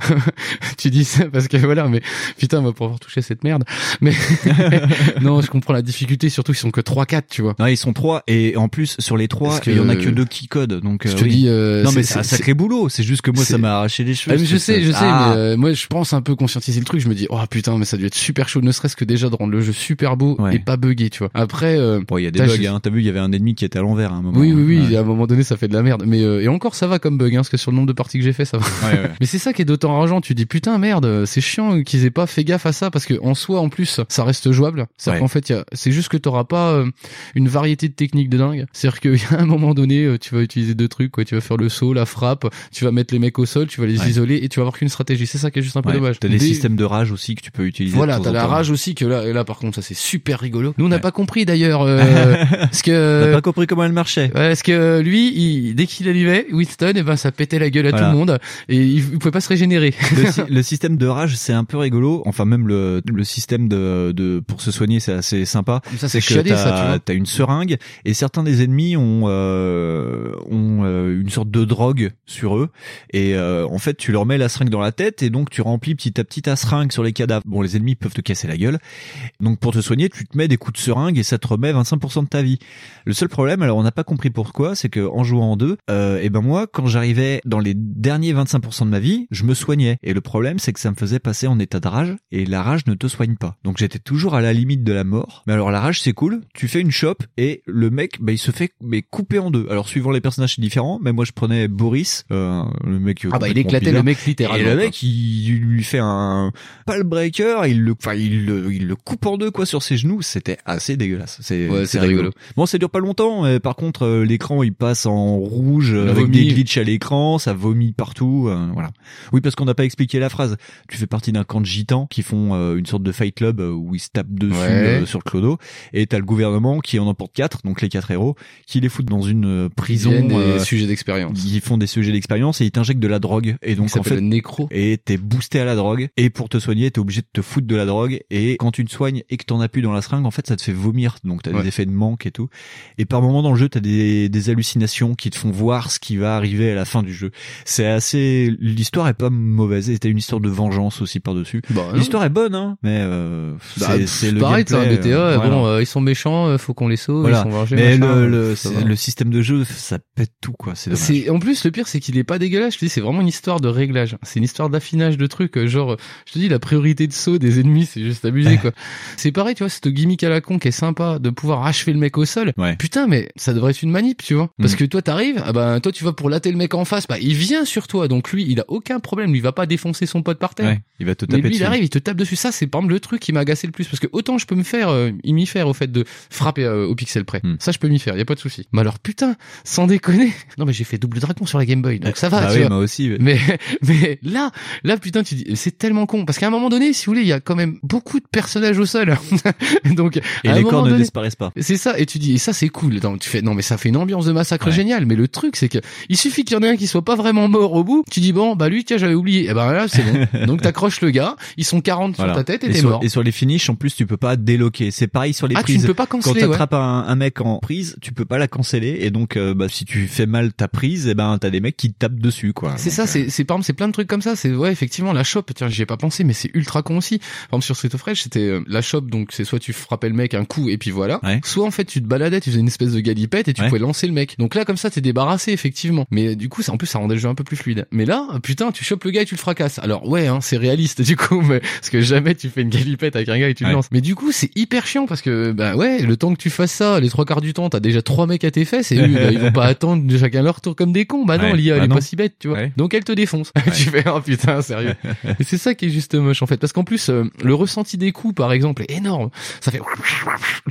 tu dis ça parce que voilà, mais putain, on va pouvoir toucher cette merde. Mais non, je comprends la difficulté, surtout ils sont que 3-4, tu vois. Non, ils sont trois et en plus sur les trois, Parce que- il y en a que deux qui codent. Donc Je euh, te oui. dis, euh, non mais c'est- un sacré boulot. C'est juste que moi ça m'a arraché les cheveux. Ah, mais je sais, je sais, Ah. mais euh, moi je pense un peu conscientiser le truc. Je me dis, oh putain, mais ça a dû être super chaud, ne serait-ce que déjà de rendre le jeu super beau Ouais. et pas buggé, tu vois. Après, euh, Bon, il y a des bugs. juste- Hein. T'as vu, il y avait un ennemi qui était à l'envers à un moment. Oui, oui, oui. Ouais. À un moment donné, ça fait de la merde. Mais euh, et encore, ça va comme bug, hein, parce que sur le nombre de parties que j'ai fait, ça va. Ouais. Mais c'est ça qui est d'autant rageant. Tu dis putain merde, c'est chiant qu'ils aient pas fait gaffe à ça parce que en soi, en plus, ça reste jouable. C'est-à-dire Ouais. qu'en fait, il y a- c'est juste que t'auras pas euh, une variété de techniques de dingue. C'est-à-dire qu'il y a un moment donné, euh, tu vas utiliser deux trucs. Quoi. Tu vas faire le saut, la frappe. Tu vas mettre les mecs au sol. Tu vas les Ouais. isoler et tu vas avoir qu'une stratégie. C'est ça qui est juste un peu Ouais. dommage. T'as des Des- systèmes de rage aussi que tu peux utiliser. Voilà, t'as la rage aussi que là, et là par contre, ça c'est super rigolo. Nous on n'a pas compris d'ailleurs, euh, parce que T'as pas compris comment elle marchait. Parce que lui, il, dès qu'il arrivait, Winston, et ben ça pétait la gueule à Voilà. tout le monde et il, il pouvait pas se régénérer. le, sy- le système de rage, c'est un peu rigolo. Enfin, même le, le système de, de pour se soigner, c'est assez sympa. Ça, c'est que t'as, t'as une seringue et certains des ennemis ont euh, ont euh, une sorte de drogue sur eux et euh, en fait tu leur mets la seringue dans la tête et donc tu remplis petit à petit ta seringue sur les cadavres. Bon, les ennemis peuvent te casser la gueule. Donc pour te soigner, tu te mets des coups de seringue et ça te remet 25% de ta vie. Le seul problème, alors on n'a pas compris pourquoi, c'est que en jouant en deux, et ben moi quand j'arrivais dans les derniers 25% de ma vie, je me soignais. Et le problème, c'est que ça me faisait passer en état de rage et la rage ne te soigne pas. Donc j'étais toujours à la limite de la mort. Mais alors la rage c'est cool, tu fais une chope et le mec, bah, il se fait mais couper en deux. Alors suivant les personnages c'est différent, mais moi je prenais Boris, euh, le mec. Ah bah, il éclatait bizarre. le mec littéralement, Et le mec il, il lui fait un pal breaker, il le, enfin il le, il le coupe en deux quoi sur ses genoux. C'était assez dégueulasse. C'est Ouais, c'est rigolo. Bon, ça dure pas longtemps. mais par contre, euh, l'écran il passe en rouge euh, avec des glitches à l'écran, ça vomit partout. euh, voilà. Oui, parce qu'on n'a pas expliqué la phrase. Tu fais partie d'un camp de gitans qui font euh, une sorte de fight club où ils se tapent dessus. Euh, sur le clodo. Et t'as le gouvernement qui en emporte quatre, donc les quatre héros, qui les foutent dans une euh, prison. Ils des euh, sujets d'expérience. Ils font des sujets d'expérience et ils t'injectent de la drogue. Et donc Ça en fait, nécro. et t'es boosté à la drogue. Et pour te soigner, t'es obligé de te foutre de la drogue. Et quand tu te soignes et que t'en as plus dans la seringue, en fait, ça te fait vomir. Donc t'as Ouais. des effets de manque et tout. Et par moment dans le jeu, t'as des, des hallucinations qui te font voir ce qui va arriver à la fin du jeu. C'est assez, l'histoire est pas mauvaise. Et t'as une histoire de vengeance aussi par-dessus. Bah. L'histoire est bonne, hein. Mais, euh, Bah, c'est, le pareil, c'est un gameplay, BTA. euh, bon, euh, ils sont méchants, euh, faut qu'on les sauve. Voilà. Ils sont vengés, Mais machin, le, le, ça le système de jeu, ça pète tout, quoi. C'est en plus le pire c'est qu'il est pas dégueulasse. Je te dis c'est vraiment une histoire de réglage. C'est une histoire d'affinage de trucs. Genre je te dis la priorité de saut des ennemis c'est juste abusé quoi. C'est pareil tu vois cette gimmick à la con qui est sympa de pouvoir achever le mec au sol. Ouais. Putain mais ça devrait être une manip tu vois. Parce Mm. que toi t'arrives ah ben toi tu vas pour latter le mec en face bah il vient sur toi donc lui il a aucun problème lui il va pas défoncer son pote par terre. Ouais, il va te Mais taper lui, il arrive, il te tape dessus. Ça, c'est par exemple le truc qui m'a agacé le plus. Parce que autant je peux me faire, euh, m'y faire au fait de frapper euh, au pixel près. Hmm. Ça, je peux m'y faire, y a pas de souci. Mais alors, putain, sans déconner. Non, mais j'ai fait double dragon sur la Game Boy, donc ça va, tu oui, vois. moi aussi. Mais, mais là, là, putain, tu dis, c'est tellement con. Parce qu'à un moment donné, si vous voulez, il y a quand même beaucoup de personnages au sol. donc, Et à les corps ne disparaissent pas. c'est ça, et tu dis, et ça c'est cool. Donc, tu fais, non mais ça fait une ambiance de massacre Ouais. géniale. Mais le truc c'est que il suffit qu'il y en ait un qui soit pas vraiment mort au bout. Tu dis bon, bah lui tiens j'avais oublié. Et ben là c'est bon. Donc t'accroches le gars, ils sont 40 Voilà. sur ta tête et, et t'es mort. et sur les finishes, en plus, tu peux pas déloquer. C'est pareil sur les Ah, tu prises. ne peux pas Quand canceller, t'attrapes un, un mec en prise, tu peux pas la canceller. Et donc, euh, bah, si tu fais mal ta prise, et ben, t'as des mecs qui te tapent dessus, quoi. C'est ça, euh, c'est c'est par exemple c'est plein de trucs comme ça. C'est ouais effectivement la shop. Tiens j'y ai pas pensé, mais c'est ultra con aussi. Par exemple sur Street of Rage c'était euh, la shop donc c'est soit tu frappais le mec un coup et puis voilà, Ouais. soit en fait tu te baladais, tu faisais une espèce de galipette et tu Ouais. pouvais lancer le mec. Donc là comme ça t'es débarrassé effectivement. Mais du coup ça en plus ça rendait le jeu un peu plus fluide. Mais là putain tu chopes le gars et tu le fracasses. Alors ouais hein, c'est réaliste du coup, mais parce que jamais tu fais une galipette avec un gars et tu le Ouais. lances. Mais du coup c'est hyper chiant parce que bah ouais le temps que tu fasses ça, les trois quarts du temps t'as déjà trois mecs à tes fesses et eux bah, ils vont pas attendre de chacun leur tour comme des cons. Bah non Ouais. l'IA Bah elle est non. pas si bête tu vois. Ouais. Donc elle te défonce. tu fais oh putain sérieux. et c'est ça qui est juste moche en fait parce qu'en plus euh, le ressenti des coups par exemple est énorme. Ça fait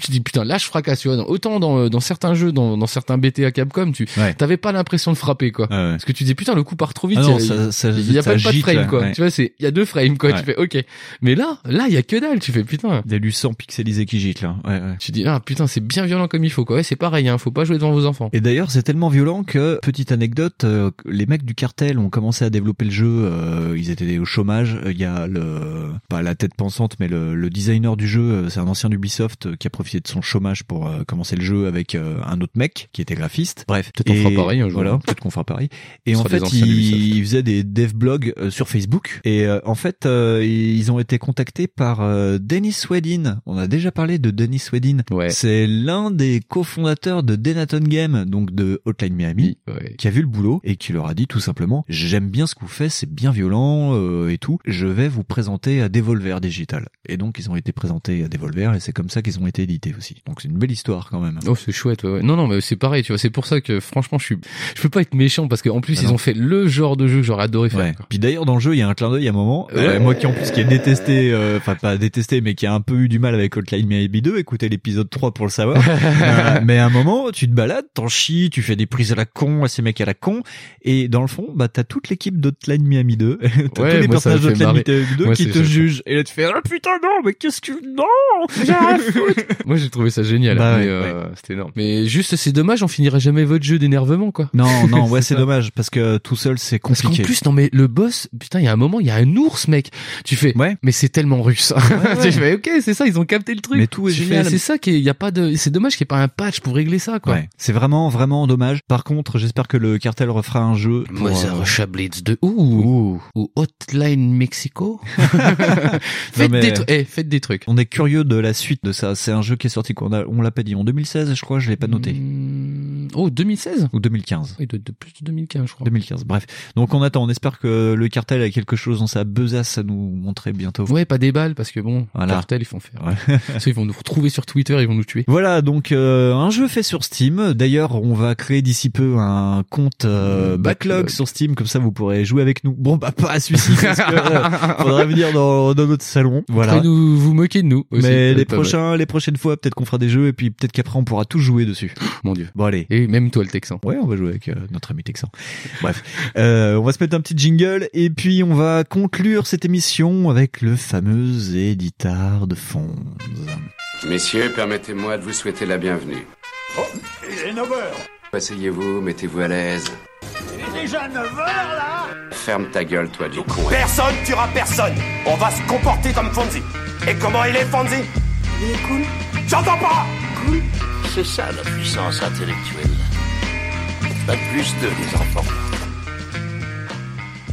tu dis putain là je fracasse tu vois. Autant dans, euh, dans certains jeux dans, dans certains BTA Capcom tu t'avais pas l'impression de frapper quoi. Ouais. Parce que tu dis putain le coup part trop vite. Ah non, il y a- ça- ça- il y a ça pas, de- pas de gicle, frame quoi. Tu vois c'est il y a deux frames quoi. Tu fais ok. Mais là là il y a que dalle. Tu fais putain. Des lucents pixelisés qui giclent. hein. Ouais, ouais. Tu dis ah putain c'est bien violent comme il faut quoi. Ouais, c'est pareil hein. Faut pas jouer devant vos enfants. Et d'ailleurs, c'est tellement violent que, petite anecdote, euh, les mecs du cartel ont commencé à développer le jeu. euh, ils étaient au chômage. Il y a le, pas la tête pensante, mais le, le designer du jeu, euh, c'est un ancien d'Ubisoft qui a profité de son chômage pour euh, commencer le jeu avec un autre mec qui était graphiste. Bref, Peut-être qu'on fera pareil. Voilà, peut-être qu'on fera pareil. Et en fait, anciens d'Ubisoft. il, il faisait des dev blogs sur Facebook. Et en fait, ils ont été contactés par Dennis Wedin, Wedin. On a déjà parlé de Dennis Wedin. Ouais. C'est l'un des cofondateurs de Denaton Game, donc de Hotline Miami, Ouais. qui a vu le boulot et qui leur a dit tout simplement j'aime bien ce que vous faites, c'est bien violent euh, et tout. Je vais vous présenter à Devolver Digital. Et donc ils ont été présentés à Devolver et c'est comme ça qu'ils ont été édités aussi. Donc c'est une belle histoire quand même. Oh, c'est chouette. Ouais, ouais. Non, non, mais c'est pareil. Tu vois, c'est pour ça que franchement, je suis, je peux pas être méchant parce qu'en plus Ah ils non. ont fait le genre de jeu que j'aurais adoré faire. Ouais. Puis d'ailleurs dans le jeu il y a un clin d'œil à un moment. Ouais. Euh, moi qui en plus qui ai détesté, euh, enfin pas détesté mais qui a un peu eu du mal avec Hotline Miami 2. Écoutez l'épisode 3 pour le savoir. Euh, mais à un moment tu te balades, t'en chies, tu fais des prises à la con à ces mecs à la con et dans le fond bah t'as toute l'équipe d'Hotline Miami 2, t'as Ouais, tous les moi, ça personnages d'Hotline. Miami 2 Moi, qui te jugent et là tu fais ah putain non mais qu'est-ce que non j'ai rien à foutre. Moi, j'ai trouvé ça génial. Bah ouais, euh, C'était énorme. Mais juste, c'est dommage, on finirait jamais votre jeu d'énervement, quoi. Non non ouais c'est ça. dommage parce que tout seul c'est Parce qu'en compliqué. plus, non mais le boss, putain, il y a un moment, il y a un ours, mec. Tu fais, Ouais. mais c'est tellement russe. ouais. tu fais, ok, c'est ça, ils ont capté le truc. Mais tout est génial. C'est ça qui, est- il y a pas de, c'est dommage qu'il n'y ait pas un patch pour régler ça, quoi. Ouais, c'est vraiment vraiment dommage. Par contre, j'espère que le cartel refera un jeu. pour, Mother euh, Russia Blitz 2 ou, ou Hotline Mexico. faites, mais- des tru- eh, faites des trucs. On est curieux de la suite de ça. C'est un jeu qui est sorti qu'on a, on l'a pas dit en 2016, je crois, je l'ai pas noté. Hmm, Oh, 2016 Ou 2015. Oui, de, de plus de 2015, je crois. 2015. Bref. Donc on attend, on espère que le cartel a quelque chose dans sa besace à nous montrer bientôt. Ouais, pas des balles, parce que bon, Voilà. cartel, ils font faire. Ouais. Ça, ils vont nous retrouver sur Twitter, ils vont nous tuer. Voilà, donc euh, un jeu fait sur Steam. D'ailleurs, on va créer d'ici peu un compte euh, backlog, Backlog. sur Steam, comme ça vous pourrez jouer avec nous. Bon, bah pas à celui-ci, parce que euh, faudra venir dans, dans notre salon. Voilà. Après, nous, vous moquez de nous aussi. Mais les prochains, les prochaines fois, peut-être qu'on fera des jeux et puis peut-être qu'après on pourra tous jouer dessus. Mon dieu. Bon allez. Et même toi, le Texan. Ouais, on va jouer avec euh, notre ami Texan. Bref, euh, on va se mettre un petit jingle et puis on va conclure cette émission avec le fameux éditeur de Messieurs, permettez-moi de vous souhaiter la bienvenue. Oh, il est 9h Asseyez-vous, mettez-vous à l'aise. Il est déjà 9h là Ferme ta gueule, toi, du con. Personne tuera personne On va se comporter comme Fonzie Et comment il est, Fonzie? Il est cool. J'entends pas Cool. C'est ça la puissance intellectuelle. Pas plus de les enfants.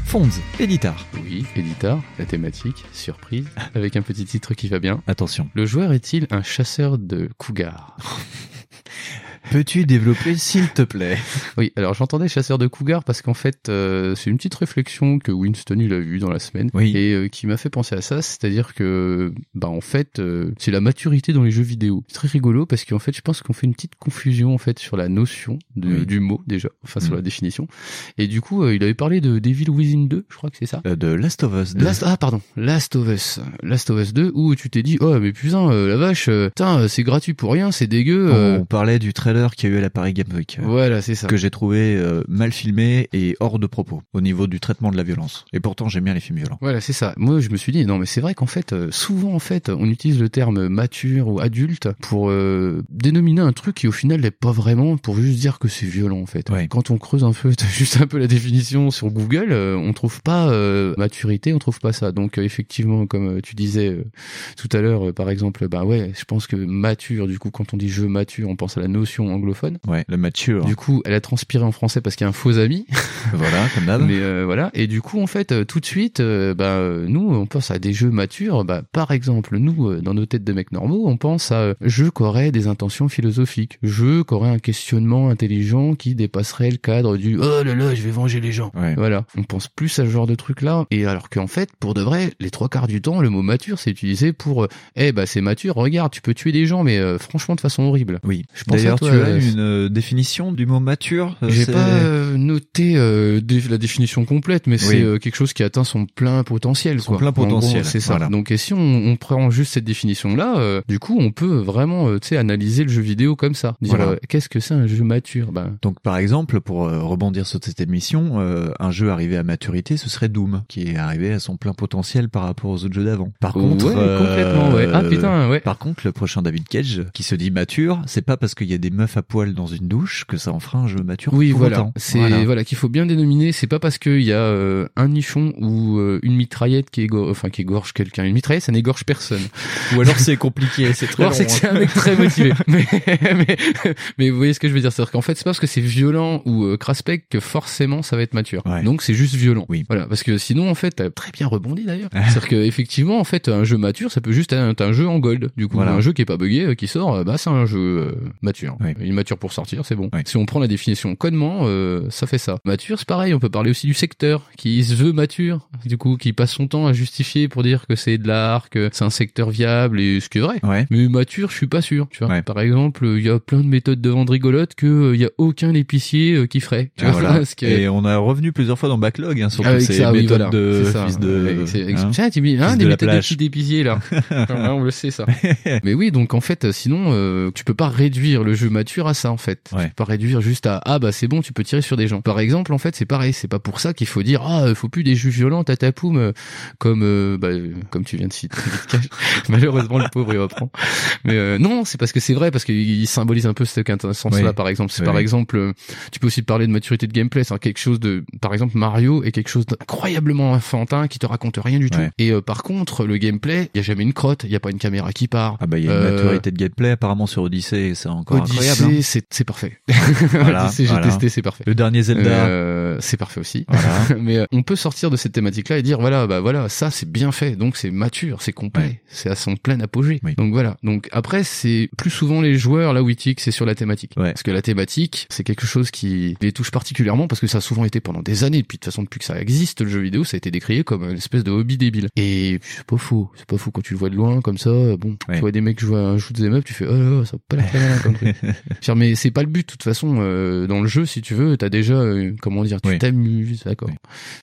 Fonds, éditeur. Oui, éditeur, la thématique, surprise, avec un petit titre qui va bien. Attention. Le joueur est-il un chasseur de cougars? Peux-tu développer s'il te plaît? Oui, alors j'entendais chasseur de cougars parce qu'en fait, euh, c'est une petite réflexion que Winston il a eue dans la semaine Oui. et euh, qui m'a fait penser à ça, c'est-à-dire que bah en fait, euh, c'est la maturité dans les jeux vidéo. C'est très rigolo parce qu'en fait, je pense qu'on fait une petite confusion en fait sur la notion de- Oui. du mot déjà, enfin sur Mm. la définition. Et du coup, euh, il avait parlé de Devil Within 2, je crois que c'est ça. Euh, De Last of Us. de- Last, ah pardon, Last of Us, Last of Us 2 où tu t'es dit oh mais putain euh, la vache, putain c'est gratuit pour rien, c'est dégueu. On parlait du trailer qu'il y a eu à la Paris Game Week. euh, Voilà, c'est ça. Que j'ai trouvé euh, mal filmé et hors de propos au niveau du traitement de la violence. Et pourtant j'aime bien les films violents. Voilà, c'est ça. Moi, je me suis dit, non, mais c'est vrai qu'en fait, euh, souvent, en fait, on utilise le terme mature ou adulte pour euh, dénominer un truc qui, au final, n'est pas vraiment, pour juste dire que c'est violent, en fait. Ouais. Quand on creuse un peu, juste un peu la définition sur Google, euh, on trouve pas maturité, on trouve pas ça. Donc, effectivement, comme tu disais tout à l'heure, par exemple, bah ouais, je pense que mature, du coup, quand on dit jeu mature, on pense à la notion anglophone. Ouais, le mature. Du coup, elle a transpiré en français parce qu'il y a un faux ami. voilà, comme d'hab. Mais euh, voilà. Et du coup, en fait, euh, tout de suite, euh, bah, euh, nous, on pense à des jeux matures. Bah, par exemple, nous, euh, dans nos têtes de mecs normaux, on pense à euh, jeux qui auraient des intentions philosophiques, jeux qui auraient un questionnement intelligent qui dépasserait le cadre du oh là là, je vais venger les gens. Ouais. Voilà. On pense plus à ce genre de truc-là. Et alors qu'en fait, pour de vrai, les trois quarts du temps, le mot mature, c'est utilisé pour, eh bah, c'est mature. Regarde, tu peux tuer des gens, mais euh, franchement de façon horrible. Oui. Je pense à D'ailleurs, toi, tu as euh, une euh, définition du mot mature euh, j'ai c'est- pas euh, noté euh, la définition complète, mais c'est Oui. euh, quelque chose qui atteint son plein potentiel. Son quoi. plein potentiel, c'est ça. voilà. Donc, et si on, on prend juste cette définition-là, euh, du coup, on peut vraiment, tu sais, analyser le jeu vidéo comme ça. Dire, Voilà. qu'est-ce que c'est un jeu mature Ben, Donc par exemple, pour euh, rebondir sur cette émission, euh, un jeu arrivé à maturité, ce serait Doom, qui est arrivé à son plein potentiel par rapport aux autres jeux d'avant. Par Ouais, contre, euh, complètement, ouais. Ah, putain, ouais. Par contre, le prochain David Cage, qui se dit mature, c'est pas parce qu'il y a des meuf à poil dans une douche que ça en fera un jeu mature. Oui, pour voilà. C'est Voilà. voilà, qu'il faut bien dénominer. C'est pas parce qu'il y a euh, un nichon ou euh, une mitraillette qui égorge, enfin qui égorge quelqu'un. Une mitraillette, ça n'égorge personne. Ou alors c'est compliqué, c'est très alors c'est que hein. c'est un mec très motivé. mais, mais, mais vous voyez ce que je veux dire, c'est-à-dire qu'en fait c'est pas parce que c'est violent ou euh, craspec que forcément ça va être mature. Donc c'est juste violent. Oui. Voilà, parce que sinon en fait t'as très bien rebondi d'ailleurs. c'est-à-dire que effectivement en fait un jeu mature ça peut juste être un jeu en gold. Du coup Voilà. un jeu qui est pas buggé euh, qui sort, euh, bah c'est un jeu euh, mature. Il mature pour sortir, c'est bon. Si on prend la définition codement, euh, ça fait ça. Mature, c'est pareil. On peut parler aussi du secteur qui se veut mature, du coup, qui passe son temps à justifier pour dire que c'est de l'art, que c'est un secteur viable et ce qui est vrai. Mais mature, je suis pas sûr. Tu vois. Par exemple, il y a plein de méthodes de vente rigolotes que euh, il y a aucun épicier euh, qui ferait. Tu Ah, vois, voilà. parce que- Et on a revenu plusieurs fois dans Backlog hein, sur avec ces ça, oui, méthodes voilà. de ça. fils de. Hein, dis, hein, fils des de méthodes de petits d'épicier là. Hein, on le sait ça. Mais oui, donc en fait, sinon, euh, tu peux pas réduire le jeu mature à ça en fait. Tu peux pas réduire juste à ah bah c'est bon, tu peux tirer sur des gens. Par exemple, en fait, c'est pareil. C'est pas pour ça qu'il faut dire ah faut plus des jeux violents tatapoum euh, comme euh, bah, euh, comme tu viens de citer. Malheureusement, le pauvre il reprend. Mais euh, non, c'est parce que c'est vrai parce qu'il symbolise un peu ce sens-là. Oui. Par exemple, c'est Oui, par exemple, tu peux aussi parler de maturité de gameplay. C'est quelque chose de, par exemple, Mario est quelque chose d'incroyablement enfantin qui te raconte rien du tout. Ouais. Et euh, par contre, le gameplay, il y a jamais une crotte, il y a pas une caméra qui part. Ah bah il y a une maturité de gameplay apparemment sur Odyssey, c'est encore Odyssey, incroyable. hein. c'est c'est parfait. Voilà, j'ai voilà. testé, c'est parfait. Le dernier Zelda. Euh, c'est parfait aussi. Voilà. Mais euh, on peut sortir de cette thématique-là et dire voilà, bah voilà, ça c'est bien fait, donc c'est mature, c'est complet, c'est à son plein apogée. Donc voilà. Donc après, c'est plus souvent les joueurs là où ils tiquent, c'est sur la thématique. Parce que la thématique, c'est quelque chose qui les touche particulièrement parce que ça a souvent été pendant des années, puis de toute façon depuis que ça existe, le jeu vidéo, ça a été décrié comme une espèce de hobby débile. Et c'est pas faux, c'est pas faux quand tu le vois de loin comme ça. Bon, tu vois des mecs jouer à un shoot 'em up, tu fais oh là là, ça a pas comme truc. Dire, mais c'est pas le but de toute façon euh, dans le jeu si tu veux t'as déjà euh, comment dire tu t'amuses d'accord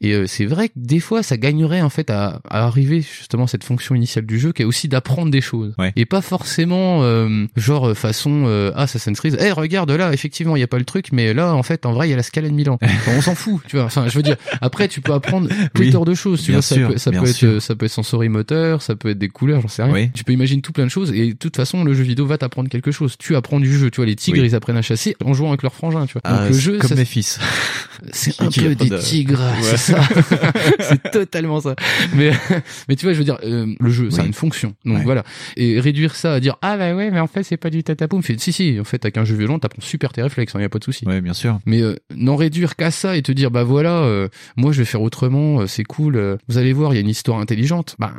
et euh, c'est vrai que des fois ça gagnerait en fait à, à arriver justement à cette fonction initiale du jeu qui est aussi d'apprendre des choses. Et pas forcément euh, genre façon euh, Assassin's Creed eh regarde là effectivement il y a pas le truc mais là en fait en vrai il y a la scala de Milan. Enfin, on s'en fout tu vois. Enfin je veux dire après tu peux apprendre pléthore de choses tu bien vois. Ça peut, ça bien peut être ça peut être sensorimoteur ça peut être des couleurs j'en sais rien. Oui. tu peux imaginer tout plein de choses et de toute façon le jeu vidéo va t'apprendre quelque chose. Tu apprends du jeu tu vois les tigres Oui. ils apprennent à chasser en jouant avec leur frangin tu vois Ah, donc le jeu comme ça- mes fils. c'est un peu des de- tigres Ouais. c'est ça c'est totalement ça mais mais tu vois je veux dire euh, le jeu ça a Oui. une fonction donc Ouais. voilà et réduire ça à dire ah bah ouais mais en fait c'est pas du tatapoum fait si si en fait avec un jeu violent t'apprends super tes réflexes il y a pas de souci Ouais, bien sûr. mais euh, n'en réduire qu'à ça et te dire bah voilà euh, moi je vais faire autrement euh, c'est cool euh, vous allez voir il y a une histoire intelligente bah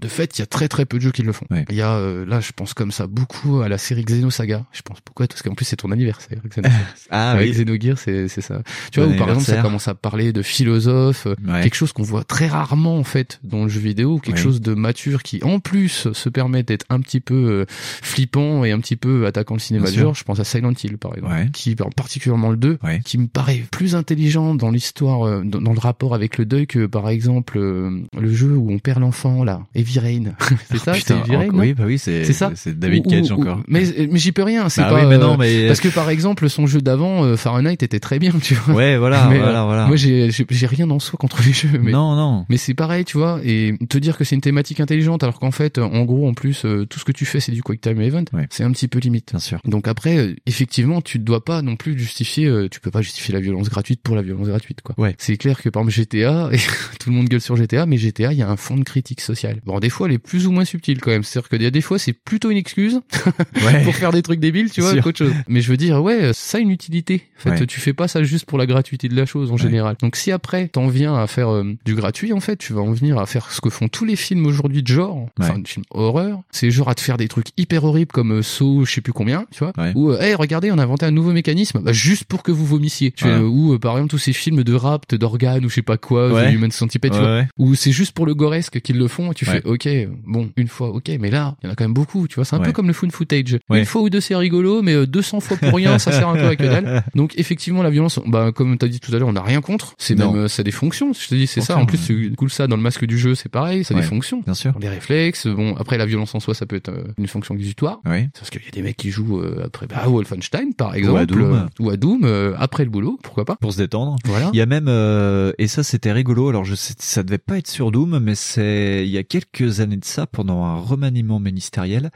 de fait il y a très très peu de jeux qui le font il y a euh, là je pense comme ça beaucoup à la série Xenosaga je pense pourquoi parce qu'en plus c'est ton anniversaire. Ah Avec oui. Xenogears c'est c'est ça tu vois où par exemple ça commence à parler de philosophe euh, Ouais. quelque chose qu'on voit très rarement en fait dans le jeu vidéo quelque Ouais. chose de mature qui en plus se permet d'être un petit peu euh, flippant et un petit peu attaquant le cinéma genre je pense à Silent Hill par exemple Ouais. qui particulièrement le 2 qui me paraît plus intelligent dans l'histoire euh, dans, dans le rapport avec le deuil que par exemple euh, le jeu où on perd l'enfant là Heavy Rain c'est ça Oh, putain, c'est Heavy Rain oui, bah oui, c'est- c'est ça c'est David Ou- Cage ou- encore. mais mais j'y peux rien c'est Bah pas oui, mais euh, non, mais- parce que par exemple son jeu d'avant euh, Fahrenheit était très bien tu vois Ouais, voilà, Mais, euh, voilà, voilà. moi j'ai rien en soi contre les jeux mais Non, non. mais c'est pareil, tu vois, et te dire que c'est une thématique intelligente alors qu'en fait, en gros, en plus, euh, tout ce que tu fais, c'est du Quick Time Event, c'est un petit peu limite. Bien sûr. Donc après, euh, effectivement, tu ne dois pas non plus justifier, euh, tu peux pas justifier la violence gratuite pour la violence gratuite, quoi. Ouais. C'est clair que par exemple GTA, et tout le monde gueule sur GTA, mais GTA, il y a un fond de critique sociale. Bon, des fois, elle est plus ou moins subtile quand même. C'est-à-dire y a des fois, c'est plutôt une excuse Ouais. pour faire des trucs débiles, tu vois, qu'autre chose. Mais je veux dire, ouais, ça a une utilité. En fait, Ouais. tu fais pas ça juste pour la gratuité de la chose en général. Donc si après t'en viens à faire euh, du gratuit, en fait, tu vas en venir à faire ce que font tous les films aujourd'hui de genre, enfin de films horreur, c'est genre à te faire des trucs hyper horribles comme euh, Saw, je sais plus combien, tu vois, ou euh, hey regardez, on a inventé un nouveau mécanisme, bah, juste pour que vous vomissiez. Tu Ouais. vois, ou euh, par exemple tous ces films de rapt d'organes ou je sais pas quoi, Ouais. Human Centipede, tu Ouais, vois, ouais. où c'est juste pour le goresque qu'ils le font, et tu Ouais. fais ok, bon une fois ok, mais là il y en a quand même beaucoup, tu vois, c'est un Ouais. peu comme le fun footage. Ouais. Une fois ou deux c'est rigolo, mais euh, 200 fois pour rien, ça sert un peu à que dalle. Donc effectivement la violence, bah comme t'as dit tout à l'heure, on n'a rien contre. C'est même euh, ça a des fonctions. Je te dis c'est ça. En plus c'est cool ça dans le masque du jeu, c'est pareil, ça a Ouais. des fonctions. Bien sûr. Les réflexes. Bon après la violence en soi, ça peut être euh, une fonction exutoire. Oui. Parce qu'il y a des mecs qui jouent euh, après bah, Wolfenstein par exemple, Ou à Doom. euh, ou à Doom euh, après le boulot, pourquoi pas. Pour se détendre. Voilà. Il y a même euh, et ça c'était rigolo. Alors je sais, ça devait pas être sur Doom, mais c'est il y a quelques années de ça, pendant un remaniement ministériel,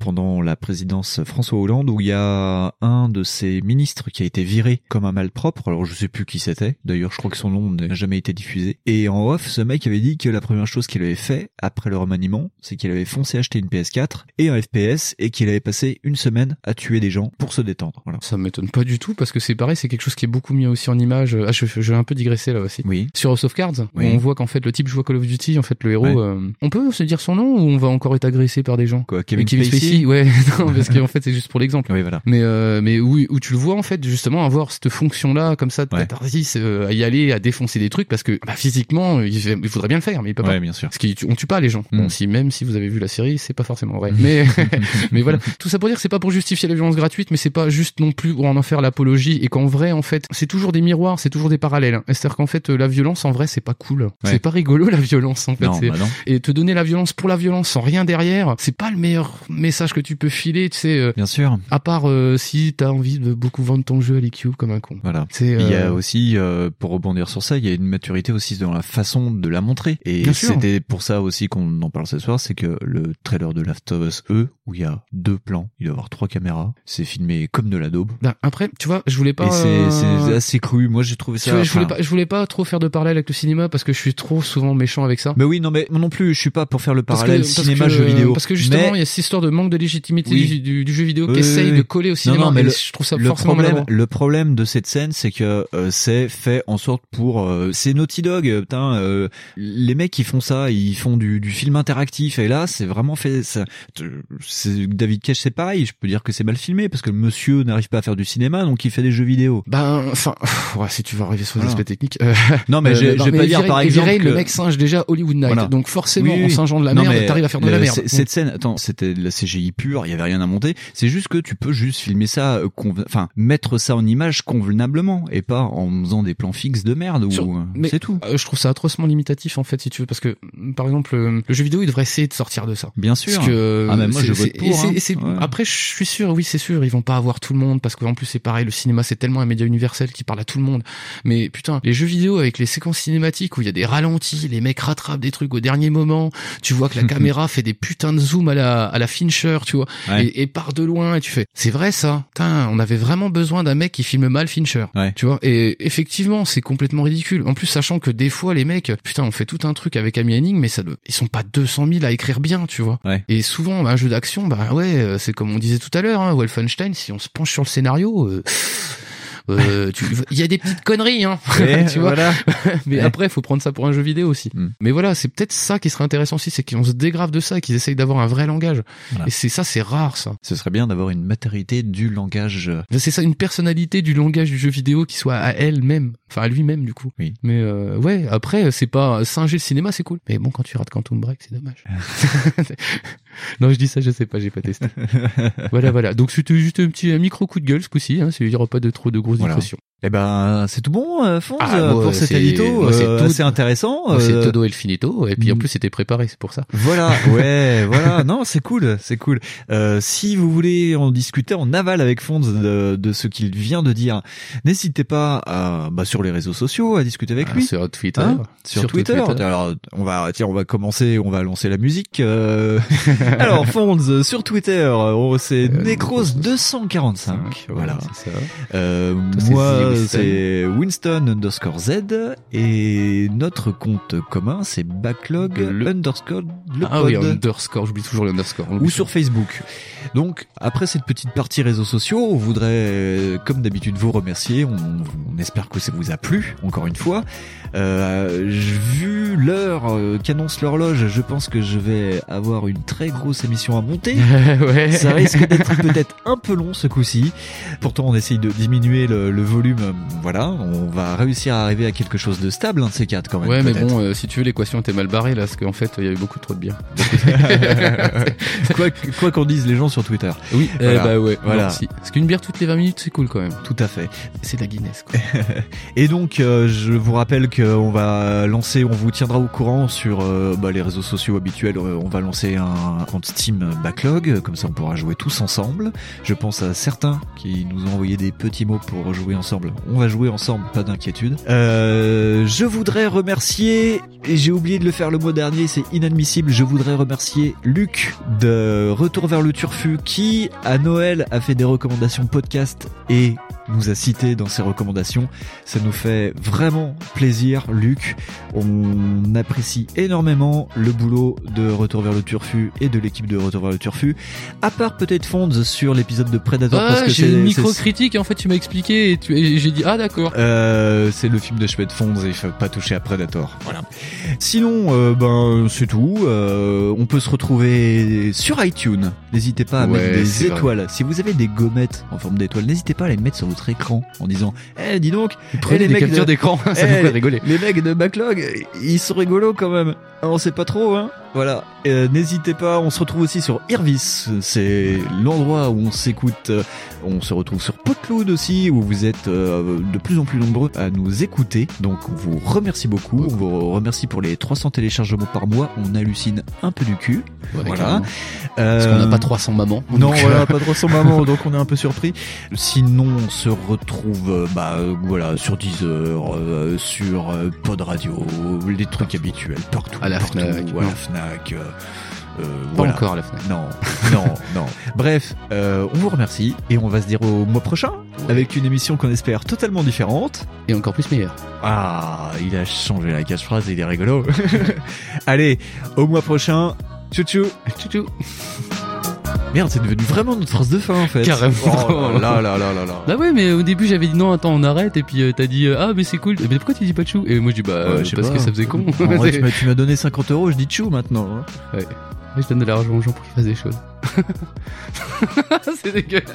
pendant la présidence François Hollande, monde où il y a un de ces ministres qui a été viré comme un malpropre. Alors je sais plus qui c'était. D'ailleurs, je crois que son nom n'a jamais été diffusé. Et en off, ce mec avait dit que la première chose qu'il avait fait après le remaniement, c'est qu'il avait foncé acheter une PS4 et un FPS et qu'il avait passé une semaine à tuer des gens pour se détendre. Voilà. Ça m'étonne pas du tout parce que c'est pareil, c'est quelque chose qui est beaucoup mis aussi en image. Ah, je, je vais un peu digresser là aussi. Oui. Sur House of Cards, Oui. on voit qu'en fait le type joue à Call of Duty, en fait le héros. Ouais. euh, on peut se dire son nom ou on va encore être agressé par des gens? Quoi, Kevin Mais Spacey Ouais, non, parce qu'en fait c'est juste pour l'exemple. Oui, voilà. Mais euh, mais où, où tu le vois en fait justement avoir cette fonction là comme ça de catharsis euh, à y aller à défoncer des trucs parce que bah, physiquement il, il faudrait bien le faire mais il peut pas. Ouais, bien sûr. Parce qu'on tue pas les gens. Mm. Bon si même si vous avez vu la série c'est pas forcément vrai. Mais mais voilà tout ça pour dire que c'est pas pour justifier la violence gratuite mais c'est pas juste non plus pour en en faire l'apologie et qu'en vrai en fait c'est toujours des miroirs c'est toujours des parallèles. hein. C'est-à-dire qu'en fait la violence en vrai c'est pas cool. C'est pas rigolo la violence en fait. Non, bah non. Et te donner la violence pour la violence sans rien derrière c'est pas le meilleur message que tu peux filer tu sais. euh, Bien sûr. À part euh, si t'as envie de beaucoup vendre ton jeu à l'EQ comme un con. Voilà. C'est, Il y a euh, aussi, euh, pour rebondir sur ça, il y a une maturité aussi dans la façon de la montrer. Et c'était pour ça aussi qu'on en parle ce soir, c'est que le trailer de Last of Us E, où il y a deux plans, il doit y avoir trois caméras, c'est filmé comme de la daube. Ben, après, tu vois, je voulais pas. Et c'est euh, assez cru. Moi, j'ai trouvé ça. vois, je voulais pas, je voulais pas trop faire de parallèle avec le cinéma parce que je suis trop souvent méchant avec ça. Mais oui, non, mais moi non plus, je suis pas pour faire le parallèle parce cinéma que- jeu vidéo. Parce que justement, Mais- il y a cette histoire de manque de légitimité Oui. du, du- du jeu vidéo Oui, qui essaye oui, de coller au Non, cinéma. non, mais le, je trouve ça le forcément problème, le problème de cette scène, c'est que euh, c'est fait en sorte pour euh, c'est Naughty Dog. euh, Putain, euh, les mecs qui font ça, ils font du, du film interactif. Et là, c'est vraiment fait. Ça, David Cage, c'est pareil. Je peux dire que c'est mal filmé parce que le monsieur n'arrive pas à faire du cinéma, donc il fait des jeux vidéo. Ben, enfin, ouais, si tu vas arriver sur les Voilà. aspects techniques. euh, Non, mais euh, je- je vais pas dire, par exemple, Viray, le que- mec singe déjà Hollywood Night. Voilà. Donc forcément, Oui, en singeant de la Non, merde, mais t'arrives à faire de la merde. Cette scène, attends, c'était de la CGI pure, il y avait rien à monter. C'est juste que tu peux juste filmer ça, euh, enfin mettre ça en image convenablement et pas en faisant des plans fixes de merde ou Sur- euh, c'est tout. euh, je trouve ça atrocement limitatif en fait si tu veux parce que mm, par exemple le jeu vidéo il devrait essayer de sortir de ça. Bien sûr. Parce que euh, Ah, mais moi, je vote pour, hein. Ouais. après je suis sûr oui c'est sûr ils vont pas avoir tout le monde parce qu'en plus c'est pareil le cinéma c'est tellement un média universel qui parle à tout le monde. Mais putain les jeux vidéo avec les séquences cinématiques où il y a des ralentis les mecs rattrapent des trucs au dernier moment tu vois que la caméra fait des putains de zoom à la à la Fincher tu vois Ouais. et, et part de loin et tu fais c'est vrai ça putain on avait vraiment besoin d'un mec qui filme mal Fincher Ouais. tu vois et effectivement c'est complètement ridicule en plus sachant que des fois les mecs putain on fait tout un truc avec Amy Henning mais ça ils sont pas 200 000 à écrire bien tu vois Ouais. et souvent un jeu d'action bah ouais euh, c'est comme on disait tout à l'heure hein, Wolfenstein si on se penche sur le scénario euh, euh, tu- il y a des petites conneries hein tu vois voilà. mais Ouais. après faut prendre ça pour un jeu vidéo aussi Mm. mais voilà c'est peut-être ça qui serait intéressant aussi c'est qu'on se dégrave de ça et qu'ils essayent d'avoir un vrai langage Voilà. et c'est ça c'est rare ça Ce serait bien d'avoir une matérialité du langage. euh, c'est ça une personnalité du langage du jeu vidéo qui soit à elle-même enfin à lui-même du coup Oui. mais euh, ouais après c'est pas singer le cinéma c'est cool mais bon quand tu rates Quantum Break c'est dommage non je dis ça je sais pas j'ai pas testé voilà voilà donc c'était juste un petit un micro coup de gueule ce coup-ci hein, il y aura pas de trop de grosses Voilà. Eh ben, c'est tout bon, euh, Fonz, Ah, pour cet édito. c'est euh, intéressant. C'est euh, todo el finito et puis en mm. plus c'était préparé c'est pour ça Voilà, ouais, voilà. Non, c'est cool, c'est cool. Euh, si vous voulez en discuter en aval avec Fonds de, de ce qu'il vient de dire, n'hésitez pas à, bah, sur les réseaux sociaux à discuter avec Ah, lui. sur Twitter Hein sur Twitter. Twitter. Alors, on va, tiens, on va commencer, on va lancer la musique. euh. Alors, euh, sur Twitter, oh, c'est Necros 245. Voilà. c'est ça Euh, moi, C'est Winston underscore Z et notre compte commun, c'est backlog Le- underscore le ah oui underscore j'oublie toujours le underscore ou sur Facebook. Donc, après cette petite partie réseaux sociaux, on voudrait, euh, comme d'habitude, vous remercier. On, on espère que ça vous a plu, encore une fois. Euh, vu l'heure euh, qu'annonce l'horloge, je pense que je vais avoir une très grosse émission à monter. ouais. Ça risque d'être peut-être un peu long ce coup-ci. Pourtant, on essaye de diminuer le, le volume. Voilà, on va réussir à arriver à quelque chose de stable, un de ces quatre quand même. Ouais, mais bon, euh, si tu veux, l'équation était mal barrée là, parce qu'en fait, il y avait beaucoup trop de bière. quoi qu'on dise les gens sur Twitter. oui, eh Voilà. bah ouais, Voilà. Si. Parce qu'une bière toutes les 20 minutes, c'est cool quand même. Tout à fait. C'est de la Guinness, quoi. Et donc, euh, je vous rappelle qu'on va lancer, on vous tiendra au courant sur euh, bah, les réseaux sociaux habituels. Euh, On va lancer un compte Steam Backlog, comme ça on pourra jouer tous ensemble. Je pense à certains qui nous ont envoyé des petits mots pour jouer ensemble. On va jouer ensemble, pas d'inquiétude. Euh, je voudrais remercier, et j'ai oublié de le faire le mois dernier, c'est inadmissible, je voudrais remercier Luc de Retour vers le Turfu qui, à Noël, a fait des recommandations podcast et nous a cité dans ses recommandations. Ça nous fait vraiment plaisir, Luc. On apprécie énormément le boulot de Retour vers le Turfu et de l'équipe de Retour vers le Turfu. À part peut-être Fonds sur l'épisode de Predator parce que j'ai une micro-critique et en fait tu m'as expliqué et, tu- et j'ai dit ah d'accord. euh, c'est le film de Schmidt Fonds et il faut pas toucher à Predator. Voilà. Sinon, euh, ben c'est tout. Euh, on peut se retrouver sur iTunes. N'hésitez pas à Ouais, mettre des vrai. étoiles. Si vous avez des gommettes en forme d'étoiles, n'hésitez pas à les mettre sur votre écran en disant Eh, dis donc, Prenez eh, les des mecs captures d'écran, ça eh, nous fait rigoler. Les mecs de Backlog, ils sont rigolos quand même. On sait pas trop, hein. Voilà. Euh, N'hésitez pas, on se retrouve aussi sur Irvis. C'est l'endroit où on s'écoute. euh, On se retrouve sur Potlood aussi, où vous êtes euh, de plus en plus nombreux à nous écouter. Donc on vous remercie beaucoup. On vous remercie pour les 300 téléchargements par mois. On hallucine un peu du cul. Ouais, voilà. carrément. Parce qu'on n'a Euh, pas 300 mamans. non, voilà, euh, pas 300 mamans, donc on est un peu surpris. Sinon, on se retrouve, euh, bah, euh, voilà, sur Deezer, euh, sur euh, Pod Radio, les trucs habituels, partout. À la Fnac, à la non. Fnac. euh, Pas voilà. encore la Fnac. Non, non, non. Bref, euh, on vous remercie et on va se dire au mois prochain avec une émission qu'on espère totalement différente. Et encore plus meilleure. Ah, il a changé la catchphrase, il est rigolo. Allez, au mois prochain. Tchou tchou. Tchou tchou. Merde, c'est devenu vraiment notre phrase de fin en fait. Carrément. Oh là là là là là. Bah ouais mais au début j'avais dit non attends on arrête et puis euh, t'as dit euh, ah mais c'est cool mais pourquoi tu dis pas chou et moi je dis bah Ouais, je sais parce pas. que ça faisait con. En vrai, tu m'as- donné 50 euros, je dis tchou maintenant. hein. Ouais. Je donne de l'argent aux gens pour qu'ils fassent des choses. c'est dégueulasse.